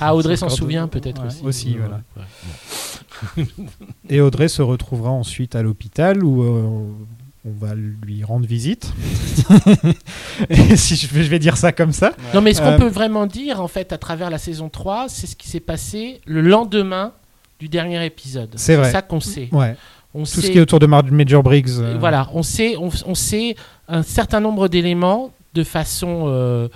Ah (laughs) Audrey s'en de- souvient peut-être Ouais, aussi. aussi, voilà. ouais. (laughs) Et Audrey se retrouvera ensuite à l'hôpital où euh, on va lui rendre visite. (laughs) Et si je vais, je vais dire ça comme ça. Non mais ce qu'on Euh, peut vraiment dire en fait à travers la saison 3, c'est ce qui s'est passé le lendemain du dernier épisode. C'est vrai. ça qu'on sait. Ouais. On Tout sait ce qui est autour de Major Briggs. euh, Voilà, on sait, on, on sait un certain nombre d'éléments de façon euh,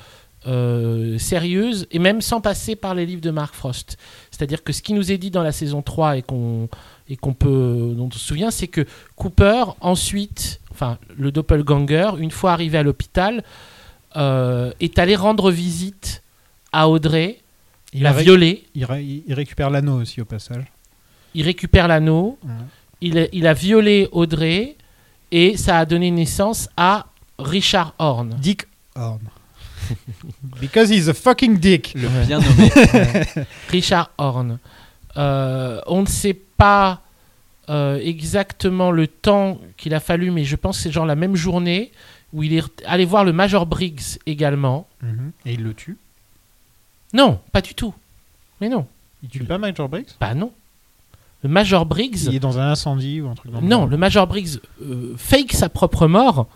euh, sérieuse et même sans passer par les livres de Mark Frost. C'est-à-dire que ce qui nous est dit dans la saison 3 et qu'on et qu'on peut dont on se souvient, c'est que Cooper ensuite, enfin le doppelganger, une fois arrivé à l'hôpital, euh, est allé rendre visite à Audrey, Il la violée. Il, ré- il récupère l'anneau aussi au passage. il récupère l'anneau, il, il a violé Audrey et ça a donné naissance à Richard Horn. Dick Horn. (laughs) Because he's a fucking dick. Le bien nommé. (laughs) Richard Horn. Euh, on ne sait pas euh, exactement le temps qu'il a fallu, mais je pense que c'est genre la même journée où il est allé voir le Major Briggs également. Mhm. Et il le tue? Non, pas du tout. Mais non. Il tue pas Major Briggs? Bah non. Le Major Briggs. Il est dans un incendie ou un truc dans le Non, genre. le Major Briggs euh, fake sa propre mort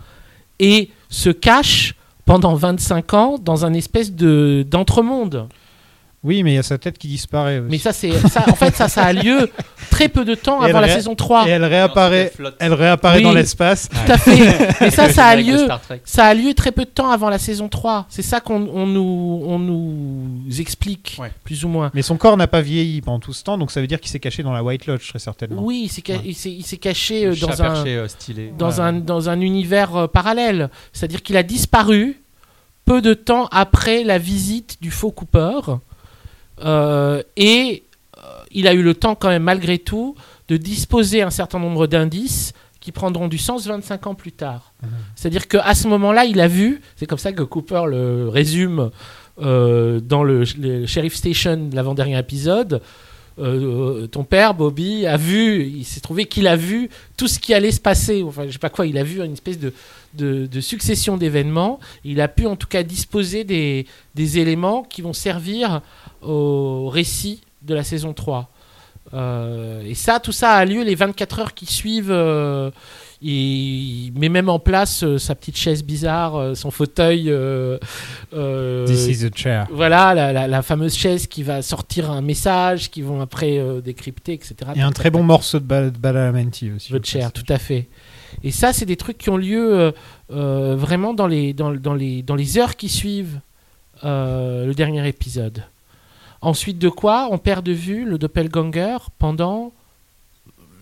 et se cache pendant 25 ans dans un espèce de d'entremonde. Oui, mais il y a sa tête qui disparaît aussi. Mais ça, c'est ça. En fait, ça, ça a lieu très peu de temps Et avant la saison 3. Et elle réapparaît, elle réapparaît Oui. dans l'espace. Tout à fait. Mais (laughs) ça, Avec le ça a lieu. Ça a lieu très peu de temps avant la saison 3. C'est ça qu'on on nous, on nous explique, Ouais. plus ou moins. Mais son corps n'a pas vieilli pendant tout ce temps, donc ça veut dire qu'il s'est caché dans la White Lodge, très certainement. Oui, il s'est ca- Ouais. caché euh, Le dans chat un, perché, euh, stylé. dans, Ouais. un, dans un univers euh, parallèle. C'est-à-dire qu'il a disparu peu de temps après la visite du faux Cooper. Euh, et euh, il a eu le temps quand même malgré tout de disposer un certain nombre d'indices qui prendront du sens 25 ans plus tard. C'est-à-dire qu'à ce moment-là, il a vu, c'est comme ça que Cooper le résume euh, dans le, le Sheriff Station de l'avant-dernier épisode, euh, ton père, Bobby, a vu, il s'est trouvé qu'il a vu tout ce qui allait se passer. Enfin, je sais pas quoi, il a vu une espèce de, de, de succession d'événements. Il a pu en tout cas disposer des, des éléments qui vont servir au récit de la saison 3. Euh, et ça, tout ça a lieu les 24 heures qui suivent. euh, il met même en place euh, sa petite chaise bizarre, euh, son fauteuil. This is a chair. Voilà, la, la- la fameuse chaise qui va sortir un message, qui vont après décrypter, etc. Et un très bon morceau de Bal- Badalamenti aussi. Votre chair, tout à fait. Et ça, c'est des trucs qui ont lieu vraiment dans les, dans, dans les, dans les heures qui suivent le dernier épisode. Ensuite de quoi, on perd de vue le doppelganger pendant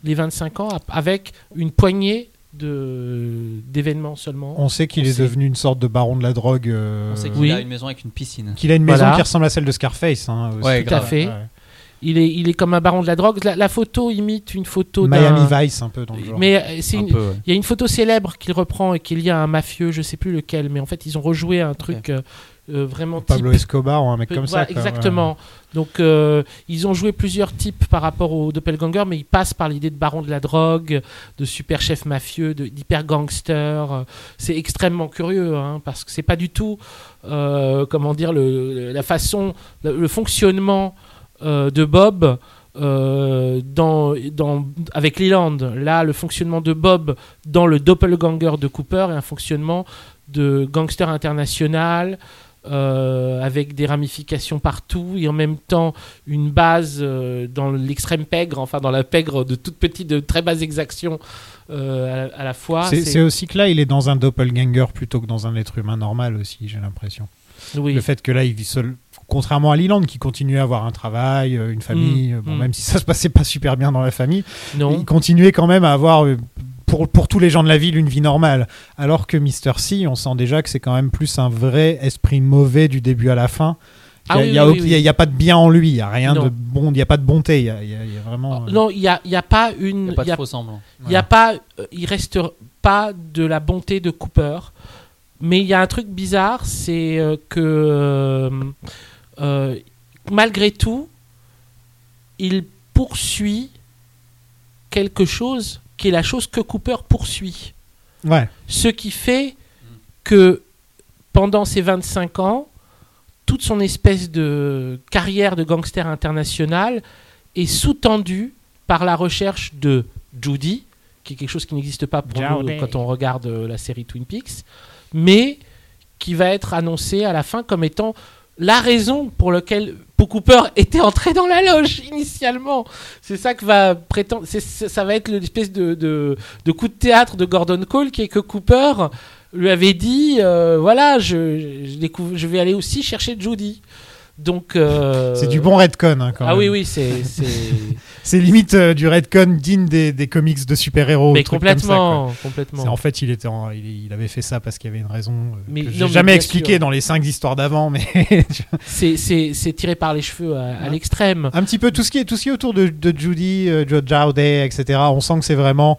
les 25 ans, avec une poignée de- d'événements seulement? On sait qu'il est sait. devenu une sorte de baron de la drogue. euh, On sait qu'il Oui. a une maison avec une piscine. Qu'il a une maison Voilà. qui ressemble à celle de Scarface. hein, aussi. Ouais, Tout à fait. Ouais. Il est, il est comme un baron de la drogue. La, la photo imite une photo d'un- Miami Vice, un peu dans le genre. Mais euh, ouais. il y a une photo célèbre qu'il reprend et qu'il y a un mafieux, je sais plus lequel, mais en fait ils ont rejoué un truc euh, euh, vraiment Pablo type- Escobar ou un mec comme voilà, ça. quoi, exactement. Donc euh, ils ont joué plusieurs types par rapport au doppelganger, mais ils passent par l'idée de baron de la drogue, de super chef mafieux, d'hyper gangster. C'est extrêmement curieux hein, parce que c'est pas du tout euh, comment dire le, la façon, le, le fonctionnement de Bob. euh, dans, dans, avec Leland, là, le fonctionnement de Bob dans le doppelganger de Cooper est un fonctionnement de gangster international, euh, avec des ramifications partout et en même temps une base euh, dans l'extrême pègre, enfin dans la pègre de toutes petites, de très basses exactions euh, à, la, à la fois. C'est aussi que là, il est dans un doppelganger plutôt que dans un être humain normal aussi, j'ai l'impression. Oui. Le fait que là, il vit seul. Contrairement à Leland qui continue à avoir un travail, une famille, Mm, bon, mm. même si ça se passait pas super bien dans la famille, Non. il continuait quand même à avoir, pour, pour tous les gens de la ville, une vie normale. Alors que Mr. C, on sent déjà que c'est quand même plus un vrai esprit mauvais du début à la fin. Ah Il n'y a, oui, pas de bien en lui, il n'y a rien Non. de bon, il n'y a pas de bonté, il y a, y a- il y a vraiment. euh, Non, il n'y a, y a pas une. Il n'y a pas de faux semblant. Il pas, euh, reste pas de la bonté de Cooper, mais il y a un truc bizarre, c'est euh, que euh, euh, malgré tout, il poursuit quelque chose qui est la chose que Cooper poursuit. Ouais. Ce qui fait que pendant ces 25 ans, toute son espèce de carrière de gangster international est sous-tendue par la recherche de Judy, qui est quelque chose qui n'existe pas pour nous quand on regarde euh, la série Twin Peaks, mais qui va être annoncé à la fin comme étant la raison pour laquelle Paul Cooper était entré dans la loge initialement. C'est ça que va prétendre. ça va être l'espèce de, de, coup de théâtre de Gordon Cole qui est que Cooper lui avait dit euh, voilà, je, je vais aller aussi chercher Judy. Donc. euh, C'est du bon redcon hein, quand Ah même. oui, oui, c'est. (laughs) c'est- limite euh, du redcon digne des, des comics de super-héros. Mais trucs comme ça, complètement, complètement. En fait, il, était en- il, il avait fait ça parce qu'il y avait une raison euh, Mais- que non, mais jamais expliqué sûr. dans les cinq histoires d'avant, mais (laughs) C'est- tiré par les cheveux à, à l'extrême. un petit peu tout ce qui est, tout ce qui est autour de, de Judy, Joe Jowday, etc. On sent que c'est vraiment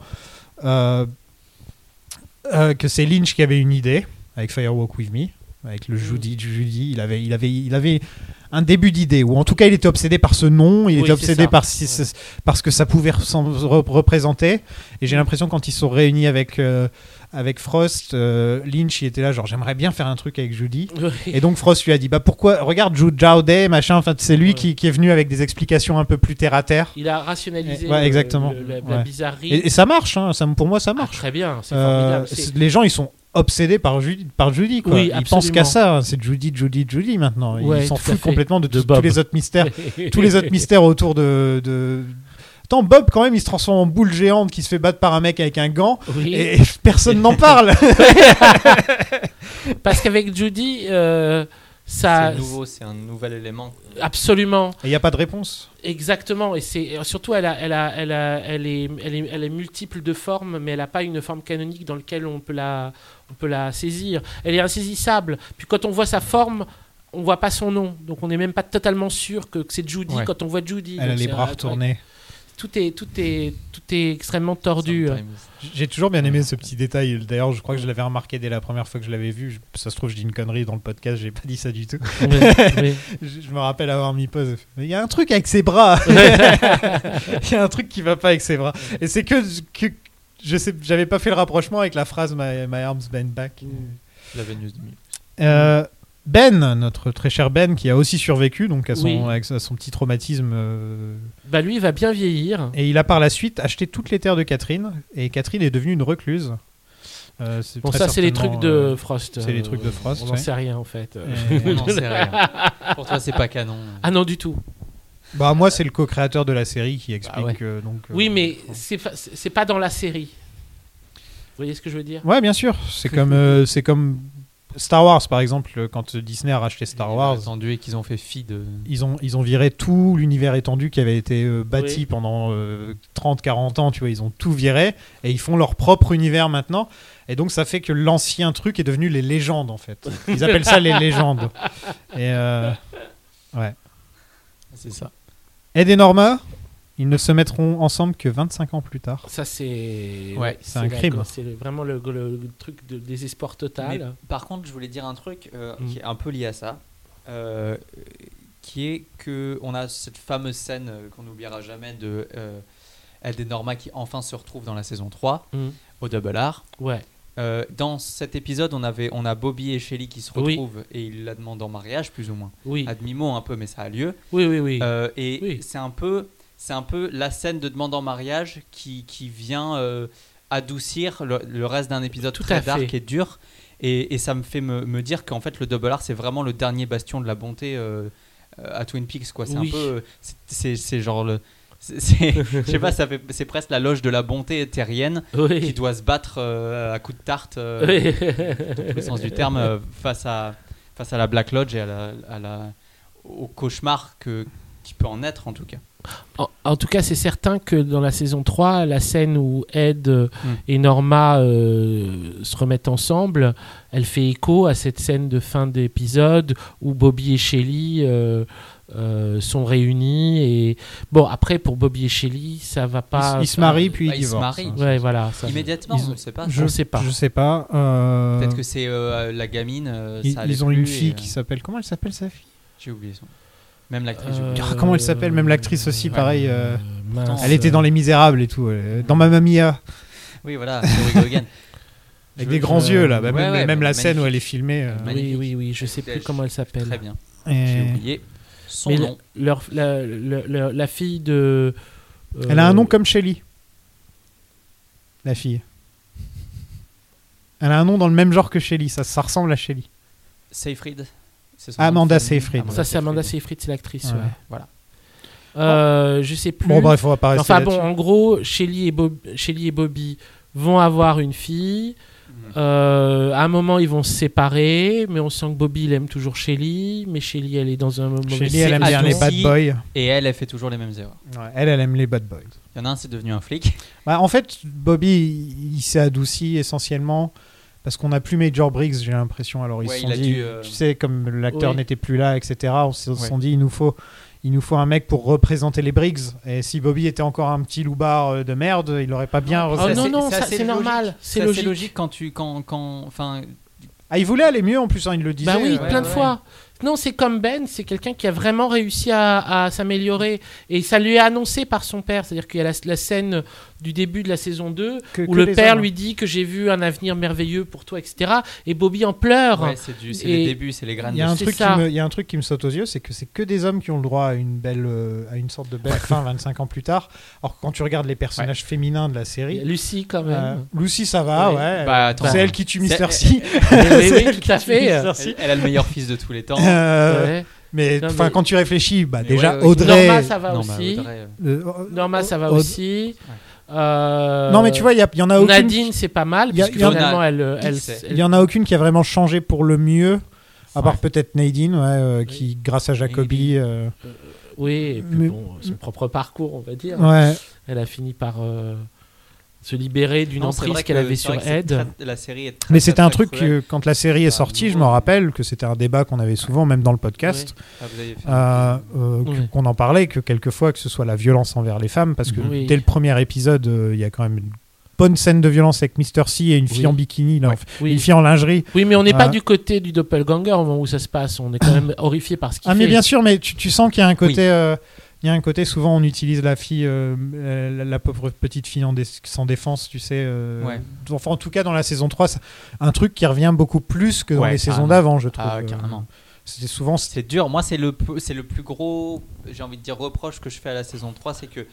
euh, que c'est Lynch qui avait une idée avec Firewalk with Me, avec le Judy, Judy. Il avait, il avait, il avait un début d'idée, ou en tout cas il était obsédé par ce nom, il Oui, était obsédé par si- ce- parce que ça pouvait s'en re- représenter. Et j'ai l'impression quand ils se sont réunis avec euh, avec Frost, euh, Lynch il était là genre j'aimerais bien faire un truc avec Judy. Et donc Frost lui a dit bah pourquoi regarde Jude Jowday machin. Enfin c'est lui qui, qui est venu avec des explications un peu plus terre à terre. Il a rationalisé Ouais, exactement. le- la, la Ouais. bizarrerie. Et, et ça marche, hein, ça, pour moi ça marche. Très bien, c'est Euh, les gens ils sont obsédés par Judy, par Judy quoi. Oui, ils pensent qu'à ça, hein. c'est Judy, Judy, Judy maintenant. Ouais, ils s'en fait. complètement de, tous les autres mystères, (laughs) tous les autres mystères autour de. de... Attends, Bob quand même il se transforme en boule géante qui se fait battre par un mec avec un gant Oui. et personne n'en parle. (laughs) (laughs) Parce qu'avec Judy, euh, ça. C'est nouveau, c'est un nouvel élément. Absolument. Il n'y a pas de réponse. Exactement, et c'est surtout elle, a, elle, a, elle, a, elle, est, elle, est, elle est multiple de formes, mais elle n'a pas une forme canonique dans laquelle on peut la, on peut la saisir. Elle est insaisissable. Puis quand on voit sa forme, on voit pas son nom, donc on n'est même pas totalement sûr que, que c'est Judy Ouais. quand on voit Judy. Elle a les bras retournés. Tout est, tout est, tout est extrêmement tordu. J'ai toujours bien aimé ce petit détail. D'ailleurs, je crois que je l'avais remarqué dès la première fois que je l'avais vu. Ça se trouve, je dis une connerie dans le podcast. J'ai pas dit ça du tout. Oui, oui. (laughs) je, me rappelle avoir mis pause. Mais il y a un truc avec ses bras. (laughs) Il y a un truc qui va pas avec ses bras. Et c'est que, que je sais, j'avais pas fait le rapprochement avec la phrase My, my arms bend back. La Vénus de Milo. Euh, Ben, notre très cher Ben, qui a aussi survécu, donc à son, Oui. avec sa- son petit traumatisme. euh, Bah lui, il va bien vieillir. Et il a par la suite acheté toutes les terres de Catherine, et Catherine est devenue une recluse. Euh, Bon, ça, c'est les trucs de euh, Frost. C'est les euh, trucs de Frost. On n'en ouais. sait rien, en fait. (laughs) On n'en sait rien. Pour toi, c'est pas canon. Ah non, du tout. Bah moi c'est le co-créateur de la série qui explique Bah ouais. euh, donc. euh, Oui, mais c'est fa- pas dans la série. Vous voyez ce que je veux dire? Ouais, bien sûr. C'est comme euh, c'est comme Star Wars par exemple quand Disney a racheté Star Wars. Attendu et qu'ils ont fait fi de. Ils ont, ils ont viré tout l'univers étendu qui avait été euh, bâti Oui. pendant 30-40 ans, tu vois, ils ont tout viré et ils font leur propre univers maintenant. Et donc ça fait que l'ancien truc est devenu les légendes en fait. Ils appellent ça les (laughs) légendes. Et euh, ouais. C'est ça. Ed et Norma, ils ne se mettront ensemble que 25 ans plus tard. Ça, c'est. Ouais, c'est un crime. C'est vraiment le, truc de désespoir total. Mais par contre, je voulais dire un truc euh, Mm. qui est un peu lié à ça, euh, qui est que on a cette fameuse scène euh, qu'on n'oubliera jamais de euh, Ed et Norma qui enfin se retrouvent dans la saison 3 Mm. au Double R. Ouais. Euh, dans cet épisode, on, avait, on a Bobby et Shelly qui se Oui. retrouvent et ils la demandent en mariage, plus ou moins. Oui. À demi-mot un peu, mais ça a lieu. Oui, oui, oui. Euh, et Oui. c'est un peu, c'est un peu la scène de demande en mariage qui, qui vient euh, adoucir le, le reste d'un épisode Tout très à dark fait. et dur. Et, et ça me fait me, me dire qu'en fait le double R c'est vraiment le dernier bastion de la bonté euh, euh, à Twin Peaks quoi. C'est Oui. un peu, c'est- genre le, (laughs) je sais pas, c'est presque la loge de la bonté terrienne Oui. qui doit se battre euh, à coups de tarte, Oui. dans sens du terme, face à face à la Black Lodge et à la, à la- au cauchemar que qui peut en être en tout cas. En, en tout cas, c'est certain que dans la saison 3, la scène où Ed euh, Mm. et Norma euh, se remettent ensemble, elle fait écho à cette scène de fin d'épisode où Bobby et Shelly euh, euh, sont réunis. Et bon, après, pour Bobby et Shelly, ça va pas. Ils, ils se marient puis Bah, ils ils se marient. Ouais, voilà. ça- Immédiatement, Ils on ont- ne sait pas. Je On sait pas. Je sais pas. euh, Peut-être que c'est euh, la gamine. euh, ils, ça allait ils ont une et, fille euh, qui s'appelle. Comment elle s'appelle sa fille? J'ai oublié son. Même l'actrice. oublié. Ah, Comment elle s'appelle Même l'actrice aussi, Ouais. pareil. euh, Euh, mince. Elle était dans Les Misérables et tout. euh, Dans Mamma Mia. Oui, voilà. Avec des grands yeux là. Bah, Ouais, même ouais, même bah, la scène où elle est filmée. euh, Oui, oui, oui, je sais plus comment elle s'appelle. Très bien. et- J'ai oublié son Mais nom. leur- la, la- la- la fille de. euh, Elle a un nom comme Shelly. La fille. Elle a un nom dans le même genre que Shelly. Ça, ça ressemble à Shelly. Seyfried. Amanda. Seyfried. Ça, c'est Amanda Seyfried, c'est l'actrice. Ouais. ouais. Voilà. Euh, je sais plus. Bon, bref, on va pas rester Enfin bon, en gros, Shelly et, Bob- Shelly et Bobby vont avoir une fille. Mhm. Euh, à un moment, ils vont se séparer, mais on sent que Bobby il aime toujours Shelly, mais Shelly elle est dans un moment. Shelly, elle aime bien les bad boys. Et elle, elle fait toujours les mêmes erreurs. Ouais, elle, elle aime les bad boys. Il y en a un, c'est devenu un flic. Bah, en fait, Bobby, il, il s'est adouci essentiellement parce qu'on n'a plus Major Briggs, j'ai l'impression. Alors ils Ouais, se sont dit, dû, euh, tu sais, comme l'acteur Oui. n'était plus là, etc. On se Ouais. sont dit, il nous faut, il nous faut un mec pour représenter les Briggs. Et si Bobby était encore un petit loupard euh, de merde, il aurait pas bien. Oh représenté- non, assez- non, ça, assez c'est normal, logique. c'est logique. logique quand tu quand quand enfin Ah, il voulait aller mieux en plus, hein, il le disait. Bah oui, plein de fois. Non, c'est comme Ben, c'est quelqu'un qui a vraiment réussi à, à s'améliorer. Et ça lui est annoncé par son père. C'est-à-dire qu'il y a la, la scène du début de la saison 2 Que- où que le père hommes. lui dit que j'ai vu un avenir merveilleux pour toi, etc. Et Bobby en pleure. ouais, c'est du c'est Et- les débuts, c'est les graines. Il y, a de- un truc qui me, il y a un truc qui me saute aux yeux, c'est que c'est que des hommes qui ont le droit à une belle, euh, à une sorte de belle (laughs) fin 25 ans plus tard. Alors quand tu regardes les personnages féminins de la série, Lucie, quand euh, même. Lucy ça va, Ouais. ouais. Bah, c'est elle qui tue Mr. C. oui, tout à fait. Elle, elle a (laughs) le meilleur fils de tous les temps. Euh. Mais Non, mais- quand tu réfléchis, bah, déjà ouais, ouais. Audrey. Norma, ça va Non, bah, aussi. Audrey, euh, euh, Norma, ça va Aud- aussi. Euh, Non, mais tu vois, il y, y en a aucune. Nadine, c'est pas mal. Il y y en a- finalement, elle, y en a aucune qui a vraiment changé pour le mieux, à part Ouais. peut-être Nadine, ouais, euh, qui, grâce à Jacobi. euh, Oui, et puis Mais- bon, son propre parcours, on va dire. ouais. Elle a fini par euh, se libérer d'une emprise qu'elle que- avait sur Ed. très- La série est très, Mais c'était un très truc que, quand la série est sortie, je me rappelle que c'était un débat qu'on avait souvent, même dans le podcast. Ah, euh, euh, Oui. qu'on en parlait, que quelquefois que ce soit la violence envers les femmes, parce que Oui. dès le premier épisode, euh, il y a quand même une bonne scène de violence avec Mr. C et une fille Oui. en bikini, là, Oui. une fille en lingerie. oui, mais on n'est pas du côté du doppelganger au moment où ça se passe. On est quand (coughs) même horrifié par ce qu'il Ah fait. mais bien sûr, mais tu, tu sens qu'il y a un côté, Oui. euh, il Il y a un côté, souvent, on utilise la fille, euh, la, la pauvre petite fille en dé- sans défense, tu sais. euh, Ouais. Enfin, en tout cas, dans la saison 3, c'est un truc qui revient beaucoup plus que dans Ouais, les saisons d'avant, je trouve. Ah, Euh, carrément. C'était souvent. C'est dur. Moi, c'est le, c'est le plus gros, j'ai envie de dire, reproche que je fais à la saison 3, c'est que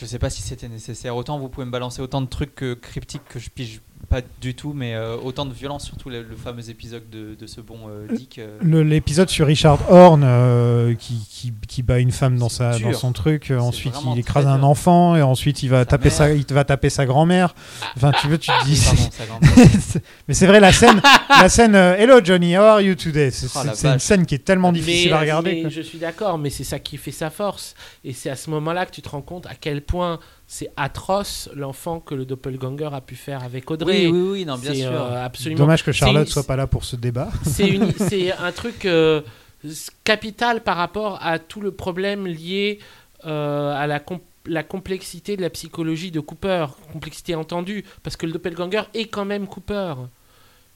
je sais pas si c'était nécessaire. Autant vous pouvez me balancer autant de trucs que cryptiques que je pige pas du tout, mais euh, autant de violence, surtout le, le fameux épisode de, de ce bon euh, Dick. euh, L'épisode sur Richard Horn euh, qui, qui, qui bat une femme dans, sa, dur. dans son truc, ensuite il écrase un enfant et ensuite il va, taper mère. sa, il va taper sa grand-mère. Enfin, tu veux, tu te dis. Pardon, (laughs) Mais c'est vrai, la scène, la scène euh, Hello Johnny, how are you today? C'est Oh, une scène qui est tellement difficile Mais- à regarder. mais je suis d'accord, mais c'est ça qui fait sa force. Et c'est à ce moment-là que tu te rends compte à quel point c'est atroce l'enfant que le doppelganger a pu faire avec Audrey. Oui, oui, oui, non, bien C'est, sûr. euh, absolument. Dommage que Charlotte soit pas là pour ce débat. (laughs) (laughs) C'est un truc euh, capital par rapport à tout le problème lié euh, à la, com- la complexité de la psychologie de Cooper. Complexité entendue, parce que le doppelganger est quand même Cooper.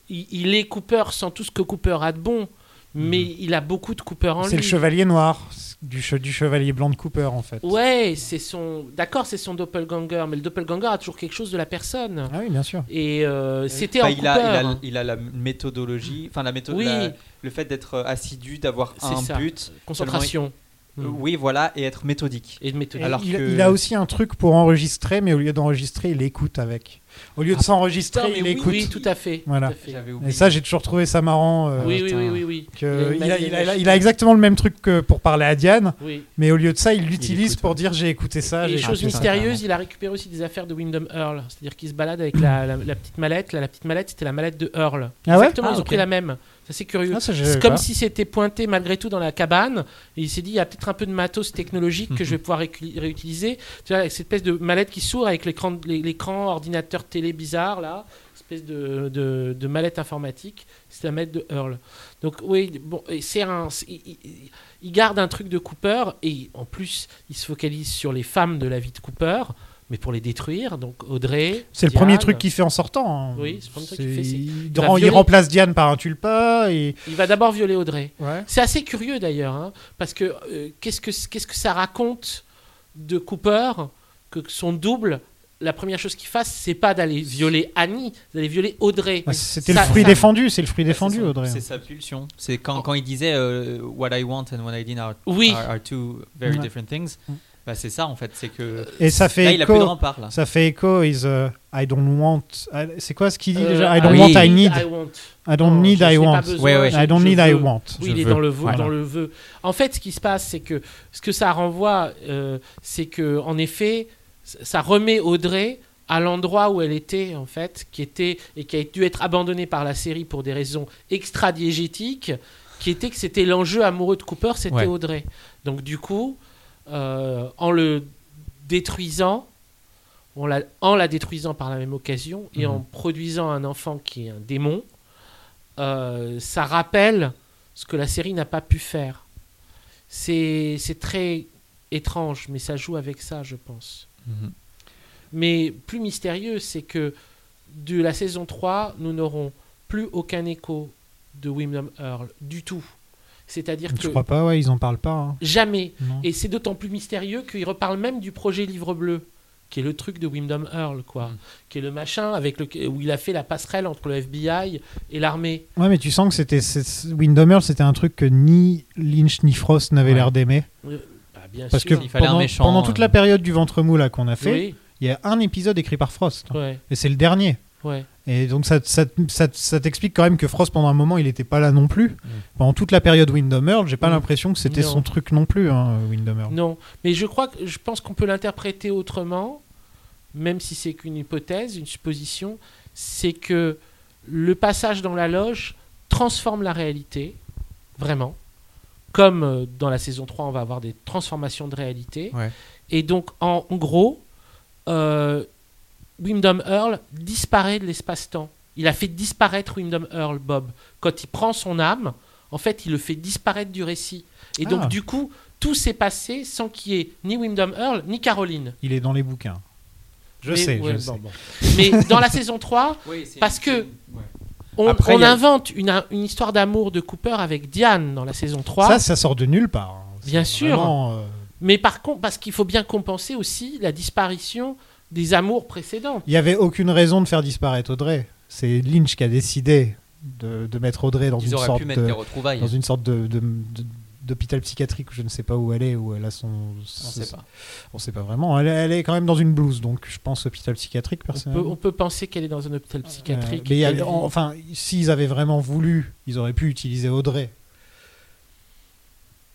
Il, il est Cooper sans tout ce que Cooper a de bon, mais il a beaucoup de Cooper en lui. C'est le chevalier noir du, che- du chevalier blanc de Cooper en fait. Ouais, c'est son. D'accord, c'est son doppelganger, mais le doppelganger a toujours quelque chose de la personne. Ah oui, bien sûr. Et euh, c'était Bah, en il, Cooper. a, il, a, il a la méthodologie, enfin la méthode, Oui. la- le fait d'être assidu, d'avoir C'est un ça. but, Concentration. seulement- euh, Oui, voilà, et être méthodique. Et. Alors il, que- il a aussi un truc pour enregistrer, mais au lieu d'enregistrer, il écoute avec. Au lieu de Ah, s'enregistrer, il oui, écoute. oui, tout à fait, Voilà. tout à fait. Et ça, j'ai toujours trouvé ça marrant. euh, Oui, oui, oui, oui, oui. que Il il, a a, une il a- machine. il a exactement le même truc que pour parler à Diane, Oui. mais au lieu de ça, il l'utilise pour dire j'ai écouté ça. Et j'ai chose mystérieuse, il a récupéré aussi des affaires de Wyndham Earl. C'est-à-dire qu'il se balade avec la, la- la petite mallette. Là, la petite mallette, c'était la mallette de Earl. Ah ouais Exactement, Ah, ils ont ok. pris la même. C'est curieux. Ah, c'est comme pas. si c'était pointé malgré tout dans la cabane. Et il s'est dit, il y a peut-être un peu de matos technologique que je vais pouvoir récu- réutiliser. Tu vois, avec cette espèce de mallette qui s'ouvre avec l'écran, ordinateur télé bizarre, là. Espèce de, de, de mallette informatique. C'est la mallette de Earl. Donc, oui, bon, c'est un. il garde un truc de Cooper. Et en plus, il se focalise sur les femmes de la vie de Cooper. Mais pour les détruire, donc Audrey. C'est le premier truc qu'il fait en sortant. hein. Oui, c'est le premier truc qu'il fait. Il, remplace Diane par un tulpa et il va d'abord violer Audrey. Ouais. C'est assez curieux d'ailleurs, hein, parce que euh, qu'est-ce que qu'est-ce que ça raconte de Cooper que son double, la première chose qu'il fasse, c'est pas d'aller violer Annie, d'aller violer Audrey. Bah, c'était le fruit ça- défendu, c'est le fruit défendu, Audrey. C'est sa pulsion. C'est quand, quand il disait euh, What I want and what I need are, Oui. are, are two very Ouais. different things. Bah, c'est ça en fait. C'est que. Et ça fait Là, il a écho. plus de rempart là. Ça fait écho. Is uh, I don't want. I- C'est quoi ce qu'il dit Euh, déjà? I I don't oui. want. I need. I want. I don't Non, need. I want. Ouais, ouais. I don't je need. I veux. want. Oui, Je il est veux. dans le vœu, Voilà. dans le vœu. En fait, ce qui se passe, c'est que ce que ça renvoie, euh, c'est que en effet, ça remet Audrey à l'endroit où elle était en fait, qui était et qui a dû être abandonnée par la série pour des raisons extra-diégétiques, qui était que c'était l'enjeu amoureux de Cooper, c'était Ouais. Audrey. Donc du coup, euh, en le détruisant, on la- en la détruisant par la même occasion et Mhm. en produisant un enfant qui est un démon, euh, ça rappelle ce que la série n'a pas pu faire. C'est très étrange, mais ça joue avec ça, je pense. Mhm. Mais plus mystérieux, c'est que de la saison 3, nous n'aurons plus aucun écho de Wyndham Earl du tout. C'est-à-dire Je que crois pas. Ouais, ils en parlent pas. hein. jamais. Non. Et c'est d'autant plus mystérieux qu'il reparle même du projet Livre Bleu, qui est le truc de Wyndham Earl, quoi. Mm. Qui est le machin avec le, où il a fait la passerelle entre le FBI et l'armée. Ouais, mais tu sens que c'était Windham Earl, c'était un truc que ni Lynch ni Frost n'avaient Ouais. l'air d'aimer. Euh, bah, bien Parce que sûr. Il fallait un pendant, méchant, pendant toute euh. la période du ventre mou là qu'on a fait, Oui, il y a un épisode écrit par Frost. ouais, Et c'est le dernier. Ouais. Et donc ça, ça, ça- ça t'explique quand même que Frost pendant un moment il n'était pas là non plus. Pendant toute la période Windham Earl, j'ai pas Mm. l'impression que c'était son truc non plus, hein, Windham Earl. Non, mais je crois que je pense qu'on peut l'interpréter autrement, même si c'est qu'une hypothèse, une supposition, c'est que le passage dans la loge transforme la réalité, vraiment. Comme euh, dans la saison 3, on va avoir des transformations de réalité. Ouais. Et donc, en, en gros, euh, Wyndham Earl disparaît de l'espace-temps. Il a fait disparaître Wyndham Earl, Bob. Quand il prend son âme, en fait, il le fait disparaître du récit. Et donc, Ah. du coup, tout s'est passé sans qu'il y ait ni Wyndham Earl, ni Caroline. Il est dans les bouquins. Je Mais- sais, ouais, je bon, sais. bon. Mais dans la saison 3, (laughs) Oui, c'est- parce que ouais. on, Après, on il y a- invente une, une histoire d'amour de Cooper avec Diane dans la saison 3. Ça, ça sort de nulle part. hein. Bien sûr. vraiment, euh, Mais par contre, parce qu'il faut bien compenser aussi la disparition des amours précédentes. Il n'y avait aucune raison de faire disparaître Audrey. C'est Lynch qui a décidé de, de mettre Audrey dans Ils une sorte pu mettre de, des retrouvailles. dans une sorte de, de- de- d'hôpital psychiatrique, je ne sais pas où elle est, où elle a son. On sait pas. On sait pas vraiment. Elle, est- elle est quand même dans une blouse, donc je pense hôpital psychiatrique On peut, personnellement. on peut penser qu'elle est dans un hôpital psychiatrique. Euh, mais a- en- vit- enfin, s'ils avaient vraiment voulu, ils auraient pu utiliser Audrey.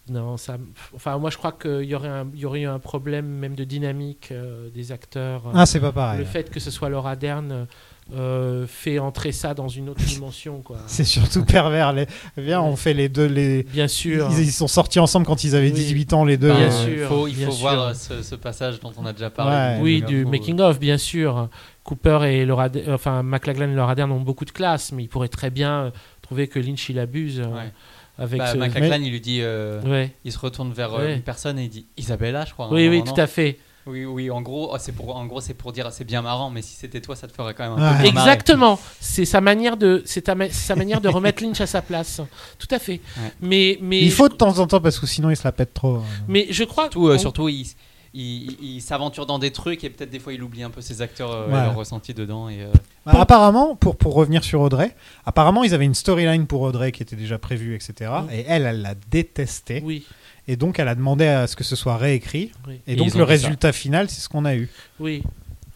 Non, ça. Enfin, moi, je crois qu'il y aurait, un, il y aurait eu un problème même de dynamique euh, des acteurs. Ah, c'est pas pareil. Le fait que ce soit Laura Dern euh, fait entrer ça dans une autre (laughs) dimension, quoi. C'est surtout pervers. Les... Viens, on fait les deux. Les... Bien sûr. Ils, ils sont sortis ensemble quand ils avaient Oui. 18 ans, les deux. Bien Euh, sûr. Il faut, il bien faut sûr. voir euh, ce, ce passage dont on a déjà parlé. Ouais. Oui, du faut- making of, bien sûr. Cooper et Laura, De- enfin McLaglen et Laura Dern ont beaucoup de classe, mais il pourrait très bien euh, trouver que Lynch il abuse euh, Ouais. Avec Bah, ce. McLachlan, il lui dit, euh, Ouais. il se retourne vers euh, Ouais. une personne et il dit Isabella, je crois. Oui, oui, tout à fait. Oui, oui, en gros, oh, c'est pour, en gros, c'est pour dire c'est bien marrant, mais si c'était toi, ça te ferait quand même un Ouais. peu. Exactement. C'est sa manière de, c'est sa manière de remettre Lynch à sa place. Tout à fait. Ouais. Mais, mais, Il faut de temps en temps parce que sinon il se la pète trop. hein. mais je crois Surtout, euh, surtout il, il, il s'aventure dans des trucs et peut-être des fois il oublie un peu ses acteurs euh, et leur ressenti dedans. Et, euh, Bah, Apparemment, pour, pour revenir sur Audrey, apparemment ils avaient une storyline pour Audrey qui était déjà prévue, etc. Et elle, elle l'a détesté. Oui, Et donc elle a demandé à ce que ce soit réécrit. oui, Et, Et donc le ça. résultat final, c'est ce qu'on a eu. oui,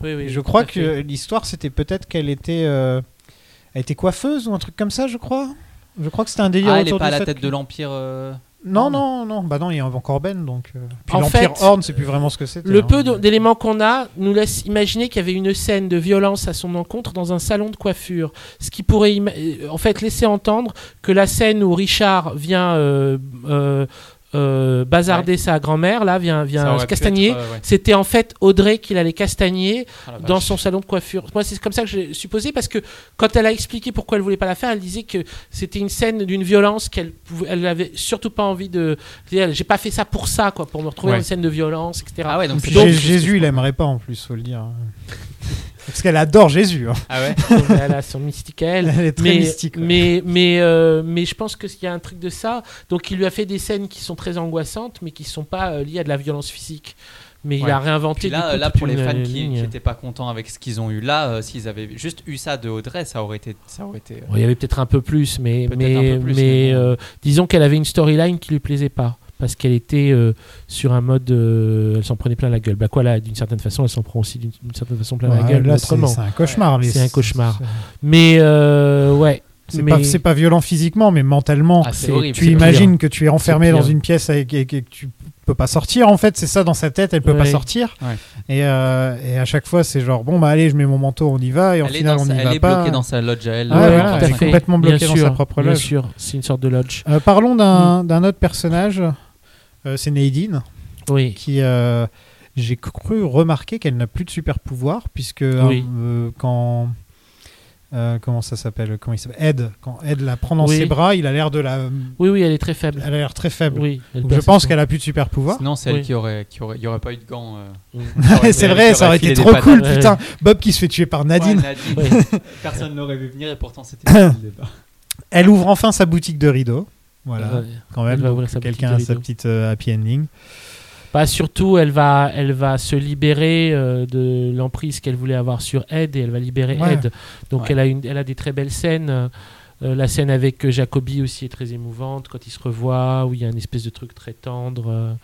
oui, oui. Je crois que l'histoire, c'était peut-être qu'elle était, euh, elle était coiffeuse ou un truc comme ça, je crois. Je crois que c'était un délire Ah, elle est autour pas à la tête que- de l'Empire. Non, non, non. Bah non, il y a encore Ben, donc. euh, Puis l'Empire Horn, c'est plus vraiment ce que c'était. Le hein. peu d'éléments qu'on a nous laisse imaginer qu'il y avait une scène de violence à son encontre dans un salon de coiffure. Ce qui pourrait euh, en fait laisser entendre que la scène où Richard vient euh, euh, euh, bazarder sa grand-mère, là, vient, vient castagner, euh, ouais. c'était en fait Audrey qui allait castagner Ah, la dans son salon de coiffure. Moi, c'est comme ça que j'ai supposé parce que quand elle a expliqué pourquoi elle voulait pas la faire, elle disait que c'était une scène d'une violence qu'elle pouvait, elle avait surtout pas envie de. elle, J'ai pas fait ça pour ça, quoi, pour me retrouver Ouais. une scène de violence, etc. Ah donc Jé- Jésus, il aimerait pas en plus, faut le dire. Parce qu'elle adore Jésus. hein. Ah ouais elle a son mystique à elle. Elle est très mais, mystique. ouais. mais, mais, euh, mais je pense qu'il y a un truc de ça. Donc il lui a fait des scènes qui sont très angoissantes, mais qui sont pas euh, liées à de la violence physique. Mais il a réinventé Puis là, coup, là pour les fans euh, qui n'étaient pas contents avec ce qu'ils ont eu là, euh, s'ils avaient juste eu ça de Audrey, ça aurait été. Ça aurait été euh, il y avait peut-être un peu plus, mais, mais, un peu plus, mais, mais bon. euh, disons qu'elle avait une storyline qui lui plaisait pas. Parce qu'elle était euh, sur un mode. euh, elle s'en prenait plein la gueule. Bah quoi, là, d'une certaine façon, elle s'en prend aussi d'une certaine façon plein la Ouais, gueule. là, c'est autrement. c'est un cauchemar. mais C'est un cauchemar. Mais euh, ouais. C'est mais- pas, c'est pas violent physiquement, mais mentalement. Ah, horrible. tu c'est imagines que tu es enfermé dans une pièce avec, et que tu peux pas sortir. En fait, c'est ça dans sa tête, elle peut pas Ouais. sortir. Ouais. Et, euh, et à chaque fois, c'est genre bon bah allez, je mets mon manteau, on y va. Et en final, dans on sa- n'y elle va est pas. bloquée dans sa lodge à elle. Ah, voilà, dans elle est complètement Bien bloquée dans sûr, sa propre Bien loge. sûr, c'est une sorte de lodge. Euh, parlons d'un d'un autre personnage. Euh, c'est Nadine Oui. qui euh, j'ai cru remarquer qu'elle n'a plus de super pouvoir puisque Oui. euh, quand euh, comment ça s'appelle comment il s'appelle Ed quand Ed la prend dans Oui. ses bras il a l'air de la Oui, oui, elle est très faible. elle a l'air très faible Oui, Donc je pense qu'elle a plus de super pouvoir Sinon, c'est elle Oui. qui aurait, qui aurait, il y aurait pas eu de gants. euh, (laughs) c'est vrai ça aurait été trop cool Ouais. putain Bob qui se fait tuer par Nadine Ouais, Nadine. Oui. (laughs) Personne l'aurait vu venir et pourtant c'était (coughs) le elle ouvre enfin sa boutique de rideaux voilà quand même quelqu'un a sa petite euh, happy ending Bah, surtout, elle va, elle va se libérer euh, de l'emprise qu'elle voulait avoir sur Ed et elle va libérer Ouais. Ed. Donc Ouais. elle, a une, elle a des très belles scènes. Euh, la scène avec Jacobi aussi est très émouvante quand ils se revoient, où il y a une espèce de truc très tendre.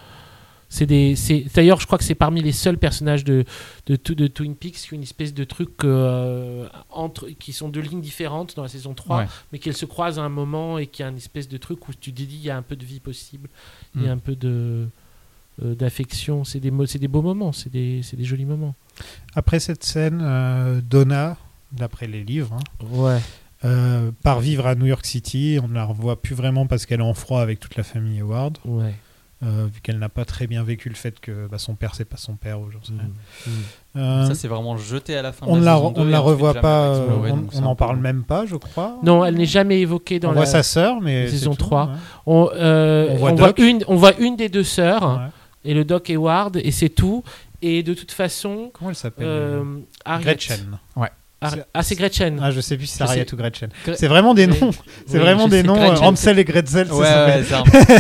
C'est des, c'est, d'ailleurs, je crois que c'est parmi les seuls personnages de, de, Twin Peaks qui ont une espèce de truc euh, entre, qui sont deux lignes différentes dans la saison 3, Ouais. mais qu'elles se croisent à un moment et qu'il y a une espèce de truc où tu te dis il y a un peu de vie possible, il y a Mm. un peu de euh, d'affection. C'est des, c'est des beaux moments, c'est des, c'est des jolis moments. après cette scène euh, Donna d'après les livres hein, Ouais. euh, part vivre à New York City on ne la revoit plus vraiment parce qu'elle est en froid avec toute la famille Howard Ouais. Euh, vu qu'elle n'a pas très bien vécu le fait que bah, son père c'est pas son père ou j'en sais rien. Mm. Euh, Ça, c'est vraiment jeté à la fin. on de ne la, la, saison on 2 ne et la ensuite revoit pas, euh, on- n'en parle même pas, je crois. Non, elle n'est jamais évoquée dans on la voit sa sœur, mais saison c'est tout, 3. ouais. On, euh, On on, voit une, on voit une des deux sœurs Ouais. et le Doc Hayward et c'est tout. Et de toute façon, Comment elle s'appelle euh, Gretchen. Har- C'est- Ah, c'est Gretchen. Ah, je sais plus si c'est Harriet sais. ou Gretchen. Gre- C'est vraiment des noms. C'est Oui, vraiment des noms. euh, Gretchen, Hansel et Gretel, ça Ouais, s'appelle.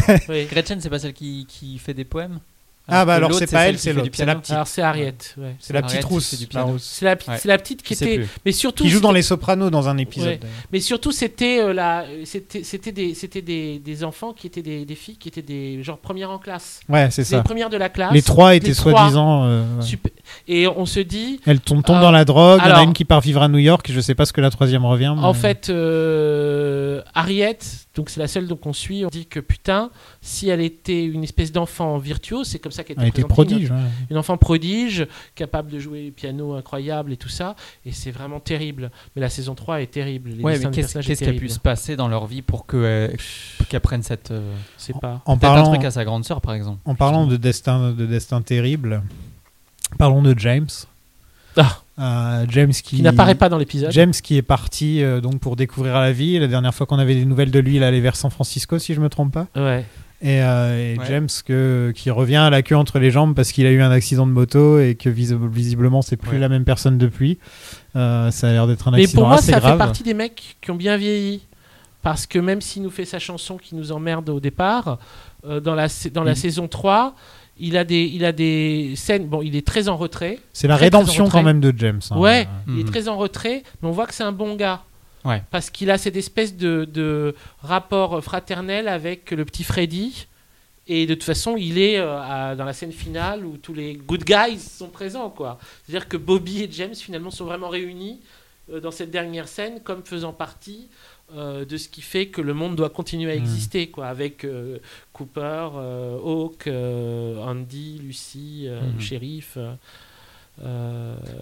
ouais, (laughs) Oui. Gretchen, c'est pas celle qui, qui fait des poèmes Ah bah que alors c'est pas elle, c'est l'autre. C'est la petite. Alors c'est Harriet, ouais. C'est la petite rousse. C'est la, la petite qui était. Mais surtout. Qui joue c'était- dans Les Sopranos dans un épisode. Mais surtout, c'était euh, la, c'était, c'était des, c'était des, des enfants qui étaient des, des filles qui étaient des genre premières en classe. Ouais, c'est Les ça. premières de la classe. Les trois étaient Les soi-disant. Euh. Et on se dit, Elle tombe, tombe Euh, dans la drogue. Il y en a une qui part vivre à New York. Je sais pas ce que la troisième revient. mais- en fait, euh, Harriet, donc c'est la seule donc on suit, on dit que putain, si elle était une espèce d'enfant virtuose, c'est comme ça qu'elle était elle était prodige. une, ouais. une enfant prodige, capable de jouer du piano incroyable et tout ça, et c'est vraiment terrible. Mais la saison 3 est terrible. Les Ouais, destins mais des qu'est-ce qui a pu se passer dans leur vie pour que, euh, qu'elles prennent cette. euh, C'est pas. En un parlant, truc à sa grande sœur, par exemple. en parlant de destin, de destin terrible, parlons de James. Ah. Euh, James qui, Qui n'apparaît pas dans l'épisode. James qui est parti euh, donc pour découvrir la vie. La dernière fois qu'on avait des nouvelles de lui, il allait vers San Francisco, si je me trompe pas. Ouais. Et, euh, et Ouais. James que, qui revient à la queue entre les jambes parce qu'il a eu un accident de moto et que vis- visiblement c'est plus Ouais. la même personne depuis. Euh, ça a l'air d'être un Mais accident pour moi, assez ça grave. fait partie des mecs qui ont bien vieilli. Parce que même s'il nous fait sa chanson qui nous emmerde au départ, euh, dans la, sa- dans la Il- saison 3, il a, des, il a des scènes. Bon, il est très en retrait. C'est la rédemption quand même de James. hein. Ouais, il est Mhm. très en retrait, mais on voit que c'est un bon gars. Ouais. Parce qu'il a cette espèce de, de rapport fraternel avec le petit Freddy. Et de toute façon, il est euh, à- dans la scène finale où tous les good guys sont présents. quoi. C'est-à-dire que Bobby et James, finalement, sont vraiment réunis euh, dans cette dernière scène comme faisant partie euh, de ce qui fait que le monde doit continuer à Mhm. exister. Quoi, avec euh, Cooper, euh, Hawk, euh, Andy, Lucy, euh, Mhm. le shérif.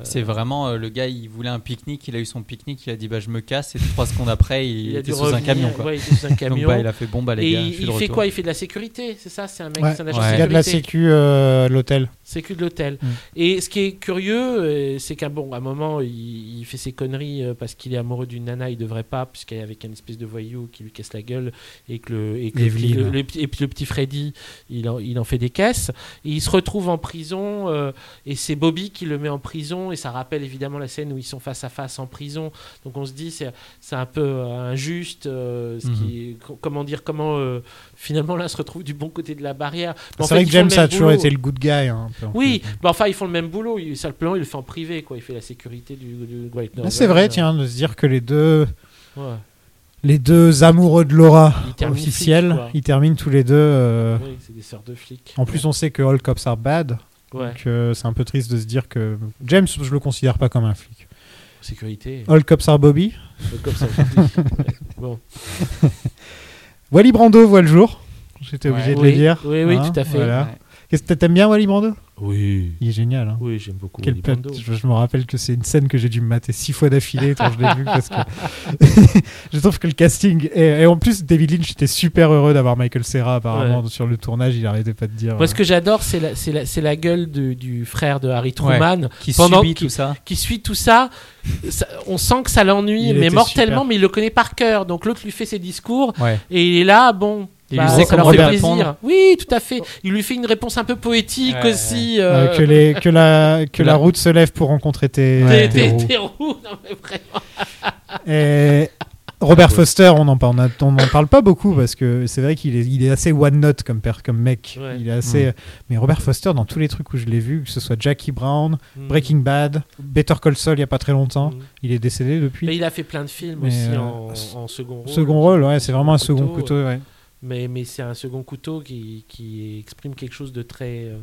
C'est vraiment euh, le gars, il voulait un pique-nique, il a eu son pique-nique, il a dit bah je me casse et trois secondes après il, il était sous un revenir, camion quoi. ouais, il était sous un (laughs) Donc camion. bah il a fait bon bah les et gars, il, fait retour. quoi? Il fait de la sécurité, c'est ça? C'est un mec, Ouais. c'est un agent Ouais. de Il y a de la sécurité. sécu euh, à l'hôtel. Sécu de l'hôtel. Mm. Et ce qui est curieux, euh, c'est qu'à bon, à un moment, il, il fait ses conneries euh, parce qu'il est amoureux d'une nana, il devrait pas, puisqu'il est avec un espèce de voyou qui lui casse la gueule, et que le, et que le, Evelyn. le- le petit- et puis le petit Freddy, il en, il en fait des caisses. Et il se retrouve en prison, euh, et c'est Bobby qui le met en prison, et ça rappelle évidemment la scène où ils sont face à face en prison. Donc on se dit, c'est c'est un peu injuste, euh, ce qui, co- comment dire, comment euh, finalement l'un se retrouve du bon côté de la barrière. Mais C'est fait, vrai que James a toujours été le good guy. hein, un peu, en Oui, bah enfin ils font le même boulot. Il, simplement, il le fait en privé, quoi. Il fait la sécurité du, du White Novel. c'est vrai, Euh, tiens, de se dire que les deux, ouais. les deux amoureux de Laura Ils officiels, ils terminent tous les deux. euh, Oui, c'est des sœurs de flics. En plus, on sait que all cops are bad. Ouais. Donc euh, c'est un peu triste de se dire que James, je le considère pas comme un flic. Sécurité. All cops are Bobby. Comme ça. (laughs) Ouais. Bon. (laughs) Wally Brando voit le jour. J'étais obligé de Oui, le dire. oui, oui, Hein, tout à fait. voilà. Ouais. Qu'est-ce que t'aimes bien Wally Brando Oui. Il est génial. Hein. Oui, j'aime beaucoup. Quel Wally plat- Brando. je, je me rappelle que c'est une scène que j'ai dû me mater six fois d'affilée quand je l'ai vu parce que (laughs) je trouve que le casting et, et en plus David Lynch était super heureux d'avoir Michael Serra apparemment sur le tournage il arrêtait pas de dire Moi, ce euh, que j'adore, c'est la, c'est la, c'est la gueule de- du frère de Harry Truman. Qui pendant subit qui- tout ça. qui suit tout ça, ça- on sent que ça l'ennuie, Il mais mortellement, super. mais il le connaît par cœur. Donc l'autre lui fait ses discours Ouais. et il est là, bon. Il bah, lui sait comment fait répondre. plaisir. Oui, tout à fait. Il lui fait une réponse un peu poétique Ouais, aussi. euh, euh, que, les, que, la, que la route se lève pour rencontrer tes, des, tes roues. des roues. Non, mais vraiment. Et Robert Foster, on n'en on a- on n'en parle pas beaucoup parce que c'est vrai qu'il est, il est assez one note comme, comme mec. Ouais. Il est assez, Mm. Mais Robert Foster, dans tous les trucs où je l'ai vu, que ce soit Jackie Brown, Mm. Breaking Bad, Better Call Saul il n'y a pas très longtemps, Mm. il est décédé depuis. Mais il a fait plein de films Mais, aussi euh, en, en second rôle. Second rôle, ouais, c'est vraiment un second couteau. euh, ouais. Mais, mais c'est un second couteau qui, qui exprime quelque chose de très, euh,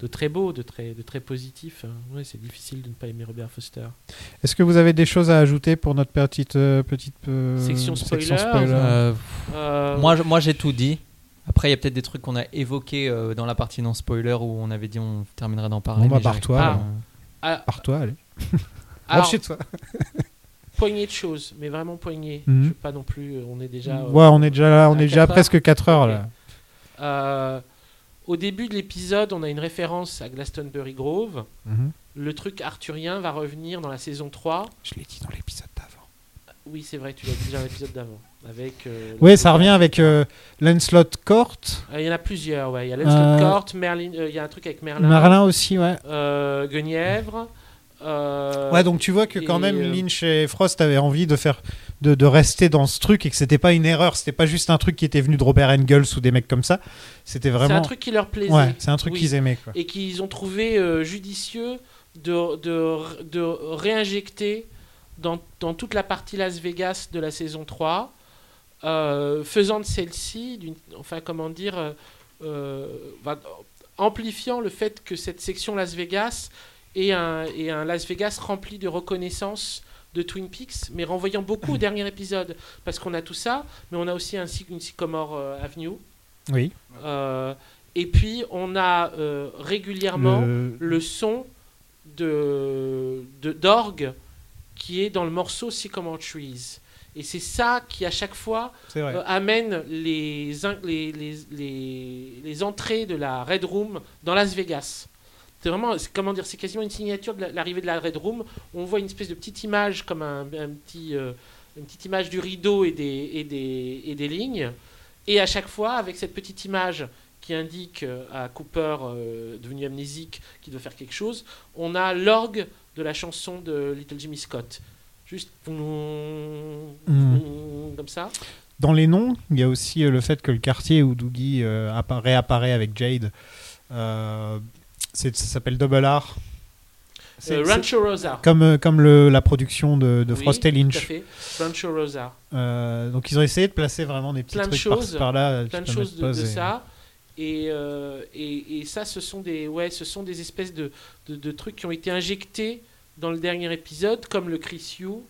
de très beau, de très, de très positif. hein. Ouais, c'est difficile de ne pas aimer Robert Foster. Est-ce que vous avez des choses à ajouter pour notre petite, euh, petite euh, Section spoiler. spoiler Euh, Euh, Moi, moi j'ai tout dit. Après, il y a peut-être des trucs qu'on a évoqués euh, dans la partie non spoiler où on avait dit on terminerait d'en parler. Bon, bah, pas, alors. euh, ah, Par toi, allez. alors, (laughs) toi. Poignée de choses, mais vraiment poignée. Mhm. Je veux pas non plus. euh, On est déjà. euh, Ouais, on est déjà là, on est déjà quatre presque 4 heures là. Euh, au début de l'épisode, on a une référence à Glastonbury Grove. Mhm. Le truc arthurien va revenir dans la saison 3. Je l'ai dit dans l'épisode d'avant. Oui, c'est vrai, tu l'as dit dans l'épisode d'avant. Avec, euh, Oui, ça revient avec euh, Lancelot Court, Il y en a plusieurs, ouais. Il y a Lancelot Court, Merlin, il y a un truc avec Merlin, Merlin aussi, ouais. Guenièvre, Euh, Ouais, donc tu vois que quand même euh, Lynch et Frost avaient envie de faire de, de rester dans ce truc et que c'était pas une erreur, c'était pas juste un truc qui était venu de Robert Engels ou des mecs comme ça. C'était vraiment C'est un truc qui leur plaisait. Ouais, c'est un truc Oui. qu'ils aimaient quoi. Et qu'ils ont trouvé euh, judicieux de, de, de réinjecter dans, dans toute la partie Las Vegas de la saison 3, euh, faisant de celle-ci, enfin comment dire, amplifiant le fait que cette section Las Vegas est un, Las Vegas rempli de reconnaissance de Twin Peaks, mais renvoyant beaucoup au dernier épisode, parce qu'on a tout ça, mais on a aussi un, une Sycomore euh, Avenue. Oui. Euh, et puis on a euh, régulièrement Le- le, son de d'orgue qui est dans le morceau Sycamore Trees. Et c'est ça qui, à chaque fois, euh, amène les, in- les, les, les, les entrées de la Red Room dans Las Vegas. C'est vraiment, comment dire, c'est quasiment une signature de la- l'arrivée de la Red Room. On voit une espèce de petite image, comme un, un petit, euh, une petite image du rideau et des, et, des, et des lignes. Et à chaque fois, avec cette petite image qui indique euh, à Cooper, euh, devenu amnésique, qu'il doit faire quelque chose, on a l'orgue de la chanson de Little Jimmy Scott. Juste Mm. comme ça. Dans les noms, il y a aussi le fait que le quartier où Doogie euh, appa- réapparaît avec Jade, euh, ça s'appelle Double R. C'est- Euh, Rancho Rosa. Comme, euh, comme le- la production de, de Oui, Frost et tout à Lynch. fait. Rancho Rosa. Euh, donc ils ont essayé de placer vraiment des petits plein de choses, par-ci par-là. plein de qui choses de, ça. Et, euh, et, et ça, ce sont des, ouais, ce sont des espèces de, de, trucs qui ont été injectés dans le dernier épisode, comme le Chris Hugh,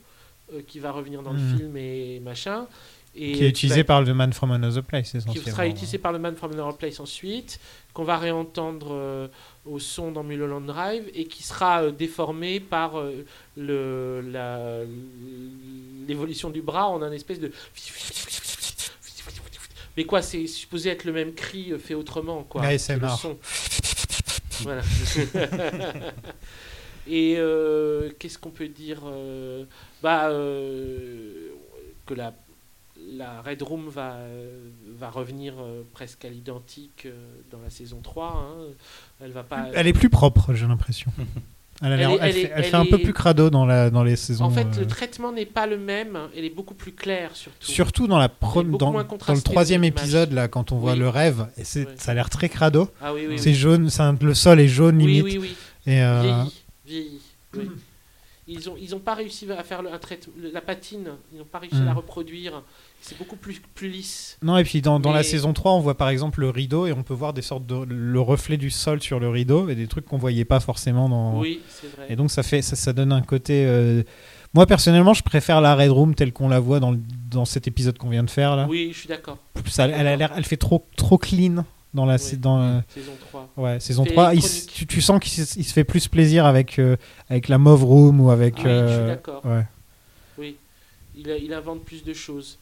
euh, qui va revenir dans le film et machin. Et qui est utilisé par le Man from Another Place qui essentiellement. sera utilisé par le Man from Another Place ensuite, qu'on va réentendre au son dans Mulholland Drive et qui sera euh, déformé par euh, l'évolution du bras en un espèce de. Mais quoi, c'est supposé être le même cri euh, fait autrement, quoi. ASMR. que le son. (laughs) Voilà. (laughs) Et euh, qu'est-ce qu'on peut dire Bah, euh, que la, la Red Room va, va revenir euh, presque à l'identique euh, dans la saison 3. hein. Elle va pas. Elle est plus propre, j'ai l'impression. (laughs) Elle, a Elle est- fait, est- elle elle fait un peu plus crado dans, la, dans les saisons. En fait, euh, le traitement n'est pas le même. Elle est beaucoup plus claire, surtout. Surtout dans, la pro- dans, dans le troisième épisode, là, quand on voit Oui. le rêve, et ça a l'air très crado. Ah oui, oui, c'est oui. jaune, un- le sol est jaune limite. oui, oui. Et, euh, Vieilli, vieilli, oui. (clears throat) Ils ont, ils ont pas réussi à faire le, un traitement, la patine. Ils n'ont pas réussi à la Mm. reproduire. C'est beaucoup plus, plus lisse. Non, et puis dans, dans la saison 3, on voit par exemple le rideau et on peut voir des sortes de le reflet du sol sur le rideau et des trucs qu'on voyait pas forcément dans. Oui, c'est vrai. Et donc ça fait ça, ça donne un côté. euh, Moi personnellement, je préfère la Red Room telle qu'on la voit dans, le- dans cet épisode qu'on vient de faire là. Oui, je suis d'accord. Ça, elle a l'air, elle fait trop trop clean dans la Oui. dans la- Saison 3. Ouais, saison C'était 3, il s- électronique. tu, tu sens qu'il se fait plus plaisir avec euh, avec la Mauve Room ou avec. Oui, je suis euh, d'accord. ouais. Oui, il invente plus de choses.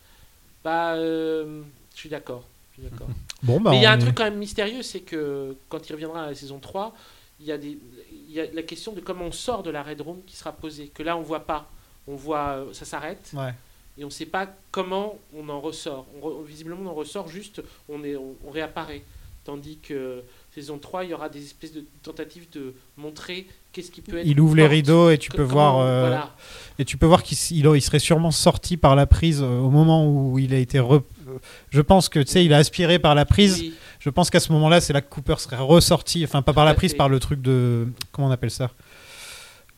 Bah, euh, je suis d'accord. (laughs) Bon, bah, Mais il y a un est- truc quand même mystérieux, c'est que quand il reviendra à la saison 3, il y, a des, il y a la question de comment on sort de la Red Room qui sera posée. Que là, on voit pas. On voit, euh, ça s'arrête. Ouais. Et on ne sait pas comment on en ressort. On visiblement, on en ressort juste, on, est, on, on réapparaît. Tandis que saison 3, il y aura des espèces de tentatives de montrer qu'est-ce qui peut être. Il ouvre les rideaux et tu que- peux comment- voir euh, Voilà. et tu peux voir qu'il il, serait sûrement sorti par la prise euh, au moment où il a été re- euh, je pense que tu sais il a aspiré par la prise Oui. je pense qu'à ce moment-là c'est là que Cooper serait ressorti enfin pas par la prise par le truc de comment on appelle ça?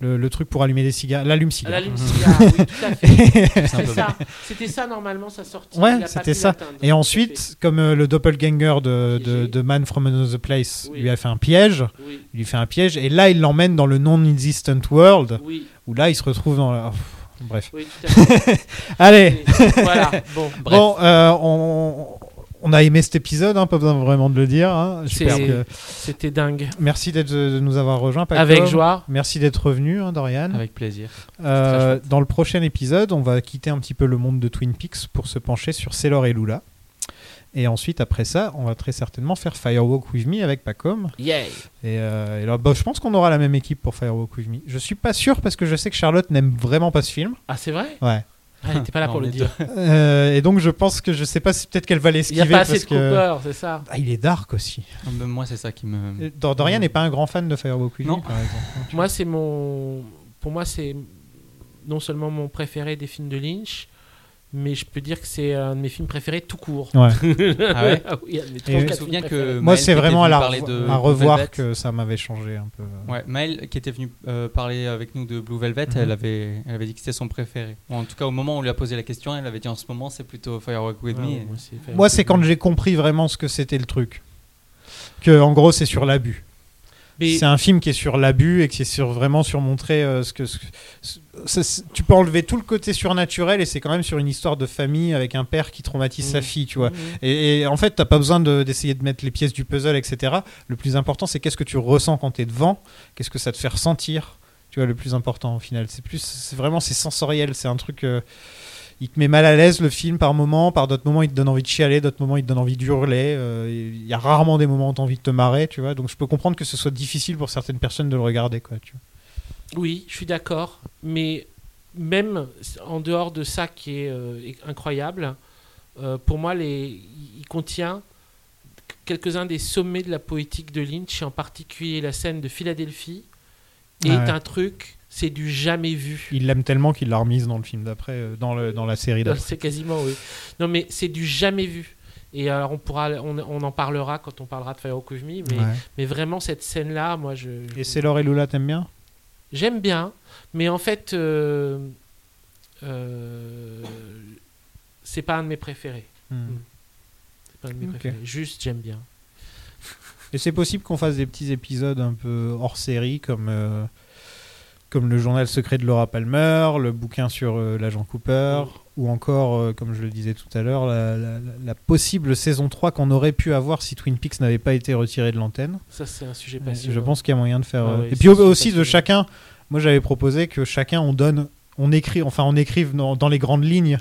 Le, le truc pour allumer des cigares l'allume cigare L'allume-cigare, oui, tout à fait. (laughs) C'est ça. C'était ça, normalement, sa sortie. Ouais, c'était ça. Et ensuite, comme euh, le doppelganger de, de, de Man from Another Place Oui. lui a fait un piège, Oui. il lui fait un piège, et là, il l'emmène dans le non-existent world, Oui. où là, il se retrouve dans la... Bref. Oui, tout à fait. (laughs) Allez. Voilà. Bon, bref. Bon, euh, on, on a aimé cet épisode, hein, pas besoin vraiment de le dire. hein. Que- C'était dingue. Merci d'être- de nous avoir rejoints. Paco. Avec joie. Merci d'être revenu, hein, Dorian. Avec plaisir. Euh, dans le prochain épisode, on va quitter un petit peu le monde de Twin Peaks pour se pencher sur Sailor et Lula. Et ensuite, après ça, on va très certainement faire Firewalk With Me avec Pacom. Yay. Et, euh, et là, bah, je pense qu'on aura la même équipe pour Firewalk With Me. Je suis pas sûr parce que je sais que Charlotte n'aime vraiment pas ce film. Ah, c'est vrai? Ouais. Ah, Elle n'était pas là Non, pour le dire. Euh, et donc je pense que je sais pas si peut-être qu'elle va Il n'y l'esquiver a pas assez parce de que Cooper, c'est ça. Ah, il est dark aussi. Moi, c'est ça qui me. Dor- Dorian n'est pas un grand fan de Firewalk With Non. Par exemple. Moi, c'est mon. pour moi, c'est non seulement mon préféré des films de Lynch, mais je peux dire que c'est un de mes films préférés tout court. Ouais. (laughs) Ah ouais oui, Et je me quatre souviens que-. Moi, c'est vraiment à, la revo- de à revoir Velvet. que ça m'avait changé un peu. Ouais, Maëlle, qui était venue euh, parler avec nous de Blue Velvet, Mhm. elle, avait, elle avait dit que c'était son préféré. En tout cas, au moment où on lui a posé la question, elle avait dit en ce moment, c'est plutôt Firework With Ouais, Me. ouais, moi c'est quand j'ai compris vraiment ce que c'était le truc. Que, en gros, c'est sur l'abus. Mais- C'est un film qui est sur l'abus et qui est sur, vraiment sur montrer euh, ce que. ce ce- tu peux enlever tout le côté surnaturel et c'est quand même sur une histoire de famille avec un père qui traumatise sa Mhm. fille, tu vois. Mhm. Et, et en fait, t'as pas besoin de- d'essayer de, mettre les pièces du puzzle, etc. Le plus important, c'est qu'est-ce que tu ressens quand t'es devant, qu'est-ce que ça te fait ressentir? Tu vois, le plus important au final. C'est plus, c'est vraiment, c'est sensoriel. C'est un truc. euh, il te met mal à l'aise le film par moments, par d'autres moments il te donne envie de chialer, d'autres moments il te donne envie d'hurler. euh, Il y a rarement des moments où t'as envie de te marrer, tu vois. Donc je peux comprendre que ce soit difficile pour certaines personnes de le regarder, quoi. Tu vois. Oui, je suis d'accord. Mais même en dehors de ça qui est euh, incroyable, euh, pour moi, les, il contient quelques-uns des sommets de la poétique de Lynch, et en particulier la scène de Philadelphie, est Ouais. un truc, c'est du jamais vu. Il l'aime tellement qu'il l'a remise dans le film d'après, euh, dans, le, dans la série d'après. C'est quasiment, oui. Non, mais c'est du jamais vu. Et alors, on, pourra, on, on en parlera quand on parlera de With Me, mais, Ouais. mais vraiment, cette scène-là, moi, je. Et c'est Laure et Lula, t'aimes bien? J'aime bien, mais en fait, euh, euh, c'est pas un de mes préférés. Hmm. C'est pas un de mes préférés. Juste, j'aime bien. Et c'est possible qu'on fasse des petits épisodes un peu hors série, comme, euh, comme le journal secret de Laura Palmer, le bouquin sur euh, l'agent Cooper, ou encore, euh, comme je le disais tout à l'heure, la, la- la possible saison 3 qu'on aurait pu avoir si Twin Peaks n'avait pas été retiré de l'antenne. Ça, c'est un sujet Euh, passionnant. Je pense qu'il y a moyen de faire. Ah et puis aussi de chacun. Moi, j'avais proposé que chacun on donne, on écrit, enfin on écrive dans, dans les grandes lignes.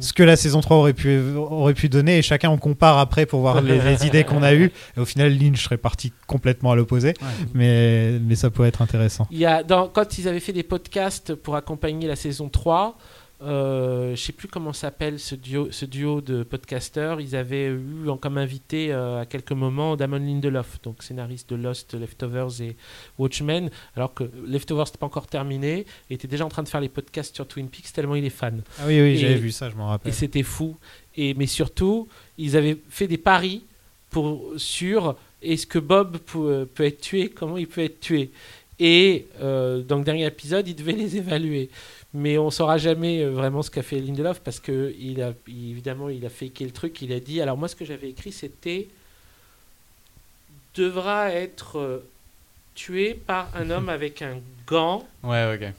Ce que la saison 3 aurait pu aurait pu donner et chacun on compare après pour voir les, les idées qu'on a eues. Et au final, Lynch serait parti complètement à l'opposé, mais mais ça pourrait être intéressant. Il y a, dans, quand ils avaient fait des podcasts pour accompagner la saison 3, euh, je sais plus comment s'appelle ce duo, ce duo de podcasteurs, ils avaient eu en- comme invité euh, à quelques moments Damon Lindelof, donc scénariste de Lost, Leftovers et Watchmen, alors que Leftovers n'était pas encore terminé, et était déjà en train de faire les podcasts sur Twin Peaks tellement il est fan. Ah oui, oui, j'avais vu ça, je m'en rappelle. Et c'était fou. Et, mais surtout, ils avaient fait des paris pour, sur est-ce que Bob peut, peut être tué, comment il peut être tué. Et euh, dans le dernier épisode, il devait les évaluer. Mais on ne saura jamais euh, vraiment ce qu'a fait Lindelof parce que il a, évidemment, il a faké le truc. Il a dit. Alors, moi, ce que j'avais écrit, c'était devra être euh, tué par un homme (laughs) avec un gant Ouais, ok.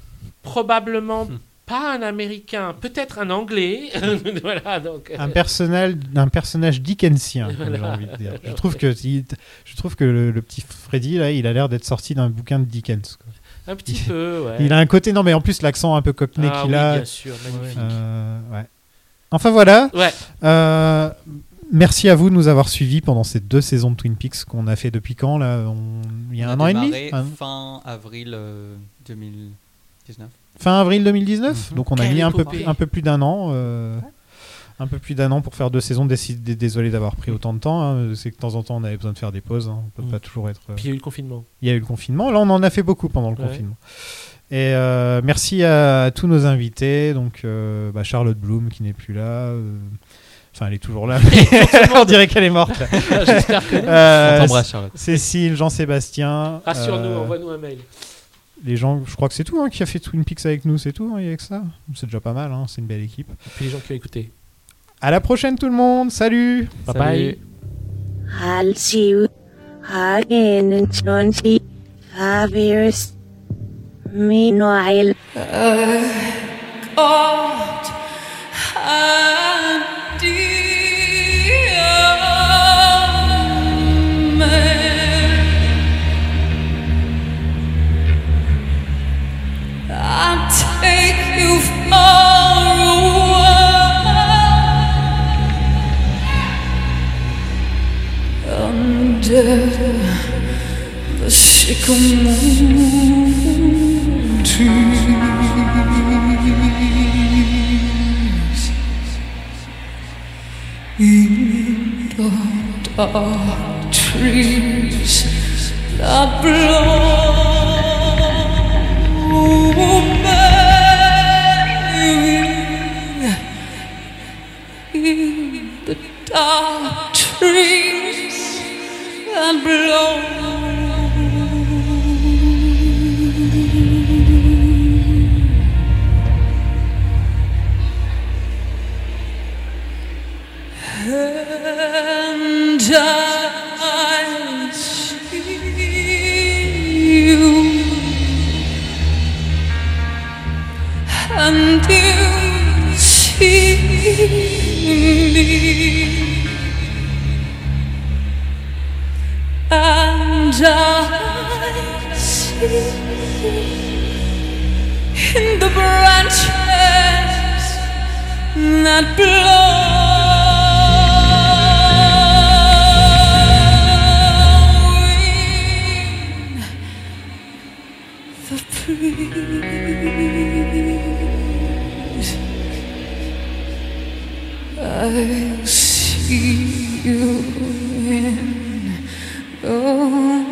probablement pas un américain, peut-être un anglais. (laughs) voilà, donc, euh, Un personnage, un personnage dickensien, comme (laughs) j'ai Voilà. envie de dire. Je trouve que, je trouve que le, le petit Freddy là, il a l'air d'être sorti d'un bouquin de Dickens. Un petit peu, ouais. Il a un côté, non mais en plus l'accent un peu cockney Ah qu'il oui, a. bien sûr, magnifique. Euh, ouais. Enfin voilà. Ouais. Euh, merci à vous de nous avoir suivis pendant ces deux saisons de Twin Peaks qu'on a fait depuis quand là? On- Il y a On un an et demi? Fin avril euh, 2019. Fin avril 2019 Donc on a Quelle mis un peu, un peu plus d'un an. euh, Un peu plus d'un an pour faire deux saisons. Désolé d'avoir pris autant de temps. hein. C'est que de temps en temps on avait besoin de faire des pauses. hein. On peut Mm. pas toujours être. Puis il y a eu le confinement. Il y a eu le confinement. Là, on en a fait beaucoup pendant le Ouais. confinement. Et euh, merci à, tous nos invités. Donc, euh, bah, Charlotte Bloom qui n'est plus là. euh, Enfin, elle est toujours là. mais (laughs) (laughs) on dirait qu'elle est morte. là. J'espère que. Euh, On t'embrasse, Charlotte. Cécile, Jean-Sébastien. Rassure-nous, euh, envoie-nous un mail. les gens, je crois que c'est tout hein, qui a fait Twin Peaks avec nous. C'est tout, hein, il y a que ça. C'est déjà pas mal. hein, c'est une belle équipe. Puis les gens qui ont écouté. À la prochaine, tout le monde. Salut. Bye bye. I'll see you again in 25 years. Meanwhile, God, and dear man, I take you far away de c'est comment tu in the dark trees that blow in the dark trees and blow. I see you, and you see me. and I see in the branches that blow. The breeze I see you don't